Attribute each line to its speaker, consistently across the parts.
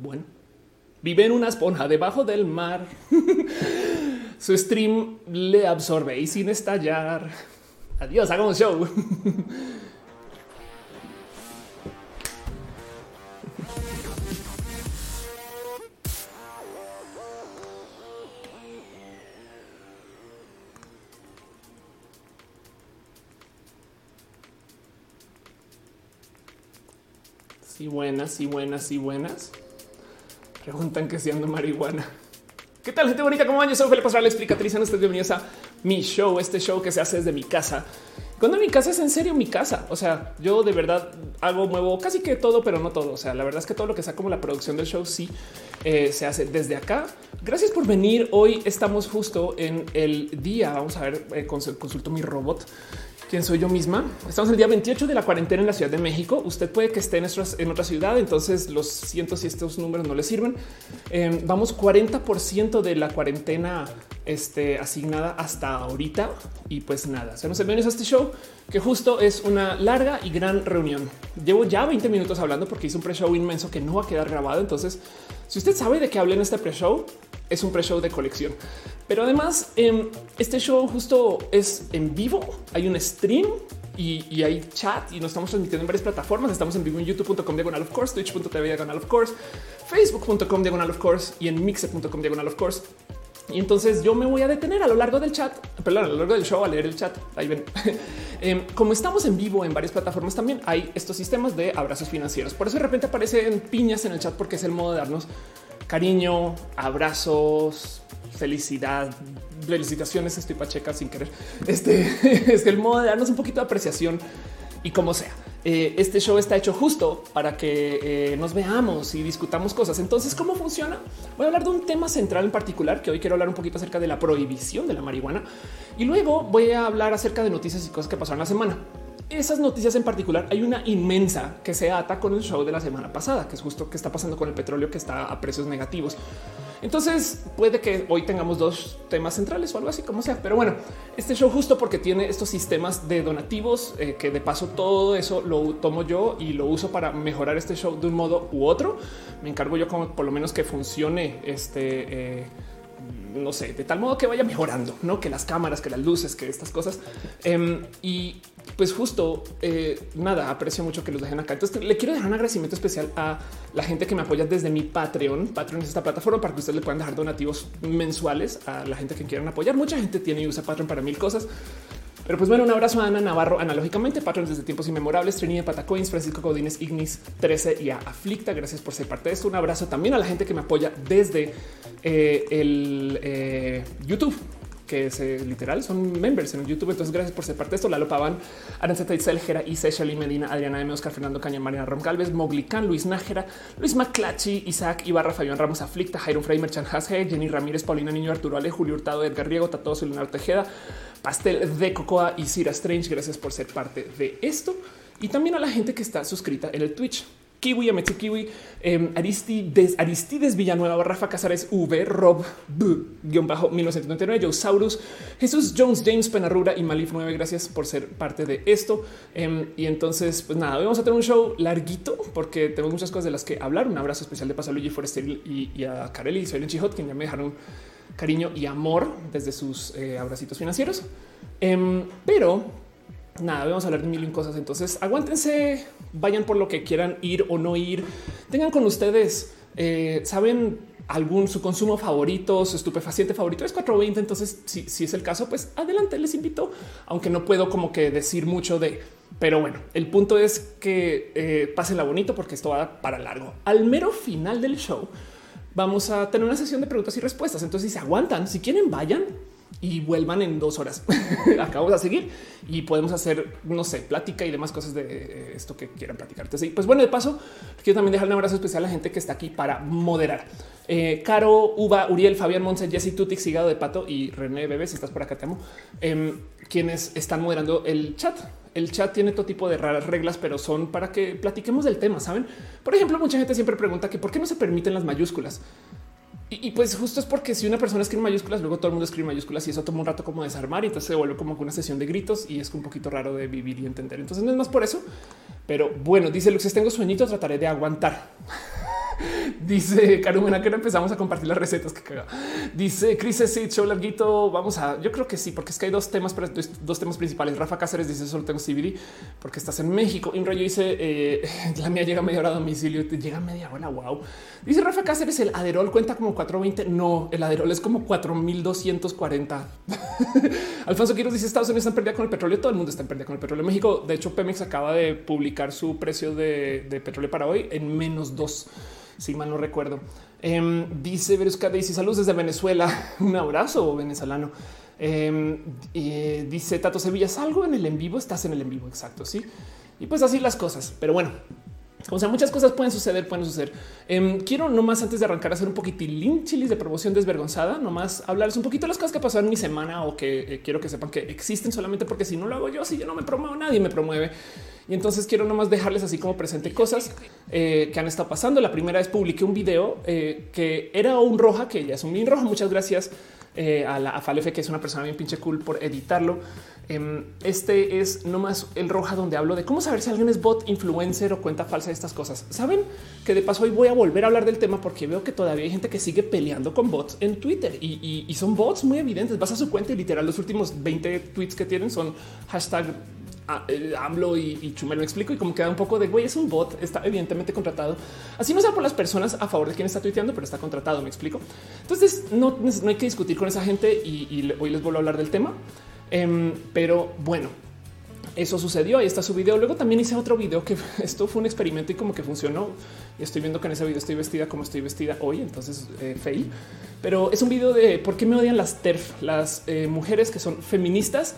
Speaker 1: Bueno, vive en una esponja debajo del mar. Su stream le absorbe y sin estallar. Adiós, hagamos show. Sí, buenas, sí, buenas, sí, buenas. Preguntan que si ando marihuana. ¿Qué tal, gente bonita? ¿Cómo van? Yo soy Felipe Pascual, explicatriz. Ustedes bienvenidos a mi show, este show que se hace desde mi casa. Cuando mi casa es en serio mi casa. O sea, yo de verdad hago, muevo casi que todo, pero no todo. O sea, la verdad es que todo lo que sea como la producción del show sí eh, se hace desde acá. Gracias por venir. Hoy estamos justo en el día. Vamos a ver, eh, consulto mi robot quién soy yo misma. Estamos el día 28 de la cuarentena en la Ciudad de México. Usted puede que esté en, otra ciudad, entonces los cientos y estos números no le sirven. Em, vamos 40% de la cuarentena este, asignada hasta ahorita y pues nada, se nos bienvenidos a este show que justo es una larga y gran reunión. Llevo ya 20 minutos hablando porque hice un pre-show inmenso que no va a quedar grabado. Entonces, si usted sabe de qué hablé en este pre-show, es un pre-show de colección. Pero además, em, este show justo es en vivo. Hay un stream y, hay chat y nos estamos transmitiendo en varias plataformas. Estamos en vivo en youtube.com diagonal of course, twitch.tv diagonal of course, facebook.com diagonal of course y en mixer.com diagonal of course. Y entonces yo me voy a detener a lo largo del chat, perdón, a lo largo del show a leer el chat. Ahí ven. Em, como estamos en vivo en varias plataformas, también hay estos sistemas de abrazos financieros. Por eso de repente aparecen piñas en el chat porque es el modo de darnos cariño, abrazos, felicidad, felicitaciones. Estoy pacheca sin querer. Este es el modo de darnos un poquito de apreciación y como sea. Eh, este show está hecho justo para que eh, nos veamos y discutamos cosas. Entonces, ¿cómo funciona? Voy a hablar de un tema central en particular, que hoy quiero hablar un poquito acerca de la prohibición de la marihuana. Y luego voy a hablar acerca de noticias y cosas que pasaron la semana esas noticias en particular, hay una inmensa que se ata con el show de la semana pasada, que es justo que está pasando con el petróleo que está a precios negativos. Entonces puede que hoy tengamos dos temas centrales o algo así como sea. Pero bueno, este show justo porque tiene estos sistemas de donativos eh, que de paso todo eso lo tomo yo y lo uso para mejorar este show de un modo u otro. Me encargo yo como por lo menos que funcione este. Eh, no sé, de tal modo que vaya mejorando, no que las cámaras, que las luces, que estas cosas. Em, y pues justo eh, nada, aprecio mucho que los dejen acá. Entonces le quiero dejar un agradecimiento especial a la gente que me apoya desde mi Patreon. Patreon es esta plataforma para que ustedes le puedan dejar donativos mensuales a la gente que quieran apoyar. Mucha gente tiene y usa Patreon para mil cosas. Pero pues bueno, un abrazo a Ana Navarro, analógicamente, Patreon desde tiempos inmemorables, Trinidad Patacoins, Francisco Godínez, Ignis 13 y a Aflicta. Gracias por ser parte de esto. Un abrazo también a la gente que me apoya desde eh, el eh, YouTube que es eh, literal, son members en YouTube. Entonces, gracias por ser parte de esto. Lalo Pavan, Aranceta Itzel, Jera, Iseshali Medina, Adriana M. Oscar, Fernando Caña, Mariana Roncalves, Moglican, Luis Nájera, Luis Maclachi, Isaac Ibarra, Fabián Ramos Aflicta, Jairo Freimer, Chan Jenny Ramírez, Paulina Niño, Arturo Ale, Julio Hurtado, Edgar Riego, Tatoso, Leonardo Tejeda, Pastel de Cocoa y Cira Strange. Gracias por ser parte de esto. Y también a la gente que está suscrita en el Twitch. Kiwi, Ametsi Kiwi, eh, Aristides, Aristides Villanueva, Rafa Casares, V, Rob, guion bajo 1999, Joe Saurus, Jesús Jones, James Penarrura y Malif 9. Gracias por ser parte de esto. Em, y entonces, pues nada, vamos a tener un show larguito porque tenemos muchas cosas de las que hablar. Un abrazo especial de paso a Luigi Forester y, a Kareli y soy Chihot, quien ya me dejaron cariño y amor desde sus eh, abracitos financieros. Em, pero nada, vamos a hablar de mil cosas. Entonces aguántense, vayan por lo que quieran ir o no ir. Tengan con ustedes, eh, saben algún su consumo favorito, su estupefaciente favorito es 420. Entonces, si, es el caso, pues adelante, les invito, aunque no puedo como que decir mucho de, pero bueno, el punto es que eh, pásenla bonito porque esto va para largo. Al mero final del show vamos a tener una sesión de preguntas y respuestas. Entonces, si se aguantan, si quieren, vayan y vuelvan en dos horas. Acabamos a seguir y podemos hacer, no sé, plática y demás cosas de eh, esto que quieran platicar. Entonces, pues bueno, de paso, quiero también dejar un abrazo especial a la gente que está aquí para moderar. Eh, Caro, Uva, Uriel, Fabián Monse, Jessy Tutix, Sigado de Pato y René Bebé, si estás por acá, te amo. Em, quienes están moderando el chat. El chat tiene todo tipo de raras reglas, pero son para que platiquemos del tema. Saben, por ejemplo, mucha gente siempre pregunta que por qué no se permiten las mayúsculas. Y, pues justo es porque si una persona escribe mayúsculas, luego todo el mundo escribe mayúsculas y eso toma un rato como desarmar y entonces se vuelve como una sesión de gritos y es un poquito raro de vivir y entender. Entonces no es más por eso. Pero bueno, dice Luxes, tengo sueñito, trataré de aguantar. Dice Carumena que empezamos a compartir las recetas que caga. Dice Chris sí, show larguito. Vamos a, yo creo que sí, porque es que hay dos temas, dos temas principales. Rafa Cáceres dice solo tengo CBD porque estás en México. Y rollo dice eh, la mía llega media hora a domicilio. Te llega media hora. Wow. Dice Rafa Cáceres el Aderol cuenta como 420. No, el Aderol es como 4240. Alfonso Quiroz dice Estados Unidos está en pérdida con el petróleo. Todo el mundo está en pérdida con el petróleo. México, de hecho, Pemex acaba de publicar su precio de petróleo para hoy en menos dos si mal no recuerdo. Em, dice Verusca dice saludos desde Venezuela. Un abrazo venezolano. Em, dice Tato Sevilla, algo en el en vivo, estás en el en vivo, exacto, sí. Y pues así las cosas. Pero bueno, o sea, muchas cosas pueden suceder, pueden suceder. Eh, quiero nomás antes de arrancar hacer un poquitín chilis de promoción desvergonzada, nomás hablarles un poquito de las cosas que pasaron mi semana o que eh, quiero que sepan que existen solamente porque si no lo hago yo, si yo no me promuevo, nadie me promueve. Y entonces quiero nomás dejarles así como presente cosas eh, que han estado pasando. La primera vez publiqué un video que era un roja, que ya es un bien roja. Muchas gracias a la a que es una persona bien pinche cool por editarlo. Em, este es nomás el roja donde hablo de cómo saber si alguien es bot, influencer o cuenta falsa de estas cosas. Saben que de paso hoy voy a volver a hablar del tema porque veo que todavía hay gente que sigue peleando con bots en Twitter y, son bots muy evidentes. Vas a su cuenta y literal los últimos 20 tweets que tienen son hashtag eh, AMLO y, y Chumel me explico y como queda un poco de güey, es un bot, está evidentemente contratado. Así no sea por las personas a favor de quien está tuiteando, pero está contratado. Me explico. Entonces no, no hay que discutir con esa gente y, hoy les vuelvo a hablar del tema. Em, pero bueno, eso sucedió. Ahí está su video. Luego también hice otro video que esto fue un experimento y como que funcionó. Estoy viendo que en ese video estoy vestida como estoy vestida hoy. Entonces, eh, fail. Pero es un video de por qué me odian las TERF, las eh, mujeres que son feministas,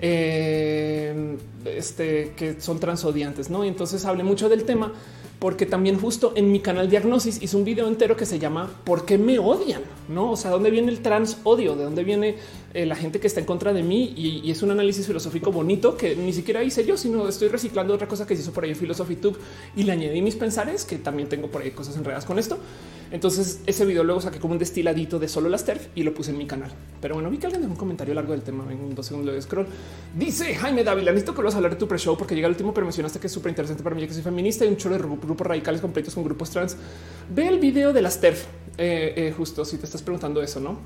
Speaker 1: eh, este, que son transodiantes. No, y entonces hablé mucho del tema porque también justo en mi canal Diagnosis hice un video entero que se llama ¿Por qué me odian? No, o sea, dónde viene el trans odio, de dónde viene eh, la gente que está en contra de mí y, es un análisis filosófico bonito que ni siquiera hice yo, sino estoy reciclando otra cosa que se hizo por ahí en FilosofyTube y le añadí mis pensares que también tengo por ahí cosas enredadas con esto. Entonces ese video luego saqué como un destiladito de solo las TERF y lo puse en mi canal. Pero bueno, vi que alguien dejó un comentario largo del tema en dos segundos de scroll. Dice Jaime Dávila, necesito que vas a hablar de tu pre-show porque llega el último, pero mencionaste que es súper interesante para mí, que soy feminista y un chorro de grupos radicales completos con grupos trans. Ve el video de las TERF, eh, eh, justo si te estás preguntando eso, ¿no?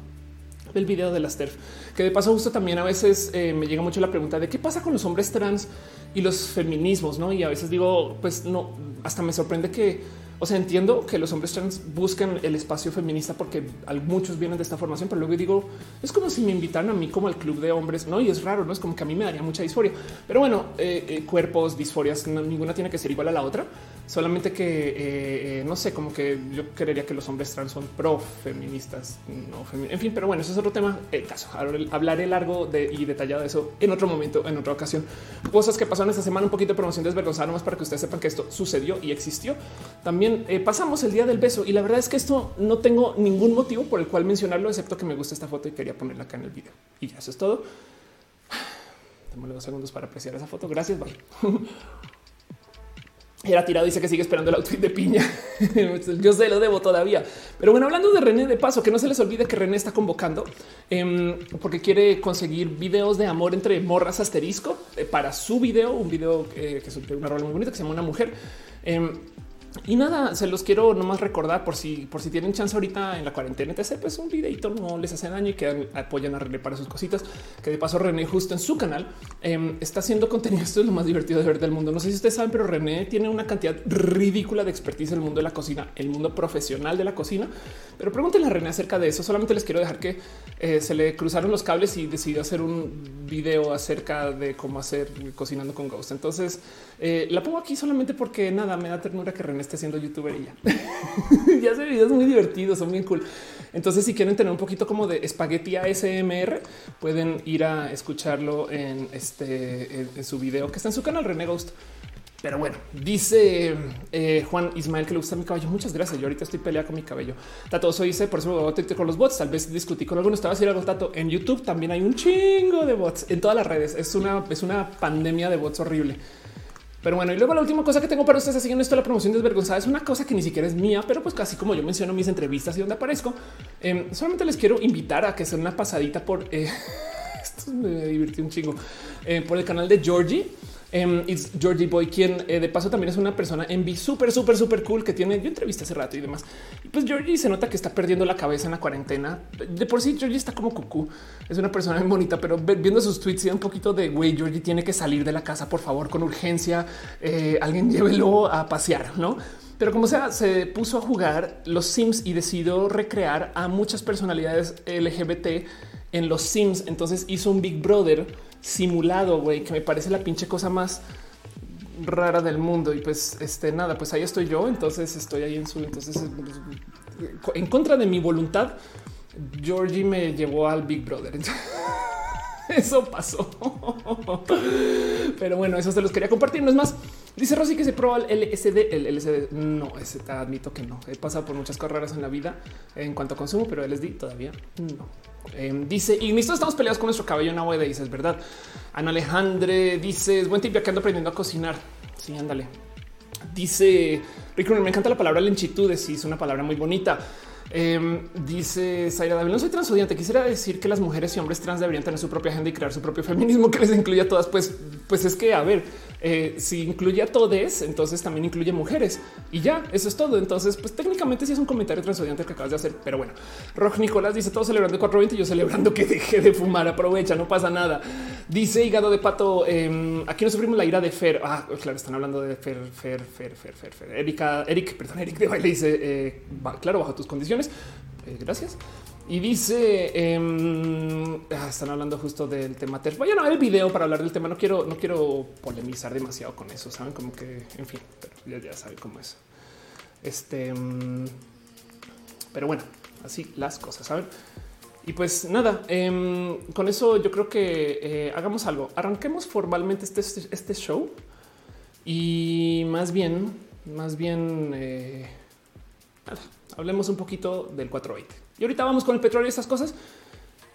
Speaker 1: El video de las TERF, que de paso justo también a veces eh, me llega mucho la pregunta de qué pasa con los hombres trans y los feminismos, ¿no? Y a veces digo, pues no, hasta me sorprende que o sea, entiendo que los hombres trans buscan el espacio feminista porque muchos vienen de esta formación, pero luego digo, es como si me invitaran a mí como al club de hombres, ¿no? Y es raro, ¿no? Es como que a mí me daría mucha disforia. Pero bueno, eh, eh, cuerpos, disforias, ninguna tiene que ser igual a la otra. Solamente que, eh, no sé, como que yo creería que los hombres trans son pro feministas, no en fin, pero bueno, eso es otro tema. El caso, hablaré largo y detallado de eso en otro momento, en otra ocasión. Cosas que pasaron esta semana, un poquito de promoción desvergonzada, más para que ustedes sepan que esto sucedió y existió. También eh, pasamos el día del beso y la verdad es que esto no tengo ningún motivo por el cual mencionarlo, excepto que me gusta esta foto y quería ponerla acá en el video. Y ya eso es todo. Démosle dos segundos para apreciar esa foto. Gracias. Bye. Era tirado, dice que sigue esperando el outfit de piña. Yo se lo debo todavía. Pero bueno, hablando de René de paso, que no se les olvide que René está convocando em, porque quiere conseguir videos de amor entre morras asterisco eh, para su video, un video eh, que es una rola muy bonita que se llama Una mujer. Y nada, se los quiero nomás recordar por si, por si tienen chance ahorita en la cuarentena, etc. Pues un videito no les hace daño y que apoyan a René para sus cositas. Que de paso, René, justo en su canal, em, está haciendo contenido. Esto es lo más divertido de ver del mundo. No sé si ustedes saben, pero René tiene una cantidad ridícula de expertise en el mundo de la cocina, el mundo profesional de la cocina. Pero pregúntenle a René acerca de eso. Solamente les quiero dejar que eh, se le cruzaron los cables y decidió hacer un video acerca de cómo hacer cocinando con Ghost. Entonces eh, la pongo aquí solamente porque nada me da ternura que René esté siendo youtuber y ya. ya hace videos muy divertidos, son bien cool. Entonces, si quieren tener un poquito como de espagueti ASMR, pueden ir a escucharlo en este en, su video que está en su canal René Ghost. Pero bueno, dice eh, Juan Ismael que le gusta mi cabello. Muchas gracias. Yo ahorita estoy peleando con mi cabello. Tato, soy hice por eso me con los bots. Tal vez discutí con algunos. Estaba a decir algo, Tato. En YouTube también hay un chingo de bots en todas las redes. Es una, es una pandemia de bots horrible. Pero bueno, y luego la última cosa que tengo para ustedes siguiendo esto, la promoción desvergonzada es una cosa que ni siquiera es mía, pero pues casi como yo menciono mis entrevistas y donde aparezco, em, solamente les quiero invitar a que sea una pasadita por eh, esto me divirtió un chingo eh, por el canal de Georgie. Um, it's Georgie Boy, quien eh, de paso también es una persona envy súper, súper, súper cool que tiene. Yo entrevisté hace rato y demás. Pues Georgie se nota que está perdiendo la cabeza en la cuarentena. De por sí, Georgie está como cucú. Es una persona muy bonita, pero viendo sus tweets y un poquito de güey, Georgie tiene que salir de la casa, por favor, con urgencia. Eh, alguien llévelo a pasear, no? Pero como sea, se puso a jugar los Sims y decidió recrear a muchas personalidades LGBT en los Sims. Entonces hizo un Big Brother simulado, güey, que me parece la pinche cosa más rara del mundo. Y pues, este, nada, pues ahí estoy yo. Entonces estoy ahí en su. Entonces, en contra de mi voluntad, Georgie me llevó al Big Brother. Eso pasó. Pero bueno, eso se los quería compartir. No es más. Dice Rosy que se prueba el LSD. El LSD no, te admito que no. He pasado por muchas cosas raras en la vida en cuanto a consumo, pero LSD todavía no. Em, dice y nosotros estamos peleados con nuestro cabello en agua de dice es verdad. Ana Alejandre dice es buen tip que ando aprendiendo a cocinar. Sí, ándale. Dice Rick, me encanta la palabra lenchitudes. Sí, es una palabra muy bonita. Em, dice Zaira David, no soy transodiante. Quisiera decir que las mujeres y hombres trans deberían tener su propia agenda y crear su propio feminismo que les incluya a todas. Pues, pues es que, a ver, eh, si incluye a todes, entonces también incluye mujeres y ya eso es todo. Entonces, pues técnicamente sí es un comentario transodiante que acabas de hacer, pero bueno, Rock Nicolás dice todo celebrando el 420 y yo celebrando que deje de fumar. Aprovecha, no pasa nada. Dice hígado de pato. Em, aquí no sufrimos la ira de Fer. Ah, claro, están hablando de Fer, Fer, Fer, Fer, Fer, Fer. Erika, Eric, perdón, Eric de baile dice eh, claro, bajo tus condiciones. Eh, gracias. Y dice, em, ah, están hablando justo del tema TERF. Vayan a ver el video para hablar del tema. No quiero, no quiero polemizar demasiado con eso. Saben como que, en fin, pero ya, saben cómo es. Este, em, pero bueno, así las cosas, saben. Y pues nada, em, con eso yo creo que eh, hagamos algo. Arranquemos formalmente este, este show y más bien, más bien, eh, hablemos un poquito del 420. Y ahorita vamos con el petróleo y estas cosas.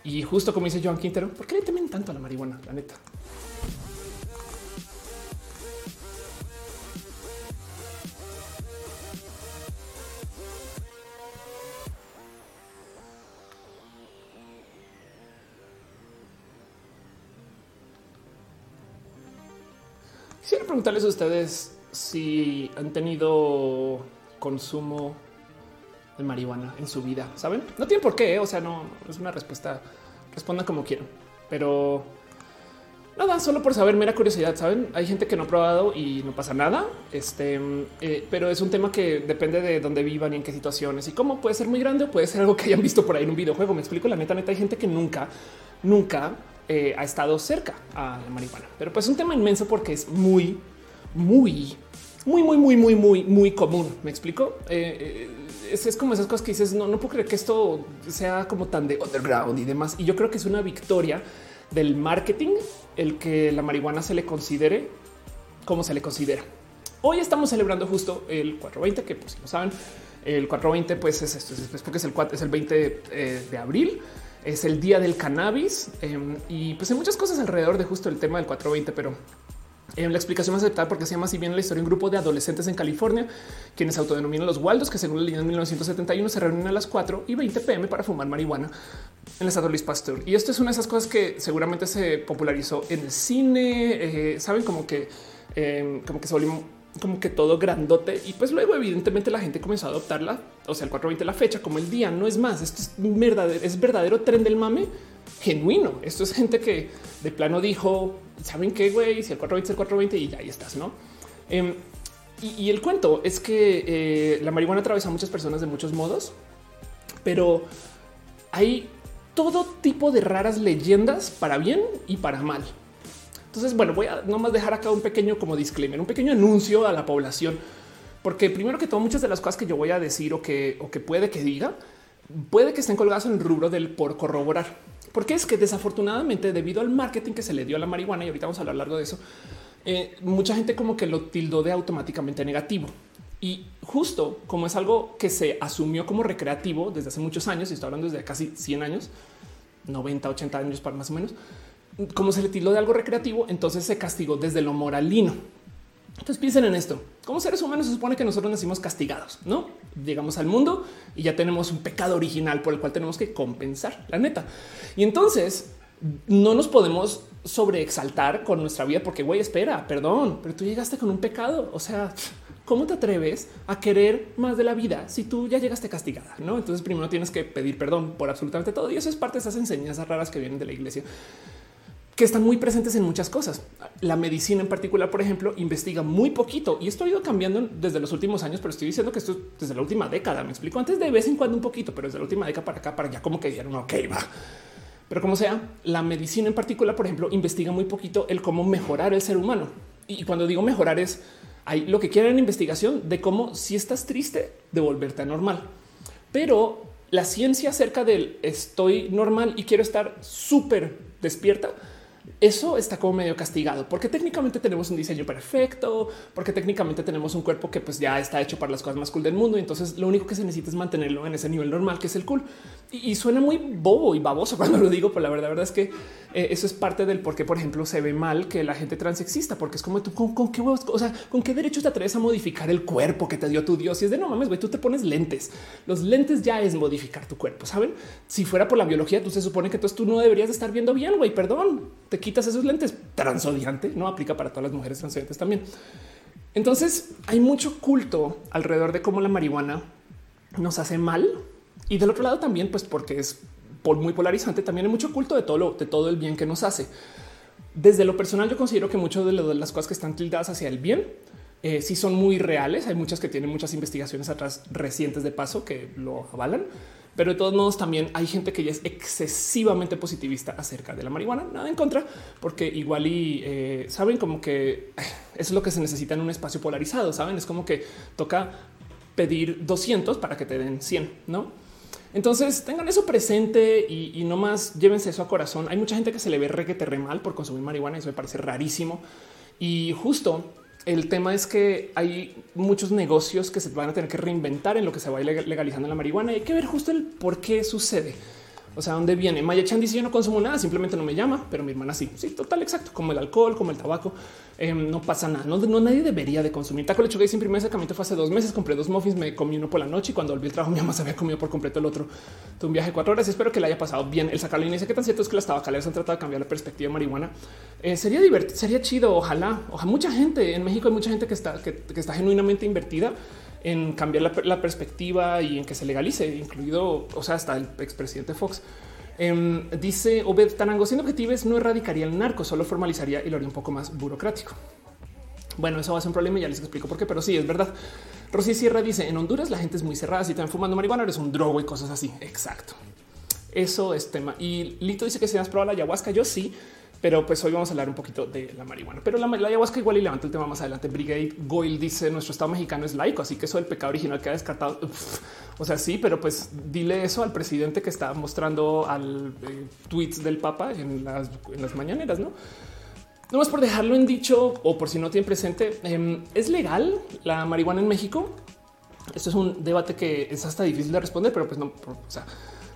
Speaker 1: Y justo como dice Joan Quintero, ¿por qué le temen tanto a la marihuana? La neta. Quisiera preguntarles a ustedes si han tenido consumo de marihuana en su vida. Saben? No tiene por qué. ¿eh? O sea, no es una respuesta. Respondan como quieran, pero nada, solo por saber, mera curiosidad. Saben, hay gente que no ha probado y no pasa nada. Este, eh, pero es un tema que depende de dónde vivan y en qué situaciones y cómo puede ser muy grande o puede ser algo que hayan visto por ahí en un videojuego. Me explico. La neta, neta, hay gente que nunca, nunca eh, ha estado cerca a la marihuana, pero pues es un tema inmenso porque es muy, muy, muy, muy, muy, muy, muy, muy común. Me explico es, como esas cosas que dices, no, no puedo creer que esto sea como tan de underground y demás. Y yo creo que es una victoria del marketing el que la marihuana se le considere como se le considera. Hoy estamos celebrando justo el 420, que pues si lo saben, el 420 pues es esto, es porque es el, es el 20 eh, de abril, es el día del cannabis em, y pues hay muchas cosas alrededor de justo el tema del 420, pero la explicación más aceptada porque se llama así bien la historia un grupo de adolescentes en California quienes autodenominan los Waldos que según la ley de 1971 se reúnen a las 4 y 20 pm para fumar marihuana en el estado Luis Pasteur. Y esto es una de esas cosas que seguramente se popularizó en el cine. Eh, saben como que em, como que se volvió como que todo grandote y pues luego evidentemente la gente comenzó a adoptarla, o sea, el 420 la fecha como el día, no es más, esto es verdadero, es verdadero tren del mame genuino. Esto es gente que de plano dijo, ¿saben qué, güey? Si el 420 es el 420 y ya ahí estás, ¿no? Em, y, el cuento es que eh, la marihuana atraviesa a muchas personas de muchos modos, pero hay todo tipo de raras leyendas para bien y para mal. Entonces, bueno, voy a nomás dejar acá un pequeño como disclaimer, un pequeño anuncio a la población, porque primero que todo, muchas de las cosas que yo voy a decir o que, o que puede que diga, puede que estén colgadas en el rubro del por corroborar. Porque es que desafortunadamente, debido al marketing que se le dio a la marihuana, y ahorita vamos a hablar largo de eso, eh, mucha gente como que lo tildó de automáticamente negativo. Y justo como es algo que se asumió como recreativo desde hace muchos años, y estoy hablando desde casi 100 años, 90, 80 años para más o menos, como se le tildó de algo recreativo, entonces se castigó desde lo moralino. Entonces piensen en esto. Como seres humanos se supone que nosotros nacimos castigados, ¿no? Llegamos al mundo y ya tenemos un pecado original por el cual tenemos que compensar, la neta. Y entonces no nos podemos sobreexaltar con nuestra vida porque güey, espera, perdón, pero tú llegaste con un pecado. O sea, ¿cómo te atreves a querer más de la vida si tú ya llegaste castigada? No, entonces primero tienes que pedir perdón por absolutamente todo. Y eso es parte de esas enseñanzas raras que vienen de la iglesia que están muy presentes en muchas cosas. La medicina en particular, por ejemplo, investiga muy poquito y esto ha ido cambiando desde los últimos años, pero estoy diciendo que esto es desde la última década. Me explico antes de vez en cuando un poquito, pero desde la última década para acá, para allá, como que dijeron, ok, va. Pero como sea, la medicina en particular, por ejemplo, investiga muy poquito el cómo mejorar el ser humano. Y cuando digo mejorar es hay lo que quieren en investigación de cómo si estás triste, devolverte a normal. Pero la ciencia acerca del estoy normal y quiero estar súper despierta eso está como medio castigado porque técnicamente tenemos un diseño perfecto, porque técnicamente tenemos un cuerpo que pues ya está hecho para las cosas más cool del mundo. Y entonces lo único que se necesita es mantenerlo en ese nivel normal que es el cool. Y, suena muy bobo y baboso cuando lo digo, pero la verdad, verdad es que eh, eso es parte del por qué, por ejemplo, se ve mal que la gente trans exista, porque es como tú con, qué huevos, o sea, con qué derecho te atreves a modificar el cuerpo que te dio tu Dios. Y es de no mames, güey, tú te pones lentes. Los lentes ya es modificar tu cuerpo. Saben, si fuera por la biología, tú se supone que entonces tú no deberías estar viendo bien, güey. Perdón, te quitas esos lentes. Transodiante no aplica para todas las mujeres transodiantes también. Entonces hay mucho culto alrededor de cómo la marihuana nos hace mal. Y del otro lado también, pues porque es muy polarizante, también hay mucho culto de todo, lo, de todo el bien que nos hace. Desde lo personal, yo considero que muchas de las cosas que están tildadas hacia el bien eh, sí son muy reales. Hay muchas que tienen muchas investigaciones atrás recientes de paso que lo avalan, pero de todos modos también hay gente que ya es excesivamente positivista acerca de la marihuana. Nada en contra, porque igual y eh, saben como que es lo que se necesita en un espacio polarizado. Saben, es como que toca pedir 200 para que te den 100, no? Entonces tengan eso presente y, no más llévense eso a corazón. Hay mucha gente que se le ve requete re mal por consumir marihuana. Eso me parece rarísimo. Y justo el tema es que hay muchos negocios que se van a tener que reinventar en lo que se va legalizando la marihuana. Y hay que ver justo el por qué sucede. O sea, ¿dónde viene? Maya Chan dice yo no consumo nada, simplemente no me llama, pero mi hermana sí. Sí, total, exacto. Como el alcohol, como el tabaco. Em, no pasa nada. No, nadie debería de consumir. Taco lechuga y sin primer sacamiento fue hace dos meses. Compré dos muffins, me comí uno por la noche y cuando volví al trabajo mi mamá se había comido por completo el otro. Tuve un viaje de cuatro horas espero que le haya pasado bien. El sacarlo y dice que tan cierto es que las tabacaleras han tratado de cambiar la perspectiva de marihuana. Eh, sería divertido, sería chido. Ojalá, ojalá mucha gente en México hay mucha gente que está, que está genuinamente invertida en cambiar la, perspectiva y en que se legalice, incluido, o sea, hasta el expresidente Fox. Em, dice Obed Tarango, siendo objetivos no erradicaría el narco, solo formalizaría y lo haría un poco más burocrático. Bueno, eso va a ser un problema y ya les explico por qué, pero sí, es verdad. Rosy Sierra dice, en Honduras la gente es muy cerrada, si están fumando marihuana eres un drogo y cosas así. Exacto. Eso es tema. Y Lito dice que si has probado la ayahuasca, yo sí, pero pues hoy vamos a hablar un poquito de la marihuana. Pero la, ayahuasca igual y levanta el tema más adelante. Brigade Goyle dice nuestro estado mexicano es laico, así que eso del pecado original queda descartado. o sea, sí, pero pues dile eso al presidente que está mostrando al eh, tweets del Papa en las, mañaneras, no? No más por dejarlo en dicho o por si no tiene presente, em, es legal la marihuana en México. Esto es un debate que es hasta difícil de responder, pero pues no, o sea,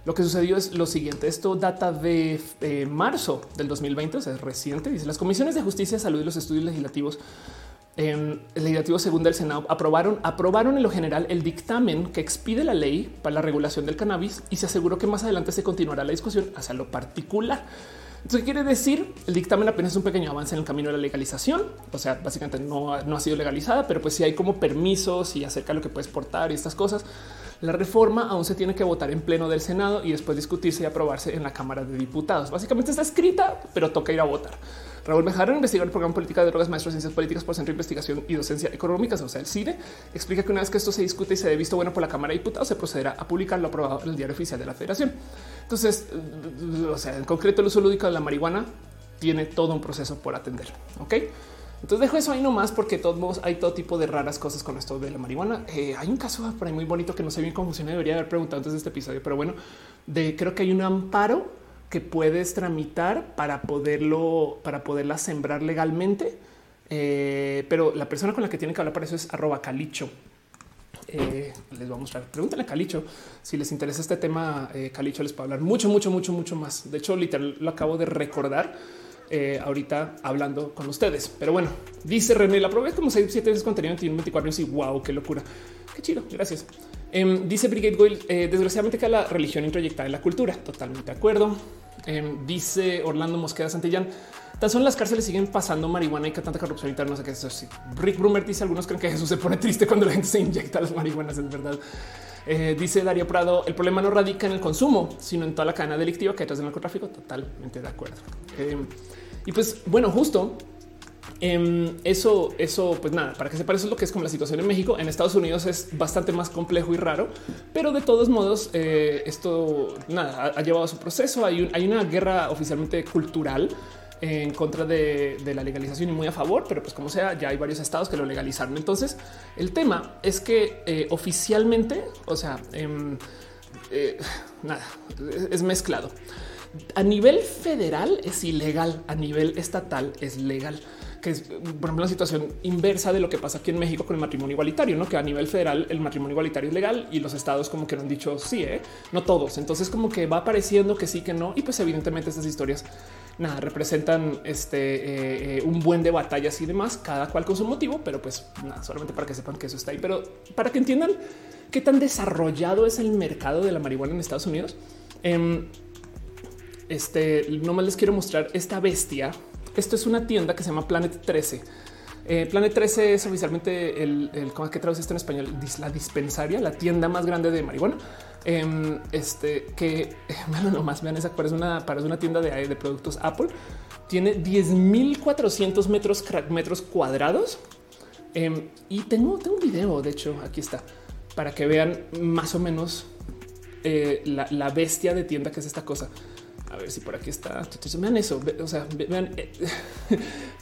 Speaker 1: lo que sucedió es lo siguiente. Esto data de eh, marzo del 2020, o sea, es reciente. Dice las comisiones de justicia, salud y los estudios legislativos. el legislativo segundo del Senado aprobaron, aprobaron en lo general el dictamen que expide la ley para la regulación del cannabis y se aseguró que más adelante se continuará la discusión hacia lo particular. Entonces, ¿qué quiere decir? El dictamen apenas es un pequeño avance en el camino de la legalización. O sea, básicamente no, no ha sido legalizada, pero pues sí hay como permisos y acerca de lo que puedes portar y estas cosas. La reforma aún se tiene que votar en pleno del Senado y después discutirse y aprobarse en la Cámara de Diputados. Básicamente está escrita, pero toca ir a votar. Raúl Bejarano, investigador del programa Política de Drogas, maestro de Ciencias Políticas por Centro de Investigación y Docencia Económicas, o sea, el CIDE, explica que una vez que esto se discute y se dé visto bueno por la Cámara de Diputados, se procederá a publicar lo aprobado en el diario oficial de la Federación. Entonces, o sea, en concreto, el uso lúdico de la marihuana tiene todo un proceso por atender. Ok. Entonces dejo eso ahí nomás porque todos hay todo tipo de raras cosas con esto de la marihuana. Eh, hay un caso por ahí muy bonito que no sé bien cómo funciona. Debería haber preguntado antes de este episodio, pero bueno, de creo que hay un amparo que puedes tramitar para poderlo, para poderla sembrar legalmente. Eh, pero la persona con la que tiene que hablar para eso es arroba calicho. Eh, les voy a mostrar. Pregúntale a Calicho si les interesa este tema. Calicho les puedo hablar mucho, mucho, mucho, mucho más. De hecho, literal lo acabo de recordar eh, ahorita hablando con ustedes. Pero bueno, dice René, la probé como 6, 7 veces contenido en 24 años y wow, qué locura. Qué chido. Gracias. Em, dice Brigade Goyle, eh, desgraciadamente que la religión introyectada en la cultura. Totalmente de acuerdo. Em, dice Orlando Mosqueda Santillán. Tan son las cárceles siguen pasando marihuana y que tanta corrupción interna. No sé qué es eso. Rick Brumer dice: Algunos creen que Jesús se pone triste cuando la gente se inyecta las marihuanas. Es verdad. Eh, dice Darío Prado: el problema no radica en el consumo, sino en toda la cadena delictiva que hay detrás del narcotráfico. Totalmente de acuerdo. Em, y pues, bueno, justo em, eso, eso, pues nada, para que se parezca lo que es como la situación en México. En Estados Unidos es bastante más complejo y raro, pero de todos modos, eh, esto nada ha, llevado a su proceso. Hay, hay una guerra oficialmente cultural en contra de, la legalización y muy a favor, pero pues como sea, ya hay varios estados que lo legalizaron. Entonces, el tema es que eh, oficialmente, o sea, em, eh, nada, es mezclado. A nivel federal es ilegal, a nivel estatal es legal que es, por ejemplo, la situación inversa de lo que pasa aquí en México con el matrimonio igualitario, no que a nivel federal el matrimonio igualitario es legal y los estados como que no han dicho sí, ¿eh? no todos. Entonces, como que va apareciendo que sí, que no. Y pues, evidentemente, estas historias nada representan este eh, eh, un buen de batallas y demás, cada cual con su motivo, pero pues nada, solamente para que sepan que eso está ahí. Pero para que entiendan qué tan desarrollado es el mercado de la marihuana en Estados Unidos. Eh, este nomás les quiero mostrar esta bestia esto es una tienda que se llama Planet 13. Eh, Planet 13 es oficialmente el, ¿cómo que traduce esto en español? La dispensaria, la tienda más grande de marihuana. Em, este que bueno, nomás vean esa parece una, parece una tienda de, de productos Apple. Tiene 10.400 metros, metros cuadrados. Em, y tengo, tengo un video, de hecho, aquí está, para que vean más o menos eh, la, la bestia de tienda que es esta cosa. A ver si por aquí está. Vean eso. O sea, vean, eh,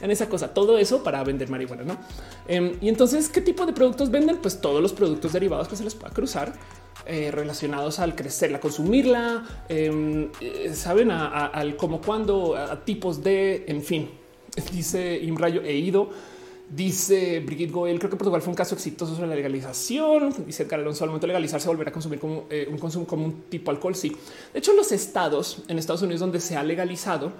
Speaker 1: vean esa cosa. Todo eso para vender marihuana, no? Em, y entonces, ¿qué tipo de productos venden? Pues todos los productos derivados que se les pueda cruzar. Eh, relacionados al crecerla, consumirla, em, eh, saben al cómo, cuándo, a tipos de, en fin, dice Imrayo, he ido Dice Brigitte Goel, creo que Portugal fue un caso exitoso sobre la legalización. Dice Edgar Alonso, al momento de legalizarse, volver a consumir como eh, un consumo como un tipo alcohol. Sí, de hecho, los estados en Estados Unidos donde se ha legalizado,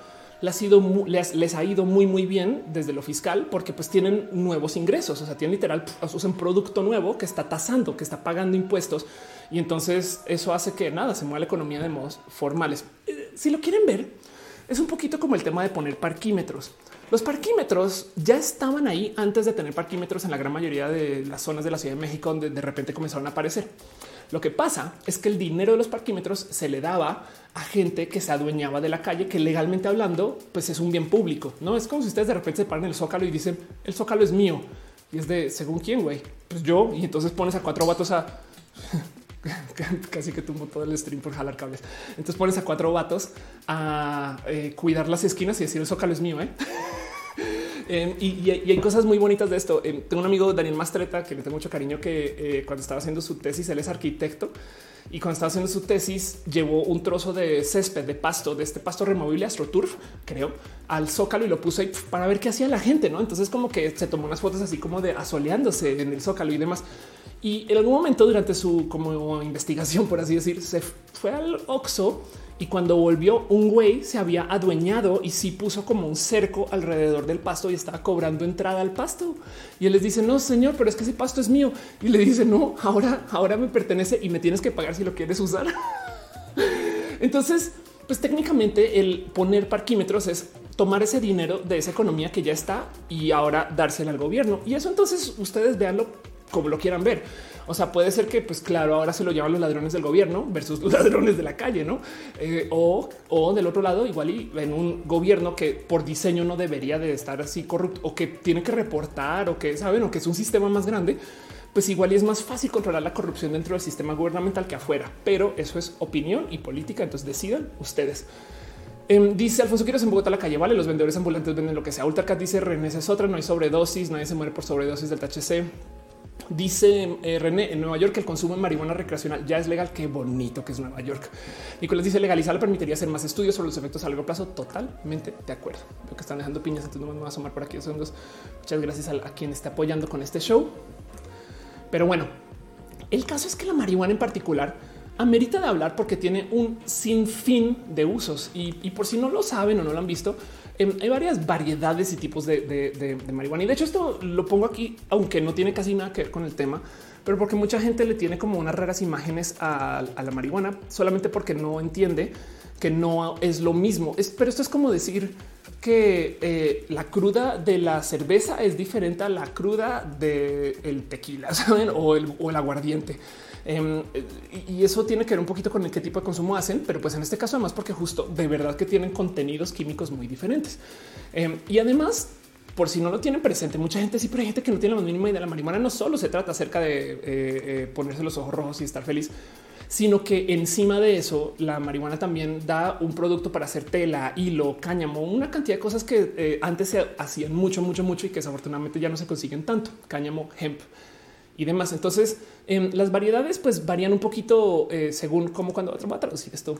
Speaker 1: les ha, ido, muy, muy bien desde lo fiscal porque pues tienen nuevos ingresos. O sea, tienen literal un producto nuevo que está tasando, que está pagando impuestos y entonces eso hace que nada se mueva la economía de modos formales. Eh, si lo quieren ver, es un poquito como el tema de poner parquímetros. Los parquímetros ya estaban ahí antes de tener parquímetros en la gran mayoría de las zonas de la Ciudad de México donde de repente comenzaron a aparecer. Lo que pasa es que el dinero de los parquímetros se le daba a gente que se adueñaba de la calle, que legalmente hablando, pues es un bien público. No es como si ustedes de repente se paran el zócalo y dicen el zócalo es mío y es de según quién, güey. Pues yo, y entonces pones a cuatro vatos a casi que tumbo todo el stream por jalar cables. Entonces pones a cuatro vatos a eh, cuidar las esquinas y decir el zócalo es mío. ¿eh? Em, y, hay cosas muy bonitas de esto. Em, tengo un amigo Daniel Mastreta que le tengo mucho cariño que eh, cuando estaba haciendo su tesis, él es arquitecto y cuando estaba haciendo su tesis llevó un trozo de césped de pasto de este pasto removible AstroTurf, creo, al zócalo y lo puso ahí para ver qué hacía la gente. No, entonces como que se tomó unas fotos así como de asoleándose en el zócalo y demás. Y en algún momento durante su como investigación, por así decir, se fue al Oxo y cuando volvió un güey se había adueñado y sí puso como un cerco alrededor del pasto y estaba cobrando entrada al pasto. Y él les dice, no, señor, pero es que ese pasto es mío. Y le dice, no, ahora, ahora me pertenece y me tienes que pagar si lo quieres usar. Entonces, pues técnicamente el poner parquímetros es tomar ese dinero de esa economía que ya está y ahora dársela al gobierno. Y eso entonces ustedes véanlo como lo quieran ver. O sea, puede ser que, pues claro, ahora se lo llaman los ladrones del gobierno versus los ladrones de la calle, no? Eh, o, o del otro lado, igual y en un gobierno que por diseño no debería de estar así corrupto o que tiene que reportar o que saben o que es un sistema más grande, pues igual y es más fácil controlar la corrupción dentro del sistema gubernamental que afuera. Pero eso es opinión y política. Entonces decidan ustedes. Em, dice Alfonso Quiero en Bogotá la calle. Vale, los vendedores ambulantes venden lo que sea. Ultracat dice René es otra. No hay sobredosis. Nadie se muere por sobredosis del THC. Dice eh, René en Nueva York que el consumo de marihuana recreacional ya es legal. Qué bonito que es Nueva York. Nicolás dice legalizarla permitiría hacer más estudios sobre los efectos a largo plazo. Totalmente de acuerdo. Veo que están dejando piñas, entonces no me voy a asomar por aquí segundos. Muchas gracias a, quien está apoyando con este show. Pero bueno, el caso es que la marihuana en particular amerita de hablar porque tiene un sinfín de usos y por si no lo saben o no lo han visto, Em, hay varias variedades y tipos de, marihuana. Y de hecho, esto lo pongo aquí, aunque no tiene casi nada que ver con el tema, pero porque mucha gente le tiene como unas raras imágenes a, la marihuana solamente porque no entiende que no es lo mismo. Es, pero esto es como decir que eh, la cruda de la cerveza es diferente a la cruda del tequila ¿saben? O, el, o el aguardiente. Em, y eso tiene que ver un poquito con el qué tipo de consumo hacen, pero pues en este caso además porque justo de verdad que tienen contenidos químicos muy diferentes. Em, y además por si no lo tienen presente, mucha gente sí, pero hay gente que no tiene la mínima idea. La marihuana no solo se trata acerca de eh, eh, ponerse los ojos rojos y estar feliz, sino que encima de eso, la marihuana también da un producto para hacer tela, hilo, cáñamo, una cantidad de cosas que eh, antes se hacían mucho, mucho, mucho y que desafortunadamente ya no se consiguen tanto. Cáñamo, hemp y demás. Entonces, em, las variedades pues varían un poquito según cómo cuando va a traducir esto.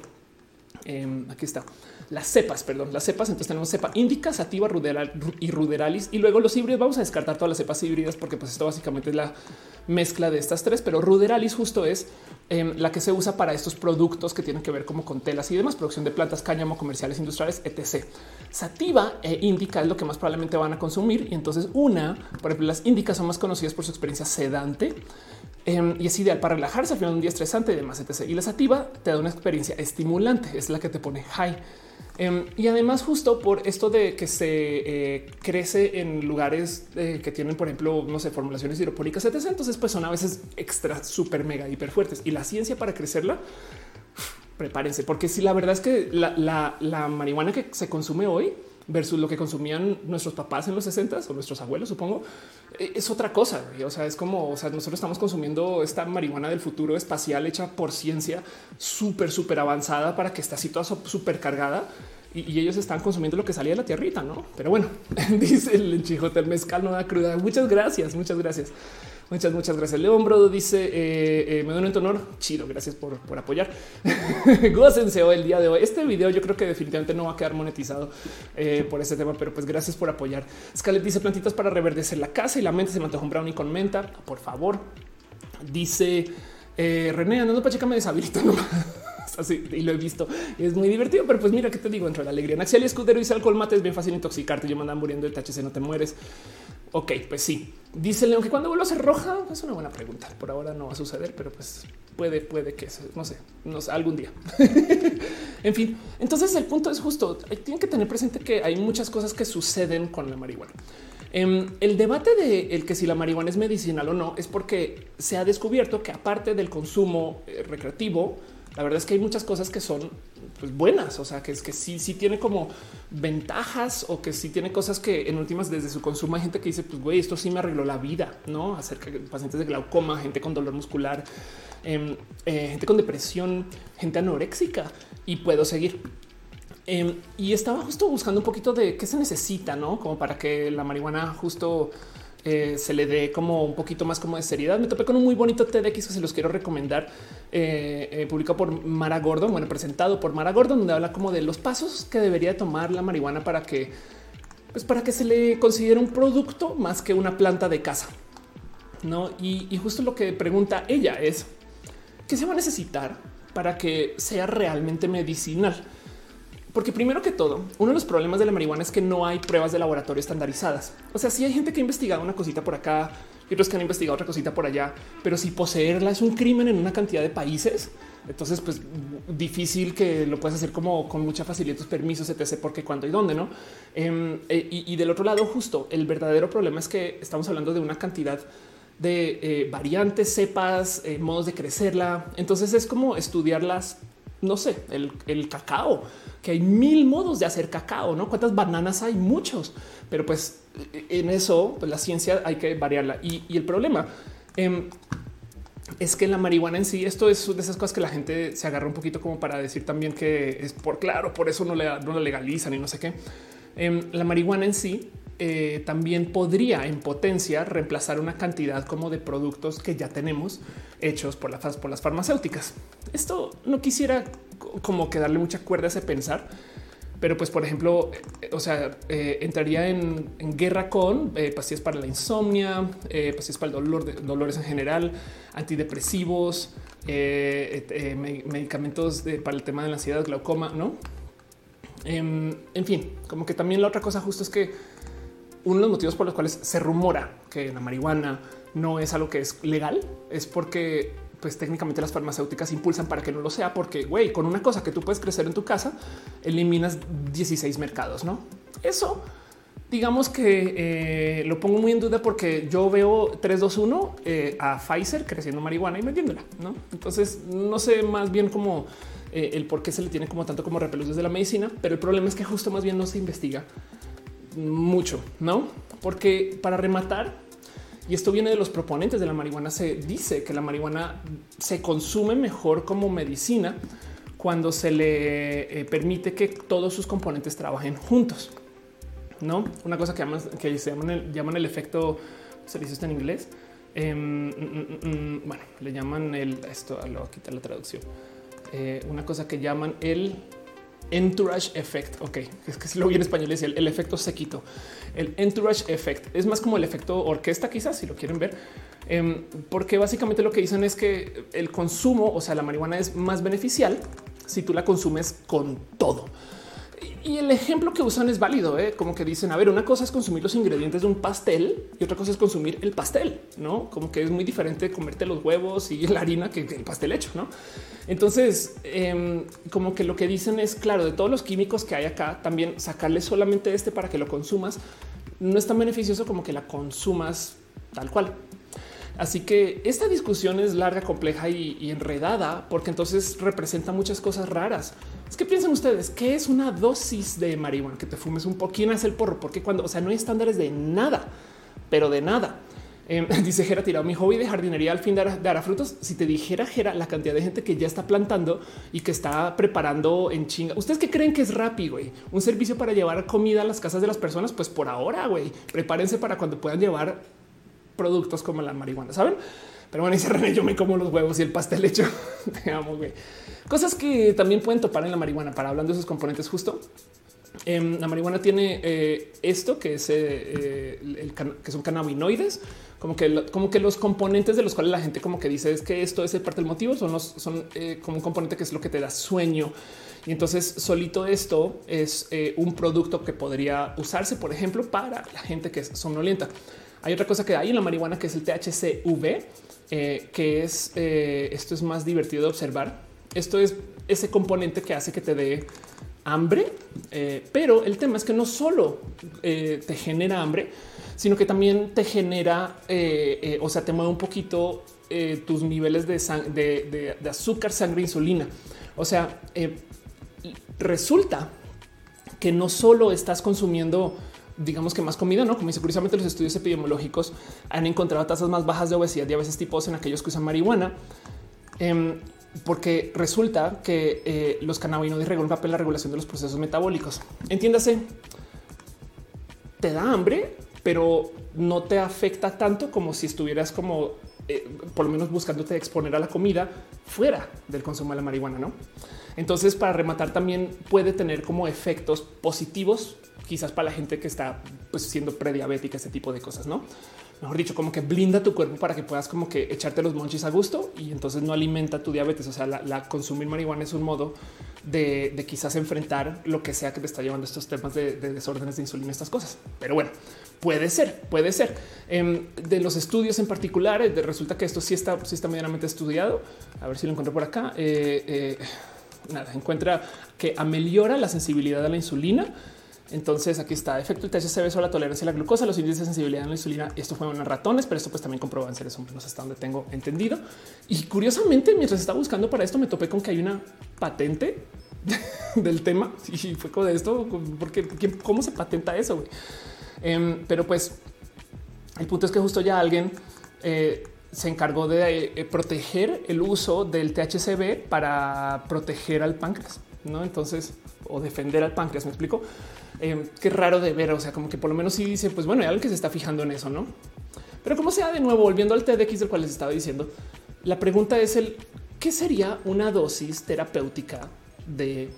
Speaker 1: Em, aquí está las cepas, perdón, las cepas. Entonces tenemos cepa índica, sativa, ruderal y ruderalis. Y luego los híbridos vamos a descartar todas las cepas híbridas porque pues esto básicamente es la mezcla de estas tres, pero ruderalis justo es em, la que se usa para estos productos que tienen que ver como con telas y demás, producción de plantas, cáñamo, comerciales, industriales, etc. Sativa e índica es lo que más probablemente van a consumir. Y entonces una, por ejemplo, las índicas son más conocidas por su experiencia sedante Em, y es ideal para relajarse al final de un día estresante y demás, etc. Y la sativa te da una experiencia estimulante, es la que te pone high. Em, y además justo por esto de que se eh, crece en lugares eh, que tienen, por ejemplo, no sé, formulaciones hidropónicas, etc. Entonces pues son a veces extra, súper, mega, hiper fuertes. Y la ciencia para crecerla, prepárense, porque si la verdad es que la marihuana que se consume hoy, versus lo que consumían nuestros papás en los 60 o nuestros abuelos, supongo, eh, es otra cosa. O sea, es como, o sea, nosotros estamos consumiendo esta marihuana del futuro espacial hecha por ciencia súper, súper avanzada para que esté así toda súper cargada y, ellos están consumiendo lo que salía de la tierrita, ¿no? Pero bueno, dice el chijote, el mezcal no da cruda. Muchas gracias, muchas gracias. Muchas, muchas gracias. León Brodo dice: eh, eh, Me doy un honor. Chido, gracias por, por apoyar. Gócense hoy el día de hoy. Este video yo creo que definitivamente no va a quedar monetizado eh, por este tema, pero pues gracias por apoyar. Scarlett dice: Plantitas para reverdecer la casa y la mente. Se me un brownie con menta. Por favor. Dice René, andando para me deshabilita nomás. Así, y lo he visto. Es muy divertido, pero pues mira qué te digo entre la alegría. Naxial y Escudero y alcohol mate es bien fácil intoxicarte. Yo me andan muriendo de THC, no te mueres. Ok, pues sí. Dice León que cuando vuelva a ser roja es una buena pregunta. Por ahora no va a suceder, pero pues puede, puede que no sé, no sé, algún día. en fin, entonces el punto es justo. Tienen que tener presente que hay muchas cosas que suceden con la marihuana. Em, el debate de el que si la marihuana es medicinal o no es porque se ha descubierto que aparte del consumo eh, recreativo, la verdad es que hay muchas cosas que son pues, buenas, o sea, que es que sí, sí tiene como ventajas o que sí tiene cosas que en últimas desde su consumo hay gente que dice, pues güey, esto sí me arregló la vida, ¿no? Acerca de pacientes de glaucoma, gente con dolor muscular, em, eh, gente con depresión, gente anoréxica y puedo seguir. Em, y estaba justo buscando un poquito de qué se necesita, ¿no? Como para que la marihuana justo eh, se le dé como un poquito más como de seriedad. Me topé con un muy bonito TEDx que se los quiero recomendar, eh, eh, publicado por Mara Gordon, bueno, presentado por Mara Gordon, donde habla como de los pasos que debería tomar la marihuana para que, pues para que se le considere un producto más que una planta de casa. No, y, y justo lo que pregunta ella es qué se va a necesitar para que sea realmente medicinal. Porque primero que todo, uno de los problemas de la marihuana es que no hay pruebas de laboratorio estandarizadas. O sea, si hay gente que ha investigado una cosita por acá y otros que han investigado otra cosita por allá, pero si poseerla es un crimen en una cantidad de países, entonces pues difícil que lo puedas hacer como con mucha facilidad tus permisos, etc. Porque cuándo y dónde, no? Em, eh, y, del otro lado, justo el verdadero problema es que estamos hablando de una cantidad de eh, variantes, cepas, eh, modos de crecerla. Entonces es como estudiarlas no sé, el, cacao, que hay mil modos de hacer cacao, ¿no? ¿Cuántas bananas hay? Muchos, pero pues en eso pues, la ciencia hay que variarla. Y, el problema em, es que la marihuana en sí, esto es de esas cosas que la gente se agarra un poquito como para decir también que es por claro, por eso no, le, no la legalizan y no sé qué. Em, la marihuana en sí eh, también podría en potencia reemplazar una cantidad como de productos que ya tenemos hechos por, por las farmacéuticas. Esto no quisiera como que darle mucha cuerda a ese pensar, pero pues por ejemplo, eh, o sea, eh, entraría en, guerra con pastillas para la insomnia, pastillas para el dolor, de, dolores en general, antidepresivos, medicamentos para el tema de la ansiedad, glaucoma, no? Em, en fin, como que también la otra cosa justo es que uno de los motivos por los cuales se rumora que la marihuana no es algo que es legal, es porque pues técnicamente las farmacéuticas impulsan para que no lo sea, porque güey, con una cosa que tú puedes crecer en tu casa, eliminas 16 mercados, ¿no? Eso digamos que eh, lo pongo muy en duda porque yo veo 321 eh, a Pfizer creciendo marihuana y vendiéndola, ¿no? Entonces no sé más bien como eh, el por qué se le tiene como tanto como repelos desde la medicina, pero el problema es que justo más bien no se investiga mucho, ¿no? Porque para rematar, y esto viene de los proponentes de la marihuana, se dice que la marihuana se consume mejor como medicina cuando se le eh, permite que todos sus componentes trabajen juntos. No una cosa que, que se llaman el, llaman el efecto, se dice esto en inglés. Em, mm, mm, mm, bueno, le llaman el esto, lo voy a quitar la traducción. Eh, una cosa que llaman el entourage effect. Ok, es que si lo vi en español decía el, el, efecto sequito. El entourage effect es más como el efecto orquesta, quizás si lo quieren ver, em, porque básicamente lo que dicen es que el consumo, o sea, la marihuana es más beneficial si tú la consumes con todo. Y el ejemplo que usan es válido, ¿eh? como que dicen, a ver, una cosa es consumir los ingredientes de un pastel y otra cosa es consumir el pastel, ¿no? Como que es muy diferente comerte los huevos y la harina que, el pastel hecho, ¿no? Entonces, em, como que lo que dicen es, claro, de todos los químicos que hay acá, también sacarle solamente este para que lo consumas no es tan beneficioso como que la consumas tal cual. Así que esta discusión es larga, compleja y, enredada porque entonces representa muchas cosas raras. Es que piensen ustedes qué es una dosis de marihuana que te fumes un poquito es el porro, porque cuando o sea, no hay estándares de nada, pero de nada. Em, dice Jera tirado mi hobby de jardinería al fin dará, frutos. Si te dijera Jera la cantidad de gente que ya está plantando y que está preparando en chinga. ¿Ustedes qué creen que es rápido? Güey? Un servicio para llevar comida a las casas de las personas. Pues por ahora, güey, prepárense para cuando puedan llevar productos como la marihuana, ¿saben? Pero bueno, y René, yo me como los huevos y el pastel hecho. Te amo, güey. Cosas que también pueden topar en la marihuana para hablando de esos componentes justo. Em, la marihuana tiene eh, esto que es eh, el, que son cannabinoides, como que, como que los componentes de los cuales la gente como que dice es que esto es parte del motivo, son los, son eh, como un componente que es lo que te da sueño. Y entonces solito esto es un producto que podría usarse, por ejemplo, para la gente que es somnolienta. Hay otra cosa que hay en la marihuana que es el THCV, eh, que es eh, esto es más divertido de observar. Esto es ese componente que hace que te dé hambre, eh, pero el tema es que no solo te genera hambre, sino que también te genera, o sea, te mueve un poquito tus niveles de, de, de, azúcar, sangre, insulina. O sea, resulta que no solo estás consumiendo digamos que más comida, no como dice curiosamente los estudios epidemiológicos han encontrado tasas más bajas de obesidad y a veces tipos en aquellos que usan marihuana. Em, porque resulta que eh, los cannabinoides regulan un papel en la regulación de los procesos metabólicos. Entiéndase, te da hambre, pero no te afecta tanto como si estuvieras como eh, por lo menos buscándote exponer a la comida fuera del consumo de la marihuana, ¿no? Entonces, para rematar, también puede tener como efectos positivos quizás para la gente que está pues, siendo prediabética, ese tipo de cosas, no? Mejor dicho, como que blinda tu cuerpo para que puedas como que echarte los monchis a gusto y entonces no alimenta tu diabetes. O sea, la, consumir marihuana es un modo de, quizás enfrentar lo que sea que te está llevando estos temas de, desórdenes de insulina, estas cosas. Pero bueno, puede ser, puede ser. Em, de los estudios en particular, eh, resulta que esto sí está, sí está medianamente estudiado. A ver si lo encuentro por acá. Eh, eh, nada, encuentra que ameliora la sensibilidad a la insulina entonces aquí está efecto el THC sobre la tolerancia a la glucosa, los índices de sensibilidad a la insulina. Esto fue en ratones, pero esto pues también comprobó en seres humanos hasta donde tengo entendido. Y curiosamente, mientras estaba buscando para esto, me topé con que hay una patente del tema y fue con esto, porque cómo se patenta eso. Em, pero pues el punto es que justo ya alguien eh, se encargó de eh, proteger el uso del THCB para proteger al páncreas, no? Entonces, o defender al páncreas. Me explico. Eh, qué raro de ver. O sea, como que por lo menos sí dice, pues bueno, hay alguien que se está fijando en eso, no? Pero como sea, de nuevo, volviendo al TDX del cual les estaba diciendo, la pregunta es el qué sería una dosis terapéutica de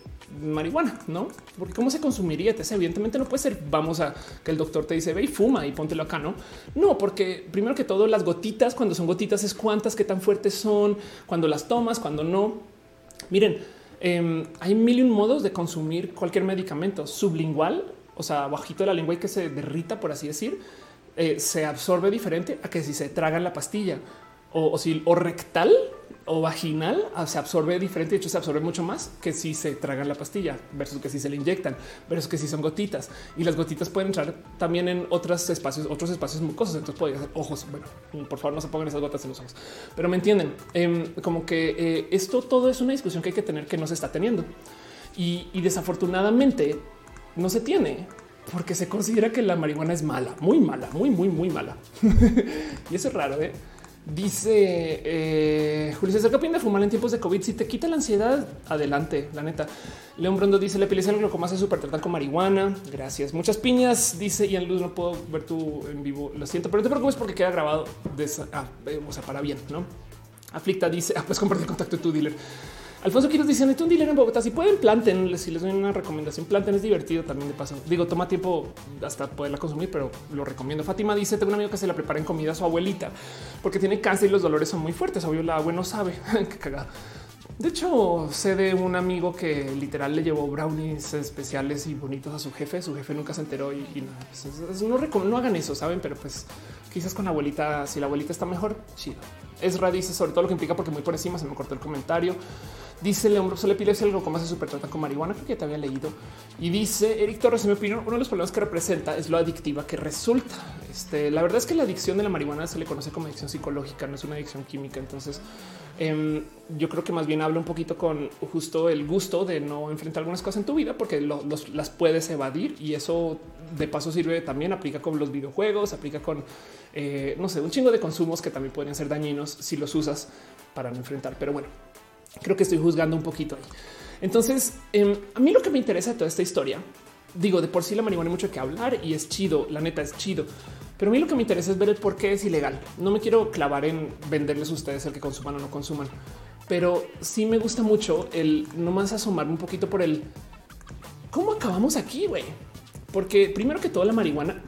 Speaker 1: marihuana, no? Porque cómo se consumiría. Evidentemente no puede ser. Vamos a que el doctor te dice ve y fuma y póntelo acá. No, no, porque primero que todo, las gotitas, cuando son gotitas, es cuántas, qué tan fuertes son, cuando las tomas, cuando no. Miren, Em, hay mil y un modos de consumir cualquier medicamento sublingual, o sea, bajito de la lengua y que se derrita, por así decir. eh, se absorbe diferente a que si se tragan la pastilla o, si o rectal o vaginal ah, se absorbe diferente. De hecho, se absorbe mucho más que si se tragan la pastilla versus que si se le inyectan, versus que si son gotitas. Y las gotitas pueden entrar también en otros espacios, otros espacios mucosos. Entonces podría ser ojos. Bueno, por favor, no se pongan esas gotas en los ojos, pero me entienden. Em, como que eh, esto todo es una discusión que hay que tener que no se está teniendo y, y desafortunadamente no se tiene porque se considera que la marihuana es mala, muy mala, muy, muy, muy mala. y eso es raro. ¿eh? Dice eh, Julio César, ¿qué opinas de fumar en tiempos de COVID? Si te quita la ansiedad, adelante, la neta. León Brondo dice, la epilepsia lo más es súper tratar con marihuana. Gracias. Muchas piñas, dice Ian Luz, no puedo ver tu en vivo, lo siento, pero no te preocupes porque queda grabado, de ah, eh, o sea, para bien, ¿no? Aflicta dice, ah, pues comparte el contacto de tu dealer. Alfonso Quiroz dice, necesito un dealer en Bogotá. Si pueden, planten. Si les doy una recomendación, planten. Es divertido también de paso. Digo, toma tiempo hasta poderla consumir, pero lo recomiendo. Fátima dice, tengo un amigo que se la prepara en comida a su abuelita porque tiene cáncer y los dolores son muy fuertes. Obvio, la abuela no sabe. Qué cagada. De hecho, sé de un amigo que literal le llevó brownies especiales y bonitos a su jefe. Su jefe nunca se enteró y, pues, no, no, hagan eso, saben, pero pues quizás con la abuelita, si la abuelita está mejor, chido. Esra dice sobre todo lo que implica porque muy por encima se me cortó el comentario. Dice León se le pide algo como se super trata con marihuana, creo que te había leído. Y dice Eric Torres, en mi uno de los problemas que representa es lo adictiva que resulta. Este, la verdad es que la adicción de la marihuana se le conoce como adicción psicológica, no es una adicción química. Entonces, em, yo creo que más bien habla un poquito con justo el gusto de no enfrentar algunas cosas en tu vida porque las puedes evadir y eso de paso sirve también aplica con los videojuegos, aplica con eh, no sé, un chingo de consumos que también podrían ser dañinos si los usas para no enfrentar. Pero bueno, Creo que estoy juzgando un poquito ahí. Entonces, em, a mí lo que me interesa de toda esta historia, digo, de por sí la marihuana hay mucho que hablar y es chido, la neta es chido. Pero a mí lo que me interesa es ver el por qué es ilegal. No me quiero clavar en venderles a ustedes el que consuman o no consuman, pero sí me gusta mucho el no más asomarme un poquito por el cómo acabamos aquí, güey. Porque primero que todo la marihuana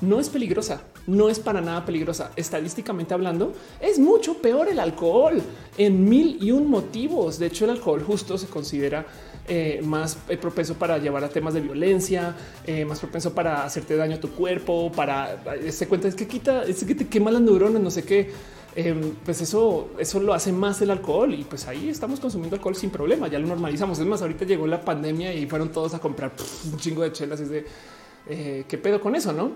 Speaker 1: no es peligrosa, no es para nada peligrosa. Estadísticamente hablando, es mucho peor el alcohol en mil y un motivos. De hecho, el alcohol justo se considera eh, más eh, propenso para llevar a temas de violencia, eh, más propenso para hacerte daño a tu cuerpo, para se cuenta es que quita, es que te quema las neuronas, no sé qué. Em, pues eso, eso lo hace más el alcohol y pues ahí estamos consumiendo alcohol sin problema. Ya lo normalizamos. Es más, ahorita llegó la pandemia y fueron todos a comprar un chingo de chelas. Es de qué pedo con eso, no?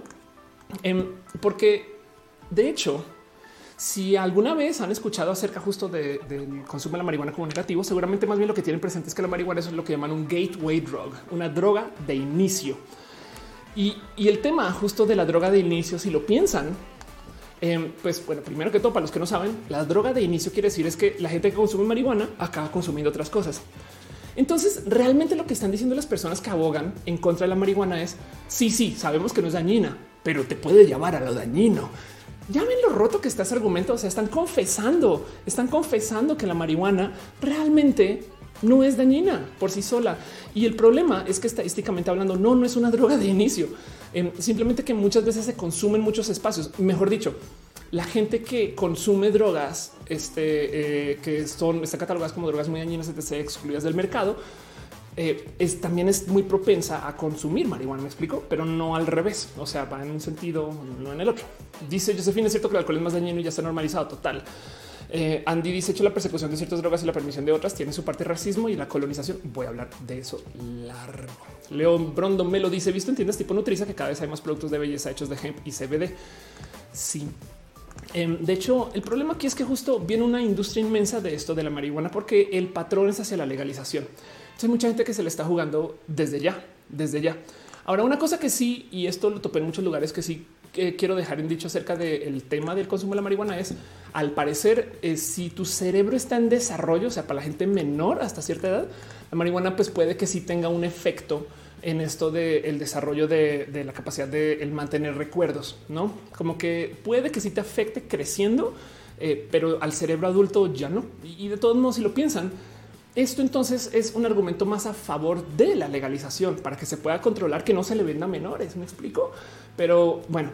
Speaker 1: Em, porque de hecho, si alguna vez han escuchado acerca justo del consumo de la marihuana como negativo, seguramente más bien lo que tienen presente es que la marihuana es lo que llaman un gateway drug, una droga de inicio. Y, el tema justo de la droga de inicio, si lo piensan, em, pues bueno, primero que todo, para los que no saben, la droga de inicio quiere decir es que la gente que consume marihuana acaba consumiendo otras cosas. Entonces, realmente lo que están diciendo las personas que abogan en contra de la marihuana es sí, sí, sabemos que no es dañina, pero te puede llevar a lo dañino. Ya ven lo roto que está ese argumento. O sea, están confesando, están confesando que la marihuana realmente no es dañina por sí sola. Y el problema es que estadísticamente hablando, no, no es una droga de inicio. Em, simplemente que muchas veces se consumen muchos espacios. Mejor dicho, la gente que consume drogas, este, eh, que son, están catalogadas como drogas muy dañinas, etc., excluidas del mercado, eh, es, también es muy propensa a consumir marihuana, me explico, pero no al revés. O sea, va en un sentido, no en el otro. Dice Josefina, es cierto que el alcohol es más dañino y ya está normalizado total. Eh, Andy dice hecho la persecución de ciertas drogas y la permisión de otras tiene su parte racismo y la colonización. Voy a hablar de eso largo. León Brondo me lo dice visto en tiendas tipo Nutriza que cada vez hay más productos de belleza hechos de hemp y CBD. Sí. Em, de hecho, el problema aquí es que justo viene una industria inmensa de esto de la marihuana porque el patrón es hacia la legalización hay mucha gente que se le está jugando desde ya, desde ya. Ahora, una cosa que sí, y esto lo topé en muchos lugares que sí quiero dejar en dicho acerca del tema del consumo de la marihuana es, al parecer, eh, si tu cerebro está en desarrollo, o sea, para la gente menor hasta cierta edad, la marihuana pues puede que sí tenga un efecto en esto del desarrollo de, la capacidad de mantener recuerdos, ¿no? Como que puede que sí te afecte creciendo, eh, pero al cerebro adulto ya no. y de todos modos, si lo piensan, esto entonces es un argumento más a favor de la legalización para que se pueda controlar que no se le venda a menores. Me explico, pero bueno,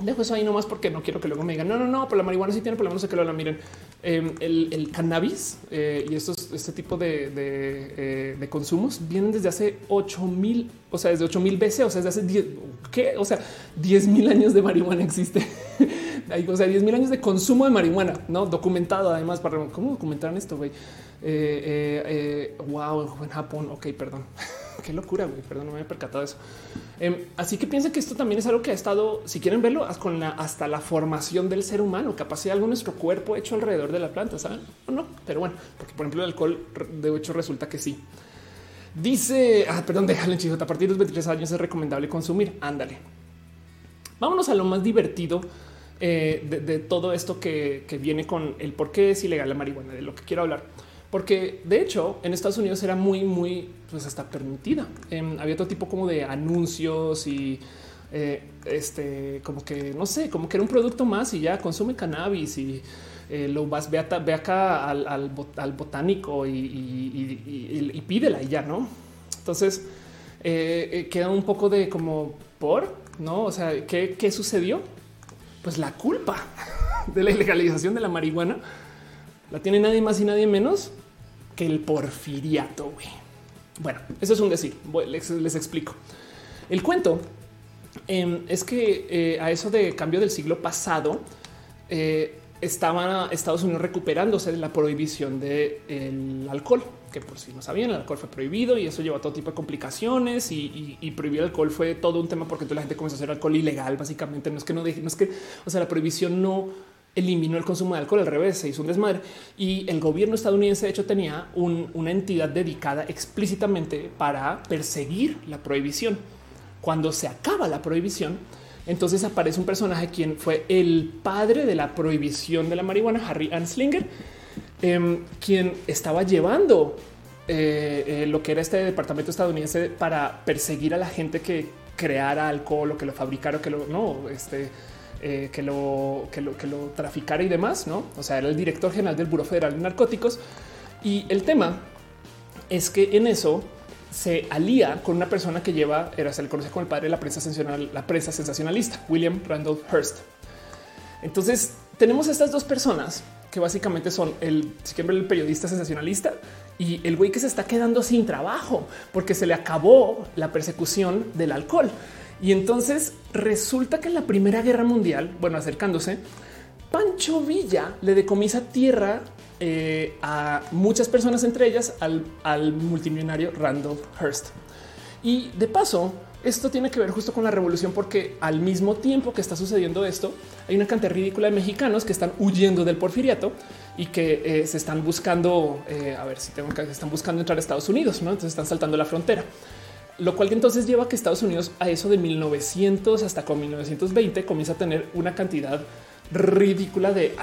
Speaker 1: dejo eso ahí nomás porque no quiero que luego me digan no, no, no, pero la marihuana sí tiene problemas, no sé que lo miren. em, el, cannabis eh, y estos, este tipo de, de, consumos vienen desde hace 8000, o sea, desde 8000 BC, o sea, desde hace 10, ¿qué? O sea, 10 mil años de marihuana existe. o sea, 10 mil años de consumo de marihuana, no documentado. Además, para cómo documentaron esto, güey. Wow, en Japón. Ok, perdón. Qué locura, güey. Perdón, no me había percatado de eso. Em, así que piensen que esto también es algo que ha estado, si quieren verlo, con la, hasta la formación del ser humano, capacidad de algo nuestro cuerpo hecho alrededor de la planta, ¿saben? O no, pero bueno, porque por ejemplo el alcohol de hecho resulta que sí. Dice, ah, perdón, déjale chico, a partir de los 23 años es recomendable consumir. Ándale. Vámonos a lo más divertido eh, de, todo esto que, que viene con el por qué es ilegal la marihuana, de lo que quiero hablar porque de hecho en Estados Unidos era muy, muy, pues hasta permitida. Em, había todo tipo como de anuncios y eh, este, como que no sé, como que era un producto más y ya consume cannabis y eh, lo vas, ve, acá al, al, botánico y, pídela y ya, no? Entonces eh, queda un poco de como por no? O sea, ¿qué, ¿qué sucedió? Pues la culpa de la ilegalización de la marihuana la tiene nadie más y nadie menos que el porfiriato. Bueno, eso es un decir. les, explico. El cuento em, es que eh, a eso de cambio del siglo pasado eh, estaba Estados Unidos recuperándose de la prohibición del alcohol, que por si no sabían, el alcohol fue prohibido y eso llevó a todo tipo de complicaciones y, prohibir alcohol fue todo un tema porque toda la gente comenzó a hacer alcohol ilegal. Básicamente no es que no deje, no es que, o sea, la prohibición no eliminó el consumo de alcohol, al revés, se hizo un desmadre. Y el gobierno estadounidense, de hecho, tenía una entidad dedicada explícitamente para perseguir la prohibición. Cuando se acaba la prohibición, entonces aparece un personaje quien fue el padre de la prohibición de la marihuana, Harry Anslinger, em, quien estaba llevando eh, eh, lo que era este departamento estadounidense para perseguir a la gente que creara alcohol o que lo fabricara o que lo no, este eh, que, lo, que, lo, que lo traficara y demás, ¿no? O sea, era el director general del Buró Federal de Narcóticos. Y el tema es que en eso se alía con una persona que lleva, era, se le conoce como el padre de la prensa sensacional, la prensa sensacionalista, William Randolph Hearst. Entonces tenemos estas dos personas que básicamente son el, el periodista sensacionalista y el güey que se está quedando sin trabajo porque se le acabó la persecución del alcohol. Y entonces resulta que en la Primera Guerra Mundial, bueno, acercándose, Pancho Villa le decomisa tierra eh, a muchas personas, entre ellas al, multimillonario Randolph Hearst. Y de paso, esto tiene que ver justo con la revolución, porque al mismo tiempo que está sucediendo esto, hay una cantidad ridícula de mexicanos que están huyendo del porfiriato y que eh, se están buscando, eh, a ver si tengo que, están buscando entrar a Estados Unidos, ¿no? Entonces están saltando la frontera lo cual entonces lleva a que Estados Unidos a eso de 1900 hasta con 1920 comienza a tener una cantidad ridícula de,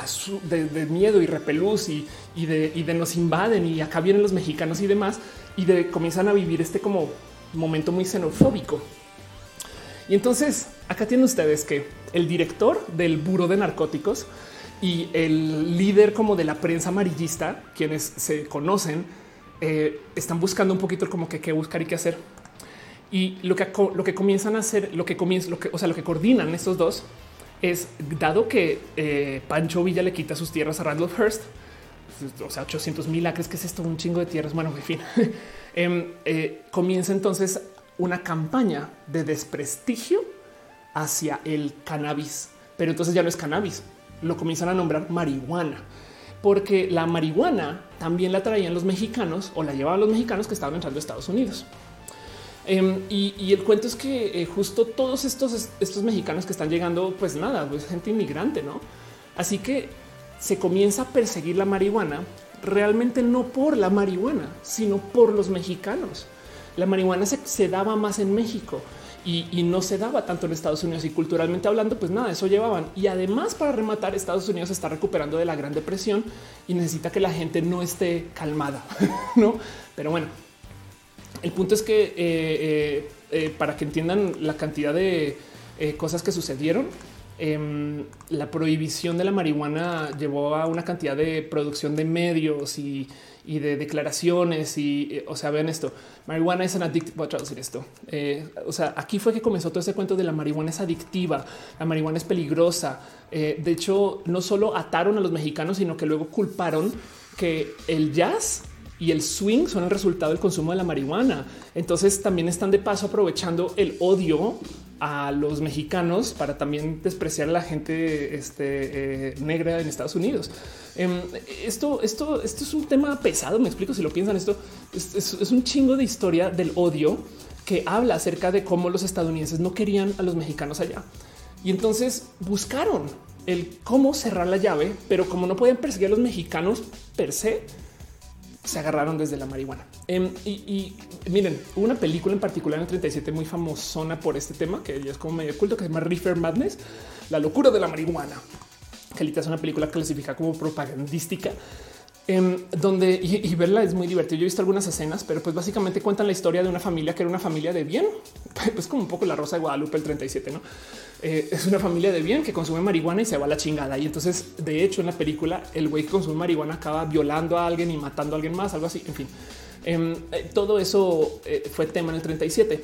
Speaker 1: miedo y repelús y, de, y de nos invaden y acá vienen los mexicanos y demás y de comienzan a vivir este como momento muy xenofóbico. Y entonces acá tienen ustedes que el director del Buro de Narcóticos y el líder como de la prensa amarillista, quienes se conocen, eh, están buscando un poquito como que qué buscar y qué hacer. Y lo que, comienzan a hacer, lo que comienza, lo que, o sea, lo que coordinan estos dos es dado que eh, Pancho Villa le quita sus tierras a Randolph Hearst, o sea, 800 mil acres, que es esto? Un chingo de tierras. Bueno, en fin, em, eh, comienza entonces una campaña de desprestigio hacia el cannabis, pero entonces ya no es cannabis, lo comienzan a nombrar marihuana, porque la marihuana también la traían los mexicanos o la llevaban los mexicanos que estaban entrando a Estados Unidos. Em, y, el cuento es que eh, justo todos estos, estos mexicanos que están llegando, pues nada, pues gente inmigrante, no? Así que se comienza a perseguir la marihuana realmente no por la marihuana, sino por los mexicanos. La marihuana se, daba más en México y, no se daba tanto en Estados Unidos y culturalmente hablando, pues nada, eso llevaban. Y además, para rematar, Estados Unidos está recuperando de la Gran Depresión y necesita que la gente no esté calmada, no? Pero bueno, el punto es que eh, eh, eh, para que entiendan la cantidad de cosas que sucedieron, em, la prohibición de la marihuana llevó a una cantidad de producción de medios y, de declaraciones y, o sea, vean esto, marihuana es adictiva, voy a traducir esto, o sea, aquí fue que comenzó todo ese cuento de la marihuana es adictiva, la marihuana es peligrosa, de hecho, no solo ataron a los mexicanos, sino que luego culparon que el jazz y el swing son el resultado del consumo de la marihuana. Entonces también están de paso aprovechando el odio a los mexicanos para también despreciar a la gente este, eh, negra en Estados Unidos. Em, esto, esto, esto es un tema pesado. Me explico si lo piensan. Esto es, un chingo de historia del odio que habla acerca de cómo los estadounidenses no querían a los mexicanos allá. Y entonces buscaron el cómo cerrar la llave, pero como no podían perseguir a los mexicanos per se, se agarraron desde la marihuana. Em, y, miren, una película en particular en el 37 muy famosona por este tema, que es como medio culto, que se llama Reefer Madness, la locura de la marihuana, literal es una película clasificada como propagandística. Em, donde y, verla es muy divertido. Yo he visto algunas escenas, pero pues básicamente cuentan la historia de una familia que era una familia de bien, pues como un poco la Rosa de Guadalupe el 37, no? Eh, es una familia de bien que consume marihuana y se va a la chingada. Y entonces, de hecho, en la película, el güey que consume marihuana acaba violando a alguien y matando a alguien más, algo así. En fin, em, eh, todo eso eh, fue tema en el 37.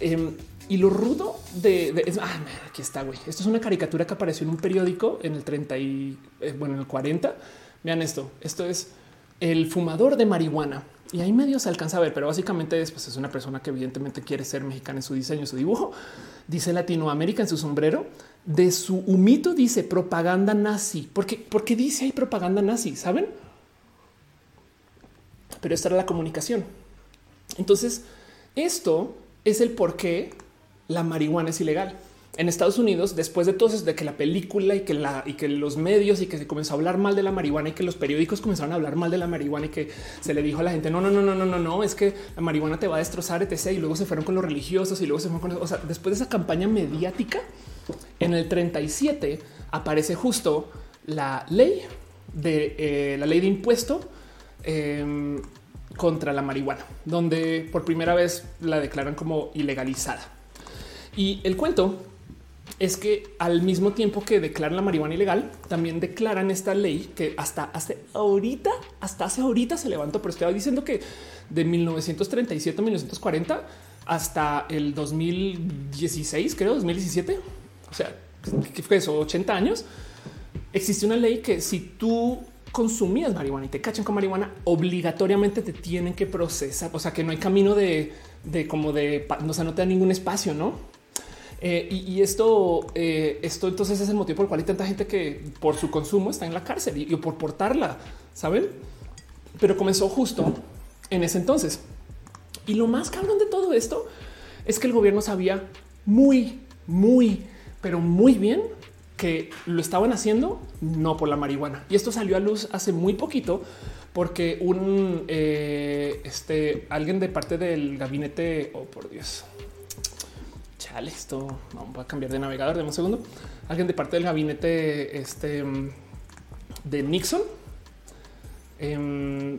Speaker 1: Em, y lo rudo de, ah, aquí está, güey. Esto es una caricatura que apareció en un periódico en el 30 y bueno, en el 40. Vean esto. Esto es el fumador de marihuana. Y ahí medio se alcanza a ver, pero básicamente es, pues, es una persona que evidentemente quiere ser mexicana en su diseño, su dibujo dice Latinoamérica en su sombrero. De su humito dice propaganda nazi. ¿Por qué? Porque dice hay propaganda nazi, ¿saben? Pero esta era la comunicación. Entonces, esto es el por qué la marihuana es ilegal. En Estados Unidos, después de todo eso, de que la película y que, la, y que los medios y que se comenzó a hablar mal de la marihuana y que los periódicos comenzaron a hablar mal de la marihuana y que se le dijo a la gente, no, no, no, no, no, no, no, es que la marihuana te va a destrozar, etc. Y luego se fueron con los religiosos y luego se fueron con, o sea, después de esa campaña mediática, en el 37 aparece justo la ley de eh, la ley de impuesto em, contra la marihuana, donde por primera vez la declaran como ilegalizada. Y el cuento es que al mismo tiempo que declaran la marihuana ilegal, también declaran esta ley que hasta hace ahorita, hasta hace ahorita se levantó, pero estaba diciendo que de 1937 a 1940 hasta el 2016, creo, 2017, o sea, ¿qué fue eso? 80 años, existe una ley que si tú consumías marihuana y te cachan con marihuana, obligatoriamente te tienen que procesar, o sea, que no hay camino de, de como de, o sea, no te ningún espacio, ¿no? Eh, y, esto, eh, esto entonces es el motivo por el cual hay tanta gente que por su consumo está en la cárcel y, por portarla, saben? Pero comenzó justo en ese entonces. Y lo más cabrón de todo esto es que el gobierno sabía muy, muy, pero muy bien que lo estaban haciendo no por la marihuana. Y esto salió a luz hace muy poquito porque un eh, este alguien de parte del gabinete, oh por Dios, chale, esto vamos a cambiar de navegador. de un segundo. Alguien de parte del gabinete este, de Nixon. Em,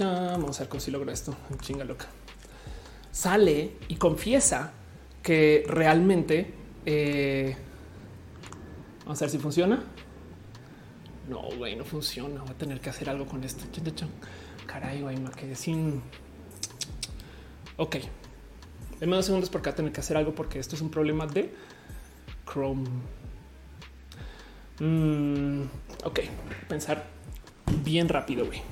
Speaker 1: vamos a ver cómo si logra esto. Chinga loca. Sale y confiesa que realmente eh, vamos a ver si funciona. No, güey, no funciona. Voy a tener que hacer algo con esto. Caray, güey, me quedé sin. Ok, en dos segundos porque va a tener que hacer algo porque esto es un problema de Chrome. Mm, ok, pensar bien rápido. Güey.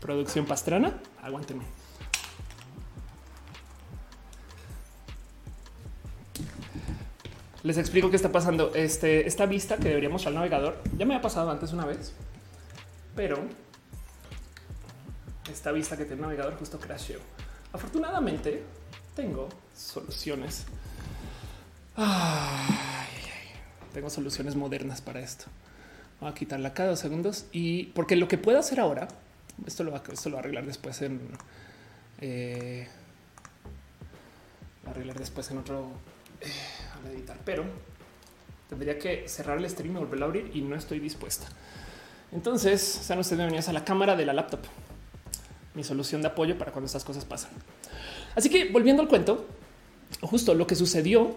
Speaker 1: Producción pastrana. Aguánteme. Les explico qué está pasando. Este, esta vista que deberíamos al navegador ya me ha pasado antes una vez, pero esta vista que tiene el navegador justo crasheó. Afortunadamente tengo soluciones. tengo soluciones modernas para esto. Voy a quitarla cada dos segundos y porque lo que puedo hacer ahora, esto lo va, esto lo a arreglar después en eh, arreglar después en otro eh, a editar, pero tendría que cerrar el stream y volverlo a abrir y no estoy dispuesta. Entonces, sean ustedes bienvenidos a la cámara de la laptop mi solución de apoyo para cuando estas cosas pasan. Así que volviendo al cuento, justo lo que sucedió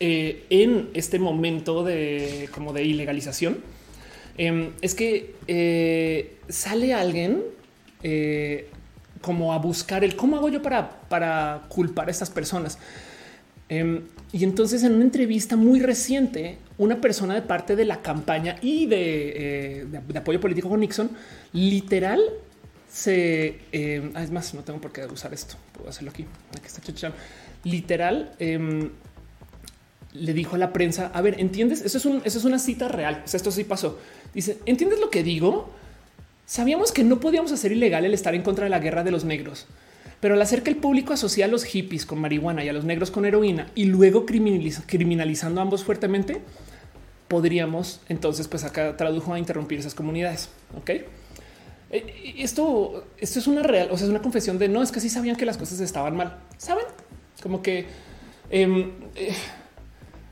Speaker 1: eh, en este momento de como de ilegalización em, es que eh, sale alguien eh, como a buscar el cómo hago yo para, para culpar a estas personas. Em, y entonces en una entrevista muy reciente, una persona de parte de la campaña y de, eh, apoyo político con Nixon, literal se... Ah, es más, no tengo por qué usar esto, puedo hacerlo aquí. Aquí está Literal em, le dijo a la prensa, a ver, ¿entiendes? Eso es, eso es una cita real. Esto sí pasó. Dice, ¿entiendes lo que digo? Sabíamos que no podíamos hacer ilegal el estar en contra de la guerra de los negros pero al hacer que el público asocia a los hippies con marihuana y a los negros con heroína y luego criminalizando a ambos fuertemente, podríamos entonces, pues acá tradujo a interrumpir esas comunidades. Ok. Eh, esto, esto es una real, o sea, es una confesión de no es que sí sabían que las cosas estaban mal. Saben como que em, eh,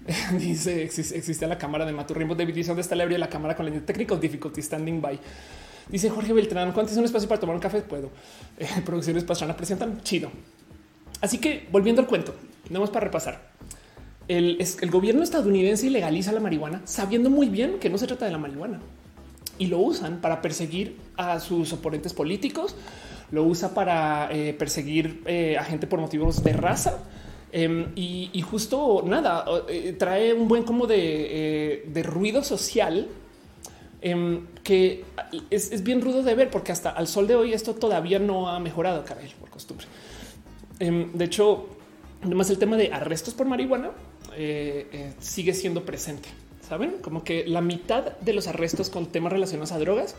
Speaker 1: dice existe, la cámara de Maturrimbo. David dice dónde está la la cámara con la técnica difficulty standing by. Dice Jorge Beltrán, ¿cuánto es un espacio para tomar un café? Puedo. Eh, producciones Pastrana presentan chido. Así que volviendo al cuento, tenemos para repasar. El, el gobierno estadounidense legaliza la marihuana sabiendo muy bien que no se trata de la marihuana y lo usan para perseguir a sus oponentes políticos, lo usa para eh, perseguir eh, a gente por motivos de raza. Em, y, justo nada, trae un buen como de, ruido social Em, que es, bien rudo de ver porque hasta al sol de hoy esto todavía no ha mejorado, caray, por costumbre. Em, de hecho, además el tema de arrestos por marihuana eh, eh, sigue siendo presente. Saben como que la mitad de los arrestos con temas relacionados a drogas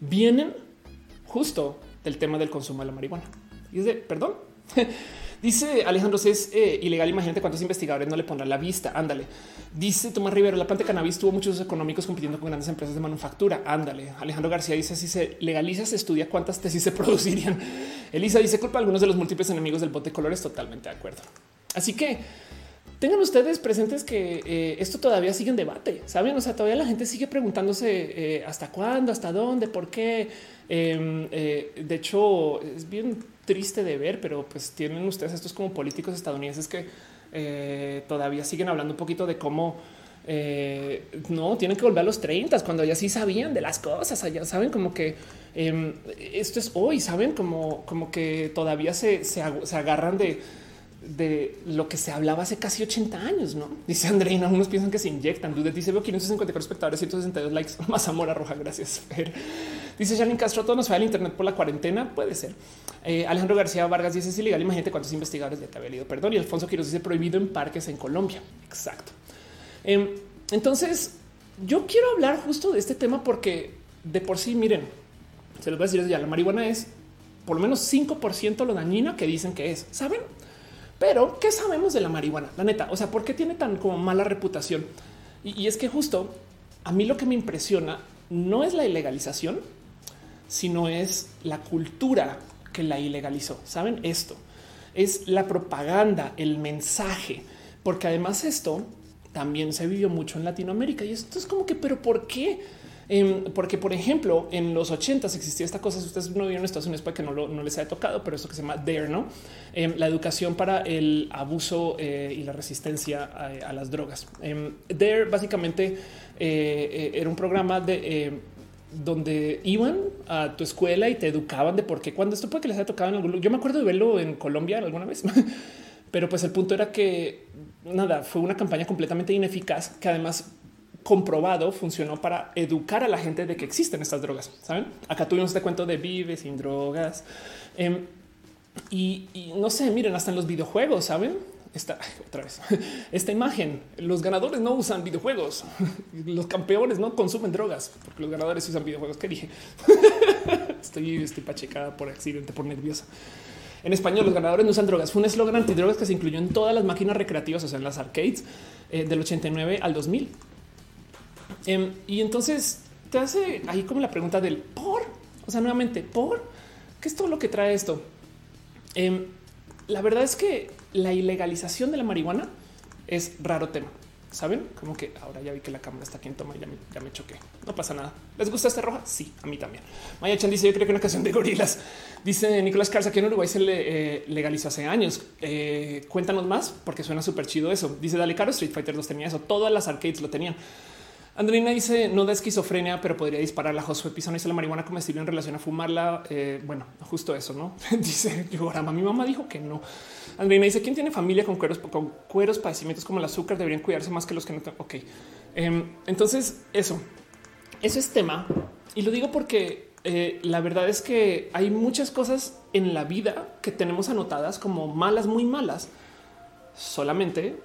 Speaker 1: vienen justo del tema del consumo de la marihuana. Y es de perdón. Dice Alejandro, si es eh, ilegal, imagínate cuántos investigadores no le pondrán la vista. Ándale. Dice Tomás Rivero, la planta de cannabis tuvo muchos económicos compitiendo con grandes empresas de manufactura. Ándale. Alejandro García dice, si se legaliza, se estudia cuántas tesis se producirían. Elisa dice, culpa a algunos de los múltiples enemigos del bote de colores. Totalmente de acuerdo. Así que tengan ustedes presentes que eh, esto todavía sigue en debate. Saben, o sea, todavía la gente sigue preguntándose eh, hasta cuándo, hasta dónde, por qué. Em, de hecho, es bien triste de ver, pero pues tienen ustedes estos como políticos estadounidenses que eh, todavía siguen hablando un poquito de cómo eh, no tienen que volver a los 30 cuando ya sí sabían de las cosas. Allá saben como que em, esto es hoy, saben como, como que todavía se, se agarran de de lo que se hablaba hace casi 80 años, ¿no? Dice Andreina, unos piensan que se inyectan. Dude dice, veo 554 espectadores, 162 likes, más amor a roja, gracias. Dice Janine Castro, todo nos fue al internet por la cuarentena, puede ser. Eh, Alejandro García Vargas dice, es ilegal, imagínate cuántos investigadores ya te había leído, perdón. Y Alfonso Quiroz dice, prohibido en parques en Colombia. Exacto. Em, entonces, yo quiero hablar justo de este tema porque de por sí, miren, se los voy a decir ya, la marihuana es por lo menos 5% lo dañina que dicen que es, ¿saben? Pero ¿qué sabemos de la marihuana? La neta, o sea, ¿por qué tiene tan como mala reputación? Y, es que justo a mí lo que me impresiona no es la ilegalización, sino es la cultura que la ilegalizó. ¿Saben esto? Es la propaganda, el mensaje, porque además esto también se vivió mucho en Latinoamérica y esto es como que, pero ¿por qué? Em, porque, por ejemplo, en los 80 existía esta cosa. Si ustedes no vieron Estados Unidos, para que no, no les haya tocado, pero eso que se llama DARE, no em, la educación para el abuso eh, y la resistencia a, las drogas. Em, DARE básicamente eh, eh, era un programa de donde iban a tu escuela y te educaban de por qué cuando esto puede que les haya tocado en algún lugar. Yo me acuerdo de verlo en Colombia alguna vez, pero pues el punto era que nada, fue una campaña completamente ineficaz que además comprobado funcionó para educar a la gente de que existen estas drogas. Saben, acá tuvimos este cuento de vive sin drogas. Em, y, no sé, miren, hasta en los videojuegos, saben, esta otra vez esta imagen. Los ganadores no usan videojuegos, los campeones no consumen drogas porque los ganadores usan videojuegos. ¿Qué dije? estoy, estoy pachecada por accidente, por nerviosa. En español, los ganadores no usan drogas. Fue un eslogan antidrogas que se incluyó en todas las máquinas recreativas, o sea, en las arcades eh, del 89 al 2000. Em, y entonces te hace ahí como la pregunta del por, o sea, nuevamente, por qué es todo lo que trae esto. Em, la verdad es que la ilegalización de la marihuana es raro tema. Saben como que ahora ya vi que la cámara está aquí en toma y ya me, choqué. No pasa nada. ¿Les gusta esta roja? Sí, a mí también. Maya Chan dice: Yo creo que una canción de gorilas. Dice Nicolás Carza que en Uruguay se le, eh, legalizó hace años. Eh, cuéntanos más porque suena súper chido eso. Dice: Dale caro. Street Fighter 2 tenía eso. Todas las arcades lo tenían. Andrina dice no da esquizofrenia, pero podría disparar la Josué Pizano dice la marihuana comestible en relación a fumarla. Eh, bueno, justo eso, no dice Yorama. Mi mamá dijo que no. Andrina dice quién tiene familia con cueros, con cueros, padecimientos como el azúcar deberían cuidarse más que los que no. Ok, em, entonces eso, eso es tema y lo digo porque eh, la verdad es que hay muchas cosas en la vida que tenemos anotadas como malas, muy malas, solamente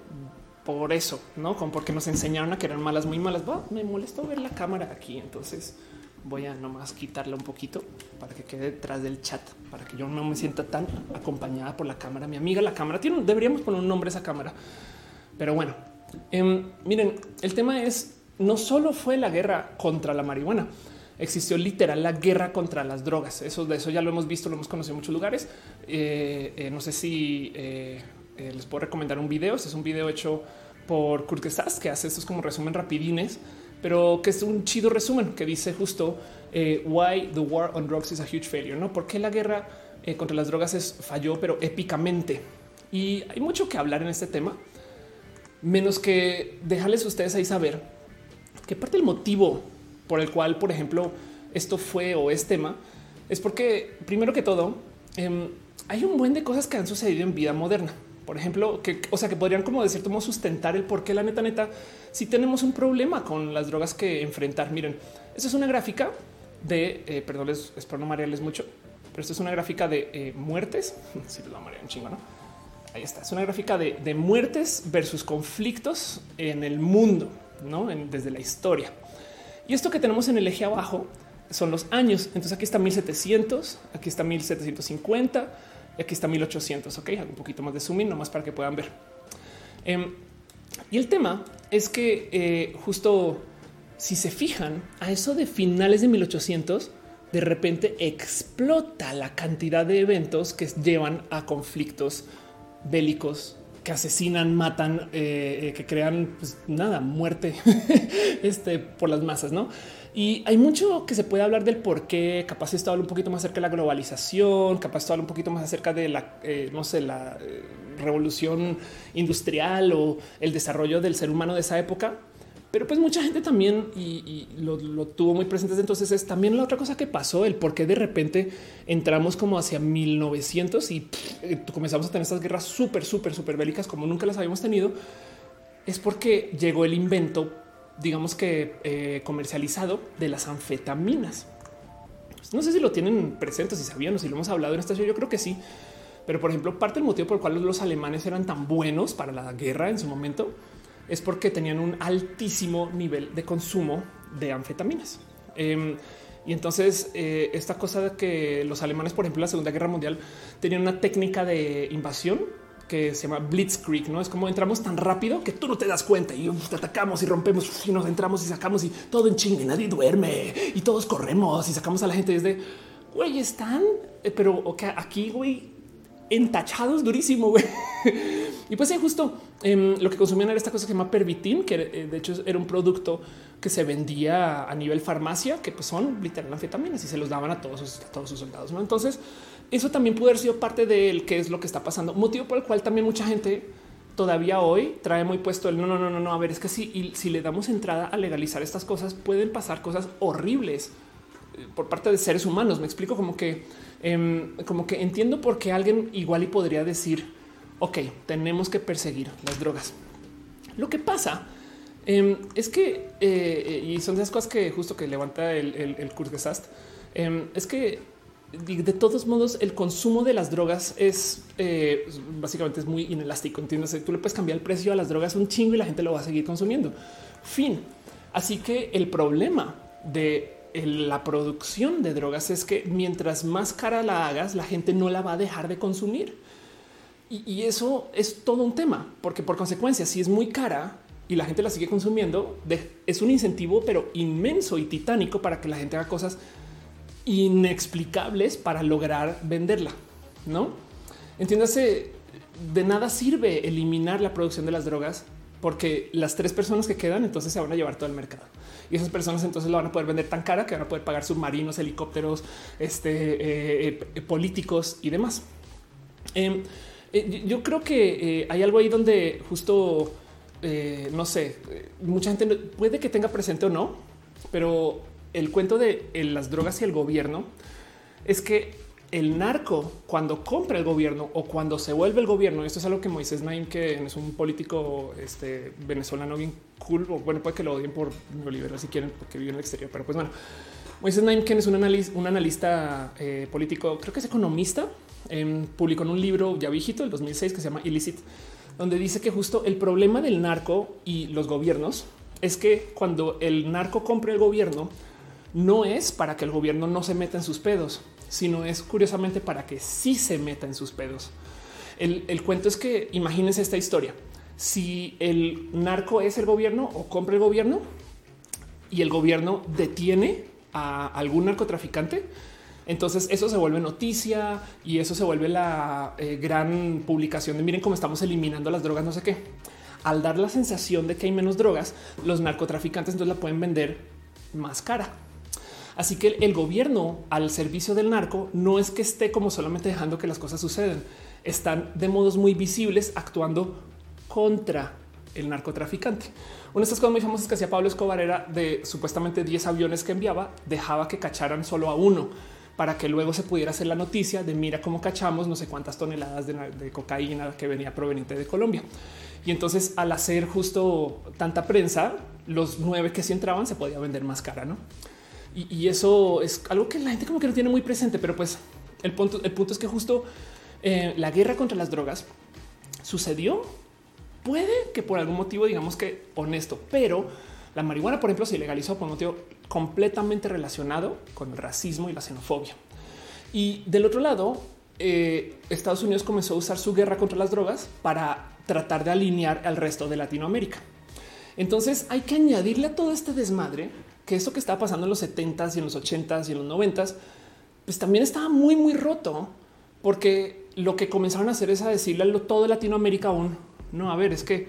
Speaker 1: por eso, no como porque nos enseñaron a que eran malas, muy malas. me molestó ver la cámara aquí, entonces voy a nomás quitarla un poquito para que quede detrás del chat, para que yo no me sienta tan acompañada por la cámara. Mi amiga, la cámara tiene, deberíamos poner un nombre a esa cámara, pero bueno, em, miren, el tema es no solo fue la guerra contra la marihuana, existió literal la guerra contra las drogas. Eso de eso ya lo hemos visto, lo hemos conocido en muchos lugares. Eh, eh, no sé si eh, eh, les puedo recomendar un video. Este es un video hecho por Kurt Gestas que hace estos como resumen rapidines, pero que es un chido resumen que dice justo eh, why the war on drugs is a huge failure, no? Porque la guerra eh, contra las drogas es falló, pero épicamente. Y hay mucho que hablar en este tema, menos que dejarles a ustedes ahí saber que parte del motivo por el cual, por ejemplo, esto fue o es tema, es porque primero que todo em, hay un buen de cosas que han sucedido en vida moderna por ejemplo, que, o sea, que podrían como de cierto modo sustentar el por qué la neta, neta, si tenemos un problema con las drogas que enfrentar. Miren, esta es una gráfica de, eh, perdón, les, espero no marearles mucho, pero esta es una gráfica de eh, muertes. Si les va a marear un chingo, ¿no? Ahí está. Es una gráfica de, muertes versus conflictos en el mundo, no desde la historia. Y esto que tenemos en el eje abajo son los años. Entonces aquí está 1700, aquí está 1750 y aquí está 1800. Ok, un poquito más de zoom nomás para que puedan ver. Em, y el tema es que eh, justo si se fijan a eso de finales de 1800, de repente explota la cantidad de eventos que llevan a conflictos bélicos que asesinan, matan, eh, eh, que crean pues, nada, muerte este, por las masas, ¿no? Y hay mucho que se puede hablar del por qué, capaz esto habla un poquito más acerca de la globalización, capaz esto habla un poquito más acerca de la, eh, no sé, la eh, revolución industrial o el desarrollo del ser humano de esa época. Pero pues mucha gente también y, lo, tuvo muy presente. Entonces es también la otra cosa que pasó, el por qué de repente entramos como hacia 1900 y comenzamos a tener estas guerras súper, súper, súper bélicas como nunca las habíamos tenido. Es porque llegó el invento digamos que eh, comercializado de las anfetaminas. No sé si lo tienen presente, si sabían o si lo hemos hablado en esta show. Yo creo que sí. Pero, por ejemplo, parte del motivo por el cual los alemanes eran tan buenos para la guerra en su momento es porque tenían un altísimo nivel de consumo de anfetaminas. Em, y entonces eh, esta cosa de que los alemanes, por ejemplo, en la Segunda Guerra Mundial tenían una técnica de invasión que se llama Blitzkrieg, no es como entramos tan rápido que tú no te das cuenta y te atacamos y rompemos y nos entramos y sacamos y todo en chingue, nadie duerme y todos corremos y sacamos a la gente desde güey, están, eh, pero aquí, güey, entachados durísimo. Güey. y pues sí, justo em, lo que consumían era esta cosa que se llama pervitin, que eh, de hecho era un producto que se vendía a nivel farmacia, que pues son literal anfetaminas y se los daban a todos, sus, a todos sus soldados. ¿no? Entonces, eso también pudo haber sido parte de él, qué es lo que está pasando, motivo por el cual también mucha gente todavía hoy trae muy puesto el no, no, no, no, no. A ver, es que si, si le damos entrada a legalizar estas cosas, pueden pasar cosas horribles eh, por parte de seres humanos. Me explico como que, em, como que entiendo por qué alguien igual y podría decir, ok, tenemos que perseguir las drogas. Lo que pasa em, es que, eh, y son esas cosas que justo que levanta el, el, el em, es que de todos modos, el consumo de las drogas es eh, básicamente es muy inelástico. Entiendes? Tú le puedes cambiar el precio a las drogas un chingo y la gente lo va a seguir consumiendo. Fin. Así que el problema de la producción de drogas es que mientras más cara la hagas, la gente no la va a dejar de consumir. Y, eso es todo un tema, porque por consecuencia, si es muy cara y la gente la sigue consumiendo, es un incentivo, pero inmenso y titánico para que la gente haga cosas inexplicables para lograr venderla, ¿no? Entiéndase, de nada sirve eliminar la producción de las drogas porque las tres personas que quedan entonces se van a llevar todo el mercado y esas personas entonces lo van a poder vender tan cara que van a poder pagar submarinos, helicópteros, este, eh, eh, políticos y demás. Em, eh, yo creo que hay algo ahí donde justo no sé, mucha gente puede que tenga presente o no, pero el cuento de las drogas y el gobierno es que el narco cuando compra el gobierno o cuando se vuelve el gobierno, esto es algo que Moisés Naim, que es un político este, venezolano bien cool, o bueno, puede que lo odien por neoliberal si quieren, porque vive en el exterior, pero pues bueno, Moisés Naim, quien es un analista, eh, político, creo que es economista, em, publicó en un libro ya viejito, del 2006, que se llama Illicit, donde dice que justo el problema del narco y los gobiernos es que cuando el narco compra el gobierno, no es para que el gobierno no se meta en sus pedos, sino es curiosamente para que sí se meta en sus pedos. El, cuento es que imagínense esta historia. Si el narco es el gobierno o compra el gobierno y el gobierno detiene a algún narcotraficante, entonces eso se vuelve noticia y eso se vuelve la eh, gran publicación de miren cómo estamos eliminando las drogas, no sé qué. Al dar la sensación de que hay menos drogas, los narcotraficantes entonces la pueden vender más cara. Así que el gobierno al servicio del narco no es que esté como solamente dejando que las cosas sucedan, están de modos muy visibles actuando contra el narcotraficante. Una de estas cosas muy famosas que hacía Pablo Escobar era de supuestamente 10 aviones que enviaba, dejaba que cacharan solo a uno para que luego se pudiera hacer la noticia de mira cómo cachamos no sé cuántas toneladas de, cocaína que venía proveniente de Colombia. Y entonces al hacer justo tanta prensa, los nueve que sí entraban se podía vender más cara, ¿no? Y, eso es algo que la gente como que no tiene muy presente, pero pues el punto, el punto es que justo eh, la guerra contra las drogas sucedió. Puede que por algún motivo digamos que honesto, pero la marihuana, por ejemplo, se legalizó por un motivo completamente relacionado con el racismo y la xenofobia. Y del otro lado, eh, Estados Unidos comenzó a usar su guerra contra las drogas para tratar de alinear al resto de Latinoamérica. Entonces hay que añadirle a todo este desmadre que esto que estaba pasando en los 70s y en los 80s y en los 90s, pues también estaba muy, muy roto, porque lo que comenzaron a hacer es a decirle a todo Latinoamérica aún, no, a ver, es que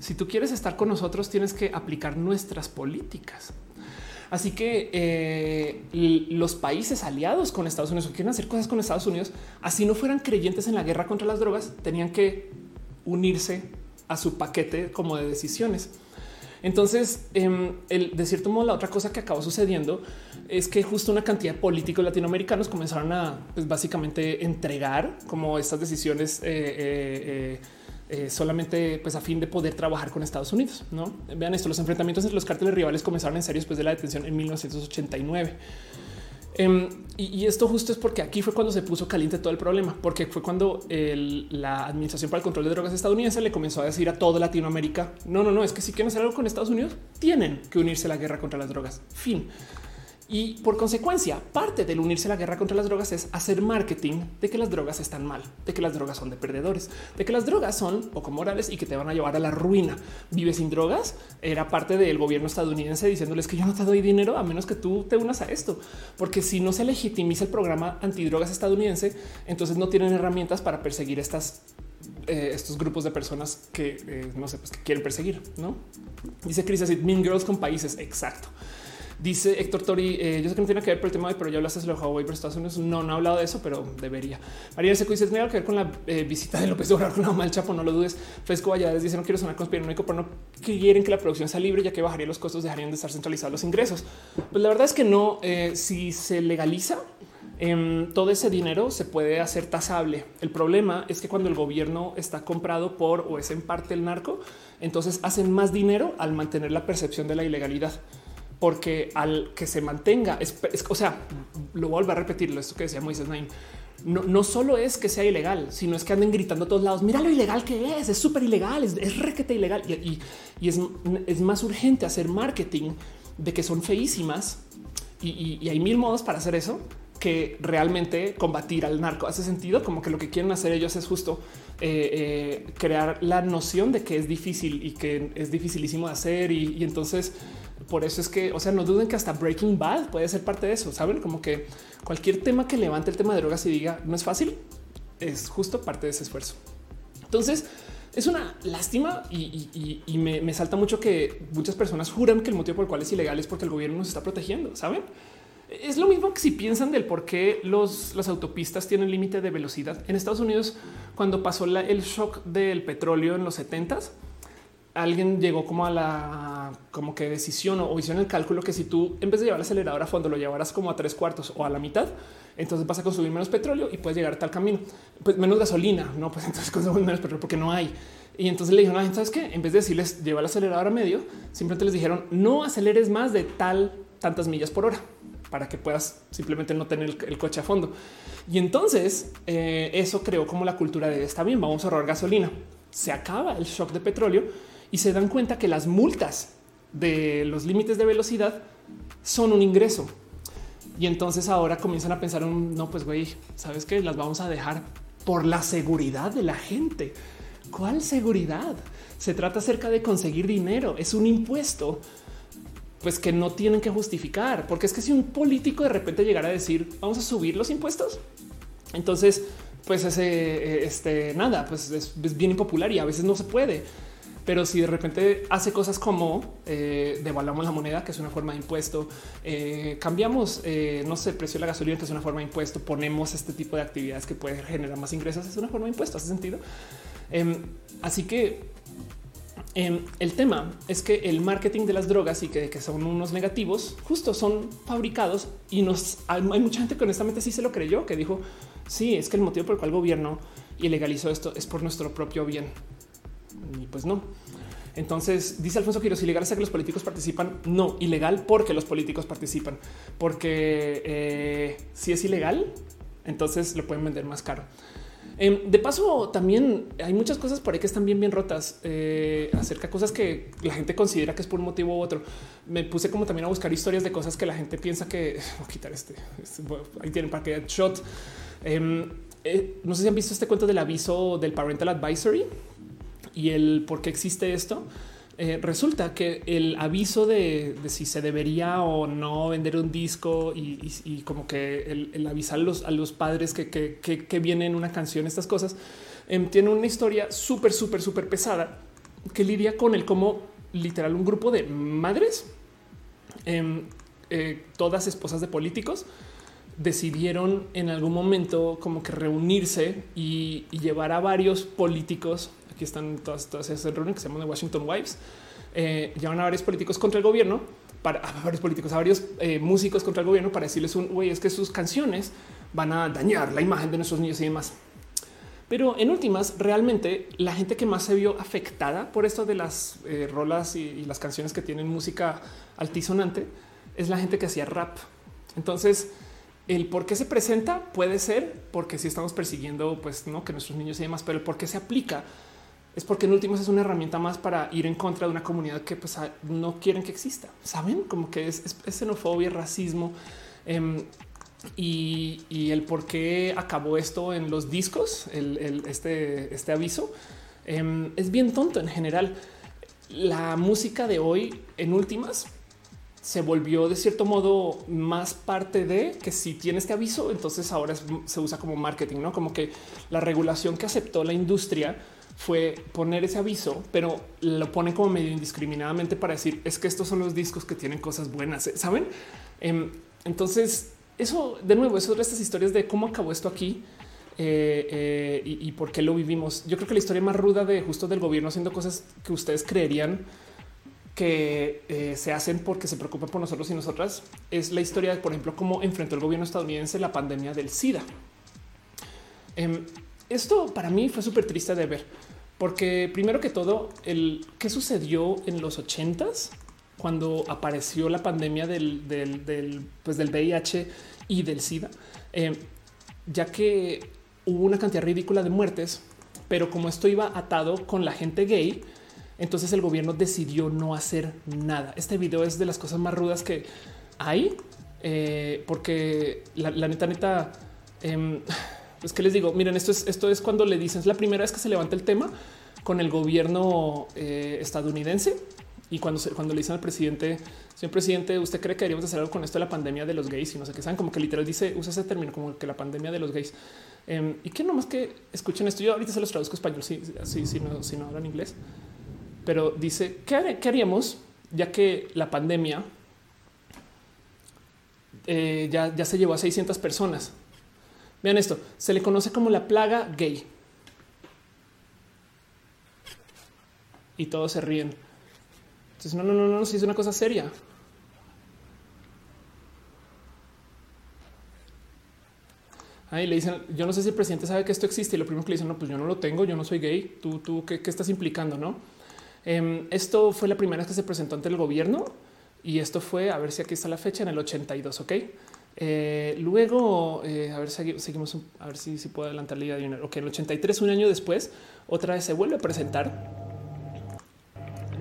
Speaker 1: si tú quieres estar con nosotros, tienes que aplicar nuestras políticas. Así que eh, los países aliados con Estados Unidos o quieren hacer cosas con Estados Unidos, así no fueran creyentes en la guerra contra las drogas, tenían que unirse a su paquete como de decisiones. Entonces, em, de cierto modo, la otra cosa que acabó sucediendo es que justo una cantidad de políticos latinoamericanos comenzaron a pues, básicamente entregar como estas decisiones eh, eh, eh, solamente pues a fin de poder trabajar con Estados Unidos. No vean esto: los enfrentamientos entre los cárteles rivales comenzaron en serio después de la detención en 1989. Em, y, esto justo es porque aquí fue cuando se puso caliente todo el problema, porque fue cuando la Administración para el Control de Drogas estadounidense le comenzó a decir a toda Latinoamérica, no, no, no, es que si quieren hacer algo con Estados Unidos, tienen que unirse a la guerra contra las drogas. Fin. Y por consecuencia, parte del unirse a la guerra contra las drogas es hacer marketing de que las drogas están mal, de que las drogas son de perdedores, de que las drogas son poco morales y que te van a llevar a la ruina. Vive sin drogas era parte del gobierno estadounidense diciéndoles que yo no te doy dinero a menos que tú te unas a esto, porque si no se legitimiza el programa antidrogas estadounidense, entonces no tienen herramientas para perseguir estas eh, estos grupos de personas que eh, no sé, pues que quieren perseguir. No dice Chris así Mean Girls con países. Exacto. Dice Héctor Tori, eh, yo sé que no tiene que ver por el tema de, pero ya hablaste de Huawei Estados Unidos. No, no he hablado de eso, pero debería. María Seco dice, tiene que ver con la eh, visita de López Obrador con la mal chapo, no lo dudes. Fresco Valladares dice, no quiero sonar conspiranoico, pero no quieren que la producción sea libre, ya que bajaría los costos, dejarían de estar centralizados los ingresos. Pues la verdad es que no, eh, si se legaliza, em, todo ese dinero se puede hacer tasable. El problema es que cuando el gobierno está comprado por o es en parte el narco, entonces hacen más dinero al mantener la percepción de la ilegalidad porque al que se mantenga, es, o sea, lo vuelvo a repetir, esto que decía Moisés Nain, no, no, solo es que sea ilegal, sino es que anden gritando a todos lados, mira lo ilegal que es, es súper ilegal, es, es, requete ilegal. Y, y, es, es, más urgente hacer marketing de que son feísimas y, y, hay mil modos para hacer eso que realmente combatir al narco. Hace sentido como que lo que quieren hacer ellos es justo eh, eh, crear la noción de que es difícil y que es dificilísimo de hacer y entonces por eso es que, o sea, no duden que hasta Breaking Bad puede ser parte de eso. Saben como que cualquier tema que levante el tema de drogas y diga no es fácil, es justo parte de ese esfuerzo. Entonces, es una lástima y, me, salta mucho que muchas personas juran que el motivo por el cual es ilegal es porque el gobierno nos está protegiendo. Saben? Es lo mismo que si piensan del por qué los, las autopistas tienen límite de velocidad. En Estados Unidos, cuando pasó el shock del petróleo en los 70s, alguien llegó como a la como que decisión o hicieron el cálculo que si tú en vez de llevar el acelerador a fondo lo llevaras como a tres cuartos o a la mitad, entonces vas a consumir menos petróleo y puedes llegar a tal camino, pues menos gasolina, no, pues entonces consumimos menos petróleo porque no hay. Y entonces le dijeron, ¿sabes qué? En vez de decirles lleva el acelerador a medio, simplemente les dijeron no aceleres más de tal tantas millas por hora para que puedas simplemente no tener el, coche a fondo. Y entonces eh, eso creó como la cultura de está bien, vamos a ahorrar gasolina. Se acaba el shock de petróleo y se dan cuenta que las multas de los límites de velocidad son un ingreso. Y entonces ahora comienzan a pensar, no, pues güey, sabes que las vamos a dejar por la seguridad de la gente. ¿Cuál seguridad? Se trata acerca de conseguir dinero. Es un impuesto pues que no tienen que justificar, porque es que si un político de repente llegara a decir vamos a subir los impuestos, entonces pues ese eh, este nada, pues es, bien impopular y a veces no se puede. Pero si de repente hace cosas como eh, devaluamos la moneda, que es una forma de impuesto, eh, cambiamos, eh, no sé, el precio de la gasolina, que es una forma de impuesto, ponemos este tipo de actividades que puede generar más ingresos, es una forma de impuesto, hace sentido. Em, así que em, el tema es que el marketing de las drogas y que, son unos negativos, justo son fabricados y nos hay, mucha gente que honestamente sí se lo creyó, que dijo, sí, es que el motivo por el cual el gobierno ilegalizó esto es por nuestro propio bien y pues no. Entonces dice Alfonso Quiroz, ilegal es que los políticos participan. No, ilegal porque los políticos participan, porque eh, si es ilegal, entonces lo pueden vender más caro. Em, de paso, también hay muchas cosas por ahí que están bien, bien rotas eh, acerca de cosas que la gente considera que es por un motivo u otro. Me puse como también a buscar historias de cosas que la gente piensa que voy a quitar este. este ahí tienen para que shot. Em, eh, no sé si han visto este cuento del aviso del parental advisory y el por qué existe esto. Eh, resulta que el aviso de, si se debería o no vender un disco y, como que el, avisar a los, a los padres que, que, una canción, estas cosas, em, tiene una historia súper, súper, súper pesada que lidia con el cómo literal un grupo de madres, em, eh, todas esposas de políticos, decidieron en algún momento como que reunirse y llevar a varios políticos aquí están todas, todas esas reuniones que se llaman Washington Wives, eh, llevan a varios políticos contra el gobierno, para a varios políticos, a varios eh, músicos contra el gobierno para decirles un güey, es que sus canciones van a dañar la imagen de nuestros niños y demás. Pero en últimas, realmente la gente que más se vio afectada por esto de las eh, rolas y, las canciones que tienen música altisonante es la gente que hacía rap. Entonces, el por qué se presenta puede ser porque si estamos persiguiendo, pues no que nuestros niños y demás, pero el por qué se aplica es porque en últimos es una herramienta más para ir en contra de una comunidad que pues, no quieren que exista. Saben como que es, xenofobia, racismo em, y, el por qué acabó esto en los discos, este, este aviso em, es bien tonto en general. La música de hoy en últimas se volvió de cierto modo más parte de que si tiene este aviso, entonces ahora se usa como marketing, no como que la regulación que aceptó la industria fue poner ese aviso, pero lo pone como medio indiscriminadamente para decir es que estos son los discos que tienen cosas buenas, ¿eh? saben? Em, entonces, eso de nuevo, eso de estas historias de cómo acabó esto aquí eh, eh, y, por qué lo vivimos. Yo creo que la historia más ruda de justo del gobierno haciendo cosas que ustedes creerían que se hacen porque se preocupan por nosotros y nosotras es la historia de, por ejemplo, cómo enfrentó el gobierno estadounidense la pandemia del SIDA. Em, esto para mí fue súper triste de ver, porque primero que todo, el qué sucedió en los ochentas cuando apareció la pandemia del, pues del VIH y del SIDA, eh, ya que hubo una cantidad ridícula de muertes, pero como esto iba atado con la gente gay, entonces el gobierno decidió no hacer nada. Este video es de las cosas más rudas que hay, eh, porque la, neta, neta, em, es que les digo, miren, esto es, esto es cuando le dicen, es la primera vez que se levanta el tema con el gobierno eh, estadounidense y cuando, cuando le dicen al presidente, señor presidente, ¿usted cree que deberíamos hacer algo con esto de la pandemia de los gays? Y no sé qué saben, como que literal dice, usa ese término como que la pandemia de los gays. Em, y que más que escuchen esto, yo ahorita se los traduzco español, si, sí, sí, no, si no hablan inglés, pero dice, ¿qué, ¿qué, haríamos ya que la pandemia eh, ya, ya se llevó a 600 personas? Vean esto, se le conoce como la plaga gay. y todos se ríen. Entonces, no, no, no, no, si es una cosa seria. Ahí le dicen, yo no sé si el presidente sabe que esto existe y lo primero que le dicen, no, pues yo no lo tengo, yo no soy gay, tú, tú, ¿qué, estás implicando? No? Em, esto fue la primera vez que se presentó ante el gobierno y esto fue, a ver si aquí está la fecha, en el 82, ¿ok? Eh, luego, eh, a ver, seguimos, a ver si, puedo adelantar la idea de Ok, el 83, un año después, otra vez se vuelve a presentar.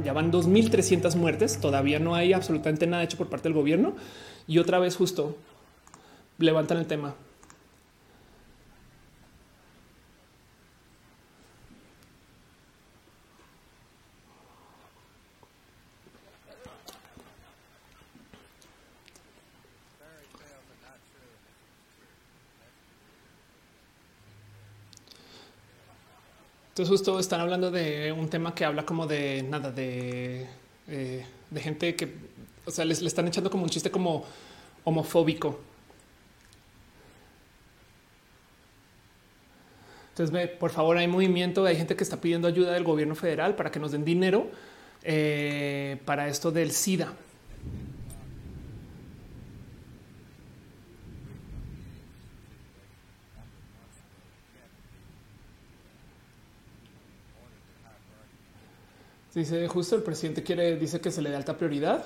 Speaker 1: Ya van 2.300 muertes, todavía no hay absolutamente nada hecho por parte del gobierno. Y otra vez justo levantan el tema. Entonces justo están hablando de un tema que habla como de nada, de, eh, de gente que, o sea, les le están echando como un chiste como homofóbico. Entonces, por favor, hay movimiento, hay gente que está pidiendo ayuda del gobierno federal para que nos den dinero eh, para esto del SIDA. Dice justo el presidente quiere, dice que se le dé alta prioridad.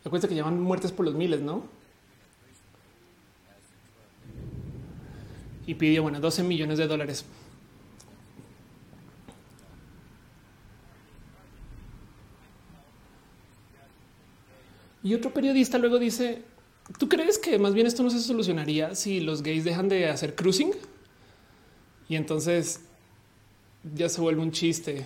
Speaker 1: Acuérdense que llevan muertes por los miles, no? Y pidió, bueno, 12 millones de dólares. Y otro periodista luego dice, ¿tú crees que más bien esto no se solucionaría si los gays dejan de hacer cruising? Y entonces ya se vuelve un chiste.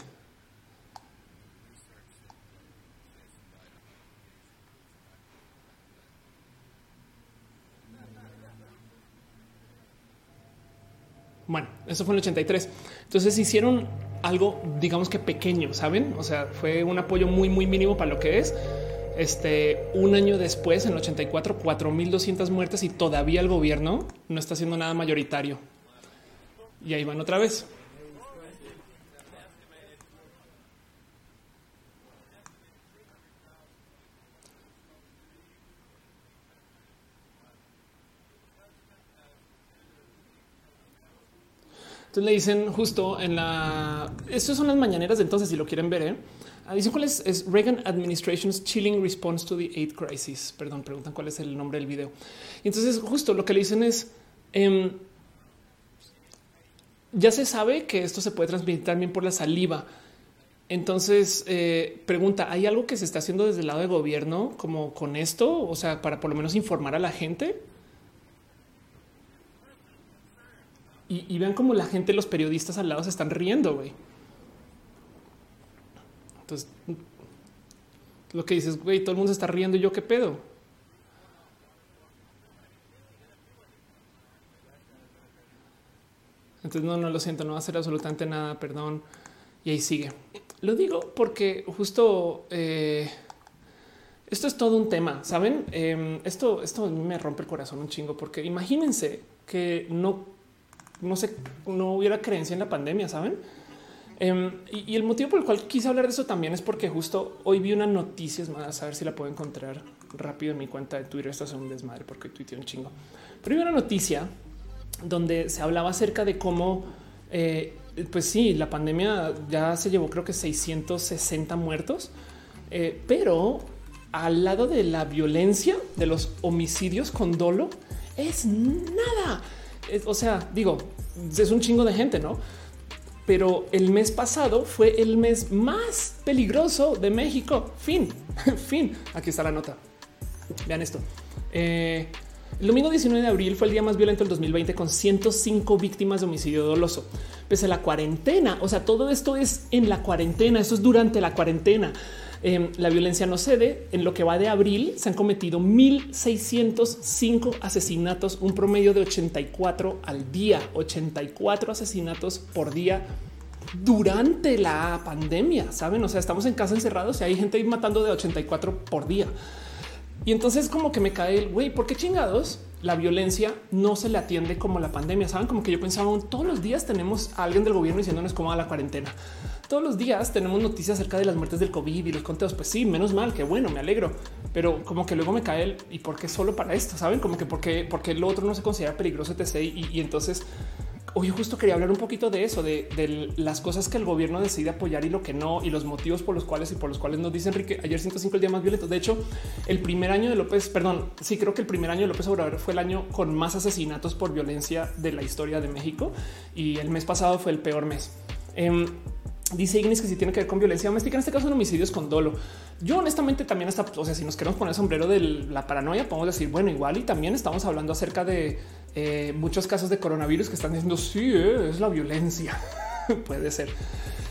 Speaker 1: Bueno, eso fue en el 83. Entonces hicieron algo, digamos que pequeño, saben? O sea, fue un apoyo muy, muy mínimo para lo que es. Este un año después, en el 84, 4200 muertes y todavía el gobierno no está haciendo nada mayoritario. Y ahí van otra vez. Entonces le dicen justo en la. Estas son las mañaneras de entonces, si lo quieren ver. ¿eh? Ah, dicen cuál es, Reagan Administration's Chilling Response to the Eighth Crisis. Perdón, preguntan cuál es el nombre del video. Y entonces, justo lo que le dicen es. Em, ya se sabe que esto se puede transmitir también por la saliva. Entonces, eh, pregunta, ¿hay algo que se está haciendo desde el lado del gobierno como con esto? O sea, para por lo menos informar a la gente. Y, vean cómo la gente, los periodistas al lado se están riendo, güey. Entonces, lo que dices, güey, todo el mundo está riendo y yo qué pedo. Entonces, no, no lo siento, no va a hacer absolutamente nada, perdón. Y ahí sigue. Lo digo porque justo eh, esto es todo un tema, saben? Em, esto, esto me rompe el corazón un chingo, porque imagínense que no no sé, no hubiera creencia en la pandemia, saben? Em, y, el motivo por el cual quise hablar de eso también es porque justo hoy vi una noticia, es más, a ver si la puedo encontrar rápido en mi cuenta de Twitter. Esto es un desmadre porque tuiteé un chingo. Pero vi una noticia donde se hablaba acerca de cómo, eh, pues sí, la pandemia ya se llevó creo que 660 muertos, eh, pero al lado de la violencia, de los homicidios con dolo, es nada o sea, digo, es un chingo de gente, ¿no? Pero el mes pasado fue el mes más peligroso de México. Fin, fin. Aquí está la nota. Vean esto. Eh, el domingo 19 de abril fue el día más violento del 2020 con 105 víctimas de homicidio doloso. Pese a la cuarentena, o sea, todo esto es en la cuarentena, esto es durante la cuarentena. Em, la violencia no cede. En lo que va de abril se han cometido 1605 asesinatos, un promedio de 84 al día, 84 asesinatos por día durante la pandemia. Saben, o sea, estamos en casa encerrados y hay gente matando de 84 por día. Y entonces como que me cae el güey, ¿por qué chingados? La violencia no se le atiende como la pandemia. Saben como que yo pensaba todos los días tenemos a alguien del gobierno diciéndonos cómo va la cuarentena. Todos los días tenemos noticias acerca de las muertes del COVID y los conteos. Pues sí, menos mal, que bueno, me alegro. Pero como que luego me cae el y por qué solo para esto, saben como que porque, porque el otro no se considera peligroso, etc. Y, y entonces hoy justo quería hablar un poquito de eso, de, las cosas que el gobierno decide apoyar y lo que no, y los motivos por los cuales y por los cuales nos dice Enrique ayer 105 el día más violento. De hecho, el primer año de López, perdón, sí creo que el primer año de López Obrador fue el año con más asesinatos por violencia de la historia de México y el mes pasado fue el peor mes. Em, dice Ignis que si tiene que ver con violencia doméstica, en este caso en homicidios con dolo. Yo honestamente también hasta, o sea, si nos queremos poner sombrero de la paranoia, podemos decir, bueno, igual y también estamos hablando acerca de eh, muchos casos de coronavirus que están diciendo sí, eh, es la violencia. Puede ser.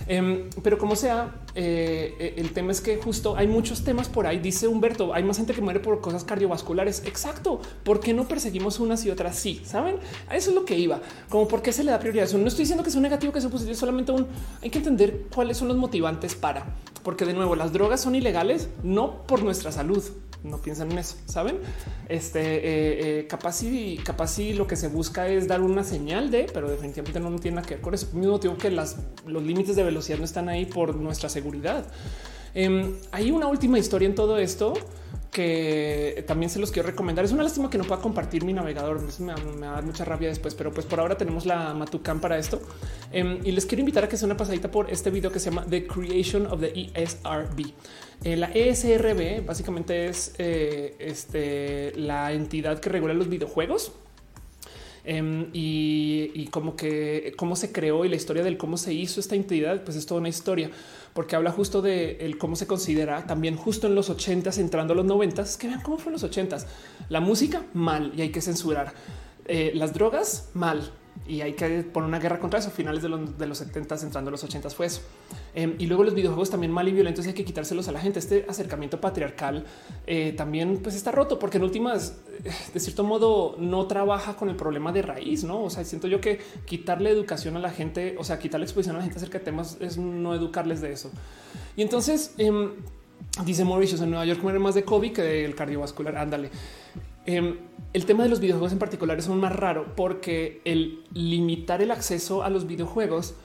Speaker 1: Em, pero como sea, eh, el tema es que justo hay muchos temas por ahí. Dice Humberto, hay más gente que muere por cosas cardiovasculares. Exacto. ¿Por qué no perseguimos unas y otras? Sí, saben, a eso es lo que iba. Como por qué se le da prioridad. No estoy diciendo que sea negativo, que sea positivo, solamente un hay que entender cuáles son los motivantes para, porque de nuevo las drogas son ilegales no por nuestra salud, no piensan en eso, saben? Este eh, eh, capaz y capaz y lo que se busca es dar una señal de, pero definitivamente no, tiene nada que ver con eso. Mismo motivo que los límites de velocidad no están ahí por nuestra seguridad. Em, hay una última historia en todo esto que también se los quiero recomendar. Es una lástima que no pueda compartir mi navegador. Me, me, va a dar mucha rabia después, pero pues por ahora tenemos la Matucam para esto. Em, y les quiero invitar a que sea una pasadita por este video que se llama The Creation of the ESRB. Eh, la ESRB básicamente es eh, este, la entidad que regula los videojuegos. Em, y, como que cómo se creó y la historia del cómo se hizo esta entidad, pues es toda una historia porque habla justo de cómo se considera también justo en los ochentas, entrando a los noventas, que vean cómo fue los ochentas. La música mal y hay que censurar. Eh, las drogas mal y hay que poner una guerra contra eso. Finales de los, de los 70 entrando a los 80 fue eso. Em, y luego los videojuegos también mal y violentos hay que quitárselos a la gente. Este acercamiento patriarcal eh, también pues está roto porque en últimas, eh, de cierto modo, no trabaja con el problema de raíz, no? O sea, siento yo que quitarle educación a la gente, o sea, quitarle exposición a la gente acerca de temas es no educarles de eso. Y entonces em, dice Mauricio en Nueva York muere más de COVID que del cardiovascular. Ándale. Em, el tema de los videojuegos en particular es un más raro porque el limitar el acceso a los videojuegos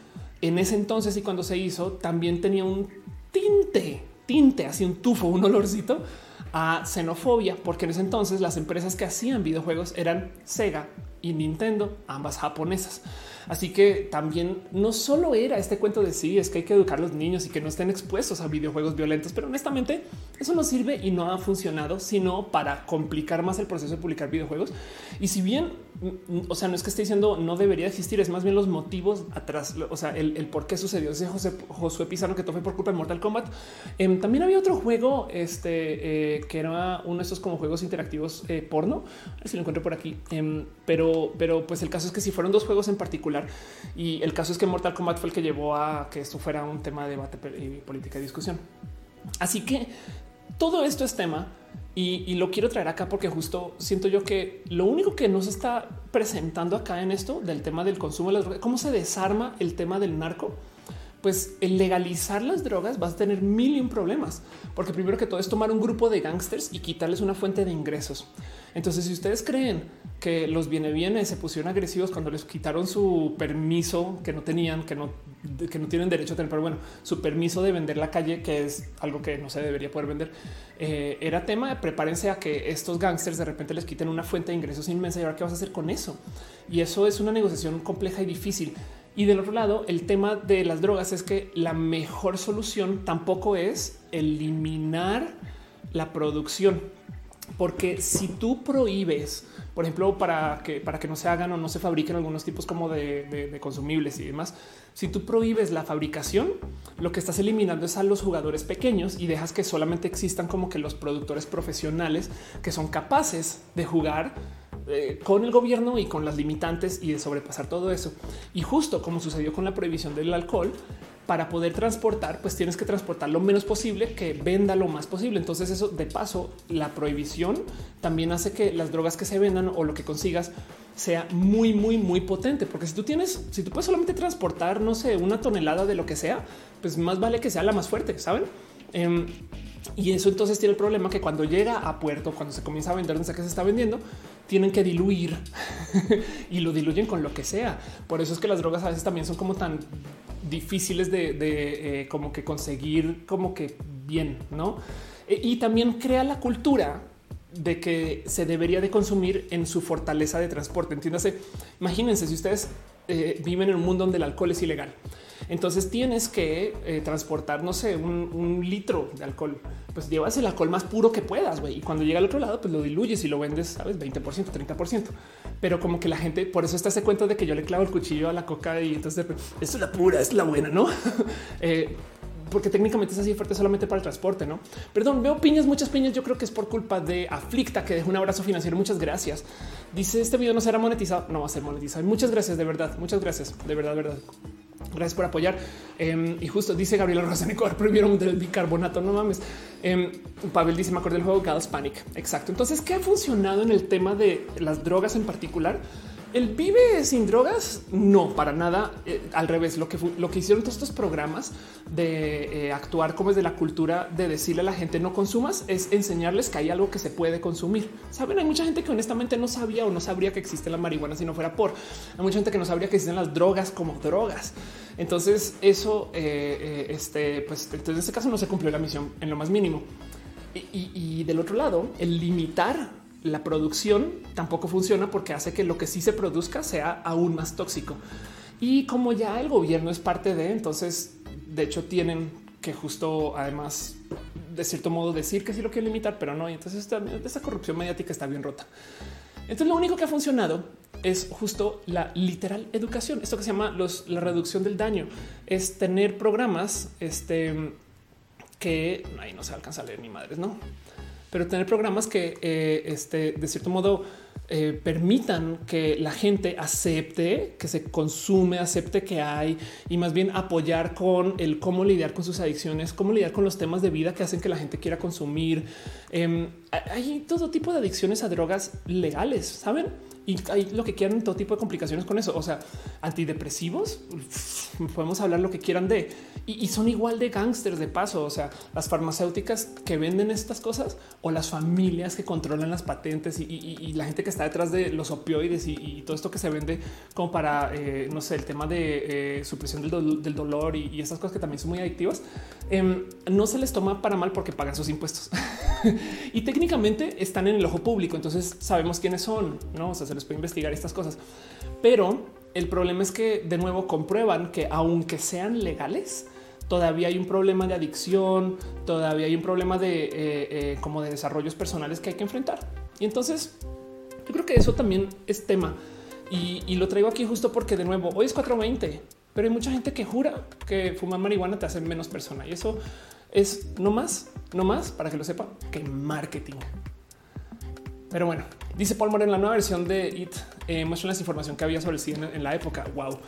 Speaker 1: en ese entonces y cuando se hizo también tenía un tinte, tinte, así un tufo, un olorcito a xenofobia, porque en ese entonces las empresas que hacían videojuegos eran Sega y Nintendo, ambas japonesas. Así que también no solo era este cuento de sí, es que hay que educar a los niños y que no estén expuestos a videojuegos violentos, pero honestamente eso no sirve y no ha funcionado, sino para complicar más el proceso de publicar videojuegos. Y si bien, mm, o sea, no es que esté diciendo no debería existir, es más bien los motivos atrás, o sea, el, por qué sucedió ese José Josué Pizarro que todo fue por culpa de Mortal Kombat. Em, también había otro juego este, eh, que era uno de estos como juegos interactivos eh, porno, a ver si lo encuentro por aquí, em, pero, pero pues el caso es que si fueron dos juegos en particular, y el caso es que Mortal Kombat fue el que llevó a que esto fuera un tema de debate y política y discusión. Así que todo esto es tema y, lo quiero traer acá porque justo siento yo que lo único que nos está presentando acá en esto del tema del consumo de las drogas, cómo se desarma el tema del narco, pues el legalizar las drogas vas a tener mil y un problemas, porque primero que todo es tomar un grupo de gángsters y quitarles una fuente de ingresos. Entonces, si ustedes creen que los viene bienes se pusieron agresivos cuando les quitaron su permiso que no tenían, que no, que no tienen derecho a tener, pero bueno, su permiso de vender la calle, que es algo que no se debería poder vender, eh, era tema de prepárense a que estos gángsters de repente les quiten una fuente de ingresos inmensa y ahora qué vas a hacer con eso. Y eso es una negociación compleja y difícil. Y del otro lado, el tema de las drogas es que la mejor solución tampoco es eliminar la producción. Porque si tú prohíbes, por ejemplo, para que, para que no se hagan o no se fabriquen algunos tipos como de, consumibles y demás, si tú prohíbes la fabricación, lo que estás eliminando es a los jugadores pequeños y dejas que solamente existan como que los productores profesionales que son capaces de jugar eh, con el gobierno y con las limitantes y de sobrepasar todo eso. Y justo como sucedió con la prohibición del alcohol, para poder transportar, pues tienes que transportar lo menos posible, que venda lo más posible. Entonces eso de paso, la prohibición también hace que las drogas que se vendan o lo que consigas sea muy, muy, muy potente. Porque si tú tienes, si tú puedes solamente transportar, no sé, una tonelada de lo que sea, pues más vale que sea la más fuerte, ¿saben? Em, Y eso entonces tiene el problema que cuando llega a puerto, cuando se comienza a vender, no sé qué se está vendiendo, tienen que diluir y lo diluyen con lo que sea. Por eso es que las drogas a veces también son como tan difíciles de, eh, como que conseguir como que bien, ¿no? E, y también crea la cultura de que se debería de consumir en su fortaleza de transporte. Entiéndase, imagínense si ustedes eh, viven en un mundo donde el alcohol es ilegal. Entonces tienes que eh, transportar, no sé, un, litro de alcohol. Pues llevas el alcohol más puro que puedas, güey. Y cuando llega al otro lado, pues lo diluyes y lo vendes, sabes, 20%, 30%. Pero como que la gente, por eso está ese cuento de que yo le clavo el cuchillo a la coca y entonces esto es la pura, es la buena, ¿no? eh, porque técnicamente es así fuerte solamente para el transporte, no? Perdón, veo piñas, muchas piñas. Yo creo que es por culpa de Aflicta que dejó un abrazo financiero. Muchas gracias. Dice este video no será monetizado, no va a ser monetizado. Muchas gracias, de verdad. Muchas gracias, de verdad, de verdad. Gracias por apoyar. Em, y justo dice Gabriela Rosa Ecuador prohibieron del bicarbonato. No mames. Eh, Pavel dice: Me acuerdo del juego Gals Panic. Exacto. Entonces, ¿qué ha funcionado en el tema de las drogas en particular? El vive sin drogas, no para nada. Eh, al revés, lo que lo que hicieron todos estos programas de eh, actuar como es de la cultura de decirle a la gente no consumas es enseñarles que hay algo que se puede consumir. Saben, hay mucha gente que honestamente no sabía o no sabría que existe la marihuana si no fuera por. Hay mucha gente que no sabría que existen las drogas como drogas. Entonces, eso, eh, este, pues en este caso no se cumplió la misión en lo más mínimo. y del otro lado, el limitar la producción tampoco funciona porque hace que lo que sí se produzca sea aún más tóxico. Y como ya el gobierno es parte de, entonces, de hecho, tienen que justo además de cierto modo decir que sí lo quieren limitar, pero no. Y entonces esa corrupción mediática está bien rota. Entonces lo único que ha funcionado es justo la literal educación. Esto que se llama la reducción del daño es tener programas este, que ahí no se alcanza a leer ni madres, no? Pero tener programas que eh, este, de cierto modo eh, permitan que la gente acepte que se consume, acepte que hay y más bien apoyar con el cómo lidiar con sus adicciones, cómo lidiar con los temas de vida que hacen que la gente quiera consumir. Em, hay todo tipo de adicciones a drogas legales, saben? y hay lo que quieran, todo tipo de complicaciones con eso. O sea, antidepresivos, podemos hablar lo que quieran de y, son igual de gángsters de paso. O sea, las farmacéuticas que venden estas cosas o las familias que controlan las patentes y, la gente que está detrás de los opioides y, todo esto que se vende como para, eh, no sé, el tema de eh, supresión del, dolor y, esas cosas que también son muy adictivas, em, no se les toma para mal porque pagan sus impuestos y técnicamente están en el ojo público. Entonces sabemos quiénes son, no? O sea, se les puede investigar estas cosas, pero el problema es que de nuevo comprueban que aunque sean legales, todavía hay un problema de adicción, todavía hay un problema de eh, eh, como de desarrollos personales que hay que enfrentar. Y entonces yo creo que eso también es tema y, lo traigo aquí justo porque de nuevo hoy es 420, pero hay mucha gente que jura que fumar marihuana te hace menos persona y eso es no más, no más para que lo sepa que marketing. Pero bueno, dice Paul Moore en la nueva versión de It eh, muestran la información que había sobre el cine en la época. Wow.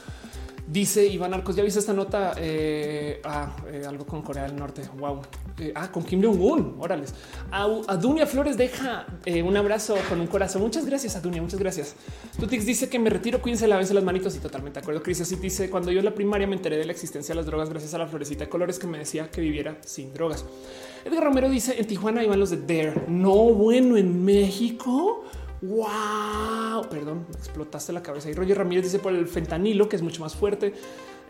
Speaker 1: Dice Iván Arcos, ya viste esta nota? Eh, ah, eh, algo con Corea del Norte. Wow. Eh, ah, con Kim Jong-un. Órales. A, Dunia Flores deja un abrazo con un corazón. Muchas gracias a Dunia. Muchas gracias. Tutix dice que me retiro, cuídense, lávense las manitos y totalmente de acuerdo. Cris así dice cuando yo en la primaria me enteré de la existencia de las drogas gracias a la florecita de colores que me decía que viviera sin drogas. Edgar Romero dice en Tijuana iban los de Dare. No, bueno, en México. Wow, perdón, explotaste la cabeza. Y Roger Ramírez dice por el fentanilo, que es mucho más fuerte.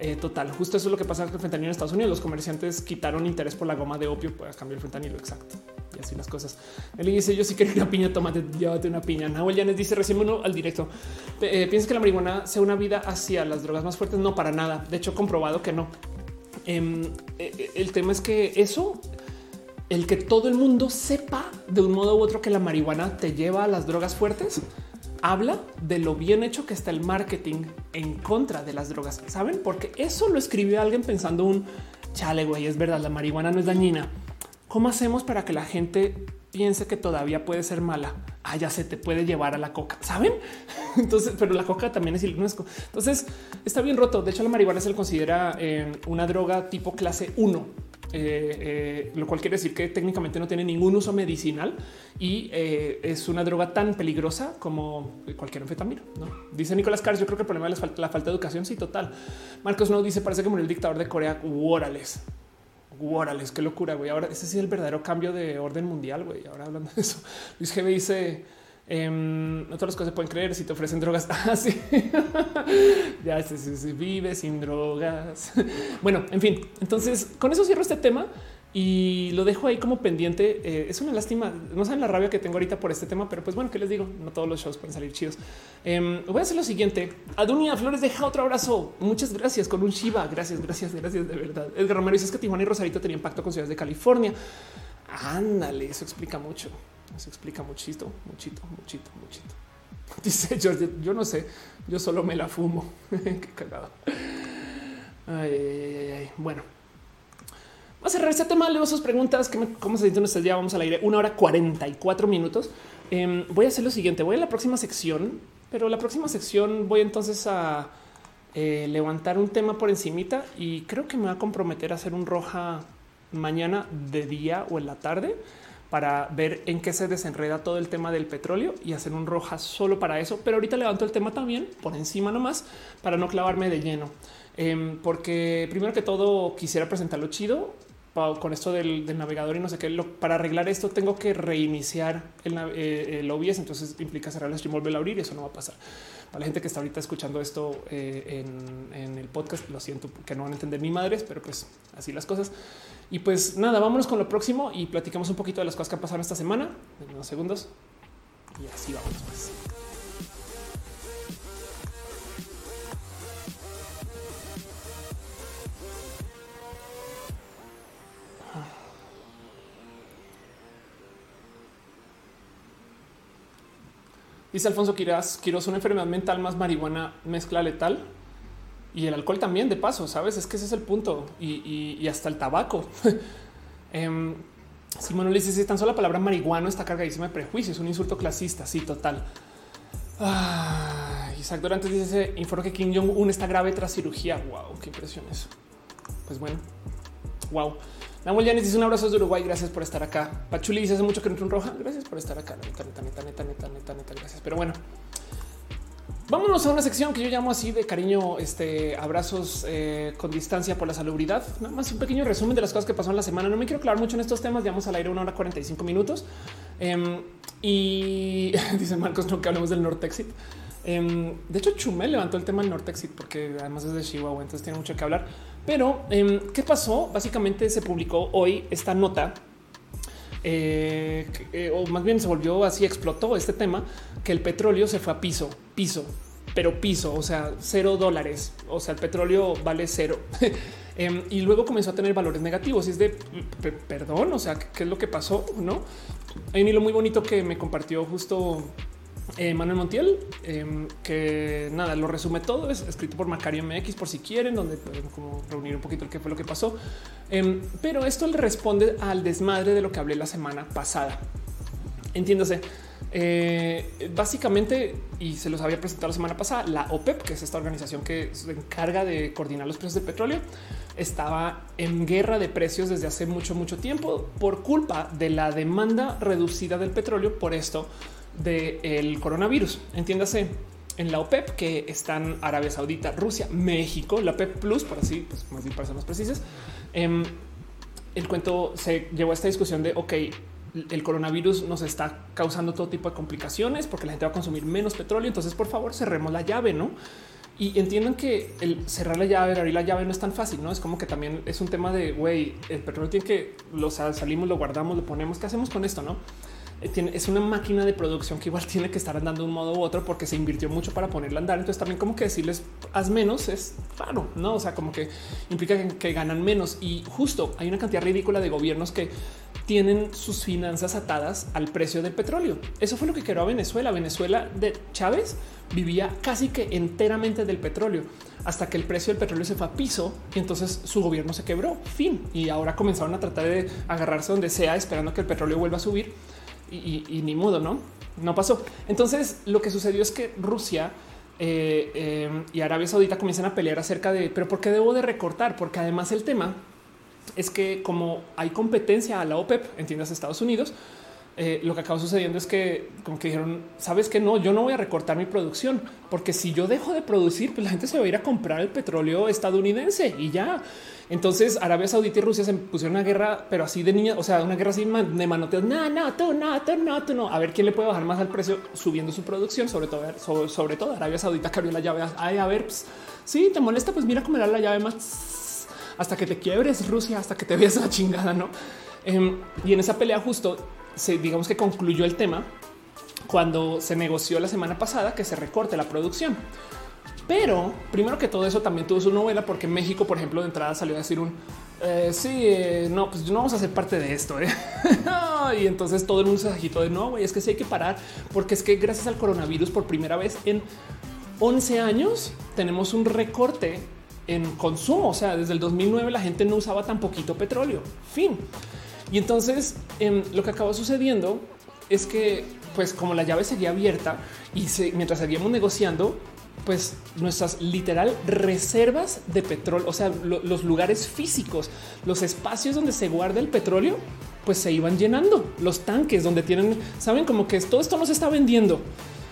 Speaker 1: Eh, total, justo eso es lo que pasa con el fentanilo en Estados Unidos. Los comerciantes quitaron interés por la goma de opio para cambiar el fentanilo. Exacto. Y así las cosas. Él dice: Yo sí quería una piña, tomate, llévate una piña. Nahuel Yanes dice: Recién uno al directo. Eh, ¿Piensas que la marihuana sea una vida hacia las drogas más fuertes? No, para nada. De hecho, comprobado que no. Em, eh, el tema es que eso el que todo el mundo sepa de un modo u otro que la marihuana te lleva a las drogas fuertes, habla de lo bien hecho que está el marketing en contra de las drogas. Saben, porque eso lo escribió alguien pensando un chale, güey, es verdad, la marihuana no es dañina. ¿Cómo hacemos para que la gente piense que todavía puede ser mala? Ah, ya se te puede llevar a la coca, saben? Entonces, pero la coca también es ilunesco. Entonces está bien roto. De hecho, la marihuana se le considera eh, una droga tipo clase 1 eh, eh, lo cual quiere decir que técnicamente no tiene ningún uso medicinal y es una droga tan peligrosa como cualquier anfetamina. ¿no? Dice Nicolás Cars, yo creo que el problema es la falta, de educación. Sí, total. Marcos no dice, parece que murió el dictador de Corea. Órales. Órale, qué locura, güey. Ahora ese sí es el verdadero cambio de orden mundial, güey. Ahora hablando de eso, Luis GB dice em, no todas las cosas se pueden creer si te ofrecen drogas. Ah, sí. ya se, vive sin drogas. bueno, en fin, entonces con eso cierro este tema y lo dejo ahí como pendiente. Eh, es una lástima. No saben la rabia que tengo ahorita por este tema, pero pues bueno, ¿qué les digo? No todos los shows pueden salir chidos. Em, voy a hacer lo siguiente. Adunia Flores deja otro abrazo. Muchas gracias con un Shiva. Gracias, gracias, gracias de verdad. Edgar Romero dice que Tijuana y Rosarito tenían pacto con ciudades de California. Ándale, eso explica mucho. Eso explica muchito, muchito, muchito, muchito. Dice George, yo no sé, yo solo me la fumo. Qué cagado. Ay, ay, ay, ay. Bueno, a cerrar este tema, leo sus preguntas. ¿Cómo se sienten ustedes? Ya vamos al aire una hora 44 minutos. Em, voy a hacer lo siguiente. Voy a la próxima sección, pero la próxima sección voy entonces a eh, levantar un tema por encimita y creo que me va a comprometer a hacer un roja mañana de día o en la tarde para ver en qué se desenreda todo el tema del petróleo y hacer un roja solo para eso. Pero ahorita levanto el tema también por encima nomás para no clavarme de lleno. Em, porque primero que todo quisiera presentarlo chido con esto del, navegador y no sé qué. para arreglar esto tengo que reiniciar el, eh, entonces implica cerrar el stream, volver a abrir y eso no va a pasar. Para la gente que está ahorita escuchando esto eh, en, el podcast, lo siento que no van a entender ni madres, pero pues así las cosas. Y pues nada, vámonos con lo próximo y platicamos un poquito de las cosas que han pasado esta semana en unos segundos. Y así vamos. Pues. Dice Alfonso Quiroz, Quiroz, una enfermedad mental más marihuana mezcla letal y el alcohol también de paso, sabes? Es que ese es el punto y, hasta el tabaco. eh, Simón le dice tan solo la palabra marihuana está cargadísima de prejuicios, un insulto clasista. Sí, total. Ah, Isaac Dorantes dice: Informo que Kim Jong-un está grave tras cirugía. Wow, qué impresión eso. Pues bueno, wow. Namuel Yanis dice un abrazo de Uruguay. Gracias por estar acá. Pachuli dice hace mucho que no un roja. Gracias por estar acá. Neta, neta, neta, neta, neta, neta, neta, gracias. Pero bueno, vámonos a una sección que yo llamo así de cariño, este abrazos eh, con distancia por la salubridad. Nada más un pequeño resumen de las cosas que pasó en la semana. No me quiero clavar mucho en estos temas. Llevamos al aire una hora 45 minutos. Em, y dice Marcos, no que hablemos del Nortexit. Em, de hecho, Chumel levantó el tema del Nortexit porque además es de Chihuahua, entonces tiene mucho que hablar. Pero em, qué pasó? Básicamente se publicó hoy esta nota. Eh, eh, o más bien se volvió así, explotó este tema que el petróleo se fue a piso, piso, pero piso, o sea, cero dólares. O sea, el petróleo vale cero. Em, y luego comenzó a tener valores negativos. Y es de perdón, o sea, ¿qué es lo que pasó? No hay un hilo muy bonito que me compartió justo eh, Manuel Montiel, em, que nada, lo resume todo, es escrito por Macario MX por si quieren, donde pueden reunir un poquito el qué fue lo que pasó. Em, pero esto le responde al desmadre de lo que hablé la semana pasada. Entiéndase. Eh, básicamente, y se los había presentado la semana pasada, la OPEP, que es esta organización que se encarga de coordinar los precios del petróleo, estaba en guerra de precios desde hace mucho, mucho tiempo por culpa de la demanda reducida del petróleo. Por esto, del coronavirus. Entiéndase en la OPEP que están Arabia Saudita, Rusia, México, la OPEP Plus, por así, pues más bien para ser más precisas. Em, el cuento se llevó a esta discusión de, ok, el coronavirus nos está causando todo tipo de complicaciones porque la gente va a consumir menos petróleo. Entonces, por favor, cerremos la llave, no? Y entiendan que el cerrar la llave, abrir la llave no es tan fácil, no es como que también es un tema de güey, el petróleo tiene que lo salimos, lo guardamos, lo ponemos. ¿Qué hacemos con esto? No? Eh, es una máquina de producción que igual tiene que estar andando de un modo u otro porque se invirtió mucho para ponerla a andar. Entonces también como que decirles haz menos es raro, no? O sea, como que implica que, ganan menos y justo hay una cantidad ridícula de gobiernos que tienen sus finanzas atadas al precio del petróleo. Eso fue lo que creó a Venezuela. Venezuela de Chávez vivía casi que enteramente del petróleo hasta que el precio del petróleo se fue a piso y entonces su gobierno se quebró. Fin. Y ahora comenzaron a tratar de agarrarse donde sea, esperando que el petróleo vuelva a subir y, ni mudo, no, no pasó. Entonces lo que sucedió es que Rusia eh, eh, y Arabia Saudita comienzan a pelear acerca de, pero ¿por qué debo de recortar? Porque además el tema es que como hay competencia a la OPEP, entiendas Estados Unidos, eh, lo que acaba sucediendo es que como que dijeron, sabes que no, yo no voy a recortar mi producción, porque si yo dejo de producir, pues la gente se va a ir a comprar el petróleo estadounidense y ya. Entonces Arabia Saudita y Rusia se pusieron una guerra, pero así de niña, o sea, una guerra así de manoteos. No, no, tú no, tú no, tú no. A ver quién le puede bajar más al precio subiendo su producción, sobre todo, sobre, todo Arabia Saudita que abrió la llave. Ay, a ver, pues, si te molesta, pues mira cómo era la llave más hasta que te quiebres Rusia, hasta que te veas la chingada, no? Em, y en esa pelea justo se digamos que concluyó el tema cuando se negoció la semana pasada que se recorte la producción. Pero primero que todo eso también tuvo su novela porque México, por ejemplo, de entrada salió a decir un eh, sí, eh, no, pues no vamos a ser parte de esto. ¿eh? y entonces todo el mundo se de no, güey, es que sí hay que parar porque es que gracias al coronavirus por primera vez en 11 años tenemos un recorte en consumo. O sea, desde el 2009 la gente no usaba tan poquito petróleo. Fin. Y entonces em, lo que acabó sucediendo es que, pues como la llave seguía abierta y mientras seguíamos negociando, pues nuestras literal reservas de petróleo, o sea, los lugares físicos, los espacios donde se guarda el petróleo, pues se iban llenando. Los tanques donde tienen, saben como que todo esto no se está vendiendo.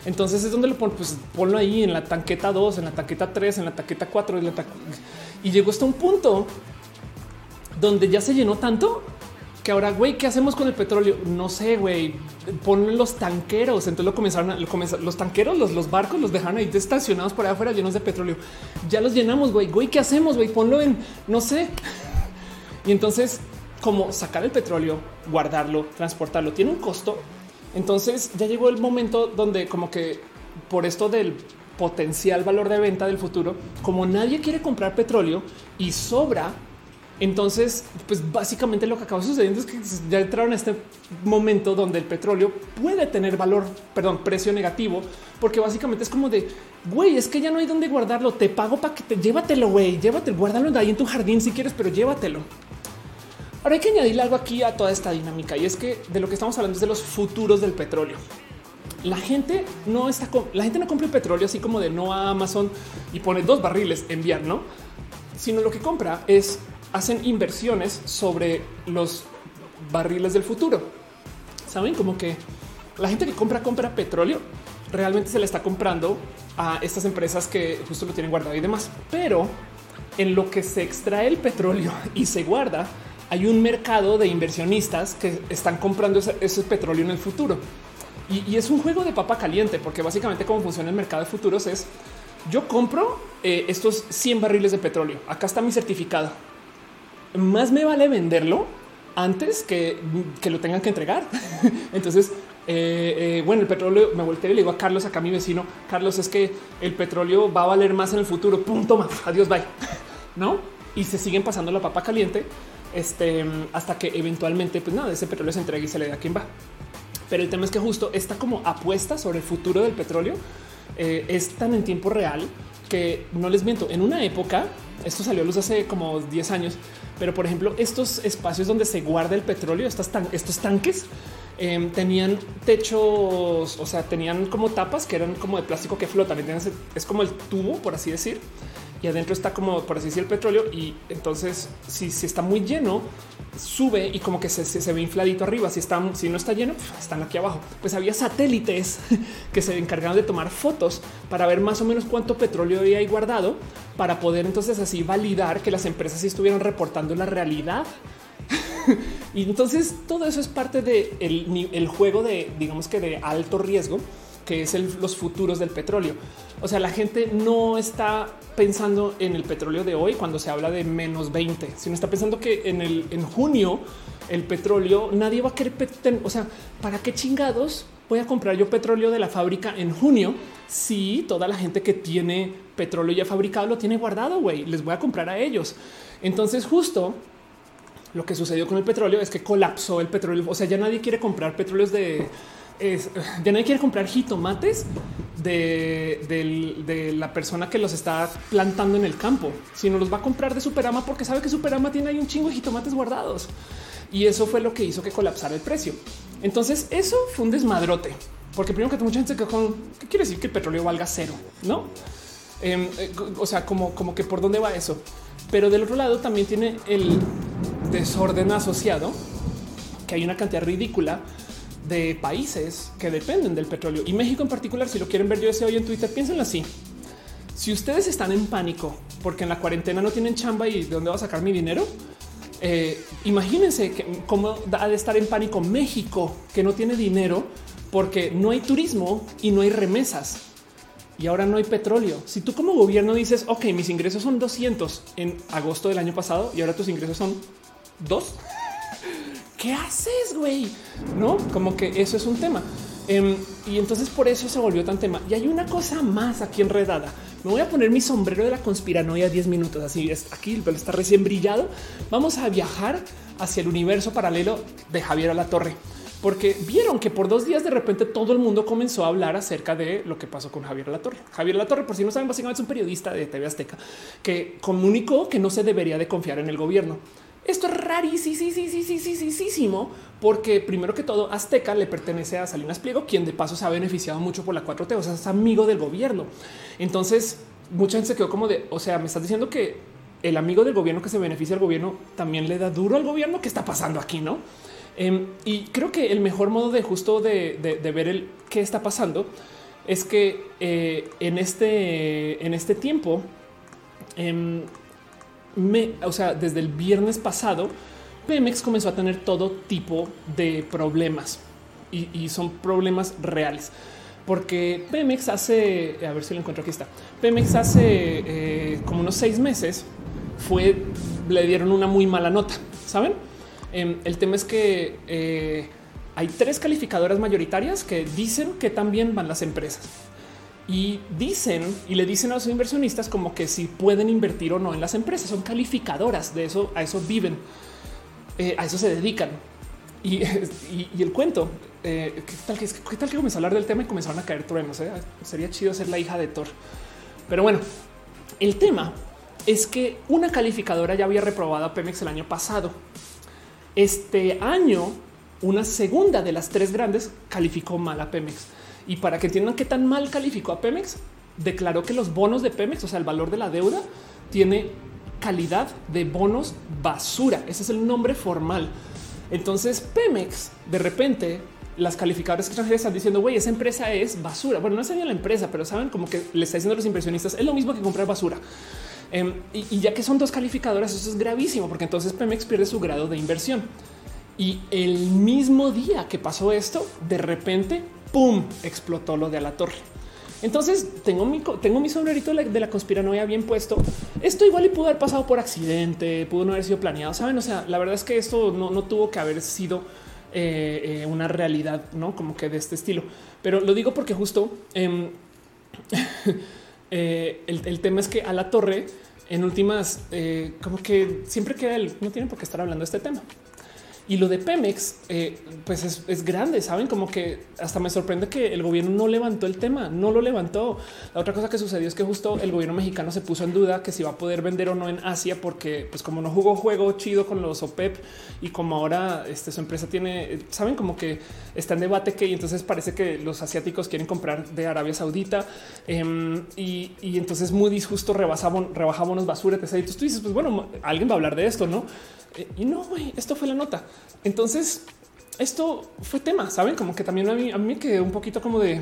Speaker 1: Entonces es donde lo ponen, pues ponlo ahí en la tanqueta 2, en la tanqueta 3, en la tanqueta 4 y llegó hasta un punto donde ya se llenó tanto que ahora, güey, ¿qué hacemos con el petróleo? No sé, güey, ponen los tanqueros. Entonces lo comenzaron a los tanqueros, los, los barcos los dejaron ahí estacionados por allá afuera llenos de petróleo. Ya los llenamos, güey, güey, ¿qué hacemos? Güey, ponlo en, no sé. Y entonces, como sacar el petróleo, guardarlo, transportarlo, tiene un costo. Entonces ya llegó el momento donde como que por esto del potencial valor de venta del futuro, como nadie quiere comprar petróleo y sobra entonces, pues básicamente lo que acaba sucediendo es que ya entraron a este momento donde el petróleo puede tener valor, perdón, precio negativo, porque básicamente es como de güey, es que ya no hay dónde guardarlo. Te pago para que te llévatelo, güey, llévatelo, guárdalo ahí en tu jardín si quieres, pero llévatelo. Ahora hay que añadirle algo aquí a toda esta dinámica y es que de lo que estamos hablando es de los futuros del petróleo. La gente no está la gente no compra el petróleo así como de no a Amazon y pone dos barriles enviar, no, sino lo que compra es hacen inversiones sobre los barriles del futuro. Saben como que la gente que compra, compra petróleo realmente se le está comprando a estas empresas que justo lo tienen guardado y demás. Pero en lo que se extrae el petróleo y se guarda, hay un mercado de inversionistas que están comprando ese, petróleo en el futuro. Y, es un juego de papa caliente, porque básicamente cómo funciona el mercado de futuros es yo compro eh, estos 100 barriles de petróleo. Acá está mi certificado más me vale venderlo antes que, lo tengan que entregar. Entonces, eh, eh, bueno, el petróleo me volteé y le digo a Carlos, acá mi vecino, Carlos, es que el petróleo va a valer más en el futuro. Punto más. Adiós, bye. No? Y se siguen pasando la papa caliente este, hasta que eventualmente, pues nada, ese petróleo se entrega y se le da a quien va. Pero el tema es que justo esta como apuesta sobre el futuro del petróleo eh, es tan en tiempo real que no les miento. En una época, esto salió a luz hace como 10 años, pero por ejemplo, estos espacios donde se guarda el petróleo, estos tanques, em, tenían techos, o sea, tenían como tapas que eran como de plástico que flotan. Es como el tubo, por así decir y adentro está como por así decir el petróleo y entonces si, si está muy lleno sube y como que se, ve infladito arriba. Si está si no está lleno están aquí abajo. Pues había satélites que se encargaron de tomar fotos para ver más o menos cuánto petróleo había ahí guardado para poder entonces así validar que las empresas estuvieran reportando la realidad. Y entonces todo eso es parte de el juego de digamos que de alto riesgo que es los futuros del petróleo. O sea, la gente no está pensando en el petróleo de hoy cuando se habla de menos 20, sino está pensando que en el en junio el petróleo nadie va a querer. O sea, para qué chingados voy a comprar yo petróleo de la fábrica en junio si toda la gente que tiene petróleo ya fabricado lo tiene guardado. Güey, les voy a comprar a ellos. Entonces, justo lo que sucedió con el petróleo es que colapsó el petróleo. O sea, ya nadie quiere comprar petróleos de es, ya nadie quiere comprar jitomates de, la persona que los está plantando en el campo, sino los va a comprar de Superama porque sabe que Superama tiene ahí un chingo de jitomates guardados. Y eso fue lo que hizo que colapsara el precio. Entonces eso fue un desmadrote, porque primero que mucha gente quedó con qué quiere decir que el petróleo valga cero, no? Em, eh, o sea, como que por dónde va eso. Pero del otro lado también tiene el desorden asociado, que hay una cantidad ridícula de países que dependen del petróleo y México en particular. Si lo quieren ver, yo ese hoy en Twitter, piénsenlo así. Si ustedes están en pánico porque en la cuarentena no tienen chamba y de dónde va a sacar mi dinero, eh, imagínense que, cómo ha de estar en pánico México, que no tiene dinero porque no hay turismo y no hay remesas y ahora no hay petróleo. Si tú como gobierno dices, ok, mis ingresos son 200 en agosto del año pasado y ahora tus ingresos son dos, ¿qué haces, güey? No, como que eso es un tema. Em, y entonces por eso se volvió tan tema. Y hay una cosa más aquí enredada. Me voy a poner mi sombrero de la conspiranoia 10 minutos. Así es aquí, el pelo está recién brillado. Vamos a viajar hacia el universo paralelo de Javier a la Torre porque vieron que por dos días de repente todo el mundo comenzó a hablar acerca de lo que pasó con Javier Latorre. Javier Latorre, por si no saben, básicamente es un periodista de TV Azteca que comunicó que no se debería de confiar en el gobierno. Esto es rarísimo, porque primero que todo Azteca le pertenece a Salinas Pliego, quien de paso se ha beneficiado mucho por la 4T, o sea, es amigo del gobierno. Entonces, mucha gente se quedó como de, o sea, me estás diciendo que el amigo del gobierno que se beneficia al gobierno también le da duro al gobierno. ¿Qué está pasando aquí? No? Em, y creo que el mejor modo de justo de, ver el qué está pasando es que eh, en este en este tiempo, em, o sea, desde el viernes pasado, Pemex comenzó a tener todo tipo de problemas y, son problemas reales. Porque Pemex hace, a ver si lo encuentro aquí está. Pemex hace eh, como unos seis meses fue, le dieron una muy mala nota, saben? Em, el tema es que eh, hay tres calificadoras mayoritarias que dicen que también van las empresas y dicen y le dicen a los inversionistas como que si pueden invertir o no en las empresas. Son calificadoras de eso, a eso viven, eh, a eso se dedican. Y, el cuento, eh, ¿qué, tal que, ¿qué tal que comenzó a hablar del tema y comenzaron a caer truenos? Eh? Sería chido ser la hija de Thor. Pero bueno, el tema es que una calificadora ya había reprobado a Pemex el año pasado este año, una segunda de las tres grandes calificó mal a Pemex. Y para que entiendan qué tan mal calificó a Pemex, declaró que los bonos de Pemex, o sea, el valor de la deuda, tiene calidad de bonos basura. Ese es el nombre formal. Entonces, Pemex, de repente, las calificadoras extranjeras están diciendo, güey, esa empresa es basura. Bueno, no es la empresa, pero saben como que le está diciendo a los inversionistas, es lo mismo que comprar basura. Em, y, ya que son dos calificadoras, eso es gravísimo porque entonces Pemex pierde su grado de inversión. Y el mismo día que pasó esto, de repente, ¡pum!, explotó lo de a la torre. Entonces tengo mi, tengo mi de la conspiranoia bien puesto. Esto igual y pudo haber pasado por accidente, pudo no haber sido planeado. Saben, o sea, la verdad es que esto no, tuvo que haber sido eh, eh, una realidad, no como que de este estilo. Pero lo digo porque justo em, eh, el, el, tema es que a la torre en últimas, como que siempre queda el no tienen por qué estar hablando de este tema. Y lo de Pemex, eh, pues es, grande, saben como que hasta me sorprende que el gobierno no levantó el tema, no lo levantó. La otra cosa que sucedió es que justo el gobierno mexicano se puso en duda que si va a poder vender o no en Asia, porque pues como no jugó juego chido con los OPEP y como ahora este, su empresa tiene, saben como que está en debate que entonces parece que los asiáticos quieren comprar de Arabia Saudita em, y, entonces Moody's justo rebasaba, rebajaba unos basura. Y tú dices, pues bueno, alguien va a hablar de esto, no? Eh, y no, güey, esto fue la nota. Entonces, esto fue tema, saben? Como que también a mí, a mí me quedé un poquito como de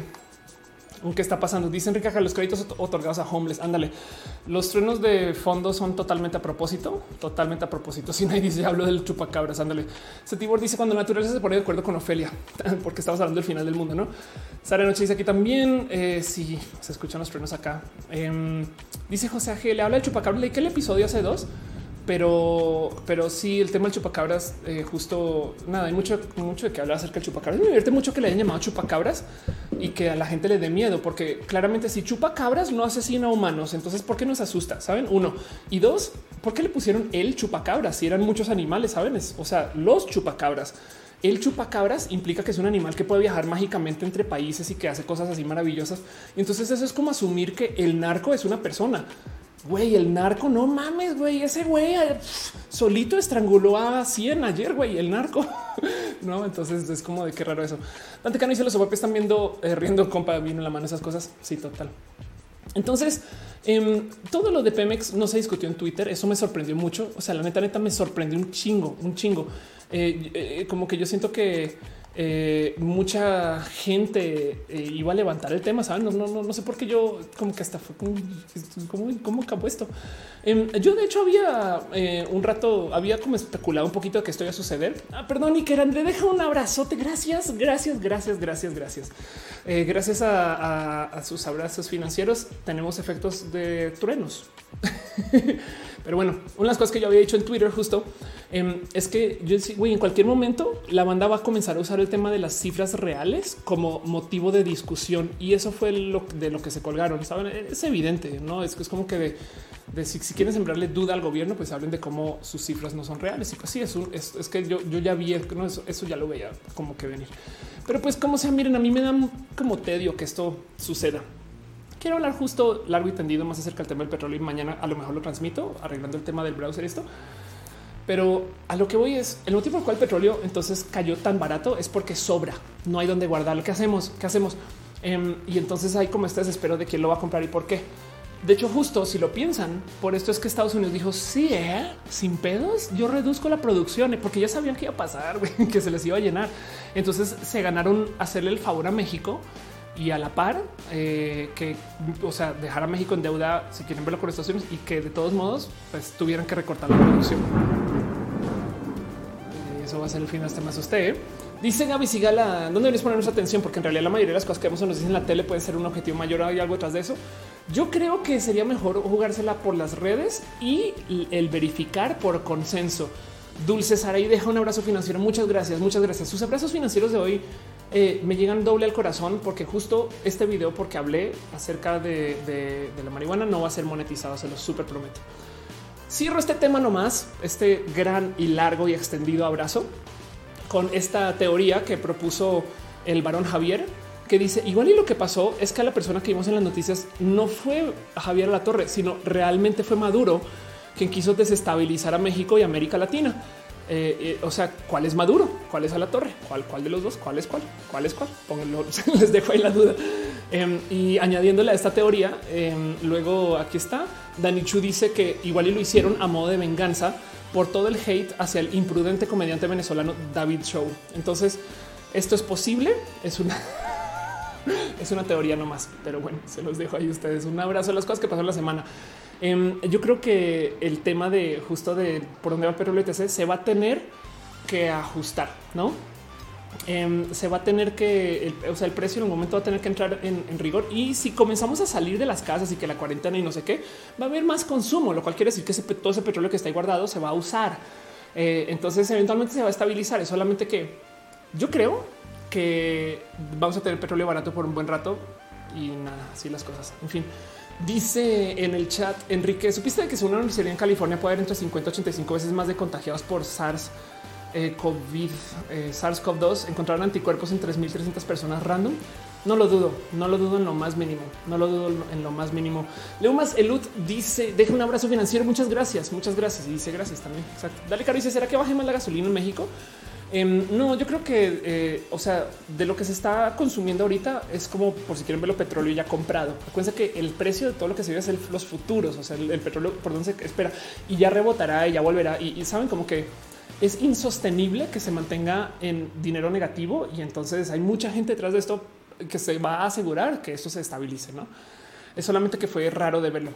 Speaker 1: qué está pasando. Dicen que los créditos otorgados a homeless. Ándale, los truenos de fondo son totalmente a propósito, totalmente a propósito. Si nadie dice hablo del chupacabras, ándale. Setibor dice cuando la naturaleza se pone de acuerdo con Ofelia, porque estamos hablando del final del mundo, no? Sara Noche dice aquí también. Eh, si se escuchan los truenos acá. Em, dice José G. Le habla el chupacabras. Leí que el episodio hace dos pero, pero sí, el tema del chupacabras, eh, justo nada, hay mucho, mucho de que hablar acerca del chupacabras. Me divierte mucho que le hayan llamado chupacabras y que a la gente le dé miedo, porque claramente si chupacabras no asesina a humanos, entonces ¿por qué nos asusta? Saben, uno y dos, ¿por qué le pusieron el chupacabras si eran muchos animales? Saben, o sea, los chupacabras. El chupacabras implica que es un animal que puede viajar mágicamente entre países y que hace cosas así maravillosas. Entonces eso es como asumir que el narco es una persona. Güey, el narco, no mames, güey, ese güey eh, solito estranguló a 100 ayer, güey, el narco. no, entonces es como de qué raro eso. Dante Cano dice los sobapes están viendo, eh, riendo, compa, vino la mano esas cosas. Sí, total. Entonces, em, todo lo de Pemex no se discutió en Twitter. Eso me sorprendió mucho. O sea, la neta, neta me sorprendió un chingo, un chingo. Eh, como que yo siento que eh, mucha gente eh, iba a levantar el tema. Saben, no, no, no, sé por qué yo como que hasta fue como, como, acabó esto. Em, yo, de hecho, había eh, un rato, había como especulado un poquito de que esto iba a suceder. Ah, perdón, y que André deja un abrazote. Gracias, gracias, gracias, gracias, gracias. gracias a sus abrazos financieros, tenemos efectos de truenos. Pero bueno, una de las cosas que yo había dicho en Twitter justo em, es que yo güey, en cualquier momento la banda va a comenzar a usar el tema de las cifras reales como motivo de discusión y eso fue lo de lo que se colgaron. Saben, es evidente, no es que es como que de, si, quieren sembrarle duda al gobierno, pues hablen de cómo sus cifras no son reales. Y pues sí, es, es, que yo, yo, ya vi eso, eso ya lo veía como que venir. Pero pues como sea, miren, a mí me dan como tedio que esto suceda quiero hablar justo largo y tendido más acerca del tema del petróleo y mañana a lo mejor lo transmito arreglando el tema del browser esto. Pero a lo que voy es el motivo por el cual el petróleo entonces cayó tan barato es porque sobra, no hay donde guardarlo. ¿Qué hacemos? ¿Qué hacemos? Em, y entonces hay como este desespero de quién lo va a comprar y por qué. De hecho, justo si lo piensan, por esto es que Estados Unidos dijo sí, ¿eh? sin pedos. Yo reduzco la producción porque ya sabían que iba a pasar, que se les iba a llenar. Entonces se ganaron hacerle el favor a México y a la par eh, que, o sea, dejar a México en deuda si quieren verlo con estaciones y que de todos modos pues tuvieran que recortar la producción. Eh, eso va a ser el fin de este más usted. Dice Gaby Sigala, ¿dónde deberíamos poner nuestra atención? Porque en realidad la mayoría de las cosas que vemos nos dicen en la tele pueden ser un objetivo mayor. ¿Hay algo detrás de eso? Yo creo que sería mejor jugársela por las redes y el verificar por consenso. Dulce Saray deja un abrazo financiero. Muchas gracias, muchas gracias. Sus abrazos financieros de hoy eh, me llegan doble al corazón porque justo este video, porque hablé acerca de, la marihuana, no va a ser monetizado, se lo súper prometo. Cierro este tema nomás, este gran y largo y extendido abrazo con esta teoría que propuso el varón Javier, que dice igual y lo que pasó es que a la persona que vimos en las noticias no fue Javier La Torre, sino realmente fue Maduro quien quiso desestabilizar a México y América Latina. Eh, eh, o sea, ¿cuál es Maduro? ¿Cuál es a la torre? ¿Cuál, de los dos? ¿Cuál es cuál? ¿Cuál es cuál? Pónganlo, les dejo ahí la duda. Em, y añadiéndole a esta teoría, em, luego aquí está, Dani Chu dice que igual y lo hicieron a modo de venganza por todo el hate hacia el imprudente comediante venezolano David Show. Entonces, esto es posible, es una... es una teoría nomás, pero bueno, se los dejo ahí ustedes. Un abrazo a las cosas que pasó la semana. Em, yo creo que el tema de justo de por dónde va el petróleo etc se va a tener que ajustar, no? Em, se va a tener que, el, o sea, el precio en un momento va a tener que entrar en, rigor. Y si comenzamos a salir de las casas y que la cuarentena y no sé qué, va a haber más consumo, lo cual quiere decir que todo ese petróleo que está ahí guardado se va a usar. Eh, entonces, eventualmente se va a estabilizar. Es solamente que yo creo que vamos a tener petróleo barato por un buen rato y nada, así las cosas. En fin. Dice en el chat Enrique, ¿supiste que una universidad en California puede haber entre 50 y 85 veces más de contagiados por SARS eh, COVID, eh, SARS-CoV-2? Encontraron anticuerpos en 3.300 personas random. No lo dudo, no lo dudo en lo más mínimo, no lo dudo en lo más mínimo. Leumas Elut dice, deja un abrazo financiero, muchas gracias, muchas gracias. Y dice gracias también. Dale, Caro, dice, ¿será que baje más la gasolina en México? Em, no, yo creo que, eh, o sea, de lo que se está consumiendo ahorita es como por si quieren verlo petróleo ya comprado. Acuérdense que el precio de todo lo que se ve es los futuros, o sea, el, petróleo por donde se espera y ya rebotará y ya volverá. Y, saben como que es insostenible que se mantenga en dinero negativo y entonces hay mucha gente detrás de esto que se va a asegurar que esto se estabilice. No es solamente que fue raro de verlo.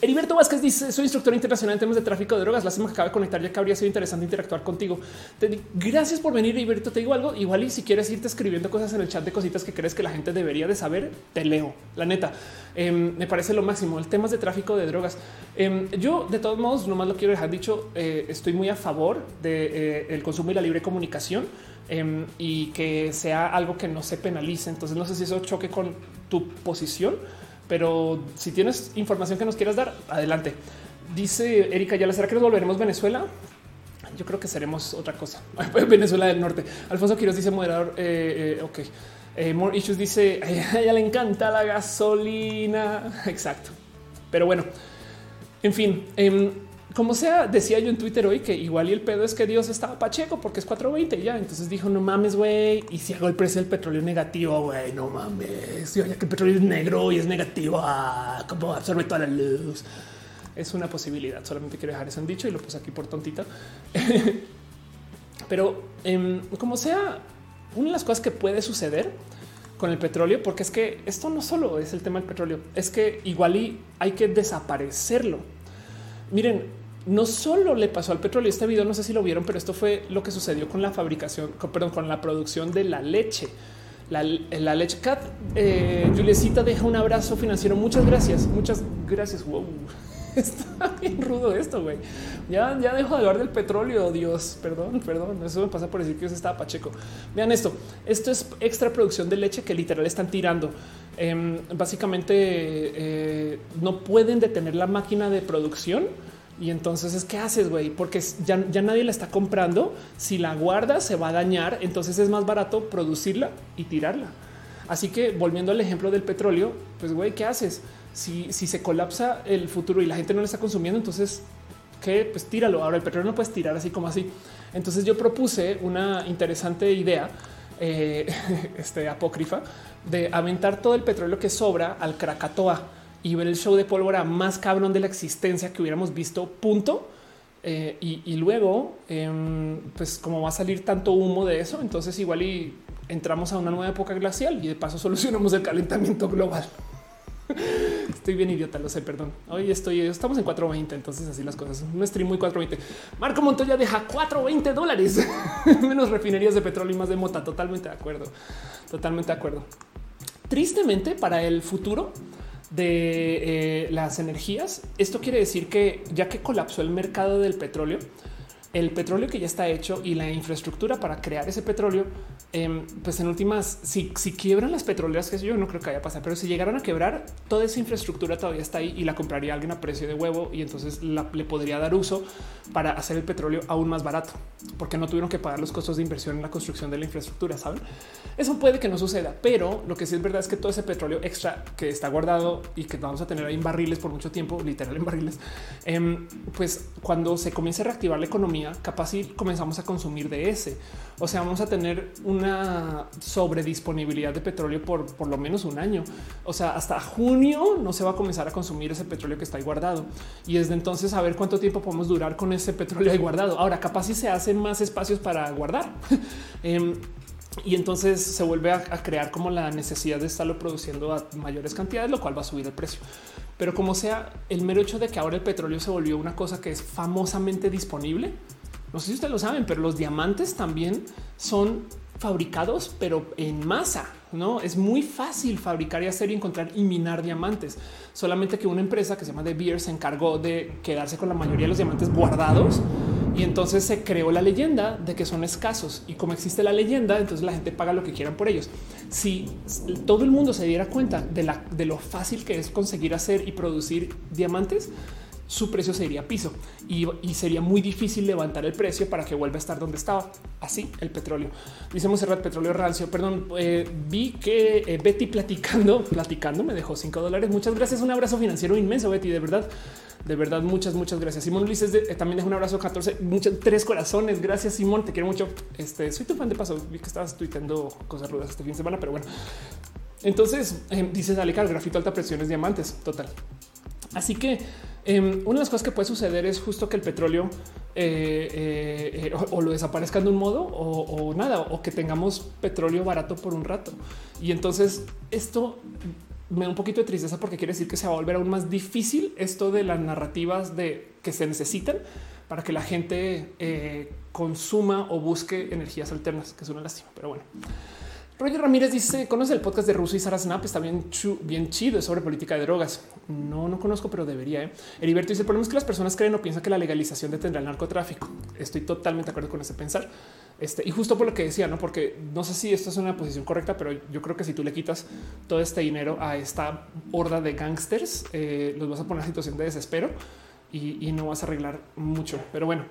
Speaker 1: Heriberto Vázquez dice: Soy instructor internacional en temas de tráfico de drogas. Lástima que acaba de conectar, ya que habría sido interesante interactuar contigo. Te gracias por venir, Heriberto. Te digo algo. Igual, y si quieres irte escribiendo cosas en el chat de cositas que crees que la gente debería de saber, te leo. La neta em, me parece lo máximo. El tema de tráfico de drogas. Em, yo, de todos modos, nomás lo quiero dejar dicho. Eh, estoy muy a favor del de, eh, consumo y la libre comunicación em, y que sea algo que no se penalice. Entonces, no sé si eso choque con tu posición pero si tienes información que nos quieras dar, adelante. Dice Erika ¿ya ¿será que nos volveremos a Venezuela? Yo creo que seremos otra cosa. Venezuela del Norte. Alfonso Quiroz dice moderador. Eh, eh, ok. Eh, More Issues dice a ella le encanta la gasolina. Exacto. Pero bueno, en fin, em, como sea, decía yo en Twitter hoy que igual y el pedo es que Dios estaba pacheco porque es 420 ya. Entonces dijo, no mames, güey. Y si hago el precio del petróleo negativo, güey, no mames. ya que el petróleo es negro y es negativo, ah, como absorbe toda la luz. Es una posibilidad. Solamente quiero dejar eso en dicho y lo puse aquí por tontita. Pero em, como sea, una de las cosas que puede suceder con el petróleo, porque es que esto no solo es el tema del petróleo, es que igual y hay que desaparecerlo. Miren, no solo le pasó al petróleo, este video no sé si lo vieron, pero esto fue lo que sucedió con la fabricación, perdón, con la producción de la leche. La, leche cat, eh, Juliecita deja un abrazo financiero. Muchas gracias, muchas gracias. Wow, está bien rudo esto, güey. Ya, ya dejo de hablar del petróleo. Dios, perdón, perdón. Eso me pasa por decir que yo estaba pacheco. Vean esto. Esto es extra producción de leche que literal están tirando. Em, básicamente eh, no pueden detener la máquina de producción. Y entonces es qué haces, güey, porque ya, nadie la está comprando. Si la guardas, se va a dañar. Entonces es más barato producirla y tirarla. Así que volviendo al ejemplo del petróleo, pues güey, ¿qué haces? Si, se colapsa el futuro y la gente no lo está consumiendo, entonces que pues tíralo. Ahora el petróleo no puedes tirar así como así. Entonces yo propuse una interesante idea eh, este, apócrifa de aventar todo el petróleo que sobra al Krakatoa y ver el show de pólvora más cabrón de la existencia que hubiéramos visto, punto. Eh, y, luego, em, pues como va a salir tanto humo de eso, entonces igual y entramos a una nueva época glacial y de paso solucionamos el calentamiento global. Estoy bien idiota, lo sé, perdón. Hoy estoy, estamos en 420, entonces así las cosas. Un stream muy 420. Marco Montoya deja 420 dólares, menos refinerías de petróleo y más de mota. Totalmente de acuerdo, totalmente de acuerdo. Tristemente para el futuro de eh, las energías, esto quiere decir que ya que colapsó el mercado del petróleo, el petróleo que ya está hecho y la infraestructura para crear ese petróleo, em, pues en últimas, si, si quiebran las petroleras, que yo no creo que vaya a pasar, pero si llegaran a quebrar, toda esa infraestructura todavía está ahí y la compraría alguien a precio de huevo y entonces le podría dar uso para hacer el petróleo aún más barato, porque no tuvieron que pagar los costos de inversión en la construcción de la infraestructura, ¿saben? Eso puede que no suceda, pero lo que sí es verdad es que todo ese petróleo extra que está guardado y que vamos a tener ahí en barriles por mucho tiempo, literal en barriles, em, pues cuando se comience a reactivar la economía, capaz y comenzamos a consumir de ese. O sea, vamos a tener una sobredisponibilidad de petróleo por por lo menos un año. O sea, hasta junio no se va a comenzar a consumir ese petróleo que está ahí guardado. Y desde entonces a ver cuánto tiempo podemos durar con ese petróleo ahí guardado. Ahora, capaz si se hacen más espacios para guardar. Em, y entonces se vuelve a, crear como la necesidad de estarlo produciendo a mayores cantidades, lo cual va a subir el precio. Pero como sea, el mero hecho de que ahora el petróleo se volvió una cosa que es famosamente disponible. No sé si ustedes lo saben, pero los diamantes también son fabricados, pero en masa. No es muy fácil fabricar y hacer y encontrar y minar diamantes. Solamente que una empresa que se llama De Beers se encargó de quedarse con la mayoría de los diamantes guardados y entonces se creó la leyenda de que son escasos. Y como existe la leyenda, entonces la gente paga lo que quieran por ellos. Si todo el mundo se diera cuenta de, la, de lo fácil que es conseguir hacer y producir diamantes, su precio se iría a piso y, sería muy difícil levantar el precio para que vuelva a estar donde estaba. Así el petróleo. Dice Monserrat Petróleo Rancio. Perdón, eh, vi que eh, Betty platicando, platicando me dejó cinco dólares. Muchas gracias. Un abrazo financiero inmenso, Betty. De verdad, de verdad, muchas, muchas gracias. Simón Ulises eh, también deja un abrazo 14, muchos tres corazones. Gracias, Simón. Te quiero mucho. Este soy tu fan de paso. Vi que estabas tuiteando cosas rudas este fin de semana, pero bueno. Entonces dices dale el grafito alta presión es diamantes. Total. Así que Em, una de las cosas que puede suceder es justo que el petróleo eh, eh, eh, o, lo desaparezca de un modo o, nada, o que tengamos petróleo barato por un rato. Y entonces esto me da un poquito de tristeza porque quiere decir que se va a volver aún más difícil esto de las narrativas de que se necesitan para que la gente consuma o busque energías alternas, que es una lástima, pero bueno. Roger Ramírez dice: Conoce el podcast de Russo y Sara Snap. Está bien, chido. Es sobre política de drogas. No, no conozco, pero debería. ¿eh? Heriberto dice: El problema es que las personas creen o piensan que la legalización detendrá el narcotráfico. Estoy totalmente de acuerdo con ese pensar. Este, y justo por lo que decía, no, porque no sé si esto es una posición correcta, pero yo creo que si tú le quitas todo este dinero a esta horda de gángsters, eh, los vas a poner en situación de desespero y no vas a arreglar mucho. Pero bueno,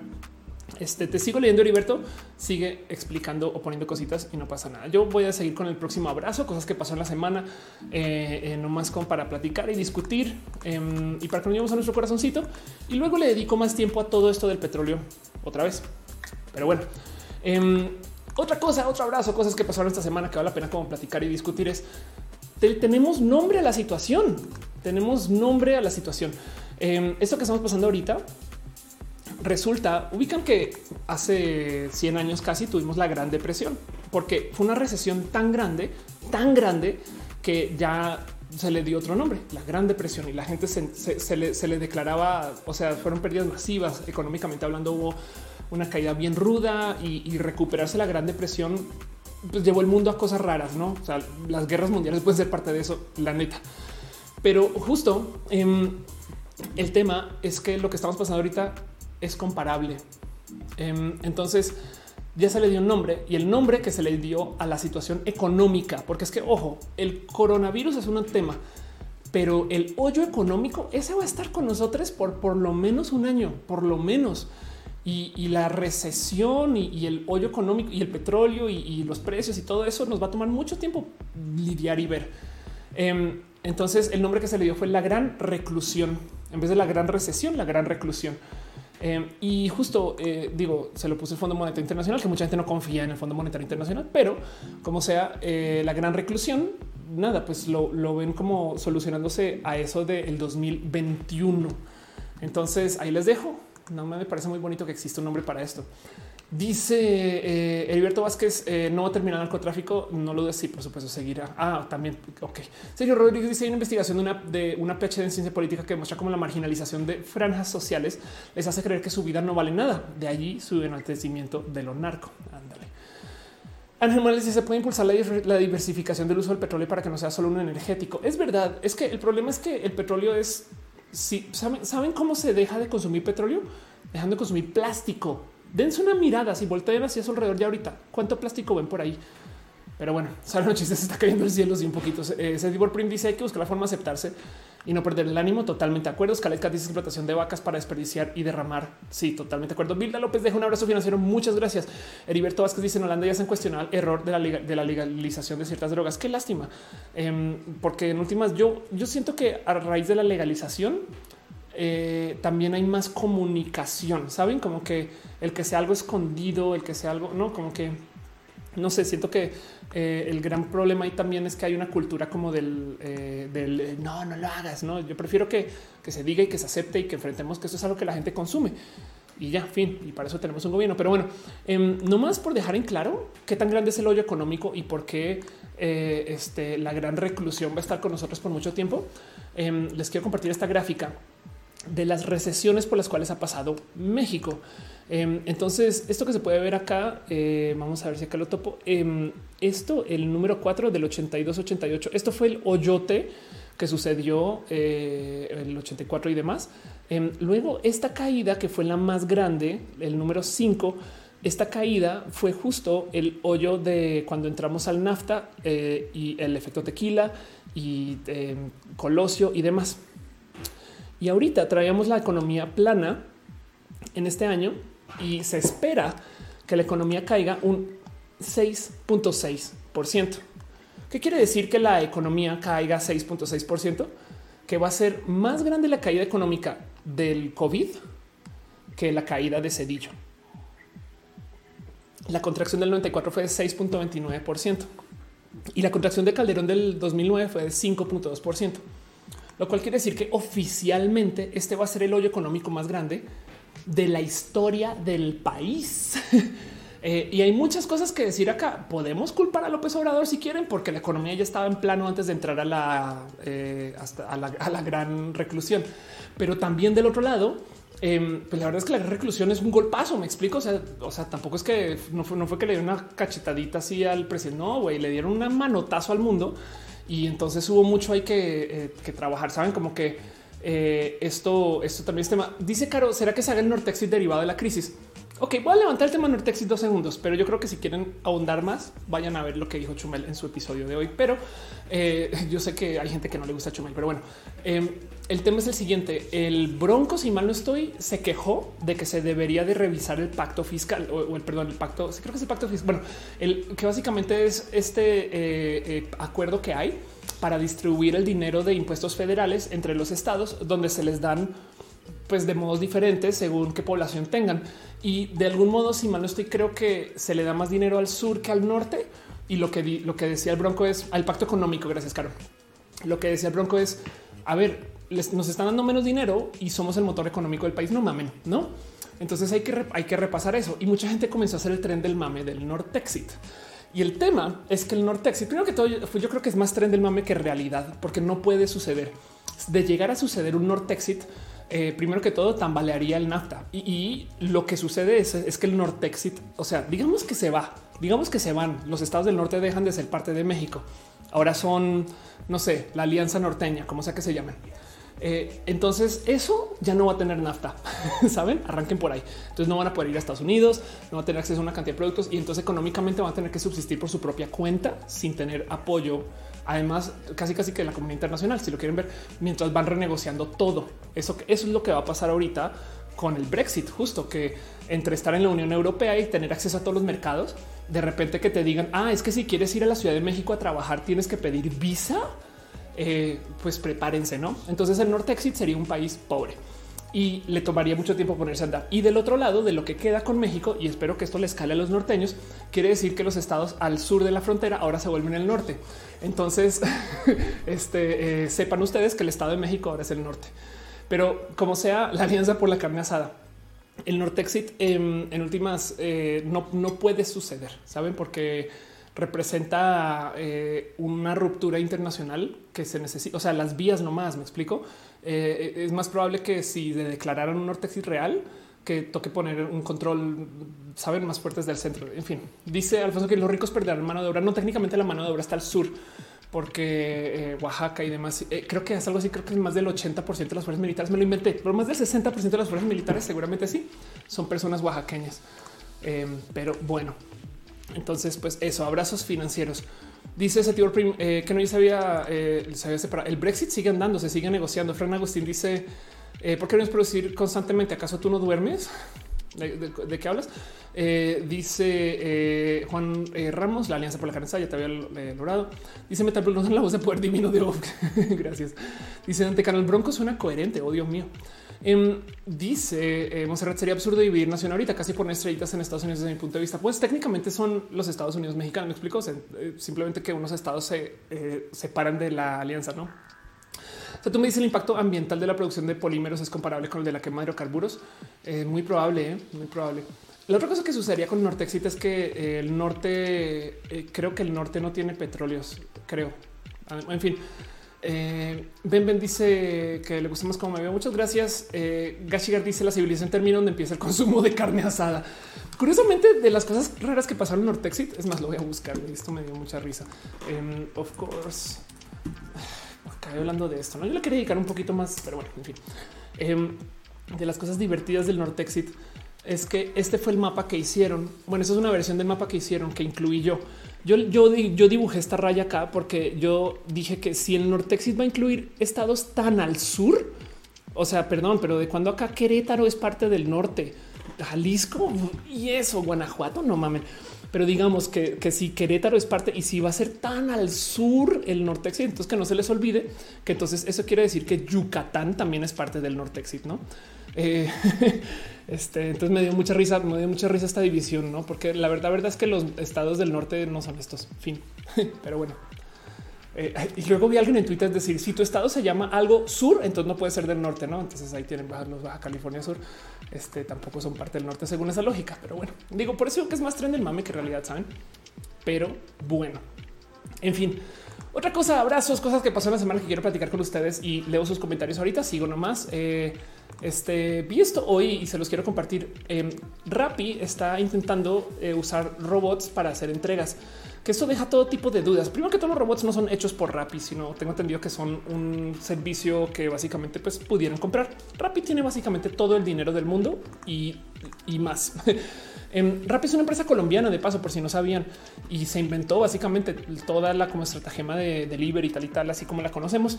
Speaker 1: este te sigo leyendo, Heriberto. Sigue explicando o poniendo cositas y no pasa nada. Yo voy a seguir con el próximo abrazo, cosas que pasó en la semana, eh, eh nomás con para platicar y discutir em, y para que nos llevemos a nuestro corazoncito. Y luego le dedico más tiempo a todo esto del petróleo otra vez. Pero bueno, em, otra cosa, otro abrazo, cosas que pasaron esta semana que vale la pena como platicar y discutir es tenemos nombre a la situación. Tenemos nombre a la situación. Em, esto que estamos pasando ahorita resulta, ubican que hace 100 años casi tuvimos la Gran Depresión, porque fue una recesión tan grande, tan grande que ya se le dio otro nombre, la Gran Depresión, y la gente se, le, declaraba, o sea, fueron pérdidas masivas económicamente hablando, hubo una caída bien ruda y, recuperarse la Gran Depresión pues llevó el mundo a cosas raras, no? O sea, las guerras mundiales pueden ser parte de eso, la neta. Pero justo em, el tema es que lo que estamos pasando ahorita es comparable. Em, entonces, ya se le dio un nombre y el nombre que se le dio a la situación económica, porque es que, ojo, el coronavirus es un tema, pero el hoyo económico, ese va a estar con nosotros por por lo menos un año, por lo menos. Y, la recesión y, el hoyo económico y el petróleo y, los precios y todo eso nos va a tomar mucho tiempo lidiar y ver. Em, entonces el nombre que se le dio fue la gran reclusión, en vez de la gran recesión, la gran reclusión. Em, y justo eh, digo, se lo puso el Fondo Monetario Internacional, que mucha gente no confía en el Fondo Monetario Internacional, pero como sea eh, la gran reclusión, nada, pues lo, ven como solucionándose a eso del 2021. Entonces ahí les dejo. No me parece muy bonito que exista un nombre para esto. Dice eh, Heriberto Vázquez, eh, no va a terminar el narcotráfico. No lo decir, por supuesto, seguirá. Ah, también. Ok. Sergio Rodríguez dice: hay una investigación de una, de una PhD en ciencia política que demuestra cómo la marginalización de franjas sociales les hace creer que su vida no vale nada. De allí su enaltecimiento de lo narco. Ándale. Ángel Morales dice: se puede impulsar la, diversificación del uso del petróleo para que no sea solo un energético. Es verdad. Es que el problema es que el petróleo es. Si saben, saben cómo se deja de consumir petróleo, dejando de consumir plástico dense una mirada si voltean hacia su alrededor ya ahorita. ¿Cuánto plástico ven por ahí? Pero bueno, saben noche se está cayendo el cielo y un poquito. Ese Divor Prim dice hay que buscar la forma de aceptarse y no perder el ánimo. Totalmente de acuerdo. Scaletka dice explotación de vacas para desperdiciar y derramar. Sí, totalmente de acuerdo. Vilda López deja un abrazo financiero. Muchas gracias. Heriberto Vázquez dice en Holanda ya se han cuestionado el error de la, de la legalización de ciertas drogas. Qué lástima, em, porque en últimas yo, yo siento que a raíz de la legalización eh, también hay más comunicación, saben como que el que sea algo escondido, el que sea algo, no como que no sé, siento que eh, el gran problema ahí también es que hay una cultura como del, eh, no, no lo hagas. No, yo prefiero que, se diga y que se acepte y que enfrentemos que eso es algo que la gente consume y ya, fin. Y para eso tenemos un gobierno. Pero bueno, em, no más por dejar en claro qué tan grande es el hoyo económico y por qué este, la gran reclusión va a estar con nosotros por mucho tiempo. Em, les quiero compartir esta gráfica de las recesiones por las cuales ha pasado México. Em, entonces, esto que se puede ver acá, eh, vamos a ver si acá lo topo. Em, esto, el número 4 del 82-88, esto fue el hoyote que sucedió eh, el 84 y demás. Em, luego, esta caída que fue la más grande, el número 5, esta caída fue justo el hoyo de cuando entramos al NAFTA eh, y el efecto tequila y Colosio y demás. Y ahorita traíamos la economía plana en este año y se espera que la economía caiga un 6.6%. ¿Qué quiere decir que la economía caiga 6.6%? Que va a ser más grande la caída económica del COVID que la caída de Cedillo. La contracción del 94 fue de 6.29% y la contracción de Calderón del 2009 fue de 5.2% lo cual quiere decir que oficialmente este va a ser el hoyo económico más grande de la historia del país. Eh, y hay muchas cosas que decir acá. Podemos culpar a López Obrador si quieren, porque la economía ya estaba en plano antes de entrar a la, eh, a la, gran reclusión. Pero también del otro lado, em, pues la verdad es que la reclusión es un golpazo. Me explico. O sea, o sea tampoco es que no fue, no fue que le dieron una cachetadita así al presidente. No, güey, le dieron un manotazo al mundo y entonces hubo mucho hay que, eh, trabajar. Saben como que eh, esto, esto también es tema. Dice Caro, ¿será que se haga el Nortexit derivado de la crisis? Ok, voy a levantar el tema Nortexit dos segundos, pero yo creo que si quieren ahondar más, vayan a ver lo que dijo Chumel en su episodio de hoy. Pero eh, yo sé que hay gente que no le gusta Chumel, pero bueno, em, el tema es el siguiente. El Bronco, si mal no estoy, se quejó de que se debería de revisar el pacto fiscal o, el perdón, el pacto. creo que es el pacto fiscal. Bueno, el que básicamente es este eh, eh, acuerdo que hay para distribuir el dinero de impuestos federales entre los estados, donde se les dan pues de modos diferentes según qué población tengan. Y de algún modo, si mal no estoy, creo que se le da más dinero al sur que al norte. Y lo que, lo que decía el Bronco es al pacto económico. Gracias, Caro. Lo que decía el Bronco es, a ver, nos están dando menos dinero y somos el motor económico del país. No mamen, no? Entonces hay que, hay que repasar eso. Y mucha gente comenzó a hacer el tren del mame del Nortexit. Y el tema es que el Nortexit, primero que todo, yo creo que es más tren del mame que realidad, porque no puede suceder. De llegar a suceder un Nortexit, eh, primero que todo tambalearía el NAFTA. Y, lo que sucede es, es, que el Nortexit, o sea, digamos que se va, digamos que se van, los estados del norte dejan de ser parte de México. Ahora son, no sé, la Alianza Norteña, como sea que se llamen. Eh, entonces eso ya no va a tener nafta, saben? Arranquen por ahí. Entonces no van a poder ir a Estados Unidos, no van a tener acceso a una cantidad de productos y entonces económicamente van a tener que subsistir por su propia cuenta sin tener apoyo. Además, casi casi que la comunidad internacional, si lo quieren ver, mientras van renegociando todo. Eso, eso es lo que va a pasar ahorita con el Brexit, justo que entre estar en la Unión Europea y tener acceso a todos los mercados, de repente que te digan, ah, es que si quieres ir a la Ciudad de México a trabajar, tienes que pedir visa eh, pues prepárense, ¿no? Entonces el Norte Exit sería un país pobre y le tomaría mucho tiempo ponerse a andar. Y del otro lado, de lo que queda con México, y espero que esto le escale a los norteños, quiere decir que los estados al sur de la frontera ahora se vuelven el norte. Entonces, este, eh, sepan ustedes que el estado de México ahora es el norte. Pero como sea, la alianza por la carne asada, el Nortexit en, en últimas eh, no, no puede suceder, ¿saben? Porque representa eh, una ruptura internacional que se necesita, o sea, las vías nomás, me explico. Eh, es más probable que si declararan un Nortexit real, que toque poner un control, saben, más fuertes del centro. En fin, dice Alfonso que los ricos perderán mano de obra. No, técnicamente la mano de obra está al sur, porque eh, Oaxaca y demás, creo que es algo así, creo que es más del 80% de las fuerzas militares, me lo inventé, pero más del 60% de las fuerzas militares seguramente sí, son personas oaxaqueñas. pero bueno, entonces, pues eso, abrazos financieros. Dice ese tío eh, que no sabía, eh, sabía separar. El Brexit sigue andando, se sigue negociando. Fran Agustín dice: eh, ¿Por qué no es producir constantemente? ¿Acaso tú no duermes? ¿De, qué hablas? Eh, dice Juan Ramos, la Alianza por la Carne ya te había logrado. Dice Metal Blue, no la voz de poder divino de Gracias. Dice Dante Canal Bronco suena coherente. Oh, Dios mío. Em, dice eh, Monserrat, sería absurdo dividir nación ahorita, casi por estrellitas en Estados Unidos desde mi punto de vista. Pues técnicamente son los Estados Unidos mexicanos. Me explico. Eh, simplemente que unos estados se eh, separan de la alianza, no? O sea, tú me dices el impacto ambiental de la producción de polímeros es comparable con el de la quema de hidrocarburos. muy probable, muy probable. La otra cosa que sucedería con Nortexit es que el norte, creo que el norte no tiene petróleos, creo. En fin, eh, ben Ben dice que le gusta más como me veo. Muchas gracias. Eh, Gashigar dice la civilización termina donde empieza el consumo de carne asada. Curiosamente, de las cosas raras que pasaron en Nortexit, es más, lo voy a buscar. Esto me dio mucha risa. Em, of course, acabé hablando de esto. No, yo le quería dedicar un poquito más, pero bueno, en fin. Em, de las cosas divertidas del Nortexit es que este fue el mapa que hicieron. Bueno, eso es una versión del mapa que hicieron que incluí yo. Yo, yo, dibujé esta raya acá porque yo dije que si el Nortexit va a incluir estados tan al sur, o sea, perdón, pero de cuando acá Querétaro es parte del norte, Jalisco y eso, Guanajuato, no mamen. Pero digamos que, que, si Querétaro es parte y si va a ser tan al sur el Nortexit, entonces que no se les olvide que entonces eso quiere decir que Yucatán también es parte del Nortexit, no? Eh, este, entonces me dio mucha risa, me dio mucha risa esta división, no? Porque la verdad, verdad es que los estados del norte no son estos. Fin, pero bueno. Eh, y luego vi a alguien en Twitter decir si tu estado se llama algo sur, entonces no puede ser del norte, no? Entonces ahí tienen Baja, los Baja California Sur. Este tampoco son parte del norte según esa lógica, pero bueno, digo por eso que es más tren del mame que realidad, saben? Pero bueno, en fin, otra cosa, abrazos, cosas que pasó en la semana que quiero platicar con ustedes y leo sus comentarios ahorita. Sigo nomás. Eh, este vi esto hoy y se los quiero compartir. Eh, Rappi está intentando eh, usar robots para hacer entregas, que esto deja todo tipo de dudas. Primero que todos los robots no son hechos por Rappi, sino tengo entendido que son un servicio que básicamente pues pudieran comprar. Rappi tiene básicamente todo el dinero del mundo y, más. En Rappi es una empresa colombiana de paso, por si no sabían, y se inventó básicamente toda la como estratagema de delivery y tal y tal, así como la conocemos.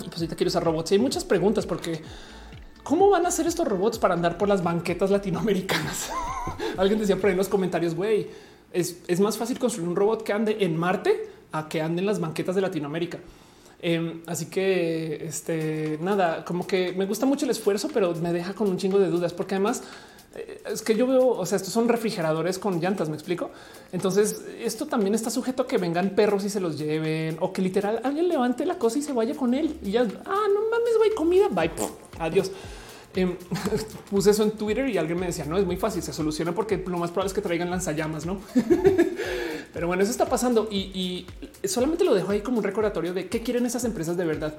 Speaker 1: Y pues ahorita quiero usar robots. Y hay muchas preguntas porque cómo van a hacer estos robots para andar por las banquetas latinoamericanas. Alguien decía por ahí en los comentarios, güey, es, es, más fácil construir un robot que ande en Marte a que ande en las banquetas de Latinoamérica. Em, así que este nada, como que me gusta mucho el esfuerzo, pero me deja con un chingo de dudas, porque además eh, es que yo veo, o sea, estos son refrigeradores con llantas, me explico. Entonces, esto también está sujeto a que vengan perros y se los lleven o que literal alguien levante la cosa y se vaya con él y ya, ah, no mames, güey, comida, bye, adiós. Em, puse eso en Twitter y alguien me decía, no es muy fácil, se soluciona porque lo más probable es que traigan lanzallamas, no? Pero bueno, eso está pasando y, solamente lo dejo ahí como un recordatorio de qué quieren esas empresas de verdad,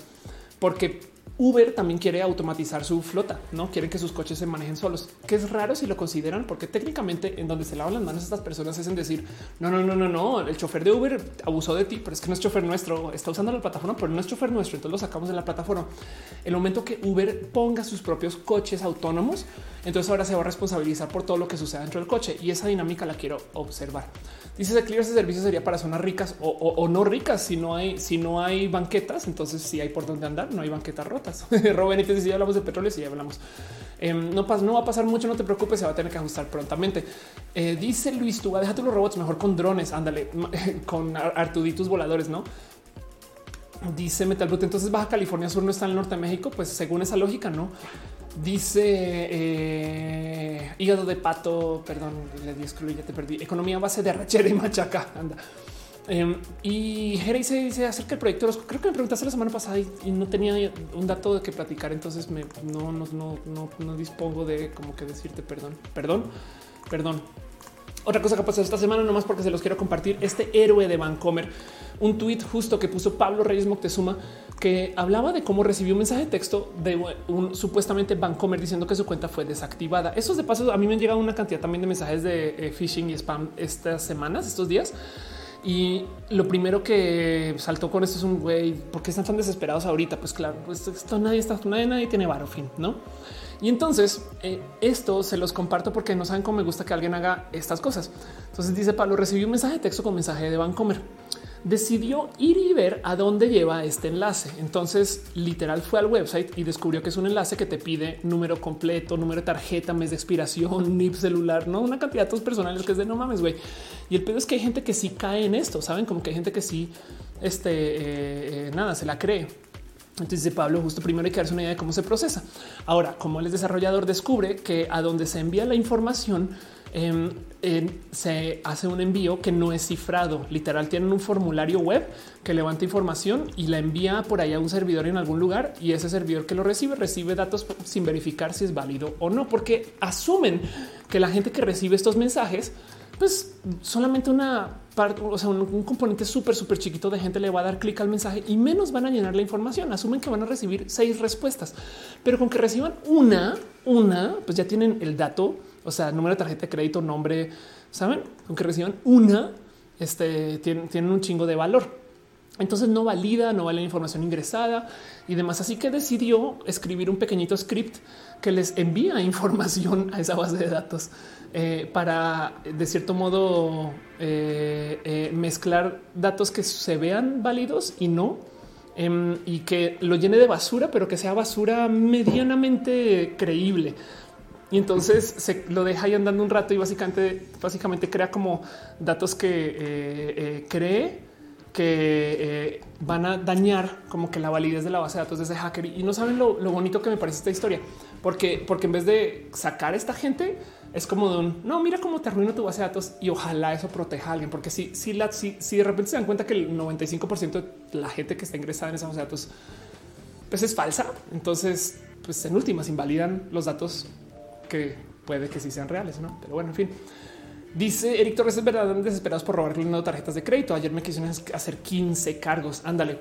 Speaker 1: porque Uber también quiere automatizar su flota, no quieren que sus coches se manejen solos, que es raro si lo consideran, porque técnicamente en donde se lavan las manos estas personas es en decir no, no, no, no, no, el chofer de Uber abusó de ti, pero es que no es chofer nuestro, está usando la plataforma, pero no es chofer nuestro. Entonces lo sacamos de la plataforma. El momento que Uber ponga sus propios coches autónomos, entonces ahora se va a responsabilizar por todo lo que suceda dentro del coche y esa dinámica la quiero observar. Dice que ese servicio sería para zonas ricas o, no ricas. Si no hay, si no hay banquetas, entonces si hay por dónde andar, no hay banquetas Robin, y si ya hablamos de petróleo, si ya hablamos. Em, no, no va a pasar mucho, no te preocupes, se va a tener que ajustar prontamente. Eh, dice Luis, tú déjate los robots mejor con drones. Ándale, con artuditos voladores, no? Dice Metal entonces Baja California Sur no está en el norte de México. Pues según esa lógica, no Dice eh, hígado de pato, perdón, le di excluir, ya te perdí. Economía base de rachera y machaca. Anda. Em, y Jerry se dice acerca del proyecto. Creo que me preguntaste la semana pasada y, no tenía un dato de que platicar. Entonces me, no, no, no, no, no dispongo de como que decirte perdón, perdón, perdón. Otra cosa que pasó esta semana, nomás porque se los quiero compartir, este héroe de Vancomer, un tweet justo que puso Pablo Reyes Moctezuma, que hablaba de cómo recibió un mensaje de texto de un supuestamente Vancomer diciendo que su cuenta fue desactivada. Esos de paso, a mí me han llegado una cantidad también de mensajes de eh, phishing y spam estas semanas, estos días. Y lo primero que saltó con esto es un güey, ¿por qué están tan desesperados ahorita? Pues claro, pues esto nadie está, nadie, nadie tiene varo fin, ¿no? Y entonces eh, esto se los comparto porque no saben cómo me gusta que alguien haga estas cosas. Entonces dice Pablo, recibí un mensaje de texto con mensaje de Vancomer. Decidió ir y ver a dónde lleva este enlace. Entonces literal fue al website y descubrió que es un enlace que te pide número completo, número de tarjeta, mes de expiración, NIP celular, no una cantidad de datos personales que es de no mames, güey. Y el pedo es que hay gente que sí cae en esto, saben como que hay gente que sí, este, eh, eh, nada, se la cree. Entonces Pablo, justo primero hay que darse una idea de cómo se procesa. Ahora, como el desarrollador descubre que a donde se envía la información, em, se hace un envío que no es cifrado. Literal, tienen un formulario web que levanta información y la envía por ahí a un servidor en algún lugar y ese servidor que lo recibe recibe datos sin verificar si es válido o no, porque asumen que la gente que recibe estos mensajes pues solamente una parte, o sea, un, componente súper, súper chiquito de gente le va a dar clic al mensaje y menos van a llenar la información. Asumen que van a recibir seis respuestas, pero con que reciban una, una, pues ya tienen el dato, o sea, número de tarjeta de crédito, nombre, saben, con que reciban una, este tienen, tienen un chingo de valor. Entonces no valida, no vale la información ingresada y demás. Así que decidió escribir un pequeñito script que les envía información a esa base de datos. Eh, para de cierto modo eh, eh, mezclar datos que se vean válidos y no, em, y que lo llene de basura, pero que sea basura medianamente creíble. Y entonces se lo deja ahí andando un rato y básicamente, básicamente crea como datos que cree que van a dañar como que la validez de la base de datos de ese hacker. Y no saben lo, lo bonito que me parece esta historia, porque, porque en vez de sacar a esta gente, es como de un no, mira cómo te arruino tu base de datos y ojalá eso proteja a alguien, porque si, si, la, si, si de repente se dan cuenta que el 95% de la gente que está ingresada en esa base de datos pues es falsa, entonces pues en últimas invalidan los datos que puede que sí sean reales, no? Pero bueno, en fin. Dice Eric Torres, es verdad, desesperados por robarle tarjetas de crédito. Ayer me quisieron hacer 15 cargos. Ándale.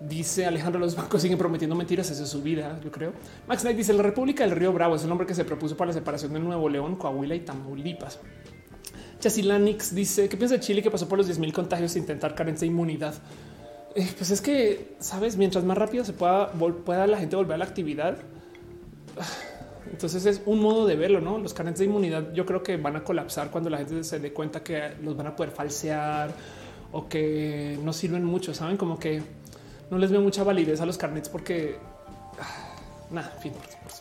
Speaker 1: Dice Alejandro, los bancos siguen prometiendo mentiras, esa es su vida, yo creo. Max Knight dice, la República del Río Bravo es el nombre que se propuso para la separación de Nuevo León, Coahuila y Tamaulipas. Chasilanix dice, ¿qué piensa de Chile que pasó por los 10 mil contagios sin intentar carencia de inmunidad? Eh, pues es que, ¿sabes? Mientras más rápido se pueda, pueda la gente volver a la actividad, entonces es un modo de verlo, ¿no? Los carentes de inmunidad yo creo que van a colapsar cuando la gente se dé cuenta que los van a poder falsear o que no sirven mucho, ¿saben? Como que no les veo mucha validez a los carnets porque ah, nada, en fin,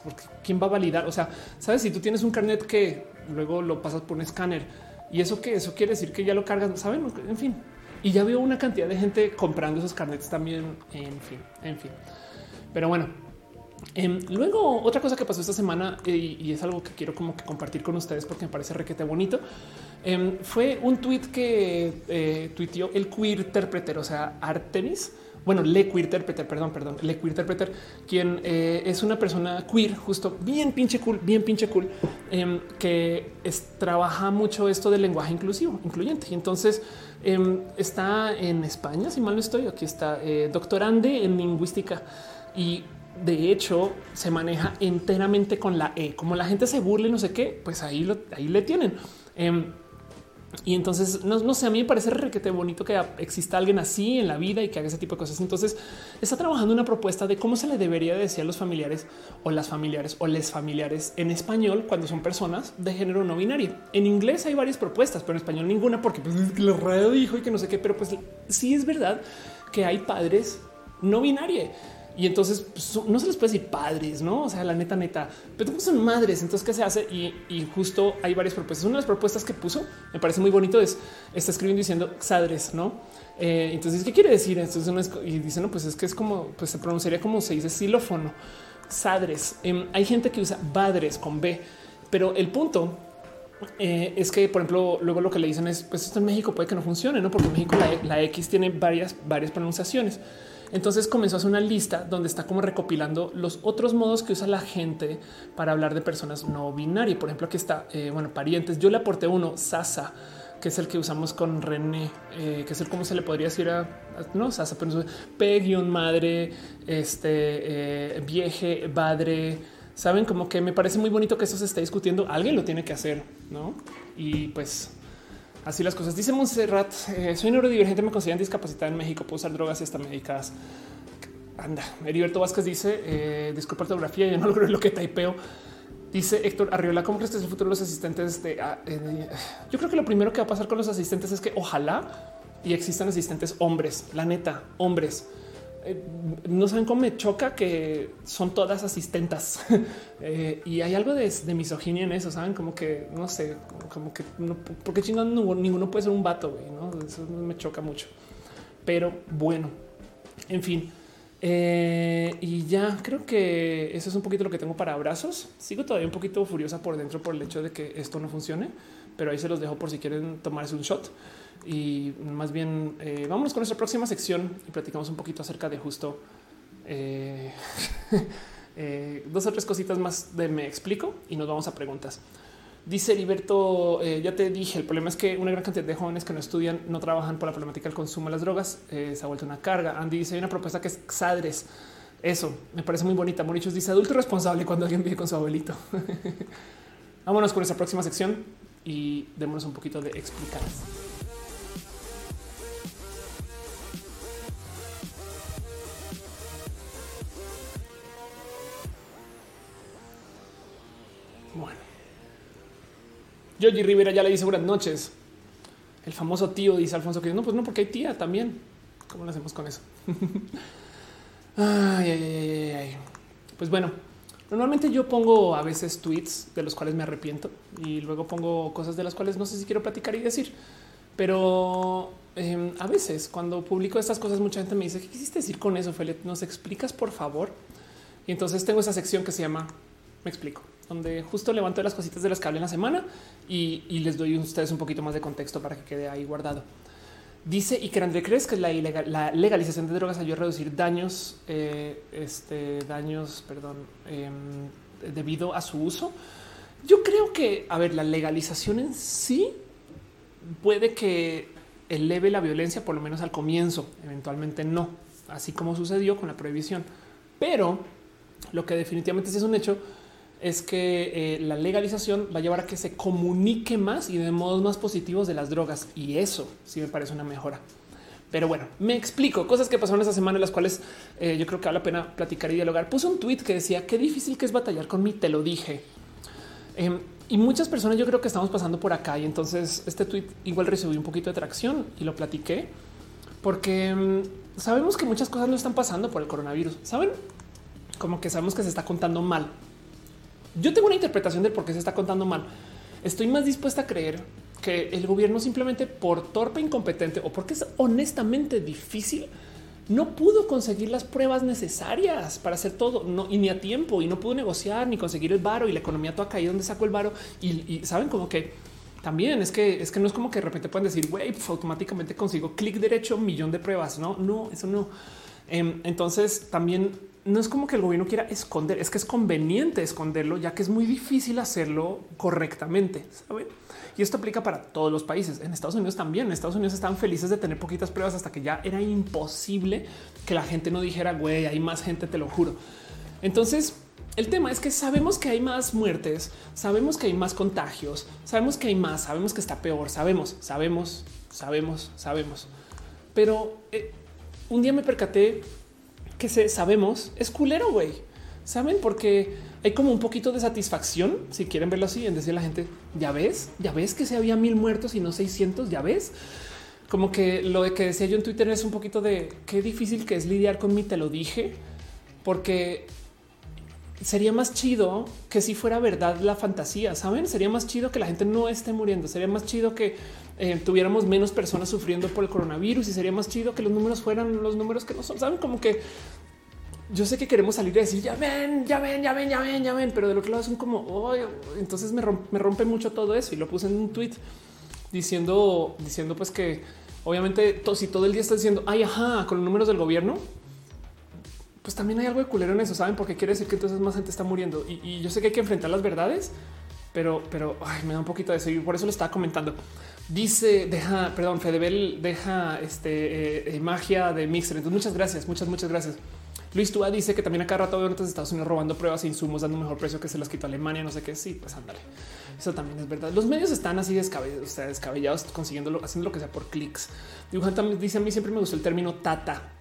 Speaker 1: porque quién va a validar. O sea, sabes, si tú tienes un carnet que luego lo pasas por un escáner y eso que eso quiere decir que ya lo cargan, saben? En fin, y ya veo una cantidad de gente comprando esos carnets también. En fin, en fin, pero bueno. Em, luego, otra cosa que pasó esta semana y, es algo que quiero como que compartir con ustedes porque me parece requete bonito. Em, fue un tweet que eh, tuiteó el queer interpreter, o sea, Artemis bueno, Le Queer Interpreter, perdón, perdón, Le Queer Interpreter, quien eh, es una persona queer, justo bien pinche cool, bien pinche cool, em, que trabaja mucho esto del lenguaje inclusivo, incluyente. Y entonces está en España, si mal no estoy, aquí está eh, doctorande en lingüística y de hecho se maneja enteramente con la E. Como la gente se burle, no sé qué, pues ahí, lo, ahí le tienen. Em, y entonces, no, sé, a mí me parece requete bonito que exista alguien así en la vida y que haga ese tipo de cosas. Entonces, está trabajando una propuesta de cómo se le debería decir a los familiares o las familiares o les familiares en español cuando son personas de género no binario. En inglés hay varias propuestas, pero en español ninguna, porque pues, lo radio dijo y que no sé qué, pero pues sí es verdad que hay padres no binarios y entonces pues, no se les puede decir padres, no? O sea, la neta, neta, pero son madres. Entonces, ¿qué se hace? Y, justo hay varias propuestas. Una de las propuestas que puso me parece muy bonito es está escribiendo diciendo sadres, no? Eh, entonces, ¿qué quiere decir? Entonces, y dice, no, pues es que es como pues se pronunciaría como se dice xilófono, sadres. Em, hay gente que usa padres con B, pero el punto eh, es que, por ejemplo, luego lo que le dicen es, pues esto en México puede que no funcione, no? Porque en México la, la X tiene varias, varias pronunciaciones. Entonces comenzó a hacer una lista donde está como recopilando los otros modos que usa la gente para hablar de personas no binarias. Por ejemplo, aquí está, eh, bueno, parientes. Yo le aporté uno, Sasa, que es el que usamos con René, eh, que es el cómo se le podría decir a, no Sasa, pero P madre, este eh, vieje, padre. Saben como que me parece muy bonito que eso se esté discutiendo. Alguien lo tiene que hacer, no? Y pues Así las cosas. Dice Montserrat, eh, soy neurodivergente, me consideran discapacitada en México, puedo usar drogas y hasta médicas. Anda, Heriberto Vázquez dice, eh, disculpa ortografía, yo no logro lo que taipeo. Dice Héctor Arriola, ¿cómo crees que es el futuro de los asistentes? De, ah, eh, yo creo que lo primero que va a pasar con los asistentes es que ojalá y existan asistentes hombres, la neta, hombres eh, no saben cómo me choca que son todas asistentas eh, y hay algo de, misoginia en eso. Saben como que no sé, como que no, porque chingón ninguno puede ser un vato. ¿no? Eso me choca mucho, pero bueno, en fin. Eh, y ya creo que eso es un poquito lo que tengo para abrazos. Sigo todavía un poquito furiosa por dentro por el hecho de que esto no funcione, pero ahí se los dejo por si quieren tomarse un shot. Y más bien eh, vámonos con nuestra próxima sección y platicamos un poquito acerca de justo eh, eh, dos o tres cositas más de me explico y nos vamos a preguntas. Dice Heriberto, ya te dije, el problema es que una gran cantidad de jóvenes que no estudian no trabajan por la problemática del consumo de las drogas. se ha vuelto una carga. Andy dice, hay una propuesta que es Xadres. Eso me parece muy bonita. Morichos dice adulto responsable cuando alguien vive con su abuelito. Vámonos con nuestra próxima sección y démonos un poquito de explicar. Yogi Rivera ya le dice buenas noches. El famoso tío dice Alfonso que no, pues no, porque hay tía también. ¿Cómo lo hacemos con eso? ay, ay, ay, pues bueno, normalmente yo pongo a veces tweets de los cuales me arrepiento y luego pongo cosas de las cuales no sé si quiero platicar y decir. Pero em, a veces cuando publico estas cosas, mucha gente me dice, ¿qué quisiste decir con eso, Felipe? ¿Nos explicas, por favor? Y entonces tengo esa sección que se llama Me explico donde justo levanto las cositas de las que hablé en la semana y, les doy a ustedes un poquito más de contexto para que quede ahí guardado. Dice y que André crees que la, legalización de drogas ayuda a reducir daños, eh, este, daños, perdón, em, debido a su uso. Yo creo que, a ver, la legalización en sí puede que eleve la violencia, por lo menos al comienzo, eventualmente no, así como sucedió con la prohibición. Pero lo que definitivamente sí es un hecho es que eh, la legalización va a llevar a que se comunique más y de modos más positivos de las drogas. Y eso sí me parece una mejora. Pero bueno, me explico cosas que pasaron esa semana las cuales eh, yo creo que vale la pena platicar y dialogar. Puse un tweet que decía qué difícil que es batallar con mí, te lo dije. Em, y muchas personas yo creo que estamos pasando por acá y entonces este tweet igual recibió un poquito de tracción y lo platiqué porque em, sabemos que muchas cosas no están pasando por el coronavirus. Saben como que sabemos que se está contando mal yo tengo una interpretación de por qué se está contando mal. Estoy más dispuesta a creer que el gobierno simplemente por torpe, incompetente o porque es honestamente difícil, no pudo conseguir las pruebas necesarias para hacer todo y ni a tiempo y no pudo negociar ni conseguir el varo y la economía toda caída donde sacó el varo y, saben como que también es que es que no es como que de repente pueden decir güey, pues automáticamente consigo clic derecho, millón de pruebas. No, no, eso no. Em, entonces también no es como que el gobierno quiera esconder, es que es conveniente esconderlo, ya que es muy difícil hacerlo correctamente. ¿saben? Y esto aplica para todos los países. En Estados Unidos también. En Estados Unidos están felices de tener poquitas pruebas hasta que ya era imposible que la gente no dijera, güey, hay más gente, te lo juro. Entonces, el tema es que sabemos que hay más muertes, sabemos que hay más contagios, sabemos que hay más, sabemos que está peor, sabemos, sabemos, sabemos, sabemos. Pero eh, un día me percaté que se sabemos es culero, güey. Saben porque hay como un poquito de satisfacción, si quieren verlo así, en decir a la gente, ya ves, ya ves que se había mil muertos y no 600, ya ves. Como que lo de que decía yo en Twitter es un poquito de qué difícil que es lidiar con mi te lo dije, porque sería más chido que si fuera verdad la fantasía, saben? Sería más chido que la gente no esté muriendo, sería más chido que eh, tuviéramos menos personas sufriendo por el coronavirus y sería más chido que los números fueran los números que no son, saben? Como que yo sé que queremos salir y decir ya ven, ya ven, ya ven, ya ven, ya ven, pero del otro lado son como entonces me rompe, mucho todo eso y lo puse en un tweet diciendo, diciendo pues que obviamente si todo el día está diciendo ay, ajá, con los números del gobierno, pues también hay algo de culero en eso, saben? Porque quiere decir que entonces más gente está muriendo y, yo sé que hay que enfrentar las verdades, pero, pero me da un poquito de eso y por eso lo estaba comentando. Dice, deja, perdón, Fedebel deja este eh, magia de Mixer. Entonces, muchas gracias, muchas, muchas gracias. Luis Tua dice que también acá rato veo de Estados Unidos robando pruebas e insumos, dando mejor precio que se las quitó Alemania. No sé qué. Sí, pues ándale. Eso también es verdad. Los medios están así descabellados, descabellados consiguiendo haciendo lo que sea por clics. Dibujante dice a mí siempre me gustó el término tata.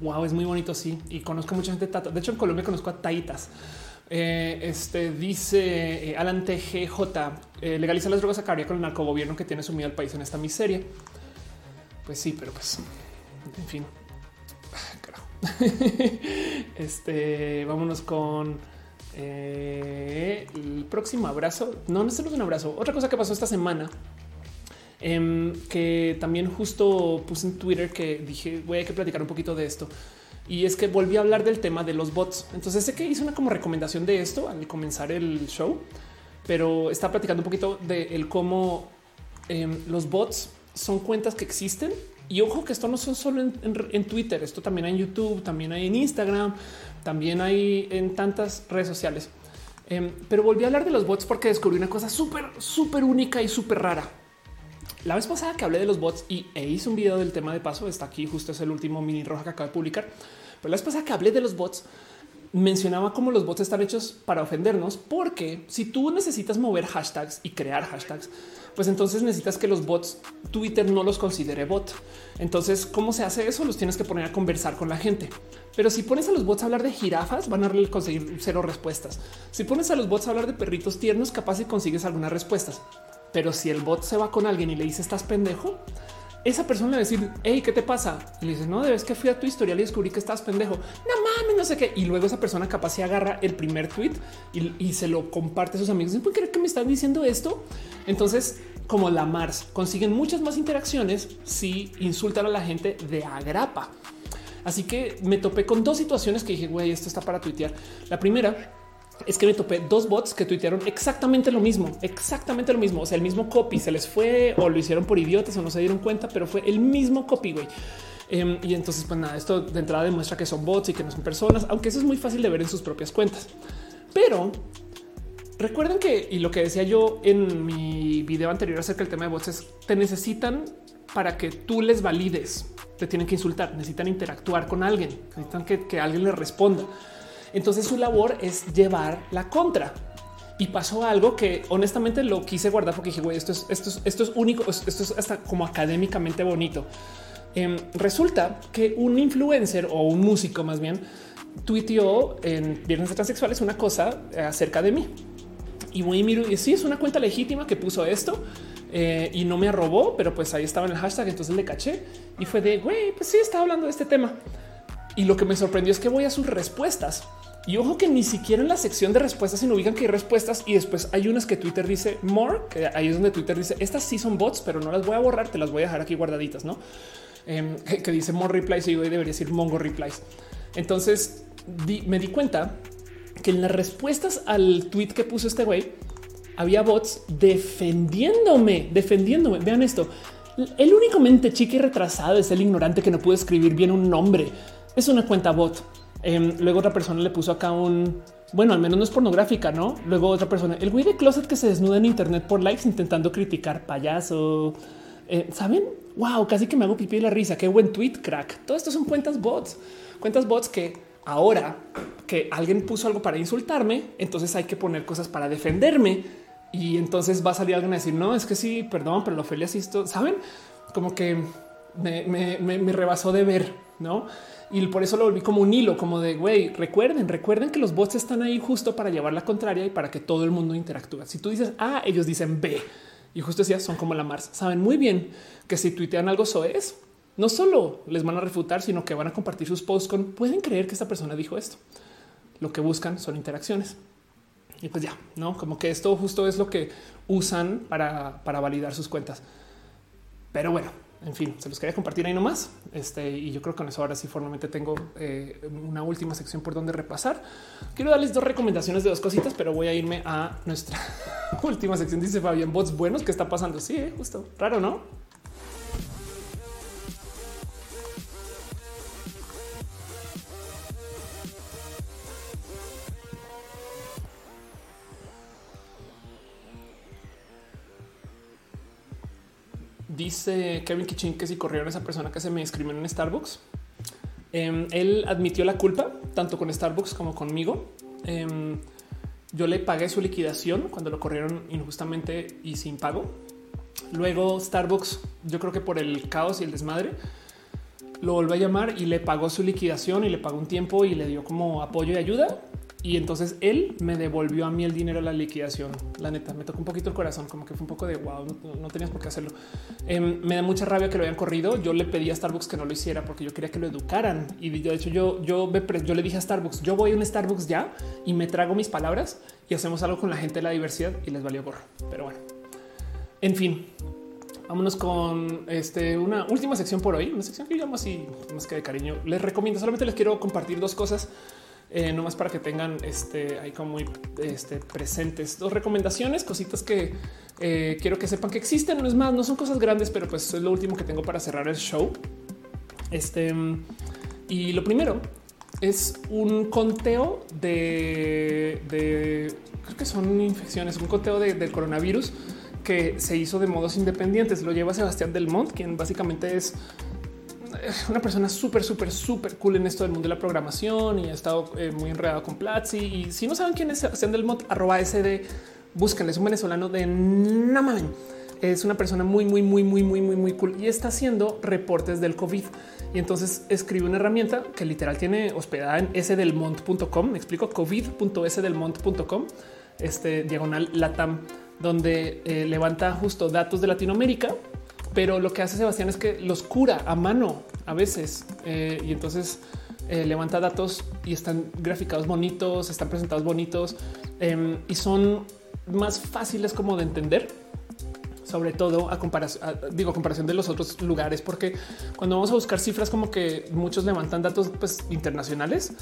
Speaker 1: Wow, es muy bonito. Sí, y conozco mucha gente tata. De hecho, en Colombia conozco a taitas. Eh, este dice eh, Alan TGJ eh, legaliza las drogas acabaría con el narcogobierno que tiene sumido al país en esta miseria. Pues sí, pero pues en fin, este, vámonos con eh, el próximo abrazo. No, no es un abrazo. Otra cosa que pasó esta semana em, que también justo puse en Twitter que dije voy a que platicar un poquito de esto. Y es que volví a hablar del tema de los bots. Entonces sé que hice una como recomendación de esto al comenzar el show, pero está platicando un poquito de el cómo em, los bots son cuentas que existen y ojo que esto no son solo en, Twitter, esto también hay en YouTube, también hay en Instagram, también hay en tantas redes sociales. Em, pero volví a hablar de los bots porque descubrí una cosa súper, súper única y súper rara. La vez pasada que hablé de los bots y e hice un video del tema de paso, está aquí, justo es el último mini roja que acabo de publicar. Pero la vez pasada que hablé de los bots, mencionaba cómo los bots están hechos para ofendernos, porque si tú necesitas mover hashtags y crear hashtags, pues entonces necesitas que los bots Twitter no los considere bot. Entonces, ¿cómo se hace eso? Los tienes que poner a conversar con la gente. Pero si pones a los bots a hablar de jirafas, van a conseguir cero respuestas. Si pones a los bots a hablar de perritos tiernos, capaz y consigues algunas respuestas. Pero si el bot se va con alguien y le dice estás pendejo, esa persona le va a decir, hey, ¿qué te pasa? Le dice, no, debes que fui a tu historial y descubrí que estás pendejo. No mames, no sé qué. Y luego esa persona capaz se agarra el primer tweet y, se lo comparte a sus amigos. ¿Puede creer que me están diciendo esto? Entonces, como la Mars, consiguen muchas más interacciones si insultan a la gente de agrapa. Así que me topé con dos situaciones que dije, güey, esto está para tuitear. La primera es que me topé dos bots que tuitearon exactamente lo mismo, exactamente lo mismo. O sea, el mismo copy se les fue o lo hicieron por idiotas o no se dieron cuenta, pero fue el mismo copy. Güey. Em, y entonces, pues nada, esto de entrada demuestra que son bots y que no son personas, aunque eso es muy fácil de ver en sus propias cuentas. Pero recuerden que, y lo que decía yo en mi video anterior acerca del tema de bots es te necesitan para que tú les valides, te tienen que insultar, necesitan interactuar con alguien, necesitan que, que alguien les responda. Entonces su labor es llevar la contra. Y pasó algo que honestamente lo quise guardar porque dije, güey, esto es, esto es, esto es único, esto es hasta como académicamente bonito. Em, resulta que un influencer o un músico más bien tuiteó en Viernes de Transexuales una cosa acerca de mí. Y voy y miro y sí, es una cuenta legítima que puso esto eh, y no me arrobó, pero pues ahí estaba en el hashtag, entonces le caché y fue de, güey, pues sí, estaba hablando de este tema. Y lo que me sorprendió es que voy a sus respuestas y ojo que ni siquiera en la sección de respuestas se ubican que hay respuestas y después hay unas que Twitter dice more, que ahí es donde Twitter dice estas sí son bots, pero no las voy a borrar, te las voy a dejar aquí guardaditas, no? Em, que, dice more replies y yo debería decir mongo replies. Entonces me di cuenta que en las respuestas al tweet que puso este güey había bots defendiéndome, defendiéndome. Vean esto. El único mente chica y retrasado es el ignorante que no puede escribir bien un nombre es una cuenta bot. Em, luego otra persona le puso acá un bueno, al menos no es pornográfica, no? Luego otra persona, el güey de closet que se desnuda en Internet por likes intentando criticar payaso. Eh, Saben? Wow, casi que me hago pipí de la risa. Qué buen tweet, crack. Todo esto son cuentas bots, cuentas bots que ahora que alguien puso algo para insultarme, entonces hay que poner cosas para defenderme y entonces va a salir alguien a decir no, es que sí, perdón, pero lo Ophelia esto saben como que me, me, me rebasó de ver, no? Y por eso lo volví como un hilo, como de güey, recuerden, recuerden que los bots están ahí justo para llevar la contraria y para que todo el mundo interactúe. Si tú dices A, ellos dicen B. Y justo decía, son como la Mars. Saben muy bien que si tuitean algo soez, no solo les van a refutar, sino que van a compartir sus posts con pueden creer que esta persona dijo esto. Lo que buscan son interacciones. Y pues ya, no como que esto justo es lo que usan para, para validar sus cuentas. Pero bueno, en fin, se los quería compartir ahí nomás. Este, y yo creo que con eso ahora sí formalmente tengo eh, una última sección por donde repasar. Quiero darles dos recomendaciones de dos cositas, pero voy a irme a nuestra última sección. Dice Fabián, bots buenos, ¿qué está pasando? Sí, eh, justo raro, ¿no? Dice Kevin Kichin que si corrieron a esa persona que se me escribió en Starbucks, em, él admitió la culpa tanto con Starbucks como conmigo. Em, yo le pagué su liquidación cuando lo corrieron injustamente y sin pago. Luego Starbucks, yo creo que por el caos y el desmadre, lo volvió a llamar y le pagó su liquidación y le pagó un tiempo y le dio como apoyo y ayuda. Y entonces él me devolvió a mí el dinero de la liquidación. La neta, me tocó un poquito el corazón, como que fue un poco de wow, no, tenías por qué hacerlo. Em, me da mucha rabia que lo hayan corrido. Yo le pedí a Starbucks que no lo hiciera porque yo quería que lo educaran. Y de hecho, yo, yo, yo le dije a Starbucks, yo voy a un Starbucks ya y me trago mis palabras y hacemos algo con la gente de la diversidad y les valió gorro. Pero bueno, en fin, vámonos con este, una última sección por hoy, una sección que llamo así más que de cariño. Les recomiendo, solamente les quiero compartir dos cosas eh, no más para que tengan este ahí como muy este, presentes dos recomendaciones, cositas que eh, quiero que sepan que existen. No es más, no son cosas grandes, pero pues es lo último que tengo para cerrar el show. Este y lo primero es un conteo de, creo que son infecciones, un conteo de, del coronavirus que se hizo de modos independientes. Lo lleva Sebastián Delmont, quien básicamente es una persona súper, súper, súper cool en esto del mundo de la programación y ha estado eh, muy enredado con Platzi. Y si no saben quién es Sebastián del Mod, arroba SD, búsquenle. Es un venezolano de Namamen. Es una persona muy, muy, muy, muy, muy, muy, muy cool y está haciendo reportes del COVID. Y entonces escribe una herramienta que literal tiene hospedada en sdelmont.com. Me explico covid.sdelmont.com, este diagonal latam, donde eh, levanta justo datos de Latinoamérica pero lo que hace Sebastián es que los cura a mano a veces eh, y entonces eh, levanta datos y están graficados bonitos, están presentados bonitos em, y son más fáciles como de entender sobre todo a comparación, digo, a comparación de los otros lugares, porque cuando vamos a buscar cifras como que muchos levantan datos pues, internacionales,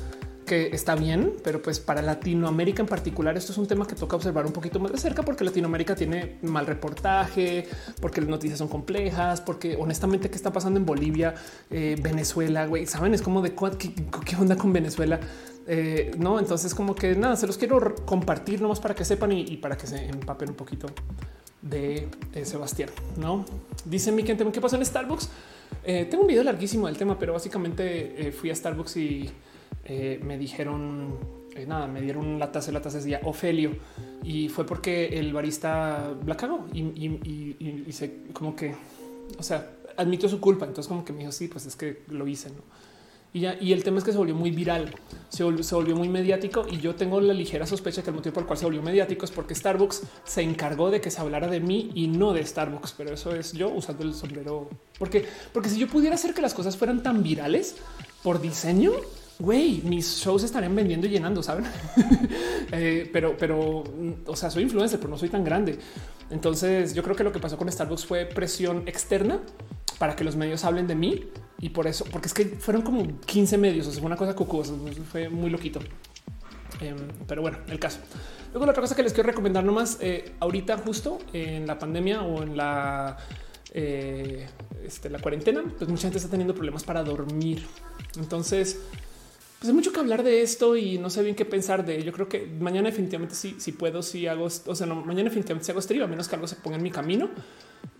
Speaker 1: que está bien, pero pues para Latinoamérica en particular esto es un tema que toca observar un poquito más de cerca porque Latinoamérica tiene mal reportaje, porque las noticias son complejas, porque honestamente qué está pasando en Bolivia, eh, Venezuela, güey, saben, es como de qué, qué onda con Venezuela. Eh, no, entonces como que nada, se los quiero compartir nomás para que sepan y, para que se empapen un poquito de Sebastián. No dice mi gente, ¿qué pasó en Starbucks? Eh, tengo un video larguísimo del tema, pero básicamente fui a Starbucks y eh, me dijeron eh, nada, me dieron la taza, la taza decía Ofelio y fue porque el barista la cagó y, y, se como que, o sea, admitió su culpa. Entonces, como que me dijo, sí, pues es que lo hice. ¿no? Y, ya, y el tema es que se volvió muy viral, se volvió, se volvió, muy mediático y yo tengo la ligera sospecha que el motivo por el cual se volvió mediático es porque Starbucks se encargó de que se hablara de mí y no de Starbucks, pero eso es yo usando el sombrero. Porque, porque si yo pudiera hacer que las cosas fueran tan virales por diseño, güey, mis shows estarían vendiendo y llenando, saben? Eh, pero, pero, o sea, soy influencer, pero no soy tan grande. Entonces, yo creo que lo que pasó con Starbucks fue presión externa para que los medios hablen de mí y por eso, porque es que fueron como 15 medios, o sea, una cosa cucuosa, fue muy loquito. Em, pero bueno, el caso. Luego, la otra cosa que les quiero recomendar nomás, eh, ahorita justo en la pandemia o en la eh, este, la cuarentena, pues mucha gente está teniendo problemas para dormir. Entonces, pues hay mucho que hablar de esto y no sé bien qué pensar de. Yo creo que mañana definitivamente sí, si puedo, si hago, o sea, no, mañana definitivamente si hago stream, a menos que algo se ponga en mi camino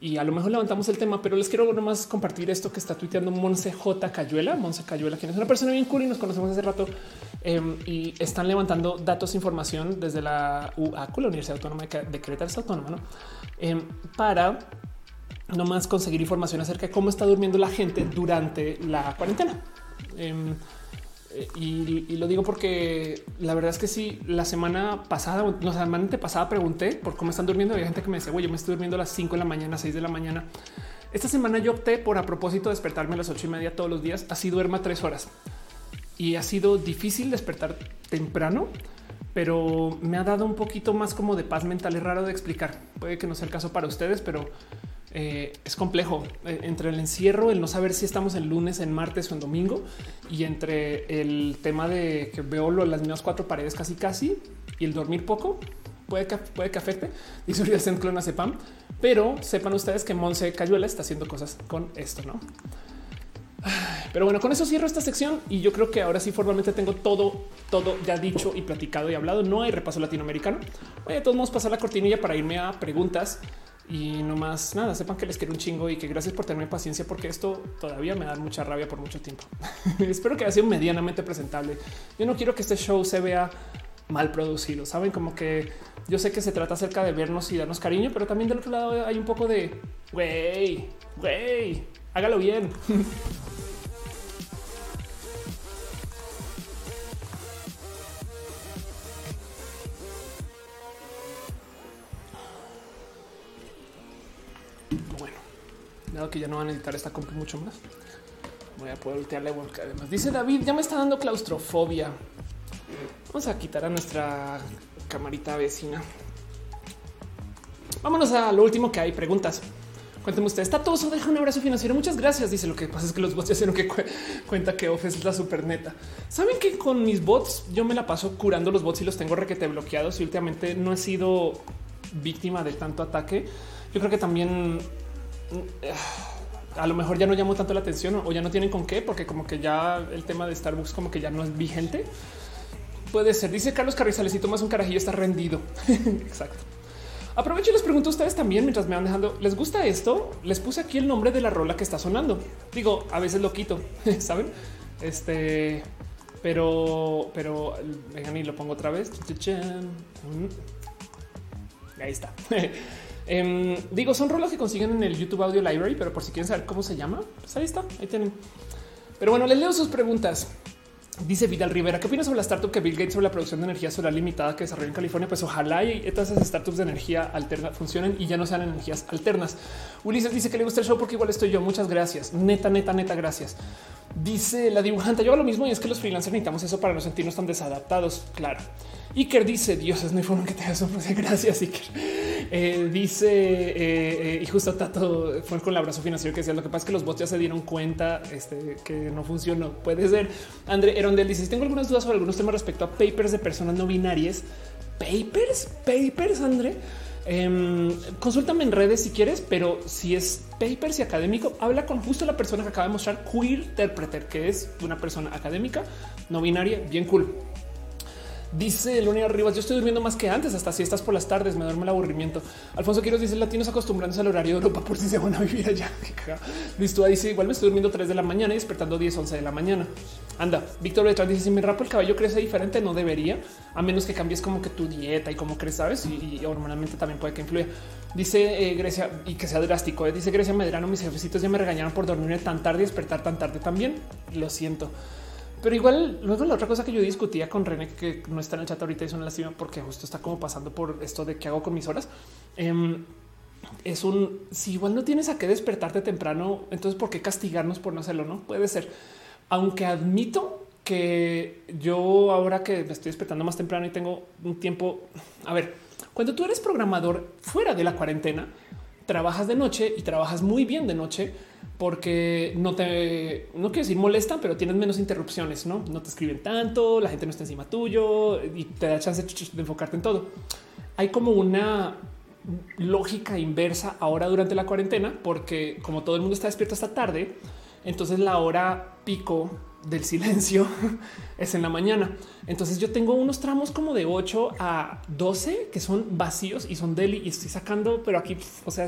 Speaker 1: y a lo mejor levantamos el tema, pero les quiero nomás compartir esto que está tuiteando Monse J. Cayuela, Monse Cayuela, quien es una persona bien cool y nos conocemos hace rato em, y están levantando datos, información desde la UACU, la Universidad Autónoma de Querétaro, autónoma, ¿no? Em, para nomás conseguir información acerca de cómo está durmiendo la gente durante la cuarentena. Em, eh, y, lo digo porque la verdad es que sí, la semana pasada, la semana pasada pregunté por cómo están durmiendo. Había gente que me decía, güey, yo me estoy durmiendo a las 5 de la mañana, 6 de la mañana. Esta semana yo opté por a propósito de despertarme a las 8 y media todos los días, así duerma tres horas. Y ha sido difícil despertar temprano, pero me ha dado un poquito más como de paz mental. Es raro de explicar. Puede que no sea el caso para ustedes, pero eh, es complejo eh, entre el encierro, el no saber si estamos en lunes, en martes o en domingo, y entre el tema de que veo las mismas cuatro paredes casi casi y el dormir poco puede que, puede que afecte. Dice Uriel Clona Sepam, pero sepan ustedes que Monse Cayuela está haciendo cosas con esto, no? Pero bueno, con eso cierro esta sección y yo creo que ahora sí formalmente tengo todo, todo ya dicho y platicado y hablado. No hay repaso latinoamericano. Voy de todos modos pasar la cortinilla para irme a preguntas y no más nada, sepan que les quiero un chingo y que gracias por tenerme paciencia porque esto todavía me da mucha rabia por mucho tiempo. Espero que haya sido medianamente presentable. Yo no quiero que este show se vea mal producido. Saben como que yo sé que se trata acerca de vernos y darnos cariño, pero también del otro lado hay un poco de güey, güey, hágalo bien. Dado que ya no van a editar esta compu mucho más. Voy a poder voltearle además. Dice David, ya me está dando claustrofobia. Vamos a quitar a nuestra camarita vecina. Vámonos a lo último que hay. Preguntas. Cuénteme usted, está todo deja un abrazo financiero. Muchas gracias. Dice lo que pasa es que los bots ya hicieron que cuenta que Off es la super neta. Saben que con mis bots yo me la paso curando los bots y los tengo requete bloqueados y últimamente no he sido víctima de tanto ataque. Yo creo que también a lo mejor ya no llamó tanto la atención o ya no tienen con qué, porque como que ya el tema de Starbucks como que ya no es vigente. Puede ser. Dice Carlos Carrizales, si tomas un carajillo está rendido. Exacto. Aprovecho y les pregunto a ustedes también mientras me van dejando. ¿Les gusta esto? Les puse aquí el nombre de la rola que está sonando. Digo, a veces lo quito, saben? Este, pero, pero vengan y lo pongo otra vez. Ahí está. Em, digo, son rolas que consiguen en el YouTube Audio Library, pero por si quieren saber cómo se llama, pues ahí está, ahí tienen. Pero bueno, les leo sus preguntas. Dice Vidal Rivera, ¿qué opinas sobre la startup que Bill Gates sobre la producción de energía solar limitada que desarrolló en California? Pues ojalá y esas startups de energía alterna funcionen y ya no sean energías alternas. Ulises dice que le gusta el show porque igual estoy yo. Muchas gracias. Neta, neta, neta, gracias. Dice la dibujante, yo hago lo mismo y es que los freelancers necesitamos eso para no sentirnos tan desadaptados. Claro. Iker dice, Dios, no hay forma que te hagas Gracias, Iker. Eh, dice, eh, eh, y justo Tato fue con el abrazo financiero que decía, lo que pasa es que los bots ya se dieron cuenta este, que no funcionó. Puede ser. André Erondel dice, tengo algunas dudas sobre algunos temas respecto a papers de personas no binarias. ¿Papers? ¿Papers, André? Eh, consúltame en redes si quieres, pero si es papers y académico, habla con justo la persona que acaba de mostrar queer interpreter, que es una persona académica, no binaria, bien cool. Dice Luna Rivas, yo estoy durmiendo más que antes, hasta si estás por las tardes, me duerme el aburrimiento. Alfonso Quiroz dice, latinos acostumbrándose al horario de Europa por si se van a vivir allá. Listo, dice, igual me estoy durmiendo 3 de la mañana y despertando 10, 11 de la mañana. Anda, Víctor detrás dice, si me rapo el cabello crece diferente, no debería, a menos que cambies como que tu dieta y cómo crees, ¿sabes? Y, hormonalmente también puede que influya. Dice eh, Grecia, y que sea drástico, eh, dice Grecia Medrano, mis jefecitos ya me regañaron por dormir tan tarde y despertar tan tarde también. Lo siento. Pero igual, luego la otra cosa que yo discutía con René, que no está en el chat ahorita, es una lástima porque justo está como pasando por esto de qué hago con mis horas. Em, es un si igual no tienes a qué despertarte temprano, entonces por qué castigarnos por no hacerlo? No puede ser. Aunque admito que yo ahora que me estoy despertando más temprano y tengo un tiempo, a ver, cuando tú eres programador fuera de la cuarentena, trabajas de noche y trabajas muy bien de noche porque no te, no quiero decir molestan, pero tienes menos interrupciones, no, no te escriben tanto, la gente no está encima tuyo y te da chance de enfocarte en todo. Hay como una lógica inversa ahora durante la cuarentena, porque como todo el mundo está despierto hasta tarde, entonces la hora pico del silencio es en la mañana. Entonces yo tengo unos tramos como de 8 a 12 que son vacíos y son deli y estoy sacando, pero aquí, o sea,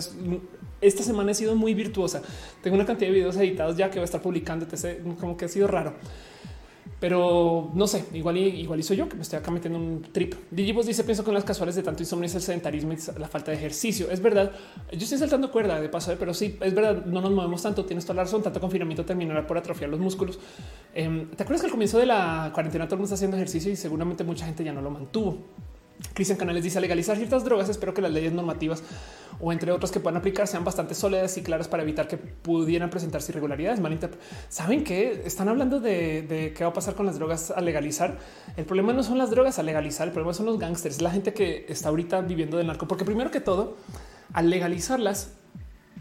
Speaker 1: esta semana ha sido muy virtuosa. Tengo una cantidad de videos editados ya que voy a estar publicando, como que ha sido raro. Pero no sé, igual y, igual soy yo que me estoy acá metiendo un trip. Digibus dice: Pienso con las casuales de tanto insomnio es el sedentarismo y la falta de ejercicio. Es verdad. Yo estoy saltando cuerda de paso, pero sí es verdad. No nos movemos tanto. Tienes toda la razón. Tanto confinamiento terminará por atrofiar los músculos. Em, ¿Te acuerdas que al comienzo de la cuarentena todo el mundo está haciendo ejercicio y seguramente mucha gente ya no lo mantuvo? Cristian Canales dice legalizar ciertas drogas. Espero que las leyes normativas o entre otros que puedan aplicar sean bastante sólidas y claras para evitar que pudieran presentarse irregularidades. Saben que están hablando de, qué va a pasar con las drogas a legalizar. El problema no son las drogas a legalizar, el problema son los gángsters, la gente que está ahorita viviendo del narco, porque primero que todo, al legalizarlas,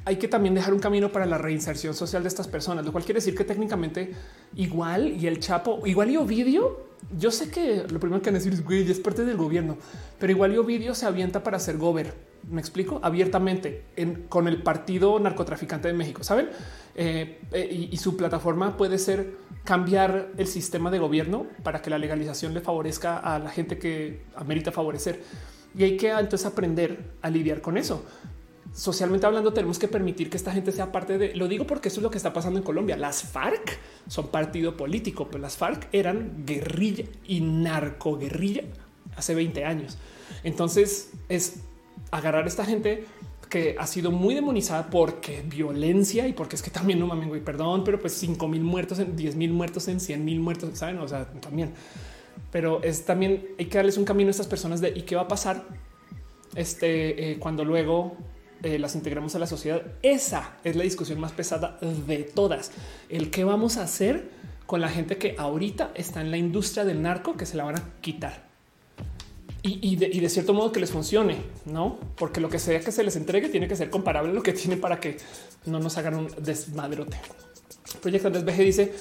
Speaker 1: hay que también dejar un camino para la reinserción social de estas personas, lo cual quiere decir que técnicamente igual y el Chapo, igual y Ovidio, yo sé que lo primero que van a decir es güey, es parte del gobierno, pero igual y Ovidio se avienta para ser gober. Me explico abiertamente con el partido narcotraficante de México, saben? Eh, eh, y, su plataforma puede ser cambiar el sistema de gobierno para que la legalización le favorezca a la gente que amerita favorecer. Y hay que entonces aprender a lidiar con eso socialmente hablando, tenemos que permitir que esta gente sea parte de lo digo porque eso es lo que está pasando en Colombia. Las FARC son partido político, pero las FARC eran guerrilla y narcoguerrilla hace 20 años. Entonces es agarrar a esta gente que ha sido muy demonizada porque violencia y porque es que también no mames, güey, perdón, pero pues 5 mil muertos en 10 mil muertos en 100 mil muertos, saben? O sea, también, pero es también hay que darles un camino a estas personas de y qué va a pasar este eh, cuando luego eh, las integramos a la sociedad. Esa es la discusión más pesada de todas. El qué vamos a hacer con la gente que ahorita está en la industria del narco que se la van a quitar. Y, de, cierto modo que les funcione, no? Porque lo que sea que se les entregue tiene que ser comparable a lo que tiene para que no nos hagan un desmadrote. Proyecto Andrés BG dice: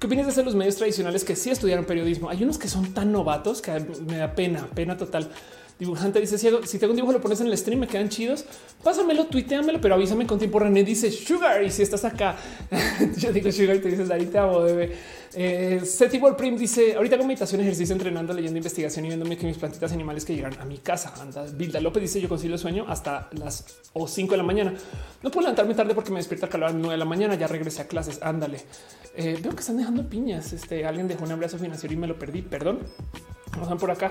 Speaker 1: ¿Qué opinas de hacer los medios tradicionales que sí estudiaron periodismo? Hay unos que son tan novatos que me da pena, pena total. Dibujante dice: Si tengo un dibujo, lo pones en el stream, me quedan chidos. Pásamelo, tuiteamelo, pero avísame con tiempo. René dice Sugar. Y si estás acá, yo digo Sugar y te dices ahí te amo, bebé. Eh, Setibor Prim dice: Ahorita hago meditación, ejercicio, entrenando, leyendo investigación y viéndome que mis plantitas animales que llegan a mi casa. Anda, Bilda López dice: Yo consigo el sueño hasta las o 5 de la mañana. No puedo levantarme tarde porque me despierta calor a las 9 de la mañana. Ya regresé a clases. Ándale. Eh, veo que están dejando piñas. Este alguien dejó un abrazo financiero y me lo perdí. Perdón. Vamos por acá.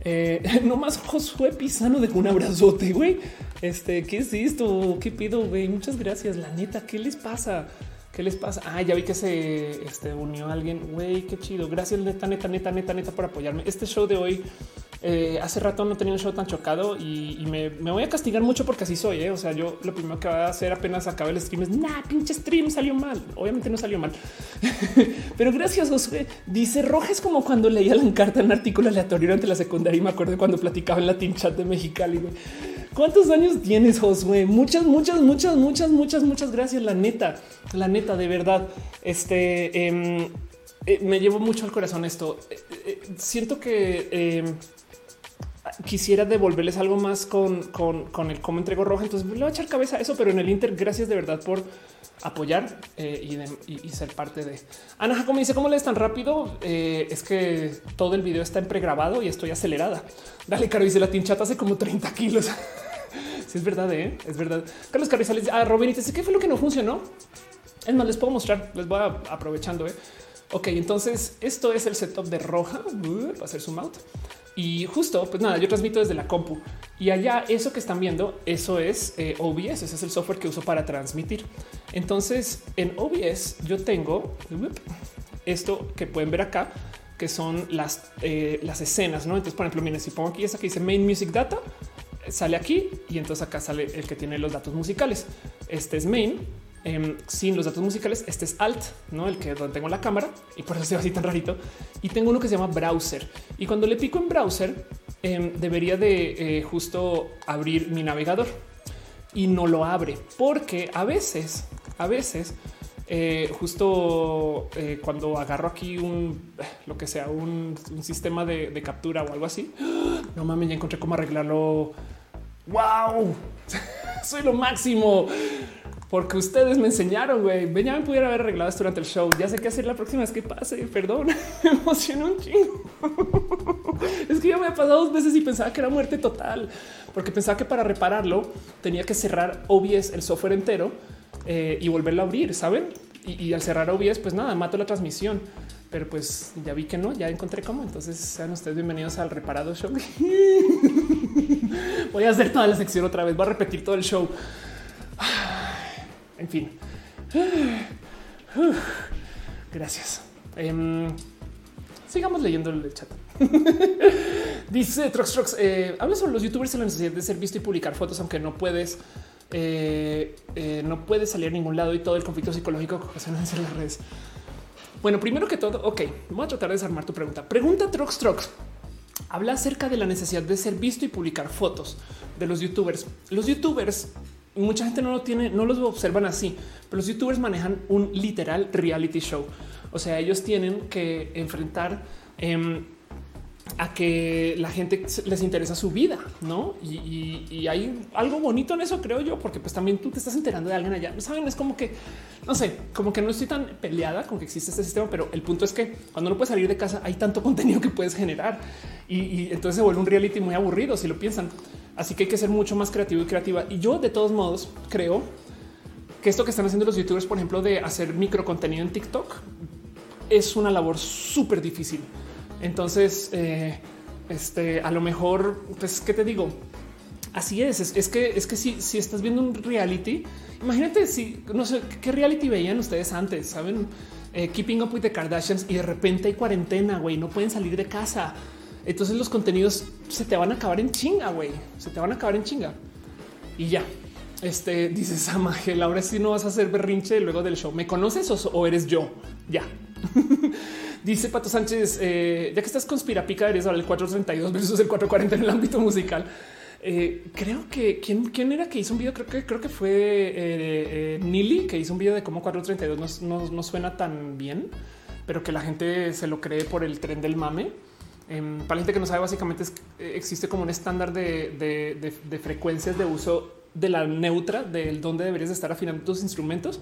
Speaker 1: Eh, no más Josué Pisano de un abrazote, güey. Este, ¿qué es esto? ¿Qué pido, güey? Muchas gracias. La neta, ¿qué les pasa? ¿Qué les pasa? Ah, ya vi que se este, unió alguien. Güey, qué chido. Gracias, neta, neta, neta, neta, neta, por apoyarme. Este show de hoy eh, hace rato no tenía un show tan chocado y, me, voy a castigar mucho porque así soy. ¿eh? O sea, yo lo primero que voy a hacer apenas acabe el stream es nah, pinche stream salió mal. Obviamente no salió mal, pero gracias. Josué dice Rojas como cuando leía la carta en un artículo aleatorio durante la secundaria y me acuerdo cuando platicaba en la team chat de Mexicali. ¿Cuántos años tienes, Josué? Muchas, muchas, muchas, muchas, muchas, muchas gracias. La neta, la neta, de verdad. Este em, eh, me llevo mucho al corazón esto. siento que em, quisiera devolverles algo más con, con, el cómo entrego roja. Entonces le voy a echar cabeza a eso, pero en el Inter, gracias de verdad por apoyar eh, y, ser parte de Ana como dice cómo lees tan rápido. Eh, es que todo el video está en pregrabado y estoy acelerada. Dale, Caro dice la tinchata hace como 30 kilos. Si es verdad, ¿eh? es verdad. Carlos Carrizales, ah, Robin, dice qué fue lo que no funcionó. Es más, les puedo mostrar, les voy aprovechando. ¿eh? Ok, entonces esto es el setup de roja. Uh, va a ser zoom out. Y justo, pues nada, yo transmito desde la compu y allá eso que están viendo, eso es eh, OBS, ese es el software que uso para transmitir. Entonces en OBS yo tengo esto que pueden ver acá, que son las, eh, las escenas, ¿no? Entonces, por ejemplo, miren, si pongo aquí esa que dice Main Music Data, sale aquí y entonces acá sale el que tiene los datos musicales. Este es Main Em, sin los datos musicales. Este es Alt, no el que donde tengo la cámara y por eso se ve así tan rarito. Y tengo uno que se llama Browser. Y cuando le pico en Browser, em, debería de eh, justo abrir mi navegador y no lo abre porque a veces, a veces, eh, justo eh, cuando agarro aquí un lo que sea, un, sistema de, de, captura o algo así, no mames, ya encontré cómo arreglarlo Wow, soy lo máximo porque ustedes me enseñaron, güey. Me pudiera haber arreglado esto durante el show. Ya sé qué hacer la próxima vez que pase. Perdón, me emocionó un chingo. es que ya me ha pasado dos veces y pensaba que era muerte total, porque pensaba que para repararlo tenía que cerrar OBS el software entero eh, y volverlo a abrir, saben? Y, y al cerrar OBS, pues nada, mato la transmisión pero pues ya vi que no, ya encontré cómo. Entonces sean ustedes bienvenidos al reparado show. Voy a hacer toda la sección otra vez, voy a repetir todo el show. En fin. Gracias. Em, sigamos leyendo el chat. Dice Trox Trox, eh, habla sobre los youtubers y la necesidad de ser visto y publicar fotos, aunque no puedes, eh, eh, no puedes salir a ningún lado y todo el conflicto psicológico que ocasionan en las redes. Bueno, primero que todo, ok, voy a tratar de desarmar tu pregunta. Pregunta Trox Trox. Habla acerca de la necesidad de ser visto y publicar fotos de los youtubers. Los youtubers, mucha gente no lo tiene, no los observan así, pero los youtubers manejan un literal reality show. O sea, ellos tienen que enfrentar em, a que la gente les interesa su vida, ¿no? Y, hay algo bonito en eso, creo yo, porque pues también tú te estás enterando de alguien allá. Saben, es como que, no sé, como que no estoy tan peleada con que existe este sistema, pero el punto es que cuando no puedes salir de casa hay tanto contenido que puedes generar y, entonces se vuelve un reality muy aburrido si lo piensan. Así que hay que ser mucho más creativo y creativa. Y yo de todos modos creo que esto que están haciendo los youtubers, por ejemplo, de hacer micro contenido en TikTok, es una labor súper difícil entonces, eh, este, a lo mejor, pues, ¿qué te digo? Así es, es, que es que si, si estás viendo un reality, imagínate si no sé qué reality veían ustedes antes, saben, eh, Keeping Up with the Kardashians y de repente hay cuarentena, güey, no pueden salir de casa. Entonces los contenidos se te van a acabar en chinga, güey, se te van a acabar en chinga y ya. Este dice Samagel, ahora sí no vas a hacer berrinche luego del show. ¿Me conoces o, o eres yo? Ya. Dice Pato Sánchez, eh, ya que estás conspirapica, eres el 432 versus el 440 en el ámbito musical. Eh, creo que ¿quién, quién era que hizo un video, creo que creo que fue eh, Nili que hizo un video de cómo 432 no, suena tan bien, pero que la gente se lo cree por el tren del mame. Em, para la gente que no sabe, básicamente existe como un estándar de, de, frecuencias de uso de la neutra, del donde deberías estar afinando tus instrumentos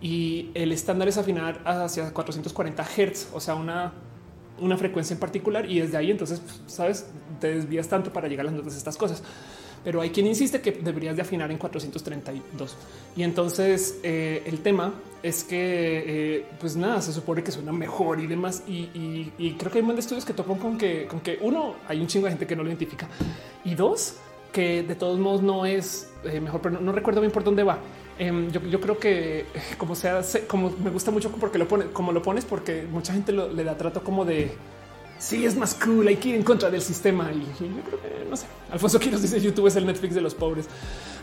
Speaker 1: y el estándar es afinar hacia 440 Hz, o sea, una, una frecuencia en particular. Y desde ahí, entonces, pues, sabes, te desvías tanto para llegar a las notas de estas cosas. Pero hay quien insiste que deberías de afinar en 432. Y entonces eh, el tema es que, eh, pues nada, se supone que suena mejor y demás. Y, creo que hay un de estudios que topan con que, con que uno, hay un chingo de gente que no lo identifica. Y dos, que de todos modos no es eh, mejor, pero no recuerdo bien por dónde va Em, yo, creo que como sea, como me gusta mucho porque lo pone, como lo pones, porque mucha gente le da trato como de sí es más cool, hay que ir en contra del sistema. Y, yo creo que no sé. Alfonso Quiroz dice YouTube es el Netflix de los pobres.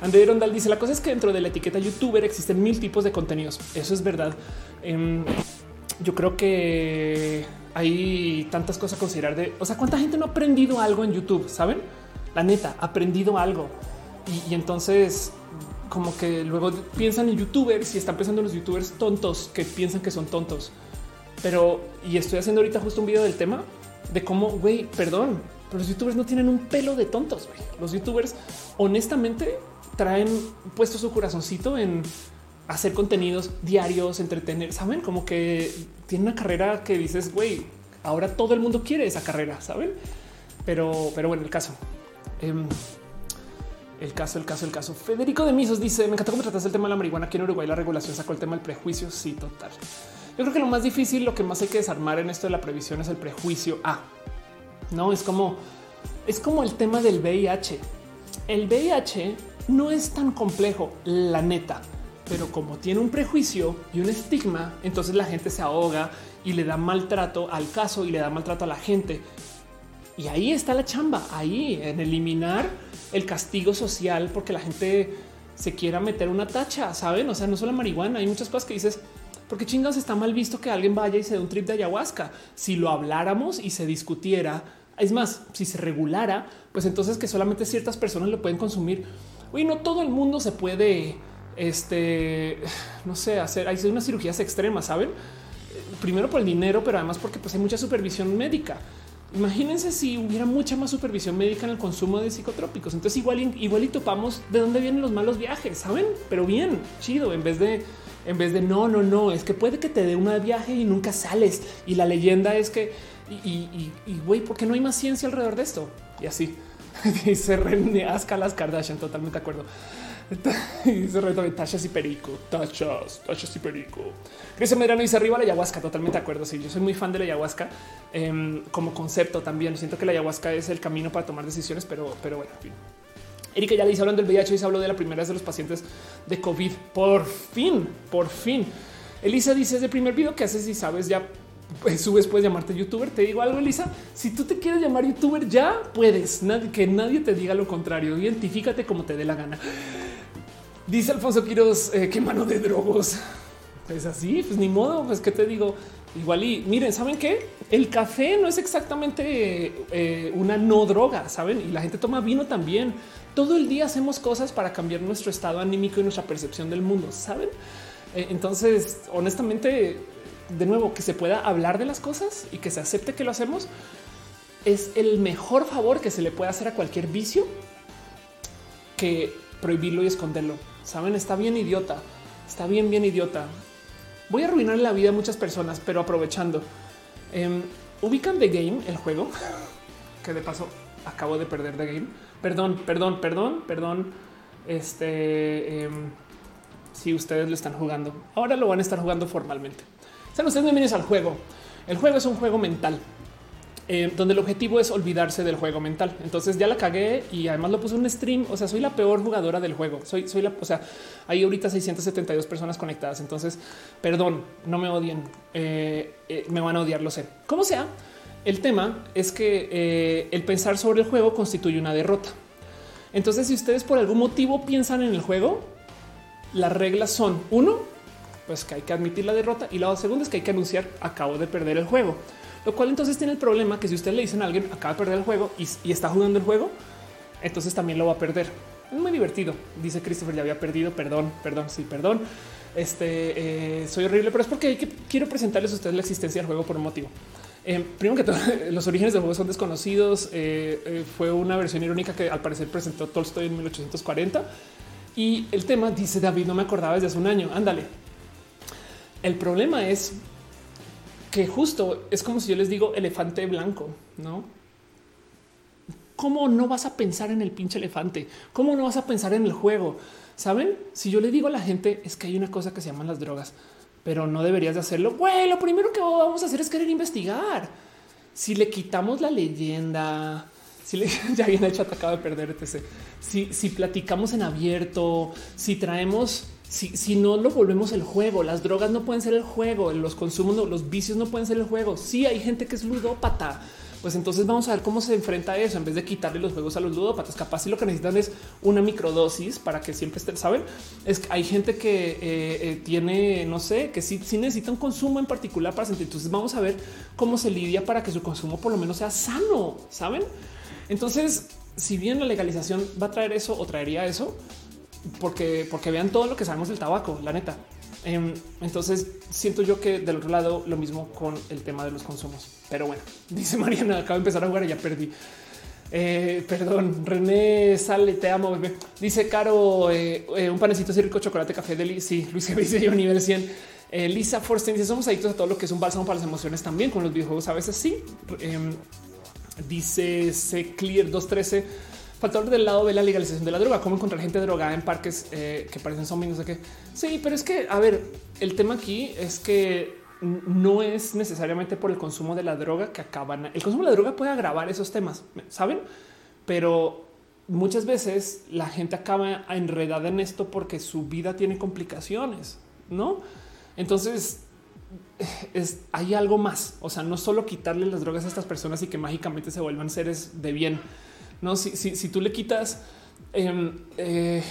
Speaker 1: André Rondal dice la cosa es que dentro de la etiqueta youtuber existen mil tipos de contenidos. Eso es verdad. Em, yo creo que hay tantas cosas a considerar de, o sea, cuánta gente no ha aprendido algo en YouTube, saben? La neta, ha aprendido algo. y entonces como que luego piensan en youtubers y están pensando en los youtubers tontos que piensan que son tontos. Pero y estoy haciendo ahorita justo un video del tema de cómo, güey, perdón, pero los youtubers no tienen un pelo de tontos. Los youtubers honestamente traen puesto su corazoncito en hacer contenidos diarios, entretener, saben como que tiene una carrera que dices, güey, ahora todo el mundo quiere esa carrera, saben? Pero, pero bueno, el caso. Em, el caso, el caso, el caso. Federico de Misos dice: Me encantó cómo tratas el tema de la marihuana. Aquí en Uruguay la regulación sacó el tema del prejuicio. Sí, total. Yo creo que lo más difícil, lo que más hay que desarmar en esto de la previsión es el prejuicio. Ah, no es como es como el tema del VIH. El VIH no es tan complejo, la neta, pero como tiene un prejuicio y un estigma, entonces la gente se ahoga y le da maltrato al caso y le da maltrato a la gente. Y ahí está la chamba, ahí en eliminar el castigo social porque la gente se quiera meter una tacha, saben? O sea, no solo marihuana, hay muchas cosas que dices, porque chingados está mal visto que alguien vaya y se dé un trip de ayahuasca. Si lo habláramos y se discutiera, es más, si se regulara, pues entonces que solamente ciertas personas lo pueden consumir. Oye, no todo el mundo se puede, este, no sé, hacer, hay unas cirugías extremas, saben? Primero por el dinero, pero además porque pues hay mucha supervisión médica. Imagínense si hubiera mucha más supervisión médica en el consumo de psicotrópicos. Entonces igual, igual y topamos de dónde vienen los malos viajes, saben? Pero bien, chido, en vez de en vez de no, no, no, es que puede que te dé una viaje y nunca sales. Y la leyenda es que, y güey, ¿por qué no hay más ciencia alrededor de esto? Y así dice René Asca las Kardashian, totalmente de acuerdo. y dice reto tachas y perico, tachas, tachas y perico. Cristian Medrano dice arriba la ayahuasca, totalmente de acuerdo. Sí, yo soy muy fan de la ayahuasca em, como concepto también. Siento que la ayahuasca es el camino para tomar decisiones, pero, pero bueno, en fin. Erika ya le dice hablando del VIH y se habló de la primera vez de los pacientes de COVID. Por fin, por fin. Elisa dice es el primer video que haces y sabes ya pues, subes, puedes llamarte youtuber. Te digo algo, Elisa. Si tú te quieres llamar youtuber, ya puedes. que nadie te diga lo contrario. Identifícate como te dé la gana. Dice Alfonso Quiroz, eh, qué mano de drogos. Es así, pues ni modo, pues qué te digo. Igual y miren, ¿saben qué? El café no es exactamente eh, una no droga, ¿saben? Y la gente toma vino también. Todo el día hacemos cosas para cambiar nuestro estado anímico y nuestra percepción del mundo, ¿saben? Eh, entonces, honestamente, de nuevo, que se pueda hablar de las cosas y que se acepte que lo hacemos es el mejor favor que se le puede hacer a cualquier vicio que prohibirlo y esconderlo. Saben, está bien idiota, está bien, bien idiota. Voy a arruinar la vida a muchas personas, pero aprovechando. Em, ubican The Game, el juego que de paso acabo de perder The Game. Perdón, perdón, perdón, perdón. Este, em, si ustedes lo están jugando, ahora lo van a estar jugando formalmente. Sean ustedes bienvenidos al juego. El juego es un juego mental. Eh, donde el objetivo es olvidarse del juego mental. Entonces ya la cagué y además lo puse en un stream. O sea, soy la peor jugadora del juego. Soy, soy la, o sea, hay ahorita 672 personas conectadas. Entonces, perdón, no me odien. Eh, eh, me van a odiar, lo sé. Como sea, el tema es que el pensar sobre el juego constituye una derrota. Entonces, si ustedes por algún motivo piensan en el juego, las reglas son uno, pues que hay que admitir la derrota y la segunda es que hay que anunciar acabo de perder el juego. Lo cual entonces tiene el problema que si usted le dicen a alguien acaba de perder el juego y, está jugando el juego, entonces también lo va a perder. Es muy divertido. Dice Christopher, ya había perdido. Perdón, perdón, sí, perdón. Este eh, soy horrible, pero es porque quiero presentarles a ustedes la existencia del juego por un motivo. Eh, primero que todo, los orígenes del juego son desconocidos. Eh, fue una versión irónica que al parecer presentó Tolstoy en 1840. Y el tema dice David, no me acordaba desde hace un año. Ándale. El problema es que justo es como si yo les digo elefante blanco, ¿no? ¿Cómo no vas a pensar en el pinche elefante? ¿Cómo no vas a pensar en el juego? ¿Saben? Si yo le digo a la gente es que hay una cosa que se llaman las drogas, pero no deberías de hacerlo. Güey, lo primero que vamos a hacer es querer investigar. Si le quitamos la leyenda, si le, ya hecho atacado de perder. Si, si platicamos en abierto, si traemos si, no lo volvemos el juego, las drogas no pueden ser el juego, los consumos, los vicios no pueden ser el juego. Si hay gente que es ludópata, pues entonces vamos a ver cómo se enfrenta a eso en vez de quitarle los juegos a los ludópatas. Capaz si lo que necesitan es una microdosis para que siempre estén, saben? Es que hay gente que eh, eh, tiene, no sé, que sí, sí necesita un consumo en particular para sentir. Entonces vamos a ver cómo se lidia para que su consumo por lo menos sea sano, saben? Entonces, si bien la legalización va a traer eso o traería eso, porque, porque vean todo lo que sabemos del tabaco, la neta. Em, entonces siento yo que del otro lado lo mismo con el tema de los consumos. Pero bueno, dice Mariana, acabo de empezar a jugar y ya perdí. Eh, perdón, René, sale, te amo, bebé. Dice Caro, eh, eh, un panecito rico, chocolate, café de Sí, Luis que dice yo nivel 100. Lisa Forsten dice somos adictos a todo lo que es un bálsamo para las emociones también con los videojuegos. A veces sí. Em, dice C Clear 213 Falta del lado de la legalización de la droga, cómo encontrar gente drogada en parques eh, que parecen zombies, no sé qué. Sí, pero es que, a ver, el tema aquí es que no es necesariamente por el consumo de la droga que acaban. El consumo de la droga puede agravar esos temas, saben? Pero muchas veces la gente acaba enredada en esto porque su vida tiene complicaciones, no? Entonces es, hay algo más. O sea, no solo quitarle las drogas a estas personas y que mágicamente se vuelvan seres de bien no, si, tú le quitas, em, eh,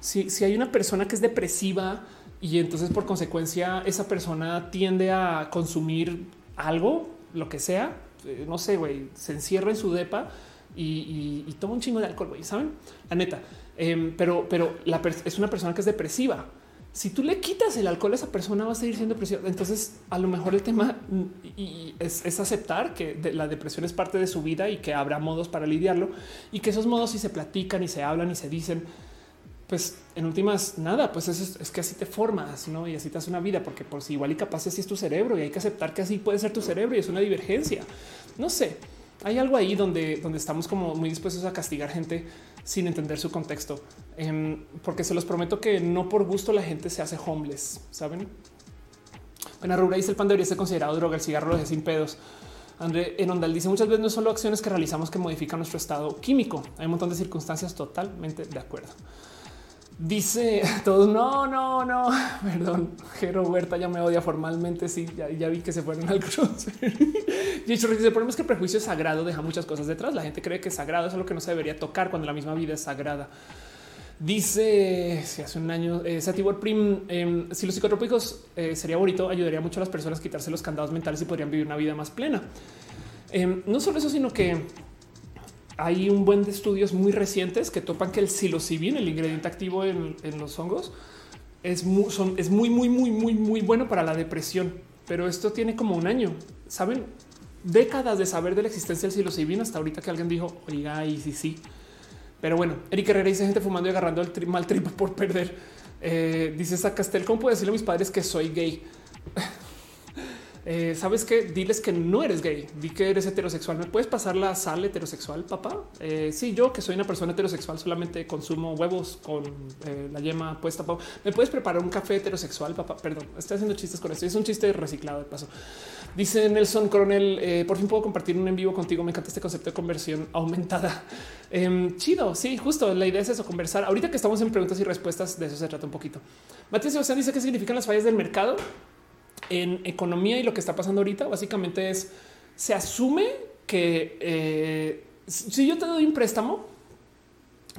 Speaker 1: si, hay una persona que es depresiva y entonces por consecuencia esa persona tiende a consumir algo, lo que sea, eh, no sé, güey, se encierra en su depa y, toma un chingo de alcohol, güey, saben? La neta. Em, pero, pero es una persona que es depresiva si tú le quitas el alcohol a esa persona va a seguir siendo depresión. Entonces, a lo mejor el tema y es, aceptar que la depresión es parte de su vida y que habrá modos para lidiarlo y que esos modos si se platican y se hablan y se dicen, pues en últimas nada, pues es, es que así te formas ¿no? y así te hace una vida, porque por si igual y capaz así es tu cerebro y hay que aceptar que así puede ser tu cerebro y es una divergencia. No sé, hay algo ahí donde, donde estamos como muy dispuestos a castigar gente sin entender su contexto, em, porque se los prometo que no por gusto la gente se hace homeless, saben? Bueno, Rura dice el pan debería ser considerado droga, el cigarro lo deja sin pedos. André Enondal dice muchas veces no solo acciones que realizamos que modifican nuestro estado químico. Hay un montón de circunstancias totalmente de acuerdo. Dice todos no, no, no, perdón. Jero Huerta ya me odia formalmente. Sí, ya, vi que se fueron al cruce. y hecho, el problema es que el prejuicio sagrado deja muchas cosas detrás. La gente cree que es sagrado es algo que no se debería tocar cuando la misma vida es sagrada. Dice si hace un año eh, Satibor Prim, em, si los psicotrópicos eh, sería bonito, ayudaría mucho a las personas a quitarse los candados mentales y podrían vivir una vida más plena. Em, no solo eso, sino que hay un buen de estudios muy recientes que topan que el psilocibin, el ingrediente activo en, los hongos, es muy, es muy, muy, muy, muy, muy bueno para la depresión. Pero esto tiene como un año, saben, décadas de saber de la existencia del psilocibin hasta ahorita que alguien dijo, oiga, y sí, sí. Pero bueno, Eric Herrera dice gente fumando y agarrando el mal trip por perder. Eh, dice Castel, ¿cómo puedo decirle a mis padres que soy gay? Eh, sabes que diles que no eres gay, di que eres heterosexual. ¿Me puedes pasar la sal heterosexual, papá? Eh, sí, yo que soy una persona heterosexual, solamente consumo huevos con eh, la yema puesta. ¿Me puedes preparar un café heterosexual, papá? Perdón, estoy haciendo chistes con esto. Es un chiste reciclado de paso. Dice Nelson Coronel, por fin puedo compartir un en vivo contigo. Me encanta este concepto de conversión aumentada. Em, chido, sí, justo la idea es eso, conversar. Ahorita que estamos en preguntas y respuestas, de eso se trata un poquito. Matías Sebastián dice qué significan las fallas del mercado en economía y lo que está pasando ahorita básicamente es se asume que eh, si yo te doy un préstamo,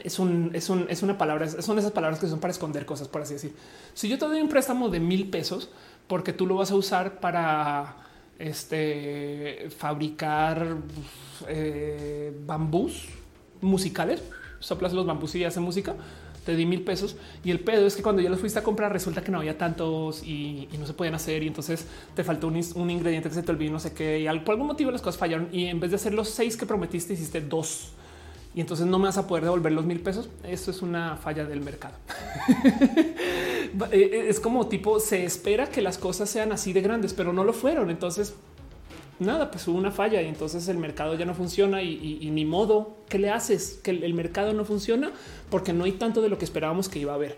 Speaker 1: es, un, es, un, es una palabra, son esas palabras que son para esconder cosas, por así decir. Si yo te doy un préstamo de mil pesos porque tú lo vas a usar para este, fabricar eh, bambús musicales, soplas los bambús y hace música. Te di mil pesos. Y el pedo es que cuando ya los fuiste a comprar resulta que no había tantos y, no se podían hacer. Y entonces te faltó un, ingrediente que se te olvidó no sé qué. Y por algún motivo las cosas fallaron. Y en vez de hacer los seis que prometiste hiciste dos y entonces no me vas a poder devolver los mil pesos. Esto es una falla del mercado. Eh, eh, es como tipo se espera que las cosas sean así de grandes, pero no lo fueron. Entonces nada, pues hubo una falla y entonces el mercado ya no funciona y, ni modo. ¿Qué le haces? Que el, mercado no funciona porque no hay tanto de lo que esperábamos que iba a haber.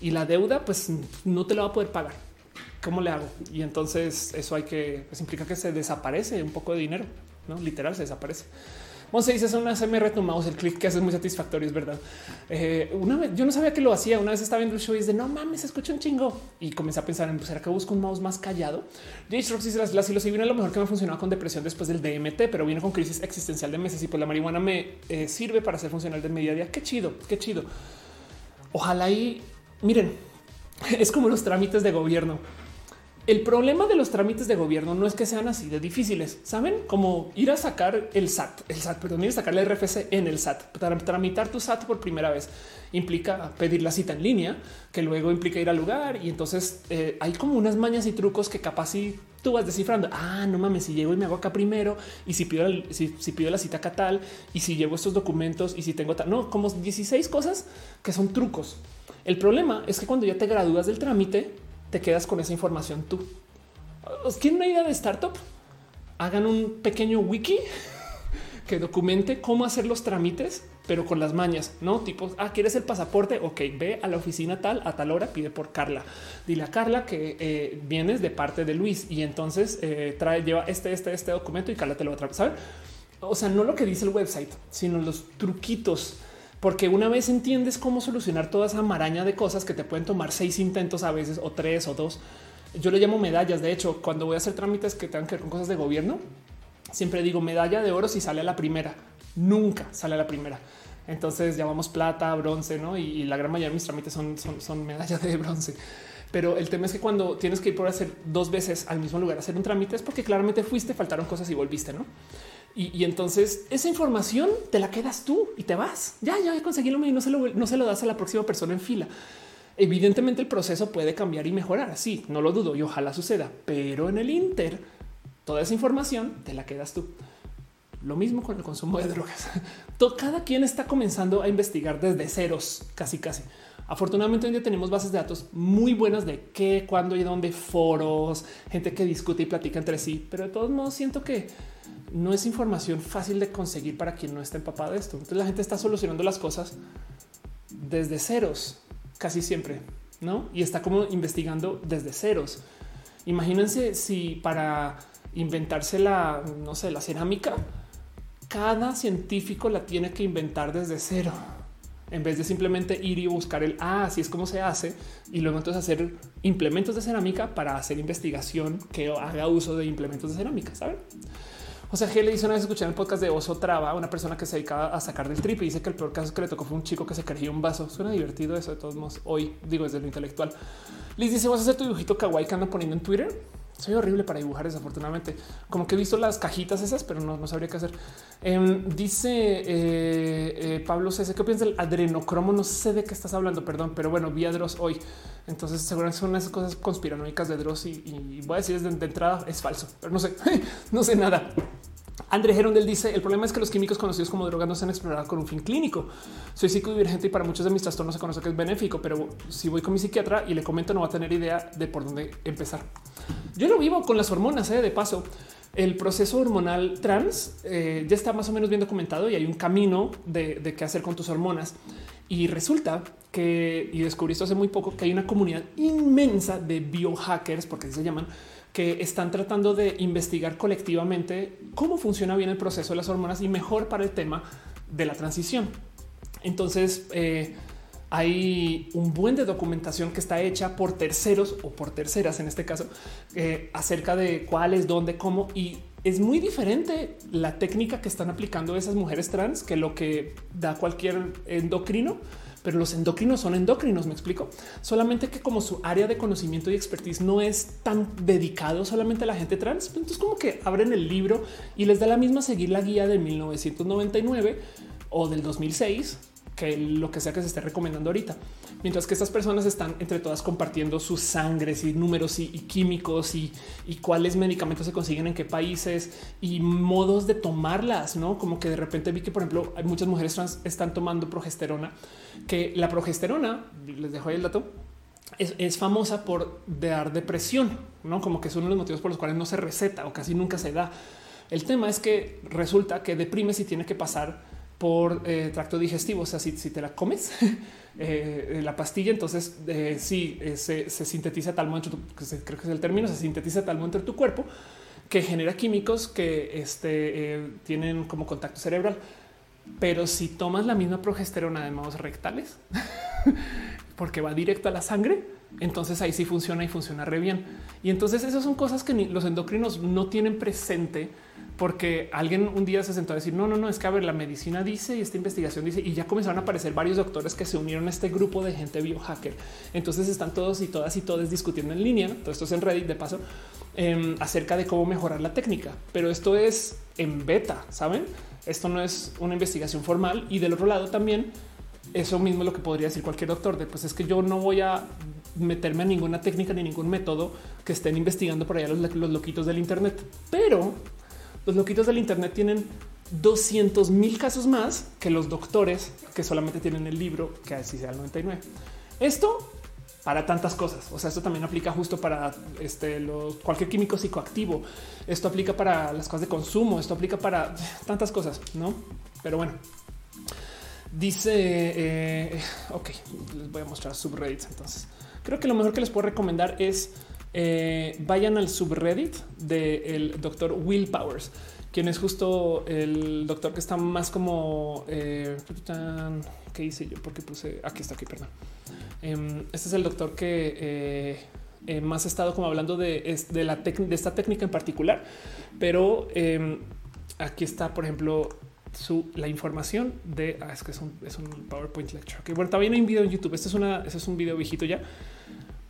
Speaker 1: Y la deuda, pues no te la va a poder pagar. ¿Cómo le hago? Y entonces eso hay que, pues implica que se desaparece un poco de dinero, ¿no? Literal se desaparece. Monse dice son unas MR tomados el clic que hace muy satisfactorio, es verdad. Eh, una vez yo no sabía que lo hacía. Una vez estaba viendo el show y es de no mames, escucha un chingo y comencé a pensar en pues, será que busco un mouse más callado. Jace Roxy dice la psilocibina lo mejor que me funcionaba con depresión después del DMT, pero vino con crisis existencial de meses y pues la marihuana me eh, sirve para hacer funcional de media día. Qué chido, qué chido. Ojalá y miren, es como los trámites de gobierno el problema de los trámites de gobierno no es que sean así de difíciles, saben como ir a sacar el SAT, el SAT, perdón, ir a sacar el RFC en el SAT para tramitar tu SAT por primera vez implica pedir la cita en línea, que luego implica ir al lugar y entonces eh, hay como unas mañas y trucos que capaz si tú vas descifrando. Ah, no mames, si llego y me hago acá primero y si pido, si, pido la cita acá tal y si llevo estos documentos y si tengo tal, no, como 16 cosas que son trucos. El problema es que cuando ya te gradúas del trámite, te quedas con esa información tú. ¿Os quieren una idea de startup? Hagan un pequeño wiki que documente cómo hacer los trámites, pero con las mañas, no tipo, ah, quieres el pasaporte. Ok, ve a la oficina tal a tal hora, pide por Carla. Dile a Carla que eh, vienes de parte de Luis y entonces eh, trae, lleva este, este, este documento y Carla te lo va a traer. O sea, no lo que dice el website, sino los truquitos porque una vez entiendes cómo solucionar toda esa maraña de cosas que te pueden tomar seis intentos a veces o tres o dos. Yo le llamo medallas. De hecho, cuando voy a hacer trámites que tengan que ver con cosas de gobierno, siempre digo medalla de oro si sale a la primera. Nunca sale a la primera. Entonces llamamos plata, bronce, ¿no? Y, la gran mayoría de mis trámites son, son, medallas de bronce. Pero el tema es que cuando tienes que ir por hacer dos veces al mismo lugar a hacer un trámite es porque claramente fuiste, faltaron cosas y volviste, ¿no? Y, entonces esa información te la quedas tú y te vas. Ya, ya conseguí lo mío y no se lo, no se lo das a la próxima persona en fila. Evidentemente el proceso puede cambiar y mejorar, sí, no lo dudo y ojalá suceda, pero en el Inter toda esa información te la quedas tú. Lo mismo con el consumo de drogas. Cada quien está comenzando a investigar desde ceros, casi casi. Afortunadamente hoy día tenemos bases de datos muy buenas de qué, cuándo y dónde, foros, gente que discute y platica entre sí, pero de todos modos siento que no es información fácil de conseguir para quien no está empapado de esto. Entonces la gente está solucionando las cosas desde ceros, casi siempre, ¿no? Y está como investigando desde ceros. Imagínense si para inventarse la, no sé, la cerámica, cada científico la tiene que inventar desde cero en vez de simplemente ir y buscar el ah, así es como se hace y luego entonces hacer implementos de cerámica para hacer investigación que haga uso de implementos de cerámica. Saben? O sea, que le hizo una vez escuchar el podcast de Oso Traba, una persona que se dedicaba a sacar del trip y dice que el peor caso que le tocó fue un chico que se creía un vaso. Suena divertido eso de todos modos. Hoy digo desde lo intelectual. Liz dice: Vas a hacer tu dibujito kawaii que anda poniendo en Twitter. Soy horrible para dibujar, desafortunadamente. Como que he visto las cajitas esas, pero no, sabría qué hacer. Em, dice eh, eh, Pablo César, ¿qué piensas del adrenocromo? No sé de qué estás hablando, perdón, pero bueno, vi a Dross hoy. Entonces, seguramente son esas cosas conspiranoicas de Dross y, voy a decir desde de entrada es falso, pero no sé, no sé nada. André Gerondel dice el problema es que los químicos conocidos como drogas no se han explorado con un fin clínico. Soy psicodivergente y para muchos de mis trastornos se conoce que es benéfico, pero si voy con mi psiquiatra y le comento no va a tener idea de por dónde empezar. Yo lo vivo con las hormonas, ¿eh? de paso. El proceso hormonal trans eh, ya está más o menos bien documentado y hay un camino de, qué hacer con tus hormonas. Y resulta que, y descubrí esto hace muy poco, que hay una comunidad inmensa de biohackers, porque así se llaman, que están tratando de investigar colectivamente cómo funciona bien el proceso de las hormonas y mejor para el tema de la transición. Entonces, eh, hay un buen de documentación que está hecha por terceros o por terceras en este caso eh, acerca de cuál es, dónde, cómo y es muy diferente la técnica que están aplicando esas mujeres trans que lo que da cualquier endocrino, pero los endocrinos son endocrinos. Me explico solamente que como su área de conocimiento y expertise no es tan dedicado solamente a la gente trans, entonces como que abren el libro y les da la misma seguir la guía de 1999 o del 2006 que lo que sea que se esté recomendando ahorita. Mientras que estas personas están entre todas compartiendo sus sangres y números y, químicos y, cuáles medicamentos se consiguen en qué países y modos de tomarlas, no como que de repente vi que, por ejemplo, hay muchas mujeres trans están tomando progesterona, que la progesterona, les dejo ahí el dato, es, es, famosa por dar depresión, no como que es uno de los motivos por los cuales no se receta o casi nunca se da. El tema es que resulta que deprime si tiene que pasar por eh, tracto digestivo. O sea, si, te la comes eh, la pastilla, entonces eh, sí se, sintetiza tal modo, creo que es el término, se sintetiza tal modo entre tu cuerpo que genera químicos que este, tienen como contacto cerebral. Pero si tomas la misma progesterona de modos rectales, porque va directo a la sangre, entonces ahí sí funciona y funciona re bien. Y entonces esas son cosas que los endocrinos no tienen presente porque alguien un día se sentó a decir no, no, no, es que a ver, la medicina dice y esta investigación dice y ya comenzaron a aparecer varios doctores que se unieron a este grupo de gente biohacker. Entonces están todos y todas y todos discutiendo en línea. Todo esto es en Reddit de paso em, acerca de cómo mejorar la técnica, pero esto es en beta. Saben, esto no es una investigación formal y del otro lado también eso mismo es lo que podría decir cualquier doctor de pues es que yo no voy a meterme a ninguna técnica ni ningún método que estén investigando por allá los, loquitos del Internet, pero los loquitos del Internet tienen 200 mil casos más que los doctores que solamente tienen el libro que así sea el 99. Esto para tantas cosas. O sea, esto también aplica justo para este, cualquier químico psicoactivo. Esto aplica para las cosas de consumo. Esto aplica para tantas cosas, no? Pero bueno, dice eh, ok, les voy a mostrar subreddits. Entonces, creo que lo mejor que les puedo recomendar es eh, vayan al subreddit del doctor Will Powers, quien es justo el doctor que está más como eh, ¿qué hice yo? Porque puse aquí está aquí, perdón. Em, este es el doctor que eh, más ha estado como hablando de, de, la de esta técnica en particular, pero em, aquí está, por ejemplo, su, la información de ah, es que es un, es un PowerPoint lecture. Que bueno, también hay un video en YouTube. Este es una, este es un video viejito ya,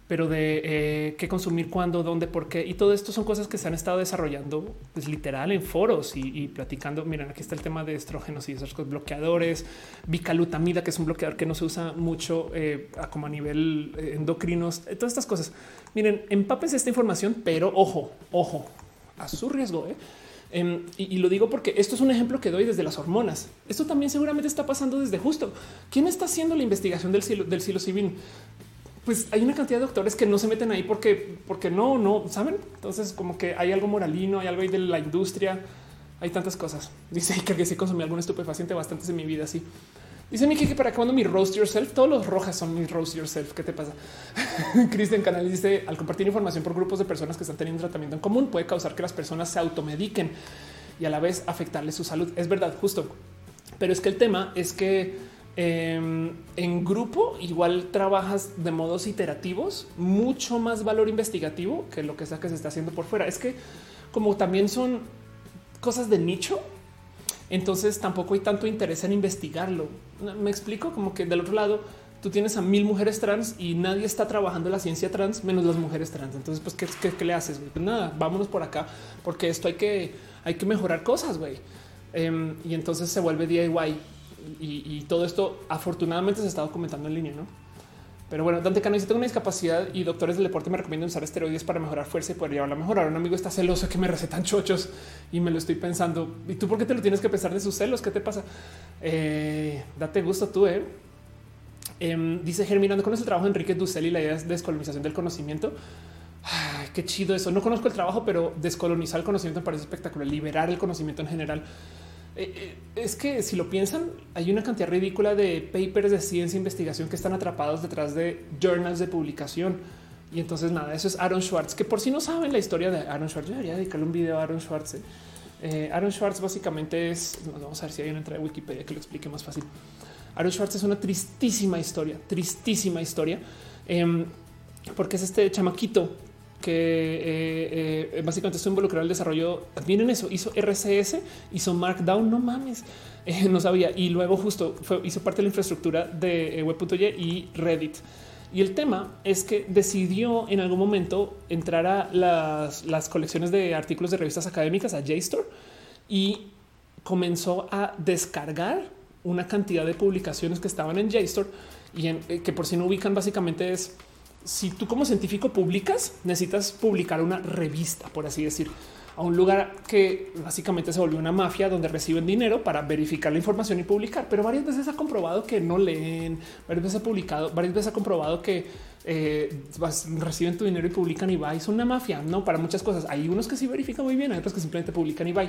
Speaker 1: pero de eh, qué consumir, cuándo, dónde, por qué. Y todo esto son cosas que se han estado desarrollando pues, literal en foros y, platicando. Miren, aquí está el tema de estrógenos y esos bloqueadores, bicalutamida, que es un bloqueador que no se usa mucho eh, como a nivel eh, endocrinos, todas estas cosas. Miren, empápense esta información, pero ojo, ojo, a su riesgo. Em, y, lo digo porque esto es un ejemplo que doy desde las hormonas. Esto también seguramente está pasando desde justo. ¿Quién está haciendo la investigación del, del psilocibin? pues hay una cantidad de doctores que no se meten ahí porque, porque no, no saben. Entonces, como que hay algo moralino, hay algo ahí de la industria, hay tantas cosas. Dice que sí consumí algún estupefaciente bastantes en mi vida. Así dice Miki que para cuando mi roast yourself, todos los rojas son mi roast yourself. ¿Qué te pasa? Cristian Canal dice al compartir información por grupos de personas que están teniendo tratamiento en común puede causar que las personas se automediquen y a la vez afectarle su salud. Es verdad, justo. Pero es que el tema es que Em, en grupo igual trabajas de modos iterativos, mucho más valor investigativo que lo que sea que se está haciendo por fuera. Es que como también son cosas de nicho, entonces tampoco hay tanto interés en investigarlo. Me explico como que del otro lado tú tienes a mil mujeres trans y nadie está trabajando la ciencia trans menos las mujeres trans. Entonces, pues, ¿qué, le haces? Pues nada, vámonos por acá porque esto hay que, hay que mejorar cosas, güey. Em, y entonces se vuelve DIY y, todo esto afortunadamente se está documentando en línea, ¿no? Pero bueno, Dante Cano dice tengo una discapacidad y doctores del deporte me recomiendan usar esteroides para mejorar fuerza y poder llevarla a mejorar. Un amigo está celoso que me recetan chochos y me lo estoy pensando. ¿Y tú por qué te lo tienes que pensar de sus celos? ¿Qué te pasa? Eh, date gusto tú, eh. Em, dice Germinando, ¿conoces el trabajo de Enrique Dussel y la idea de descolonización del conocimiento? qué chido eso. No conozco el trabajo, pero descolonizar el conocimiento me parece espectacular. Liberar el conocimiento en general es que si lo piensan, hay una cantidad ridícula de papers de ciencia e investigación que están atrapados detrás de journals de publicación. Y entonces nada, eso es Aaron Schwartz, que por si no saben la historia de Aaron Schwartz, yo debería dedicarle un video a Aaron Schwartz. ¿eh? Aaron Schwartz básicamente es, vamos a ver si hay una entrada de Wikipedia que lo explique más fácil. Aaron Schwartz es una tristísima historia, tristísima historia, em, porque es este chamaquito que eh, eh, básicamente estoy involucrado en el desarrollo. Miren eso, hizo RCS, hizo Markdown, no mames, eh, no sabía. Y luego justo hizo parte de la infraestructura de web.y y Reddit. Y el tema es que decidió en algún momento entrar a las colecciones de artículos de revistas académicas, a JSTOR, y comenzó a descargar una cantidad de publicaciones que estaban en JSTOR y que por si no ubican básicamente es si tú como científico publicas, necesitas publicar una revista, por así decir, a un lugar que básicamente se volvió una mafia donde reciben dinero para verificar la información y publicar. Pero varias veces ha comprobado que no leen, varias veces ha publicado, varias veces ha comprobado que eh, reciben tu dinero y publican y va. Es una mafia, no para muchas cosas. Hay unos que sí verifican muy bien, hay otros que simplemente publican y va.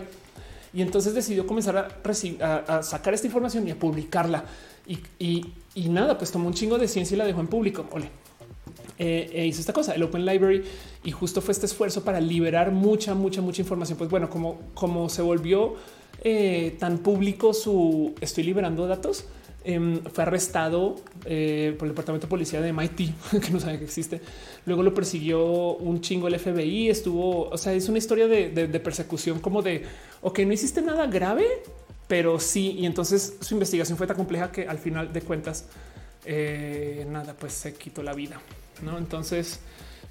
Speaker 1: Y entonces decidió comenzar a, sacar esta información y a publicarla. Y, y, nada, pues tomó un chingo de ciencia y la dejó en público. Ole, eh, eh, hizo esta cosa, el Open Library, y justo fue este esfuerzo para liberar mucha, mucha, mucha información. Pues bueno, como, como se volvió eh, tan público su estoy liberando datos, em, fue arrestado por el departamento de policía de MIT, que no sabe que existe. Luego lo persiguió un chingo el FBI. Estuvo, o sea, es una historia de, de persecución como de, ok, no hiciste nada grave, pero sí. Y entonces su investigación fue tan compleja que al final de cuentas, nada, pues se quitó la vida. ¿No? Entonces,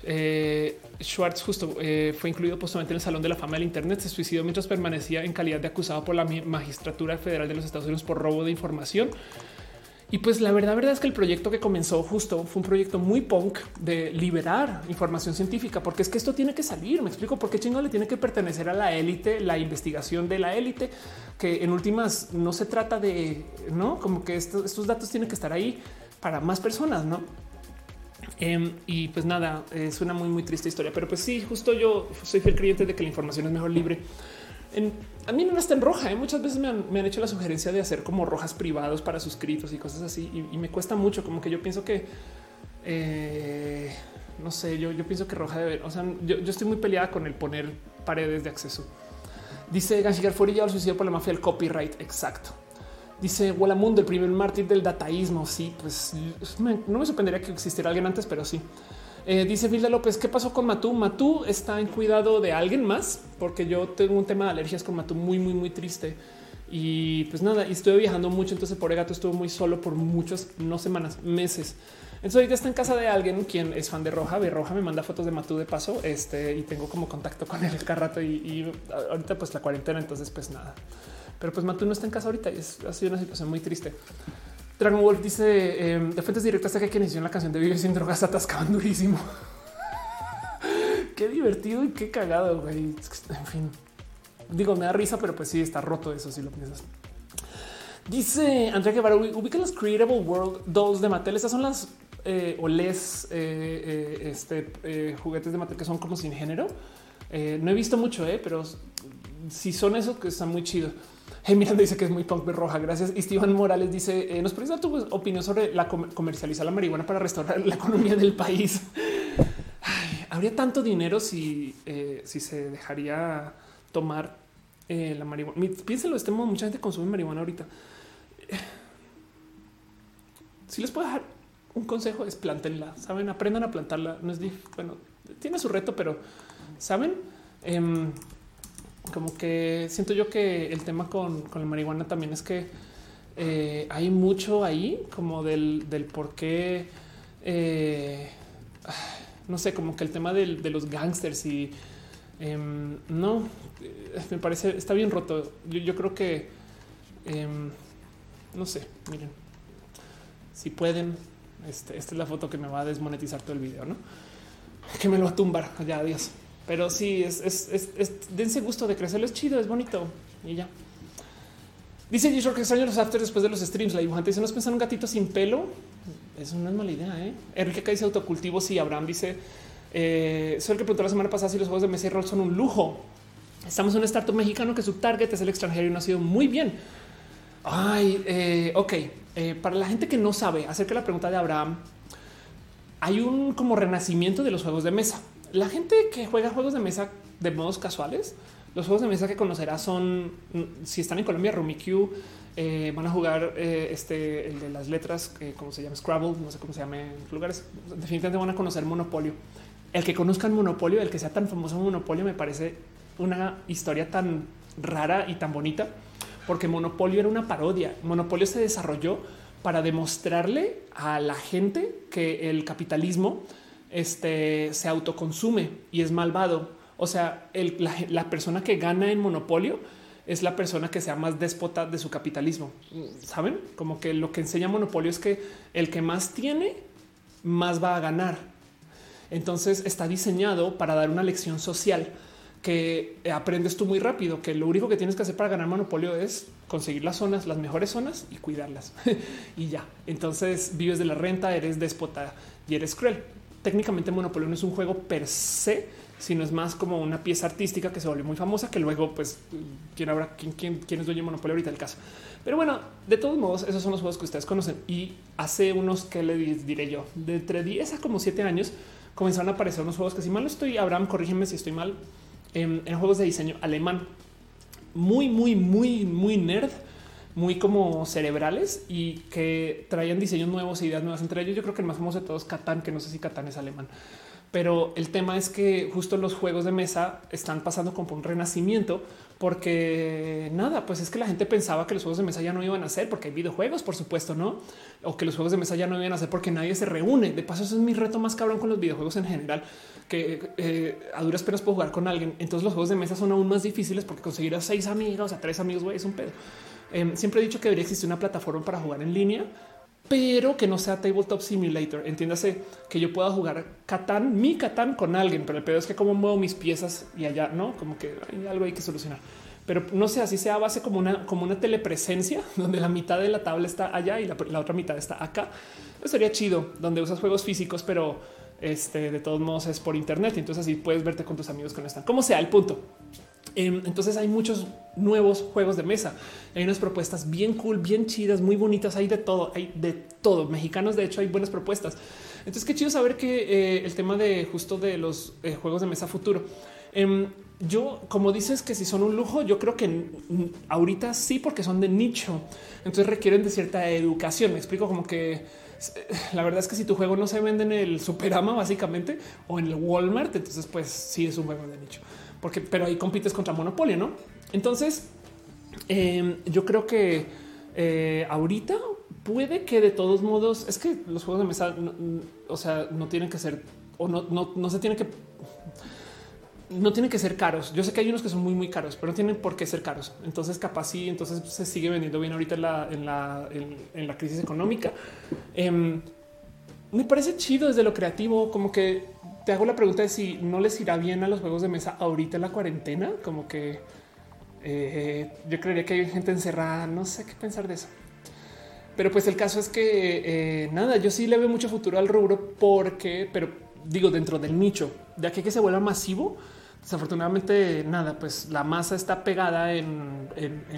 Speaker 1: eh, Schwartz justo eh, fue incluido posteriormente en el Salón de la Fama del Internet. Se suicidó mientras permanecía en calidad de acusado por la magistratura federal de los Estados Unidos por robo de información. Y pues la verdad, verdad es que el proyecto que comenzó justo fue un proyecto muy punk de liberar información científica, porque es que esto tiene que salir. Me explico por qué chingo le tiene que pertenecer a la élite, la investigación de la élite, que en últimas no se trata de no como que estos datos tienen que estar ahí para más personas, no? Em, y pues nada, es una muy, muy triste historia, pero pues sí, justo yo soy fiel creyente de que la información es mejor libre. a mí no está en roja. ¿eh? Muchas veces me han, hecho la sugerencia de hacer como rojas privados para suscritos y cosas así. Y, me cuesta mucho, como que yo pienso que eh, no sé, yo, yo pienso que roja debe, o sea, yo, estoy muy peleada con el poner paredes de acceso. Dice Ganshigar fue ya al suicidio por la mafia del copyright. Exacto. Dice Mundo, el primer mártir del dataísmo. Sí, pues no me sorprendería que existiera alguien antes, pero sí. Eh, dice Vilda López, ¿qué pasó con Matú? Matú está en cuidado de alguien más, porque yo tengo un tema de alergias con Matú muy, muy, muy triste. Y pues nada, y estuve viajando mucho, entonces por gato estuvo muy solo por muchas, no semanas, meses. Entonces ahorita está en casa de alguien quien es fan de Roja. Ve Roja me manda fotos de Matú de paso. Este y tengo como contacto con él cada rato. Y, ahorita, pues la cuarentena, entonces, pues nada. Pero pues Matú no está en casa ahorita y es, ha sido una situación muy triste. Dragon Wolf dice em, de fuentes directas que quien inició en la canción de Vive sin drogas atascaban durísimo. qué divertido y qué cagado, güey. En fin, digo, me da risa, pero pues sí está roto eso si lo piensas. Dice Andrea Guevara, ubican los Creatable World 2 de Mattel. Estas son las eh, eh, eh, este, juguetes de Mattel que son como sin género. no he visto mucho, pero si son eso, que están muy chidos. Hey, Miranda dice que es muy punk de roja. Gracias. Y Steven Morales dice: Nos puedes dar tu opinión sobre la comercializar la marihuana para restaurar la economía del país. habría tanto dinero si, si se dejaría tomar la marihuana. Piénselo, este modo, mucha gente consume marihuana ahorita. Si les puedo dejar un consejo es plantenla, saben, aprendan a plantarla. No es bueno, tiene su reto, pero saben, em, como que siento yo que el tema con, la marihuana también es que eh, hay mucho ahí como del, por qué, eh, no sé, como que el tema de los gangsters y em, no eh, me parece está bien roto. Yo, creo que em, no sé, miren, si pueden este, esta es la foto que me va a desmonetizar todo el video, no? Que me lo va a tumbar. Ya, adiós. Pero sí, es, es, es, dense gusto de crecerlo. Es chido, es bonito y ya. Dice Gishore que extraño los afters después de los streams. La dibujante dice: ¿No es pensar un gatito sin pelo? Eso no es mala idea. ¿eh? Enrique acá dice autocultivo. Sí, Abraham dice: eh, Soy el que preguntó la semana pasada si los juegos de mesa y rol son un lujo. Estamos en un startup mexicano que su target es el extranjero y no ha sido muy bien. Ay, eh, ok. Eh, para la gente que no sabe acerca de la pregunta de Abraham, hay un como renacimiento de los juegos de mesa. La gente que juega juegos de mesa de modos casuales, los juegos de mesa que conocerá son, mm, si están en Colombia, Rummikub, eh, van a jugar este, el de las letras, como se llama Scrabble, no sé cómo se llama en lugares. Definitivamente van a conocer Monopolio. El que conozcan Monopolio, el que sea tan famoso Monopolio, me parece una historia tan rara y tan bonita porque Monopolio era una parodia. Monopolio se desarrolló para demostrarle a la gente que el capitalismo este, se autoconsume y es malvado. O sea, la, persona que gana en Monopolio es la persona que sea más déspota de su capitalismo. Saben como que lo que enseña Monopolio es que el que más tiene, más va a ganar. Entonces está diseñado para dar una lección social que aprendes tú muy rápido, que lo único que tienes que hacer para ganar monopolio es conseguir las zonas, las mejores zonas y cuidarlas. y ya, entonces vives de la renta, eres déspota y eres cruel. Técnicamente Monopolio no es un juego per se, sino es más como una pieza artística que se volvió muy famosa, que luego, pues, quién habrá, quién, quién, quién es dueño de Monopolio ahorita el caso. Pero bueno, de todos modos, esos son los juegos que ustedes conocen. Y hace unos que le diré yo, de entre 10 a como 7 años, comenzaron a aparecer unos juegos que si mal no estoy, Abraham, corrígeme si estoy mal, en, juegos de diseño alemán, muy, muy, muy, muy nerd, muy como cerebrales y que traían diseños nuevos, ideas nuevas. Entre ellos, yo creo que el más famoso de todos, Catán, que no sé si Catán es alemán. Pero el tema es que justo los juegos de mesa están pasando como un renacimiento porque nada, pues es que la gente pensaba que los juegos de mesa ya no iban a ser porque hay videojuegos, por supuesto, no? O que los juegos de mesa ya no iban a ser porque nadie se reúne. De paso, eso es mi reto más cabrón con los videojuegos en general, que eh, a duras penas puedo jugar con alguien. Entonces los juegos de mesa son aún más difíciles porque conseguir a seis amigos, a tres amigos, güey, es un pedo. Em, siempre he dicho que debería existir una plataforma para jugar en línea, pero que no sea tabletop simulator. Entiéndase que yo pueda jugar Catán, mi Catán con alguien, pero el pedo es que como muevo mis piezas y allá no, como que hay algo hay que solucionar. Pero no sé, así sea base como una, como una telepresencia donde la mitad de la tabla está allá y la, otra mitad está acá. Eso sería chido, donde usas juegos físicos, pero este de todos modos es por internet. Entonces así puedes verte con tus amigos que no están. Como sea el punto. Em, entonces hay muchos nuevos juegos de mesa. Hay unas propuestas bien cool, bien chidas, muy bonitas. Hay de todo, hay de todo. Mexicanos, de hecho, hay buenas propuestas. Entonces, qué chido saber que eh, el tema de justo de los eh, juegos de mesa futuro. Em, yo, como dices que si son un lujo, yo creo que ahorita sí, porque son de nicho. Entonces requieren de cierta educación. Me explico como que eh, la verdad es que si tu juego no se vende en el Superama, básicamente, o en el Walmart, entonces pues sí es un juego de nicho porque pero ahí compites contra Monopolio, no? Entonces, em, yo creo que eh, ahorita puede que de todos modos es que los juegos de mesa, o sea, no tienen que ser o no, no, no se tienen que no tienen que ser caros. Yo sé que hay unos que son muy, muy caros, pero no tienen por qué ser caros. Entonces, capaz sí, entonces se sigue vendiendo bien ahorita en la, en la, en, la crisis económica. Em, me parece chido desde lo creativo, como que te hago la pregunta de si no les irá bien a los juegos de mesa ahorita en la cuarentena, como que eh, yo creería que hay gente encerrada, no sé qué pensar de eso. Pero pues el caso es que eh, nada, yo sí le veo mucho futuro al rubro porque, pero digo dentro del nicho, de aquí que se vuelva masivo, Desafortunadamente, nada, pues la masa está pegada en,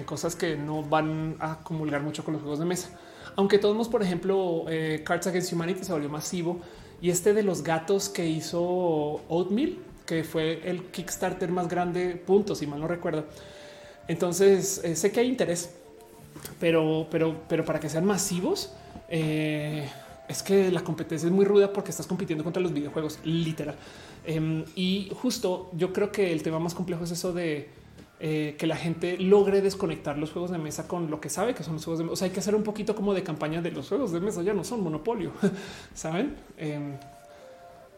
Speaker 1: cosas que no van a comulgar mucho con los juegos de mesa. Aunque todos, por ejemplo, eh, Cards Against Humanity se volvió masivo y este de los gatos que hizo Oatmeal, que fue el Kickstarter más grande, punto, si mal no recuerdo. Entonces eh, sé que hay interés, pero, pero, pero para que sean masivos, eh, es que la competencia es muy ruda porque estás compitiendo contra los videojuegos, literal. Em, y justo yo creo que el tema más complejo es eso de eh, que la gente logre desconectar los juegos de mesa con lo que sabe que son los juegos de mesa. O sea, hay que hacer un poquito como de campaña de los juegos de mesa, ya no son monopolio, saben? Em,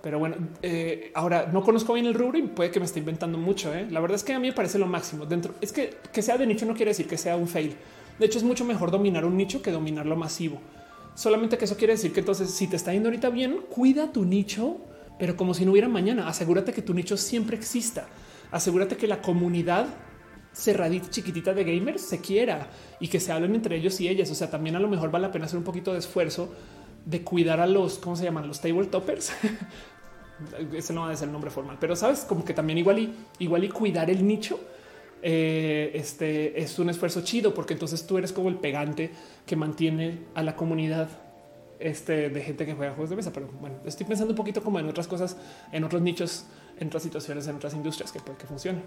Speaker 1: pero bueno, eh, ahora no conozco bien el rubro y puede que me esté inventando mucho. ¿eh? La verdad es que a mí me parece lo máximo dentro. Es que que sea de nicho no quiere decir que sea un fail. De hecho, es mucho mejor dominar un nicho que dominar lo masivo. Solamente que eso quiere decir que entonces, si te está yendo ahorita bien, cuida tu nicho pero como si no hubiera mañana. Asegúrate que tu nicho siempre exista. Asegúrate que la comunidad cerradita, chiquitita de gamers se quiera y que se hablen entre ellos y ellas. O sea, también a lo mejor vale la pena hacer un poquito de esfuerzo de cuidar a los, ¿cómo se llaman? Los tabletoppers. Ese no ser el nombre formal, pero sabes, como que también igual y igual y cuidar el nicho. Eh, este es un esfuerzo chido porque entonces tú eres como el pegante que mantiene a la comunidad este, de gente que juega juegos de mesa. Pero bueno, estoy pensando un poquito como en otras cosas, en otros nichos, en otras situaciones, en otras industrias que puede que funcione.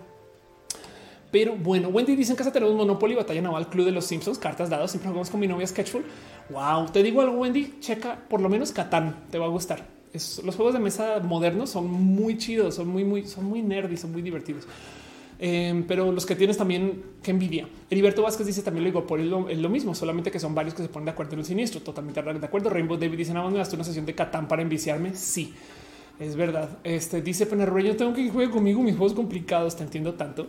Speaker 1: Pero bueno, Wendy dice en casa tenemos Monopoly, Batalla Naval, Club de los Simpsons, cartas dadas. Siempre jugamos con mi novia Sketchful. Wow, te digo algo, Wendy, checa por lo menos Catán, te va a gustar. los juegos de mesa modernos son muy chidos, son muy, muy, son muy nerdy, son muy divertidos. Em, pero los que tienes también envidia. Heriberto Vázquez dice también lo lo, mismo, solamente que son varios que se ponen de acuerdo en un siniestro. Totalmente de acuerdo. Rainbow David dice nada más me una sesión de Catán para enviciarme. Sí, es verdad. Este dice Penerro, yo tengo que jugar conmigo mis juegos complicados. Te entiendo tanto.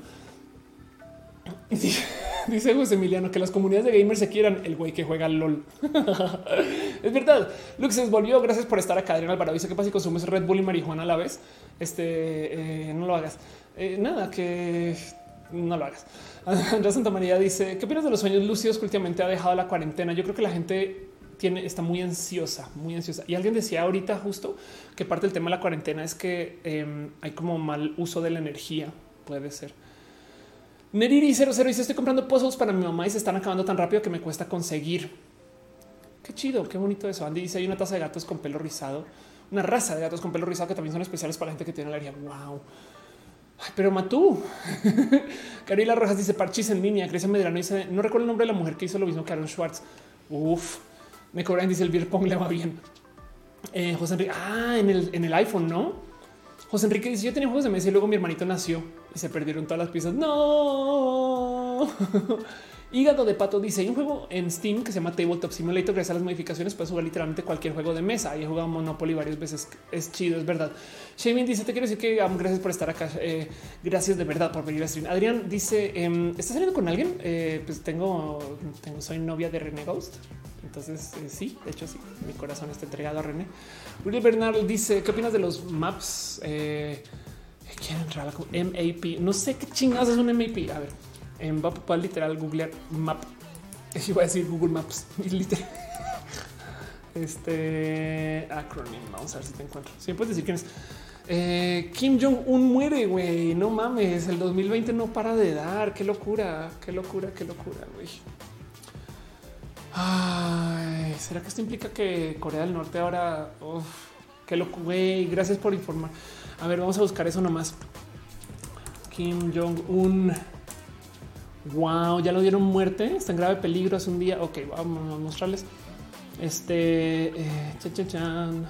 Speaker 1: Dice José Emiliano que las comunidades de gamers se quieran el güey que juega LOL. es verdad. Lux se volvió. Gracias por estar acá. Adrián Alvarado dice que pasa si consumes Red Bull y marihuana a la vez. Este eh, no lo hagas. Eh, nada, que no lo hagas. Andrés Santa María dice, ¿qué opinas de los sueños lúcidos que últimamente ha dejado la cuarentena? Yo creo que la gente tiene, está muy ansiosa, muy ansiosa. Y alguien decía ahorita justo que parte del tema de la cuarentena es que em, hay como mal uso de la energía, puede ser. Neriri 00 dice, estoy comprando pozos para mi mamá y se están acabando tan rápido que me cuesta conseguir. Qué chido, qué bonito eso. Andy dice, hay una taza de gatos con pelo rizado, una raza de gatos con pelo rizado que también son especiales para la gente que tiene alergia. Wow pero Matú. Carolina Rojas dice parchis en línea. Cristian Medrano dice no recuerdo el nombre de la mujer que hizo lo mismo que Aaron Schwartz. Uf, me cobran, dice el beer pong le va bien. Eh, José Enrique, ah, en el, en el iPhone, no? José Enrique dice: Yo tenía juegos de mesa y luego mi hermanito nació y se perdieron todas las piezas. No. Hígado de pato dice: Hay un juego en Steam que se llama Tabletop Simulator. Gracias a las modificaciones puedes jugar literalmente cualquier juego de mesa. Y he jugado Monopoly varias veces. Es chido, es verdad. Shamin dice: Te quiero decir que gracias por estar acá. Eh, gracias de verdad por venir a stream. Adrián dice: em, ¿Estás saliendo con alguien? Eh, pues tengo, tengo, soy novia de René Ghost. Entonces, eh, sí, de hecho, sí, mi corazón está entregado a René. Willy Bernard dice: ¿Qué opinas de los maps? Quiero entrar a la MAP. No sé qué chingados es un MAP. A ver, en va a literal googlear map. Yo voy a decir Google Maps. Literal. Este acronym. Vamos a ver si te encuentro. Si puedes decir quién es. Eh, Kim Jong Un muere, güey. No mames. El 2020 no para de dar. Qué locura, qué locura, qué locura, güey. Ay, será que esto implica que Corea del Norte ahora? Uf, qué loco, güey. Gracias por informar. A ver, vamos a buscar eso nomás. Kim Jong Un. Wow, ya lo dieron muerte. Está en grave peligro hace un día. Ok, vamos a mostrarles. Este eh, chan,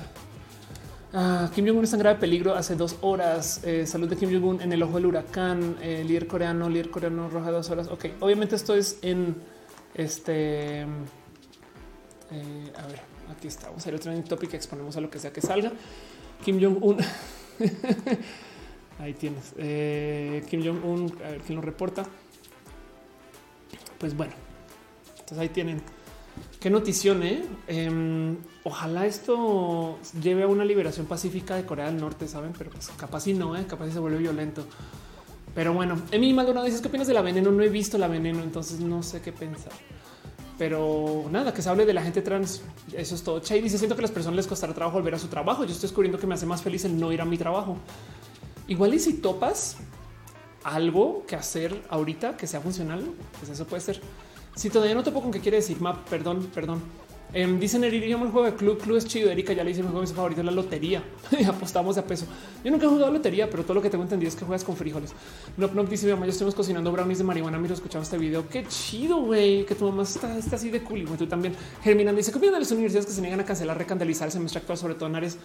Speaker 1: ah, Kim Jong-un está en grave peligro hace dos horas. Eh, salud de Kim Jong-un en el ojo del huracán. Eh, líder coreano, líder coreano roja dos horas. Ok, obviamente esto es en este Eh, a ver, aquí está. Vamos a ir otro topic que exponemos a lo que sea que salga. Kim Jong-un. Ahí tienes. Eh, Kim Jong-un, a ver quién lo reporta. Pues bueno, entonces ahí tienen. Qué notición, eh? Em, ojalá esto lleve a una liberación pacífica de Corea del Norte, saben, pero pues capaz si no, eh? capaz si se vuelve violento. Pero bueno, Emi Maldonado dices qué opinas de la veneno. No he visto la veneno, entonces no sé qué pensar. Pero nada, que se hable de la gente trans. Eso es todo. Chay dice: Siento que a las personas les costará trabajo volver a su trabajo. Yo estoy descubriendo que me hace más feliz el no ir a mi trabajo. Igual y si topas algo que hacer ahorita que sea funcional, pues eso puede ser. Si todavía no topo con qué quiere decir map, perdón, perdón. Um, dicen el juego de club, club es chido. Erika ya le hice mi juego la lotería. Apostamos a peso. Yo nunca he jugado lotería, pero todo lo que tengo entendido es que juegas con frijoles. No, no dice mi mamá, yo estamos cocinando brownies de marihuana. Mira, escuchamos este video. Qué chido, güey, que tu mamá está, así de cool. Y tú también. Germinando dice: ¿Qué opinan de las universidades que se niegan a cancelar, recandalizar el semestre actual, sobre todo en áreas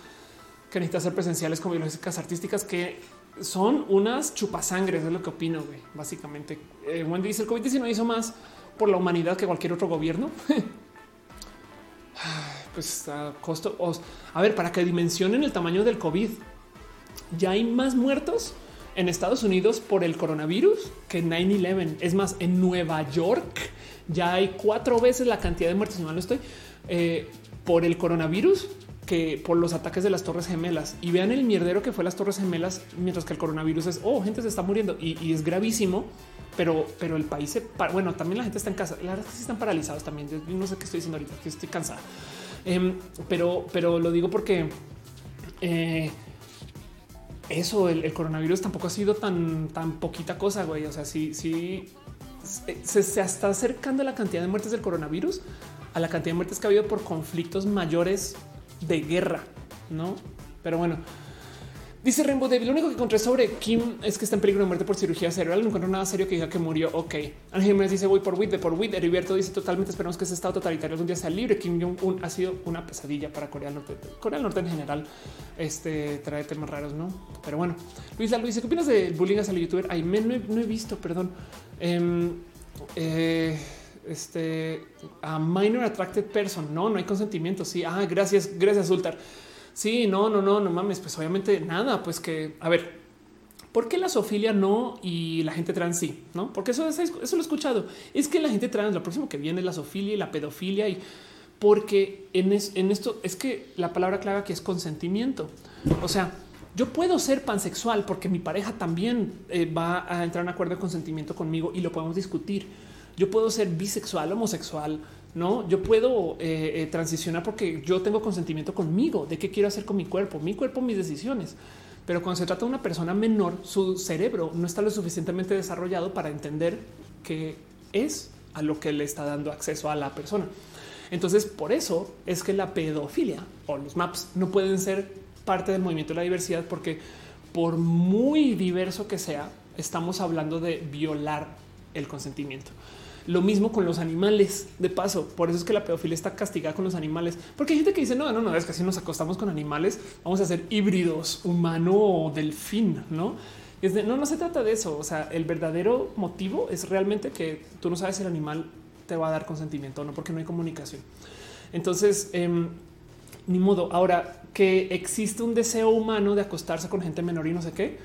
Speaker 1: que necesitan ser presenciales como biológicas artísticas que son unas chupasangres, es lo que opino, güey. Básicamente, eh, Wendy dice el COVID-19 hizo más por la humanidad que cualquier otro gobierno. pues a costo. A ver, para que dimensionen el tamaño del COVID, ya hay más muertos en Estados Unidos por el coronavirus que 9-11. Es más, en Nueva York ya hay cuatro veces la cantidad de muertos, si mal no estoy, eh, por el coronavirus que por los ataques de las Torres Gemelas y vean el mierdero que fue las Torres Gemelas, mientras que el coronavirus es oh, gente se está muriendo y, es gravísimo, pero, pero el país se bueno, también la gente está en casa. La verdad es que están paralizados también. Yo no sé qué estoy diciendo ahorita, que estoy cansada, em, pero, pero lo digo porque eh, eso, el, coronavirus tampoco ha sido tan, tan poquita cosa, güey. O sea, sí, sí se, se está acercando la cantidad de muertes del coronavirus a la cantidad de muertes que ha habido por conflictos mayores de guerra, no? Pero bueno, dice Rainbow David. Lo único que encontré sobre Kim es que está en peligro de muerte por cirugía cerebral. No encontré nada serio que diga que murió. Ok. Ángel Jiménez dice voy por WIT, de por WIT. Heriberto dice totalmente esperamos que ese estado totalitario algún día sea libre. Kim Jong-un ha sido una pesadilla para Corea del Norte. Corea del Norte en general este, trae temas raros, no? Pero bueno, Luis Lalo dice qué opinas de bullying hacia el youtuber? Ay, me, no, he, visto, perdón. Em, eh, este a minor attracted person. No, no hay consentimiento. Sí, ah, gracias, gracias, Sultar. Sí, no, no, no, no mames. Pues obviamente nada, pues que a ver, ¿por qué la sofilia no y la gente trans sí? No, porque eso, eso, lo he escuchado. Es que la gente trans, lo próximo que viene es la sofilia y la pedofilia y porque en, en esto es que la palabra clave aquí es consentimiento. O sea, yo puedo ser pansexual porque mi pareja también eh, va a entrar en acuerdo de consentimiento conmigo y lo podemos discutir yo puedo ser bisexual, homosexual, no, yo puedo eh, eh, transicionar porque yo tengo consentimiento conmigo de qué quiero hacer con mi cuerpo, mi cuerpo, mis decisiones. Pero cuando se trata de una persona menor, su cerebro no está lo suficientemente desarrollado para entender qué es a lo que le está dando acceso a la persona. Entonces, por eso es que la pedofilia o los maps no pueden ser parte del movimiento de la diversidad, porque por muy diverso que sea, estamos hablando de violar el consentimiento. Lo mismo con los animales. De paso, por eso es que la pedofilia está castigada con los animales, porque hay gente que dice no, no, no es que si nos acostamos con animales, vamos a ser híbridos humano o delfín, no? Es de, no, no se trata de eso. O sea, el verdadero motivo es realmente que tú no sabes si el animal te va a dar consentimiento o no, porque no hay comunicación. Entonces, em, ni modo. Ahora que existe un deseo humano de acostarse con gente menor y no sé qué,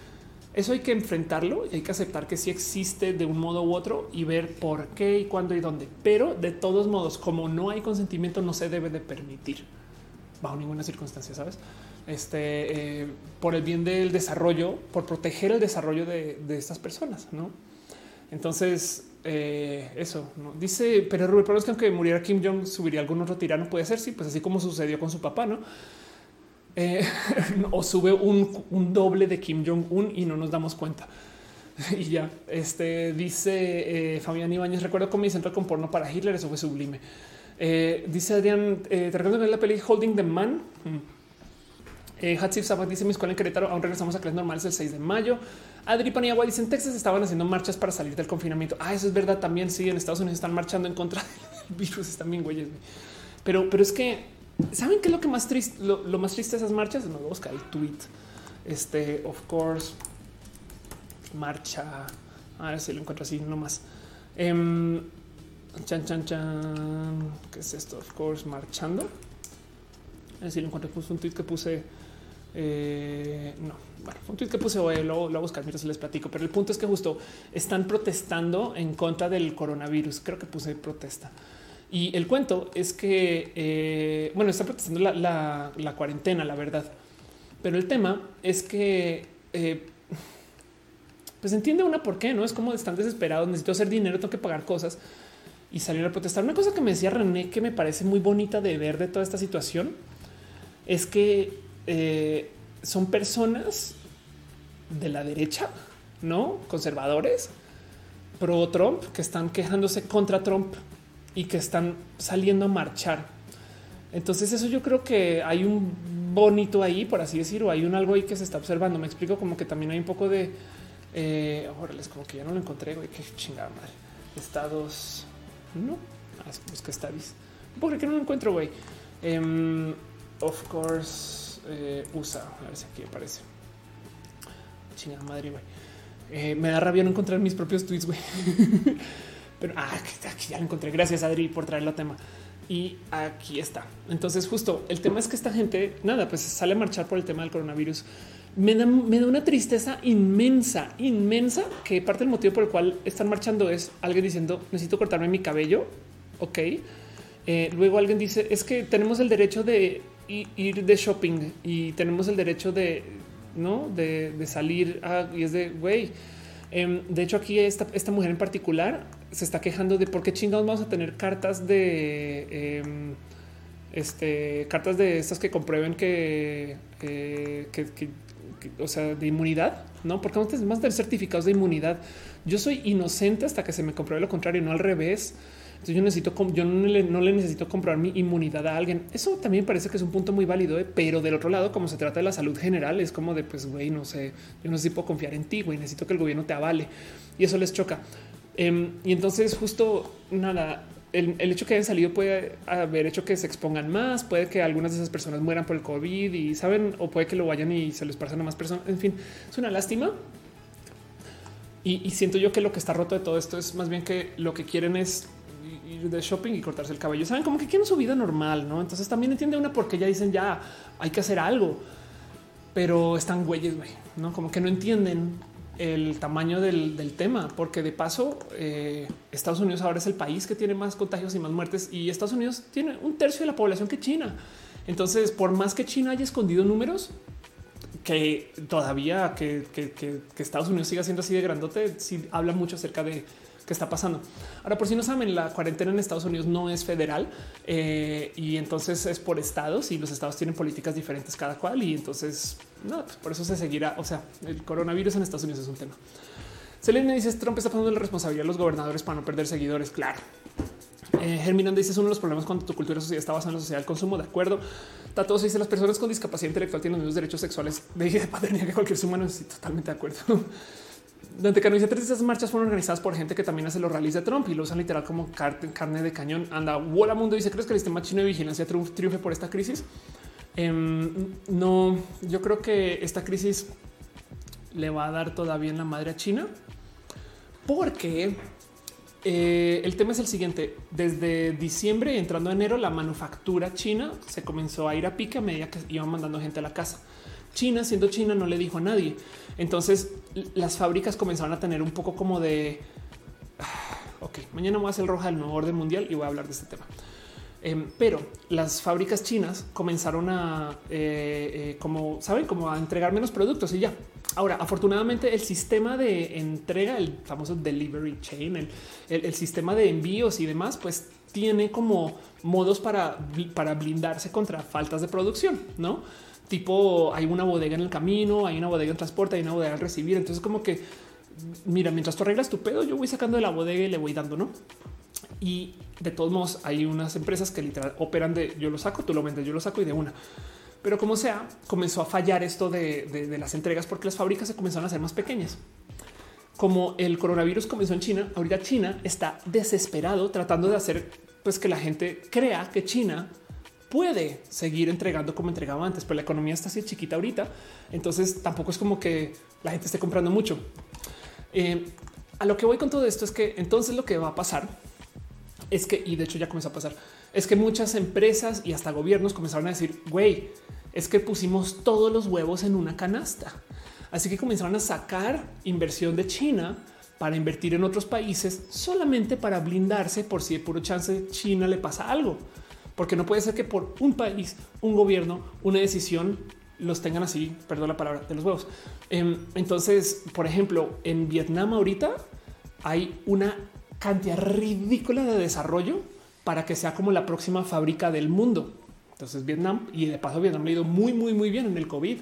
Speaker 1: eso hay que enfrentarlo y hay que aceptar que sí existe de un modo u otro y ver por qué y cuándo y dónde. Pero de todos modos, como no hay consentimiento, no se debe de permitir bajo ninguna circunstancia, sabes? Este eh, por el bien del desarrollo, por proteger el desarrollo de, estas personas, no? Entonces, eh, eso ¿no? dice, pero Rubén, pero es que aunque muriera Kim Jong, subiría algún otro tirano, puede ser. Sí, pues así como sucedió con su papá, no? Eh, o sube un, doble de Kim Jong-un y no nos damos cuenta. y ya, este dice eh, Fabián Ibáñez, recuerdo con mi centro con porno para Hitler, eso fue sublime. Eh, dice Adrián, eh, te recuerdo ver la peli Holding the Man. Mm. Eh, Hatsif Sabat dice mi escuela en Querétaro, aún regresamos a clases normales el 6 de mayo. Adri Paniagua dice en Texas estaban haciendo marchas para salir del confinamiento. Ah, eso es verdad también. Sí, en Estados Unidos están marchando en contra del virus. Están bien güeyes. Pero, pero es que ¿Saben qué es lo que más triste, lo, más triste de esas marchas? No, voy a buscar el tweet. Este, of course, marcha. A ver si lo encuentro así nomás. Um, Chan, chan, chan. ¿Qué es esto? Of course, marchando. Es decir, en cuanto puse un tweet que puse. Eh, no, bueno, un tweet que puse hoy, lo, lo a buscar mientras les platico. Pero el punto es que justo están protestando en contra del coronavirus. Creo que puse protesta. Y el cuento es que, eh, bueno, están protestando la, cuarentena, la verdad. Pero el tema es que, eh, pues entiende una por qué, ¿no? Es como están desesperados, necesito hacer dinero, tengo que pagar cosas y salir a protestar. Una cosa que me decía René que me parece muy bonita de ver de toda esta situación es que eh, son personas de la derecha, no conservadores, pro Trump, que están quejándose contra Trump y que están saliendo a marchar. Entonces, eso yo creo que hay un bonito ahí, por así decirlo, hay un algo ahí que se está observando. Me explico como que también hay un poco de eh, órale, como que ya no lo encontré, güey, qué chingada madre. Estados no, ah, busca studies. ¿Por qué no lo encuentro, güey? Em, of course, eh, USA. A ver si aquí aparece. Chingada madre, güey. Eh, me da rabia no encontrar mis propios tweets, güey. Pero ah, aquí ya lo encontré. Gracias, Adri, por traer el tema. Y aquí está. Entonces, justo el tema es que esta gente, nada, pues sale a marchar por el tema del coronavirus. Me da, me da una tristeza inmensa, inmensa, que parte del motivo por el cual están marchando es alguien diciendo necesito cortarme mi cabello. Ok. Eh, luego alguien dice es que tenemos el derecho de ir de shopping y tenemos el derecho de no de, salir y es de güey. Em, de hecho, aquí esta, esta mujer en particular se está quejando de por qué chingados vamos a tener cartas de em, este cartas de estas que comprueben que, o sea, de inmunidad, no? Porque no más de certificados de inmunidad. Yo soy inocente hasta que se me compruebe lo contrario, no al revés. Entonces yo necesito, yo no le, no le, necesito comprobar mi inmunidad a alguien. Eso también parece que es un punto muy válido, ¿eh? pero del otro lado, como se trata de la salud general, es como de pues, güey, no sé, yo no sé si puedo confiar en ti, güey, necesito que el gobierno te avale y eso les choca. Em, y entonces justo nada, el, hecho que hayan salido puede haber hecho que se expongan más, puede que algunas de esas personas mueran por el COVID y saben, o puede que lo vayan y se les pasen a más personas. En fin, es una lástima. Y, siento yo que lo que está roto de todo esto es más bien que lo que quieren es ir de shopping y cortarse el cabello. Saben como que quieren su vida normal, no? Entonces también entiende una porque ya dicen ya hay que hacer algo, pero están güeyes, güey, no como que no entienden el tamaño del, tema, porque de paso eh, Estados Unidos ahora es el país que tiene más contagios y más muertes y Estados Unidos tiene un tercio de la población que China. Entonces, por más que China haya escondido números, que todavía que, Estados Unidos siga siendo así de grandote, sí habla mucho acerca de qué está pasando. Ahora, por si no saben, la cuarentena en Estados Unidos no es federal eh, y entonces es por estados y los estados tienen políticas diferentes cada cual y entonces no, pues por eso se seguirá. O sea, el coronavirus en Estados Unidos es un tema. Selene dice Trump está poniendo la responsabilidad a los gobernadores para no perder seguidores. Claro. Eh, dice es uno de los problemas cuando tu cultura social está basada en la sociedad del consumo. De acuerdo. Tato dice las personas con discapacidad intelectual tienen los mismos derechos sexuales de paternidad que cualquier ser humano. Sí, totalmente de acuerdo. Tres de esas marchas fueron organizadas por gente que también hace los rallies de Trump y lo usan literal como carne de cañón. Anda, Wola Mundo dice: ¿Crees que el sistema chino de vigilancia triunfe por esta crisis? Em, no, yo creo que esta crisis le va a dar todavía en la madre a China porque eh, el tema es el siguiente. Desde diciembre, entrando a enero, la manufactura china se comenzó a ir a pique a medida que iban mandando gente a la casa. China, siendo China, no le dijo a nadie. Entonces las fábricas comenzaron a tener un poco como de ok, mañana voy a hacer el roja del nuevo orden mundial y voy a hablar de este tema. Em, pero las fábricas chinas comenzaron a, eh, eh, como saben, como a entregar menos productos y ya. Ahora, afortunadamente, el sistema de entrega, el famoso delivery chain, el, sistema de envíos y demás, pues tiene como modos para, para blindarse contra faltas de producción, no? Tipo, hay una bodega en el camino, hay una bodega en transporte, hay una bodega al recibir. Entonces, como que mira, mientras tú arreglas tu pedo, yo voy sacando de la bodega y le voy dando, no? Y de todos modos, hay unas empresas que literal operan de yo lo saco, tú lo vendes, yo lo saco y de una. Pero como sea, comenzó a fallar esto de, las entregas porque las fábricas se comenzaron a hacer más pequeñas. Como el coronavirus comenzó en China, ahorita China está desesperado tratando de hacer pues que la gente crea que China puede seguir entregando como entregaba antes, pero la economía está así chiquita ahorita. Entonces tampoco es como que la gente esté comprando mucho. Eh, a lo que voy con todo esto es que entonces lo que va a pasar es que, y de hecho ya comenzó a pasar, es que muchas empresas y hasta gobiernos comenzaron a decir, güey, es que pusimos todos los huevos en una canasta. Así que comenzaron a sacar inversión de China para invertir en otros países solamente para blindarse por si de puro chance China le pasa algo. Porque no puede ser que por un país, un gobierno, una decisión los tengan así, perdón la palabra, de los huevos. Em, entonces, por ejemplo, en Vietnam ahorita hay una cantidad ridícula de desarrollo para que sea como la próxima fábrica del mundo. Entonces Vietnam y de paso Vietnam ha ido muy, muy, muy bien en el COVID.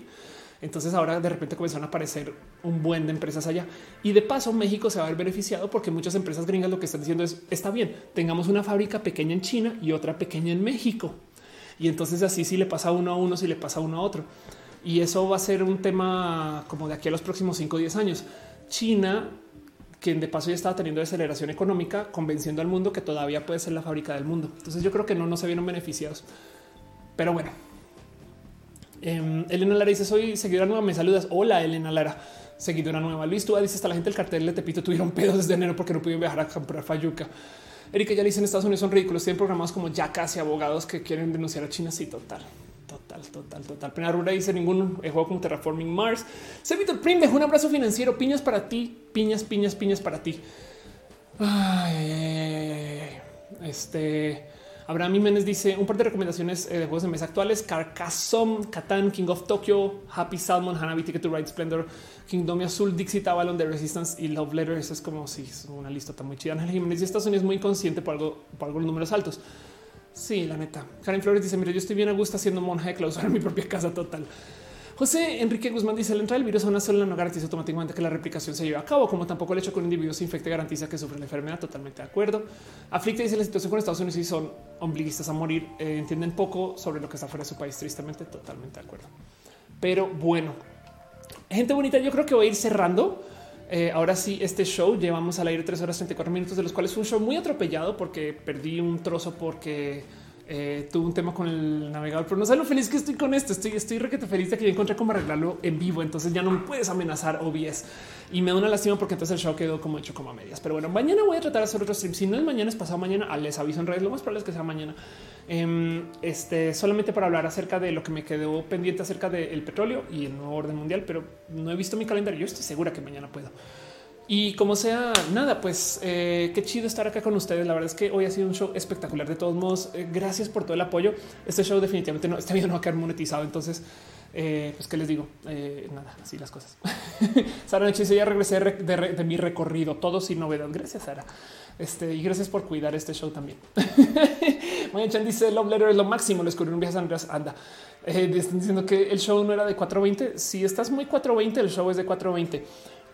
Speaker 1: Entonces ahora de repente comenzaron a aparecer un buen de empresas allá y de paso México se va a ver beneficiado porque muchas empresas gringas lo que están diciendo es está bien, tengamos una fábrica pequeña en China y otra pequeña en México. Y entonces así si le pasa uno a uno, si le pasa uno a otro. Y eso va a ser un tema como de aquí a los próximos 5 o 10 años. China, quien de paso ya estaba teniendo aceleración económica, convenciendo al mundo que todavía puede ser la fábrica del mundo. Entonces yo creo que no, no se vieron beneficiados. Pero bueno, Em, Elena Lara dice: Soy seguidora nueva. Me saludas. Hola, Elena Lara, seguidora nueva. Luis Tú dice: Hasta la gente del cartel de Tepito tuvieron pedos desde enero porque no pudieron viajar a comprar Fayuca. Erika ya dice: En Estados Unidos son ridículos. Tienen programados como ya casi abogados que quieren denunciar a China. Sí, total. Total, total, total. Primera Rura dice ningún juego con Terraforming Mars. Servitor Prim dejó un abrazo financiero. Piñas para ti, piñas, piñas, piñas para ti. Ay. Este Abraham Jiménez dice un par de recomendaciones eh, de juegos de mesa actuales: Carcassonne, Catán, King of Tokyo, Happy Salmon, Hanabi, Ticket to Ride, Splendor, Kingdom Azul, Dixit, Avalon, The Resistance y Love Letters. Es como si es una lista tan muy chida. Ángel Jiménez y Estados Unidos muy consciente por algo, por algo los números altos. Sí, la neta. Karen Flores dice: Mira, yo estoy bien a gusto haciendo monja de clausura en mi propia casa total. José Enrique Guzmán dice el entrar del virus a una célula no garantiza automáticamente que la replicación se lleve a cabo, como tampoco el hecho que un individuo se infecte garantiza que sufre la enfermedad. Totalmente de acuerdo. Aflicta dice la situación con Estados Unidos y son ombliguistas a morir. Eh, entienden poco sobre lo que está fuera de su país. Tristemente, totalmente de acuerdo. Pero bueno, gente bonita, yo creo que voy a ir cerrando. Eh, ahora sí, este show llevamos al aire 3 horas 34 minutos, de los cuales fue un show muy atropellado porque perdí un trozo porque eh, tuve un tema con el navegador, pero no sé lo feliz que estoy con esto. Estoy, estoy requete feliz de que yo encontré cómo arreglarlo en vivo. Entonces ya no me puedes amenazar OBS y me da una lástima porque entonces el show quedó como hecho como a medias. Pero bueno, mañana voy a tratar de hacer otro stream. Si no es mañana, es pasado mañana. Ah, les aviso en redes. Lo más probable es que sea mañana. Em, este solamente para hablar acerca de lo que me quedó pendiente acerca del petróleo y el nuevo orden mundial, pero no he visto mi calendario. Yo estoy segura que mañana puedo. Y como sea, nada, pues eh, qué chido estar acá con ustedes. La verdad es que hoy ha sido un show espectacular. De todos modos, eh, gracias por todo el apoyo. Este show definitivamente no, este video no va a quedar monetizado. Entonces, eh, pues qué les digo, nada, así las cosas. Sara Noche ya regresé de, mi recorrido, todo sin novedad. Gracias, Sara. Este y gracias por cuidar este show también. Maya Chan dice Love Letter es lo máximo. Lo descubrí un viaje a Andrés. Anda, están diciendo que el show no era de 420. Si estás muy 420, el show es de 420.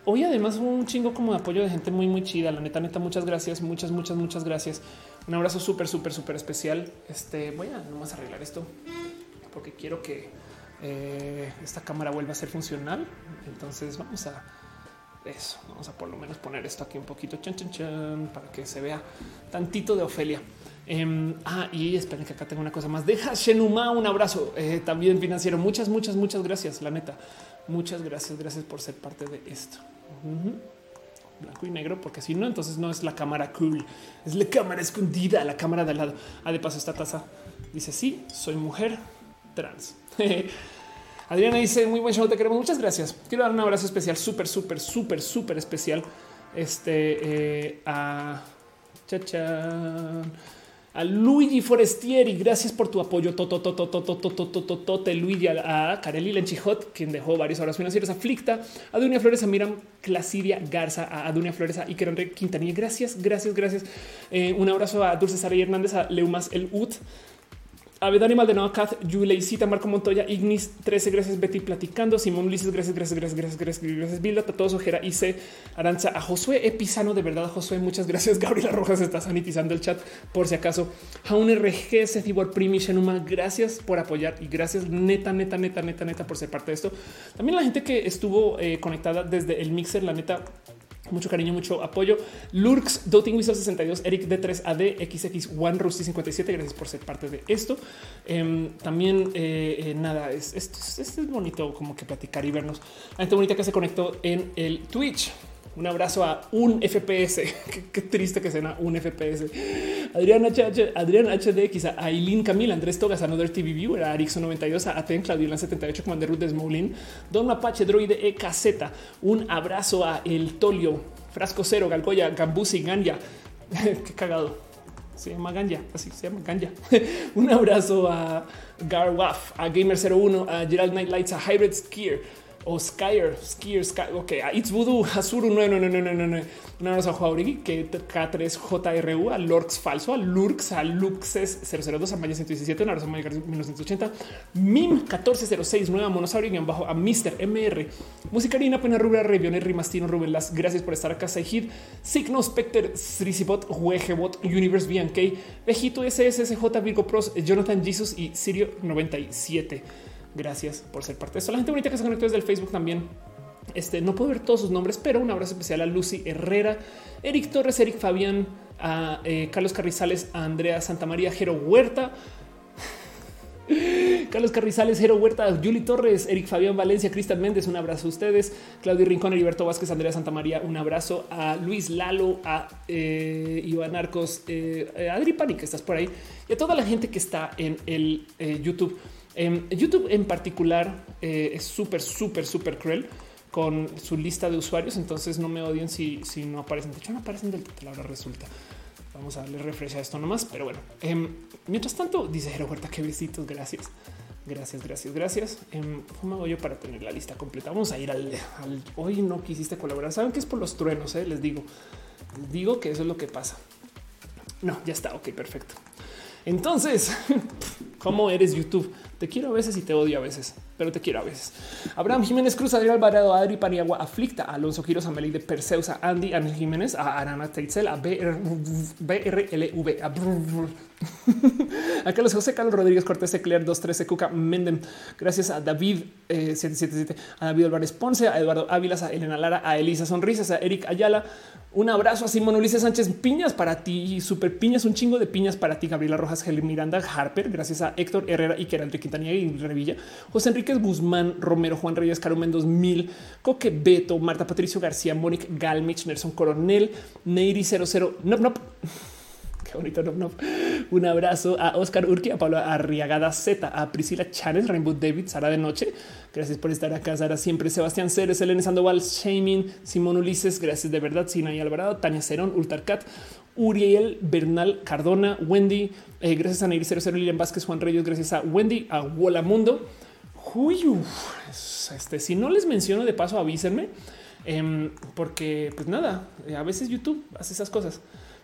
Speaker 1: Hoy además un chingo como de apoyo de gente muy, muy chida. La neta, neta, muchas gracias, muchas, muchas, muchas gracias. Un abrazo súper, súper, súper especial. Este voy a nomás arreglar esto porque quiero que eh, esta cámara vuelva a ser funcional. Entonces vamos a eso. Vamos a por lo menos poner esto aquí un poquito chan, chan, chan, para que se vea tantito de Ofelia. Em, ah, y esperen que acá tengo una cosa más. Deja Shenuma un abrazo eh, también financiero. Muchas, muchas, muchas gracias. La neta, muchas gracias. Gracias por ser parte de esto blanco y negro, porque si no, entonces no es la cámara cool, es la cámara escondida, la cámara de al lado. Ah, de paso, esta taza dice: Sí, soy mujer trans. Adriana dice: Muy buen show, te queremos. Muchas gracias. Quiero dar un abrazo especial, súper, súper, súper, súper especial. Este eh, a Chacha a Luigi Forestieri. Gracias por tu apoyo. Tote Luigi a Kareli Lenchijot, quien dejó varios horas financieras aflicta. A Dunia Flores, a Miram Clasidia Garza, a Dunia Flores, a Iker Enrique Quintanilla. Gracias, gracias, gracias. un abrazo a Dulce Sara Hernández, a Leumas El Ut, Avedani Maldonado, Kath, Yuleicita, Marco Montoya, Ignis, 13, gracias, Betty Platicando, Simón Ulises, gracias, gracias, gracias, gracias, gracias, gracias, Bilda, todos Ojera, Ice, Aranza, a Josué Epizano, de verdad, Josué, muchas gracias, Gabriela Rojas está sanitizando el chat, por si acaso, Jaun RG, Cetibor Primi, Shenuma, gracias por apoyar y gracias neta, neta, neta, neta, neta, por ser parte de esto. También la gente que estuvo eh, conectada desde el mixer, la neta, mucho cariño, mucho apoyo. Lurks, Doting Wizard 62, Eric D3 AD, XX1 Rusty 57. Gracias por ser parte de esto. Em, también eh, eh, nada, es, bonito como que platicar y vernos. La gente bonita que se conectó en el Twitch. Un abrazo a un FPS. qué, triste que sea un FPS. Adrián HH, Adrián HDX, a Aileen Camila, Andrés Togas, Another TV Viewer, a Arixo 92, a Aten, Claudio 78, Commander Ruth Desmoulin, Don Mapache, Droide EKZ. Un abrazo a El Tolio, Frasco Cero, Galgoya, Gambusi, Ganya. qué cagado. Se llama Ganja, así se llama Ganja. un abrazo a Garwaf, a Gamer01, a Gerald Nightlights, a Hybrid Skier o Skyer, Skier, Sky, ok, It's Voodoo, Azuru, no, no, no, no, no, no, no. Un abrazo que K3JRU, a Lorx Falso, a Lurks, a Luxes 002, a Maya 117, un a Maya 1980, Mim 1406, Nueva Monosaurio, y bajo a Mr. MR, Musicarina, Pena Rubra, Reviones, Rimastino, Rubén Las, gracias por estar acá, Saihid, Signo, Specter, Srisibot, Wegebot, Universe BNK, Vejito, SSJ, Virgo Pros, Jonathan Jesus y Sirio 97. Gracias por ser parte de esto. La gente bonita que se conectó desde el Facebook también. Este no puedo ver todos sus nombres, pero un abrazo especial a Lucy Herrera, Eric Torres, Eric Fabián, a eh, Carlos Carrizales, a Andrea Santamaría, Jero Huerta, Carlos Carrizales, Jero Huerta, Juli Torres, Eric Fabián Valencia, Cristian Méndez, un abrazo a ustedes, Claudio Rincón, Heriberto Vázquez, Andrea Santamaría, un abrazo a Luis Lalo, a eh, Iván Arcos, eh, Adri Pani, que estás por ahí, y a toda la gente que está en el eh, YouTube. Em, YouTube en particular eh, es súper, súper, súper cruel con su lista de usuarios. Entonces no me odien si, si no aparecen. De hecho, no aparecen del total. Ahora resulta. Vamos a darle refresh a esto nomás. Pero bueno, em, mientras tanto, dice Jero Huerta, qué besitos. Gracias. Gracias, gracias, gracias. Um, ¿Cómo hago yo para tener la lista completa? Vamos a ir al, hoy no quisiste colaborar. Saben que es por los truenos. Eh? Les digo, les digo que eso es lo que pasa. No, ya está. Ok, perfecto. Entonces, ¿cómo eres YouTube? Te quiero a veces y te odio a veces, pero te quiero a veces. Abraham Jiménez Cruz, Adrián Alvarado, Adri Paniagua, Aflicta, Alonso Quiroz, Amelie de Perseus, a Andy, Ángel Jiménez, a Arana Teitzel, a BRLV, a a Carlos José Carlos Rodríguez Cortés Eclair 213 Cuca Mendem. Gracias a David 777, eh, a David Álvarez Ponce, a Eduardo Ávilas, a Elena Lara, a Elisa Sonrisas, a Eric Ayala. Un abrazo a Simón Ulises Sánchez. Piñas para ti, super piñas, un chingo de piñas para ti. Gabriela Rojas, Helen Miranda, Harper. Gracias a Héctor Herrera y Kerandre Quintanilla y Revilla. José Enríquez Guzmán, Romero, Juan Reyes, Carumen 2000, Coque Beto, Marta Patricio García, Mónica Galmich, Nelson Coronel, Neiri 00. No, no Un abrazo a Oscar Urqui, a Pablo Arriagada Z, a Priscila Chanes, Rainbow David, Sara de Noche. Gracias por estar acá, Sara. Siempre Sebastián Ceres, Elena Sandoval, Shaming, Simón Ulises. Gracias de verdad. Sina y Alvarado, Tania Cerón, Ultarcat, Uriel Bernal Cardona, Wendy. Eh, gracias a Neiri 00, Lilian Vázquez, Juan Reyes. Gracias a Wendy, a Wola Mundo. Uy, este, si no les menciono de paso, avísenme. Em, porque pues nada, a veces YouTube hace esas cosas.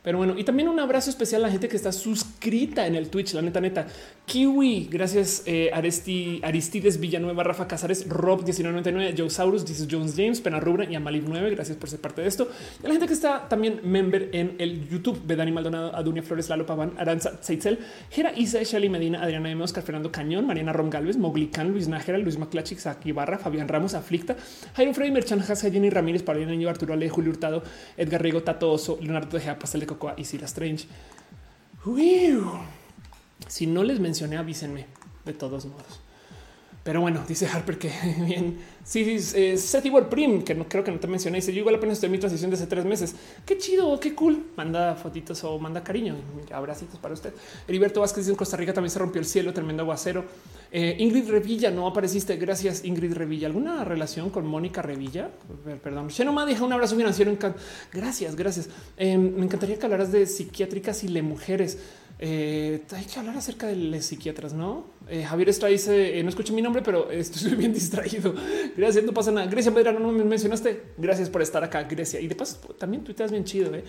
Speaker 1: Pero bueno, y también un abrazo especial a la gente que está suscrita en el Twitch, la neta, neta. Kiwi, gracias eh, Aresti, Aristides Villanueva, Rafa Casares, Rob 1999, Joe Saurus, dice Jones James, Pena Rubra y Amalib 9. Gracias por ser parte de esto. Y a la gente que está también member en el YouTube, Bedani Maldonado, Adunia Flores, Lalo Paván, Aranza Seitzel, Jera Isa, Shali Medina, Adriana M. Oscar, Fernando Cañón, Mariana Rom Galvez, Mogli Khan, Luis Nájera, Luis Maclachix, Saki Barra, Fabián Ramos, Aflicta, Jairo Freddy Merchan, Jenny Ramírez, Paulina Arturo Ale, Julio Hurtado, Edgar Riego, Tato Oso, Leonardo Tejea, Pastel de y Sira Strange. Si no les mencioné, avísenme de todos modos. Pero bueno, dice Harper que bien. Sí, eh, Seti Prim, que no creo que no te mencioné. Dice: Yo igual apenas estoy en mi transición de hace tres meses. Qué chido, qué cool. Manda fotitos o manda cariño. Abracitos para usted. Heriberto Vázquez dice: En Costa Rica también se rompió el cielo, tremendo aguacero. Eh, Ingrid Revilla, no apareciste. Gracias, Ingrid Revilla. ¿Alguna relación con Mónica Revilla? Perdón. Shenoma deja un abrazo financiero. Gracias, gracias. Eh, me encantaría que hablaras de psiquiátricas y de mujeres. Eh, hay que hablar acerca de los psiquiatras, ¿no? Eh, Javier Estrada dice, eh, no escucho mi nombre, pero estoy bien distraído. Gracias, no pasa nada. Grecia Medrano, no me mencionaste. Gracias por estar acá, Grecia. Y de paso, también tuiteas bien chido, ¿eh?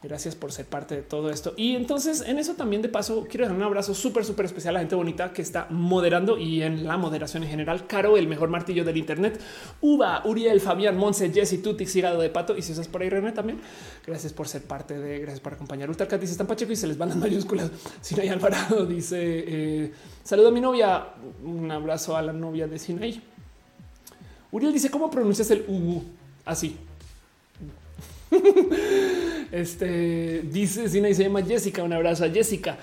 Speaker 1: Gracias por ser parte de todo esto. Y entonces en eso también de paso quiero dar un abrazo súper, súper especial a la gente bonita que está moderando y en la moderación en general. Caro, el mejor martillo del Internet. Uva, Uriel, Fabián, Monse, Jessy, Tutix, Hígado de Pato. Y si estás por ahí, René, también. Gracias por ser parte de, gracias por acompañar. Ultracat dice, están Pacheco y se les van las mayúsculas. Sinay Alvarado dice, eh, saludo a mi novia. Un abrazo a la novia de Sinay. Uriel dice, ¿cómo pronuncias el U? Así. Este dice Sina y se llama Jessica. Un abrazo a Jessica.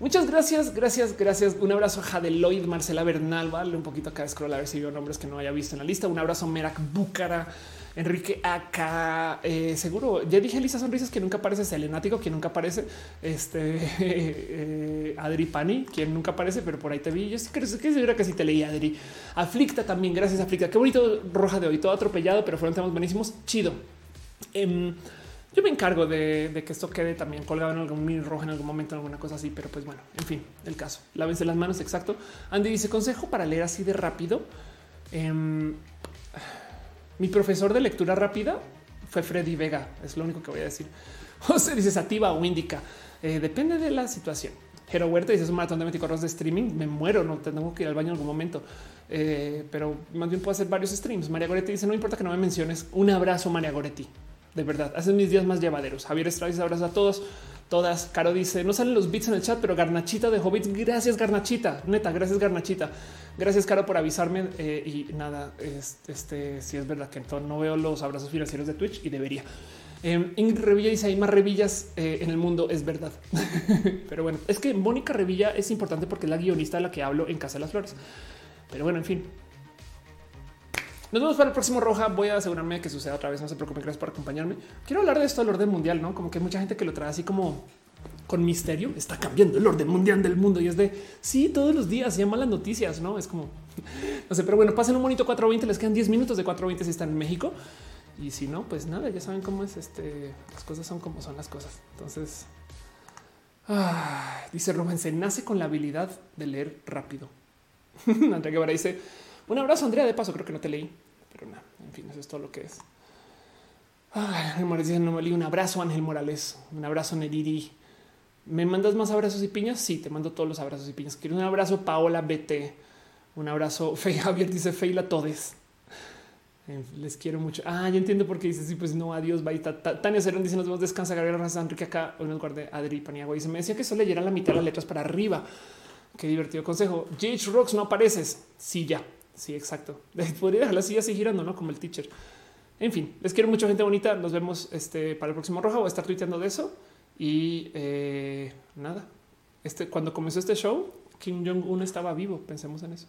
Speaker 1: Muchas gracias, gracias, gracias. Un abrazo a Jadeloid, Marcela Bernal. Vale un poquito acá scroll a ver si veo nombres que no haya visto en la lista. Un abrazo a Merak Búcara, Enrique acá eh, seguro. Ya dije Lisa Sonrisas que nunca aparece, Selenático, que nunca aparece, este eh, Adri Pani, quien nunca aparece, pero por ahí te vi. Yo sí creo que segura que sí te leí, Adri. Aflicta también. Gracias, Aflicta. Qué bonito roja de hoy, todo atropellado, pero fueron temas buenísimos. Chido. Em, yo me encargo de, que esto quede también colgado en algún mini rojo en algún momento, alguna cosa así, pero pues bueno, en fin, el caso. Lávense las manos, exacto. Andy dice consejo para leer así de rápido. Em, mi profesor de lectura rápida fue Freddy Vega, es lo único que voy a decir. José dice sativa o indica, eh, depende de la situación. Jero Huerta dice es un maratón de 24 horas de streaming. Me muero, no tengo que ir al baño en algún momento, eh, pero más bien puedo hacer varios streams. María Goretti dice no importa que no me menciones. Un abrazo, María Goretti de verdad. Hacen mis días más llevaderos. Javier Estrada abrazo a todos, todas. Caro dice no salen los bits en el chat, pero Garnachita de Hobbits. Gracias, Garnachita. Neta, gracias, Garnachita. Gracias, Caro, por avisarme. Eh, y nada, este, si es verdad que entonces no veo los abrazos financieros de Twitch y debería. Eh, Ingrid Revilla dice hay más Revillas eh, en el mundo. Es verdad, pero bueno, es que Mónica Revilla es importante porque es la guionista de la que hablo en Casa de las Flores. Pero bueno, en fin, nos vemos para el próximo Roja. Voy a asegurarme que suceda otra vez. No se preocupen, gracias por acompañarme. Quiero hablar de esto del orden mundial, no como que mucha gente que lo trae así como con misterio. Está cambiando el orden mundial del mundo y es de sí, todos los días llama las noticias, no es como no sé, pero bueno, pasen un bonito 420. Les quedan 10 minutos de 420 si están en México. Y si no, pues nada, ya saben cómo es este. Las cosas son como son las cosas. Entonces, dice Rubén, se nace con la habilidad de leer rápido. Andrea Guevara dice un abrazo, Andrea. De paso, creo que no te leí, pero nada, en fin, eso es todo lo que es. Ay, Morales no me leí. Un abrazo, Ángel Morales. Un abrazo, Neriri. ¿Me mandas más abrazos y piñas? Sí, te mando todos los abrazos y piñas. Quiero un abrazo, Paola BT. Un abrazo, Fey Javier dice Feila Todes. Les quiero mucho. Ah, ya entiendo por qué dice sí, pues no, adiós, bye. Tania Cerón dice nos vemos, descansa. Gabriel Raza Enrique acá, hoy nos guardé Adri Paniagua. Dice, me decía que solo leyera la mitad de las letras para arriba. Qué divertido consejo. GH Rocks, no apareces. Sí, ya. Sí, exacto. Podría dejarla así, así girando, no como el teacher. En fin, les quiero mucho, gente bonita. Nos vemos este, para el próximo Roja. Voy a estar tuiteando de eso. Y eh, nada, este, cuando comenzó este show, Kim Jong-un estaba vivo. Pensemos en eso.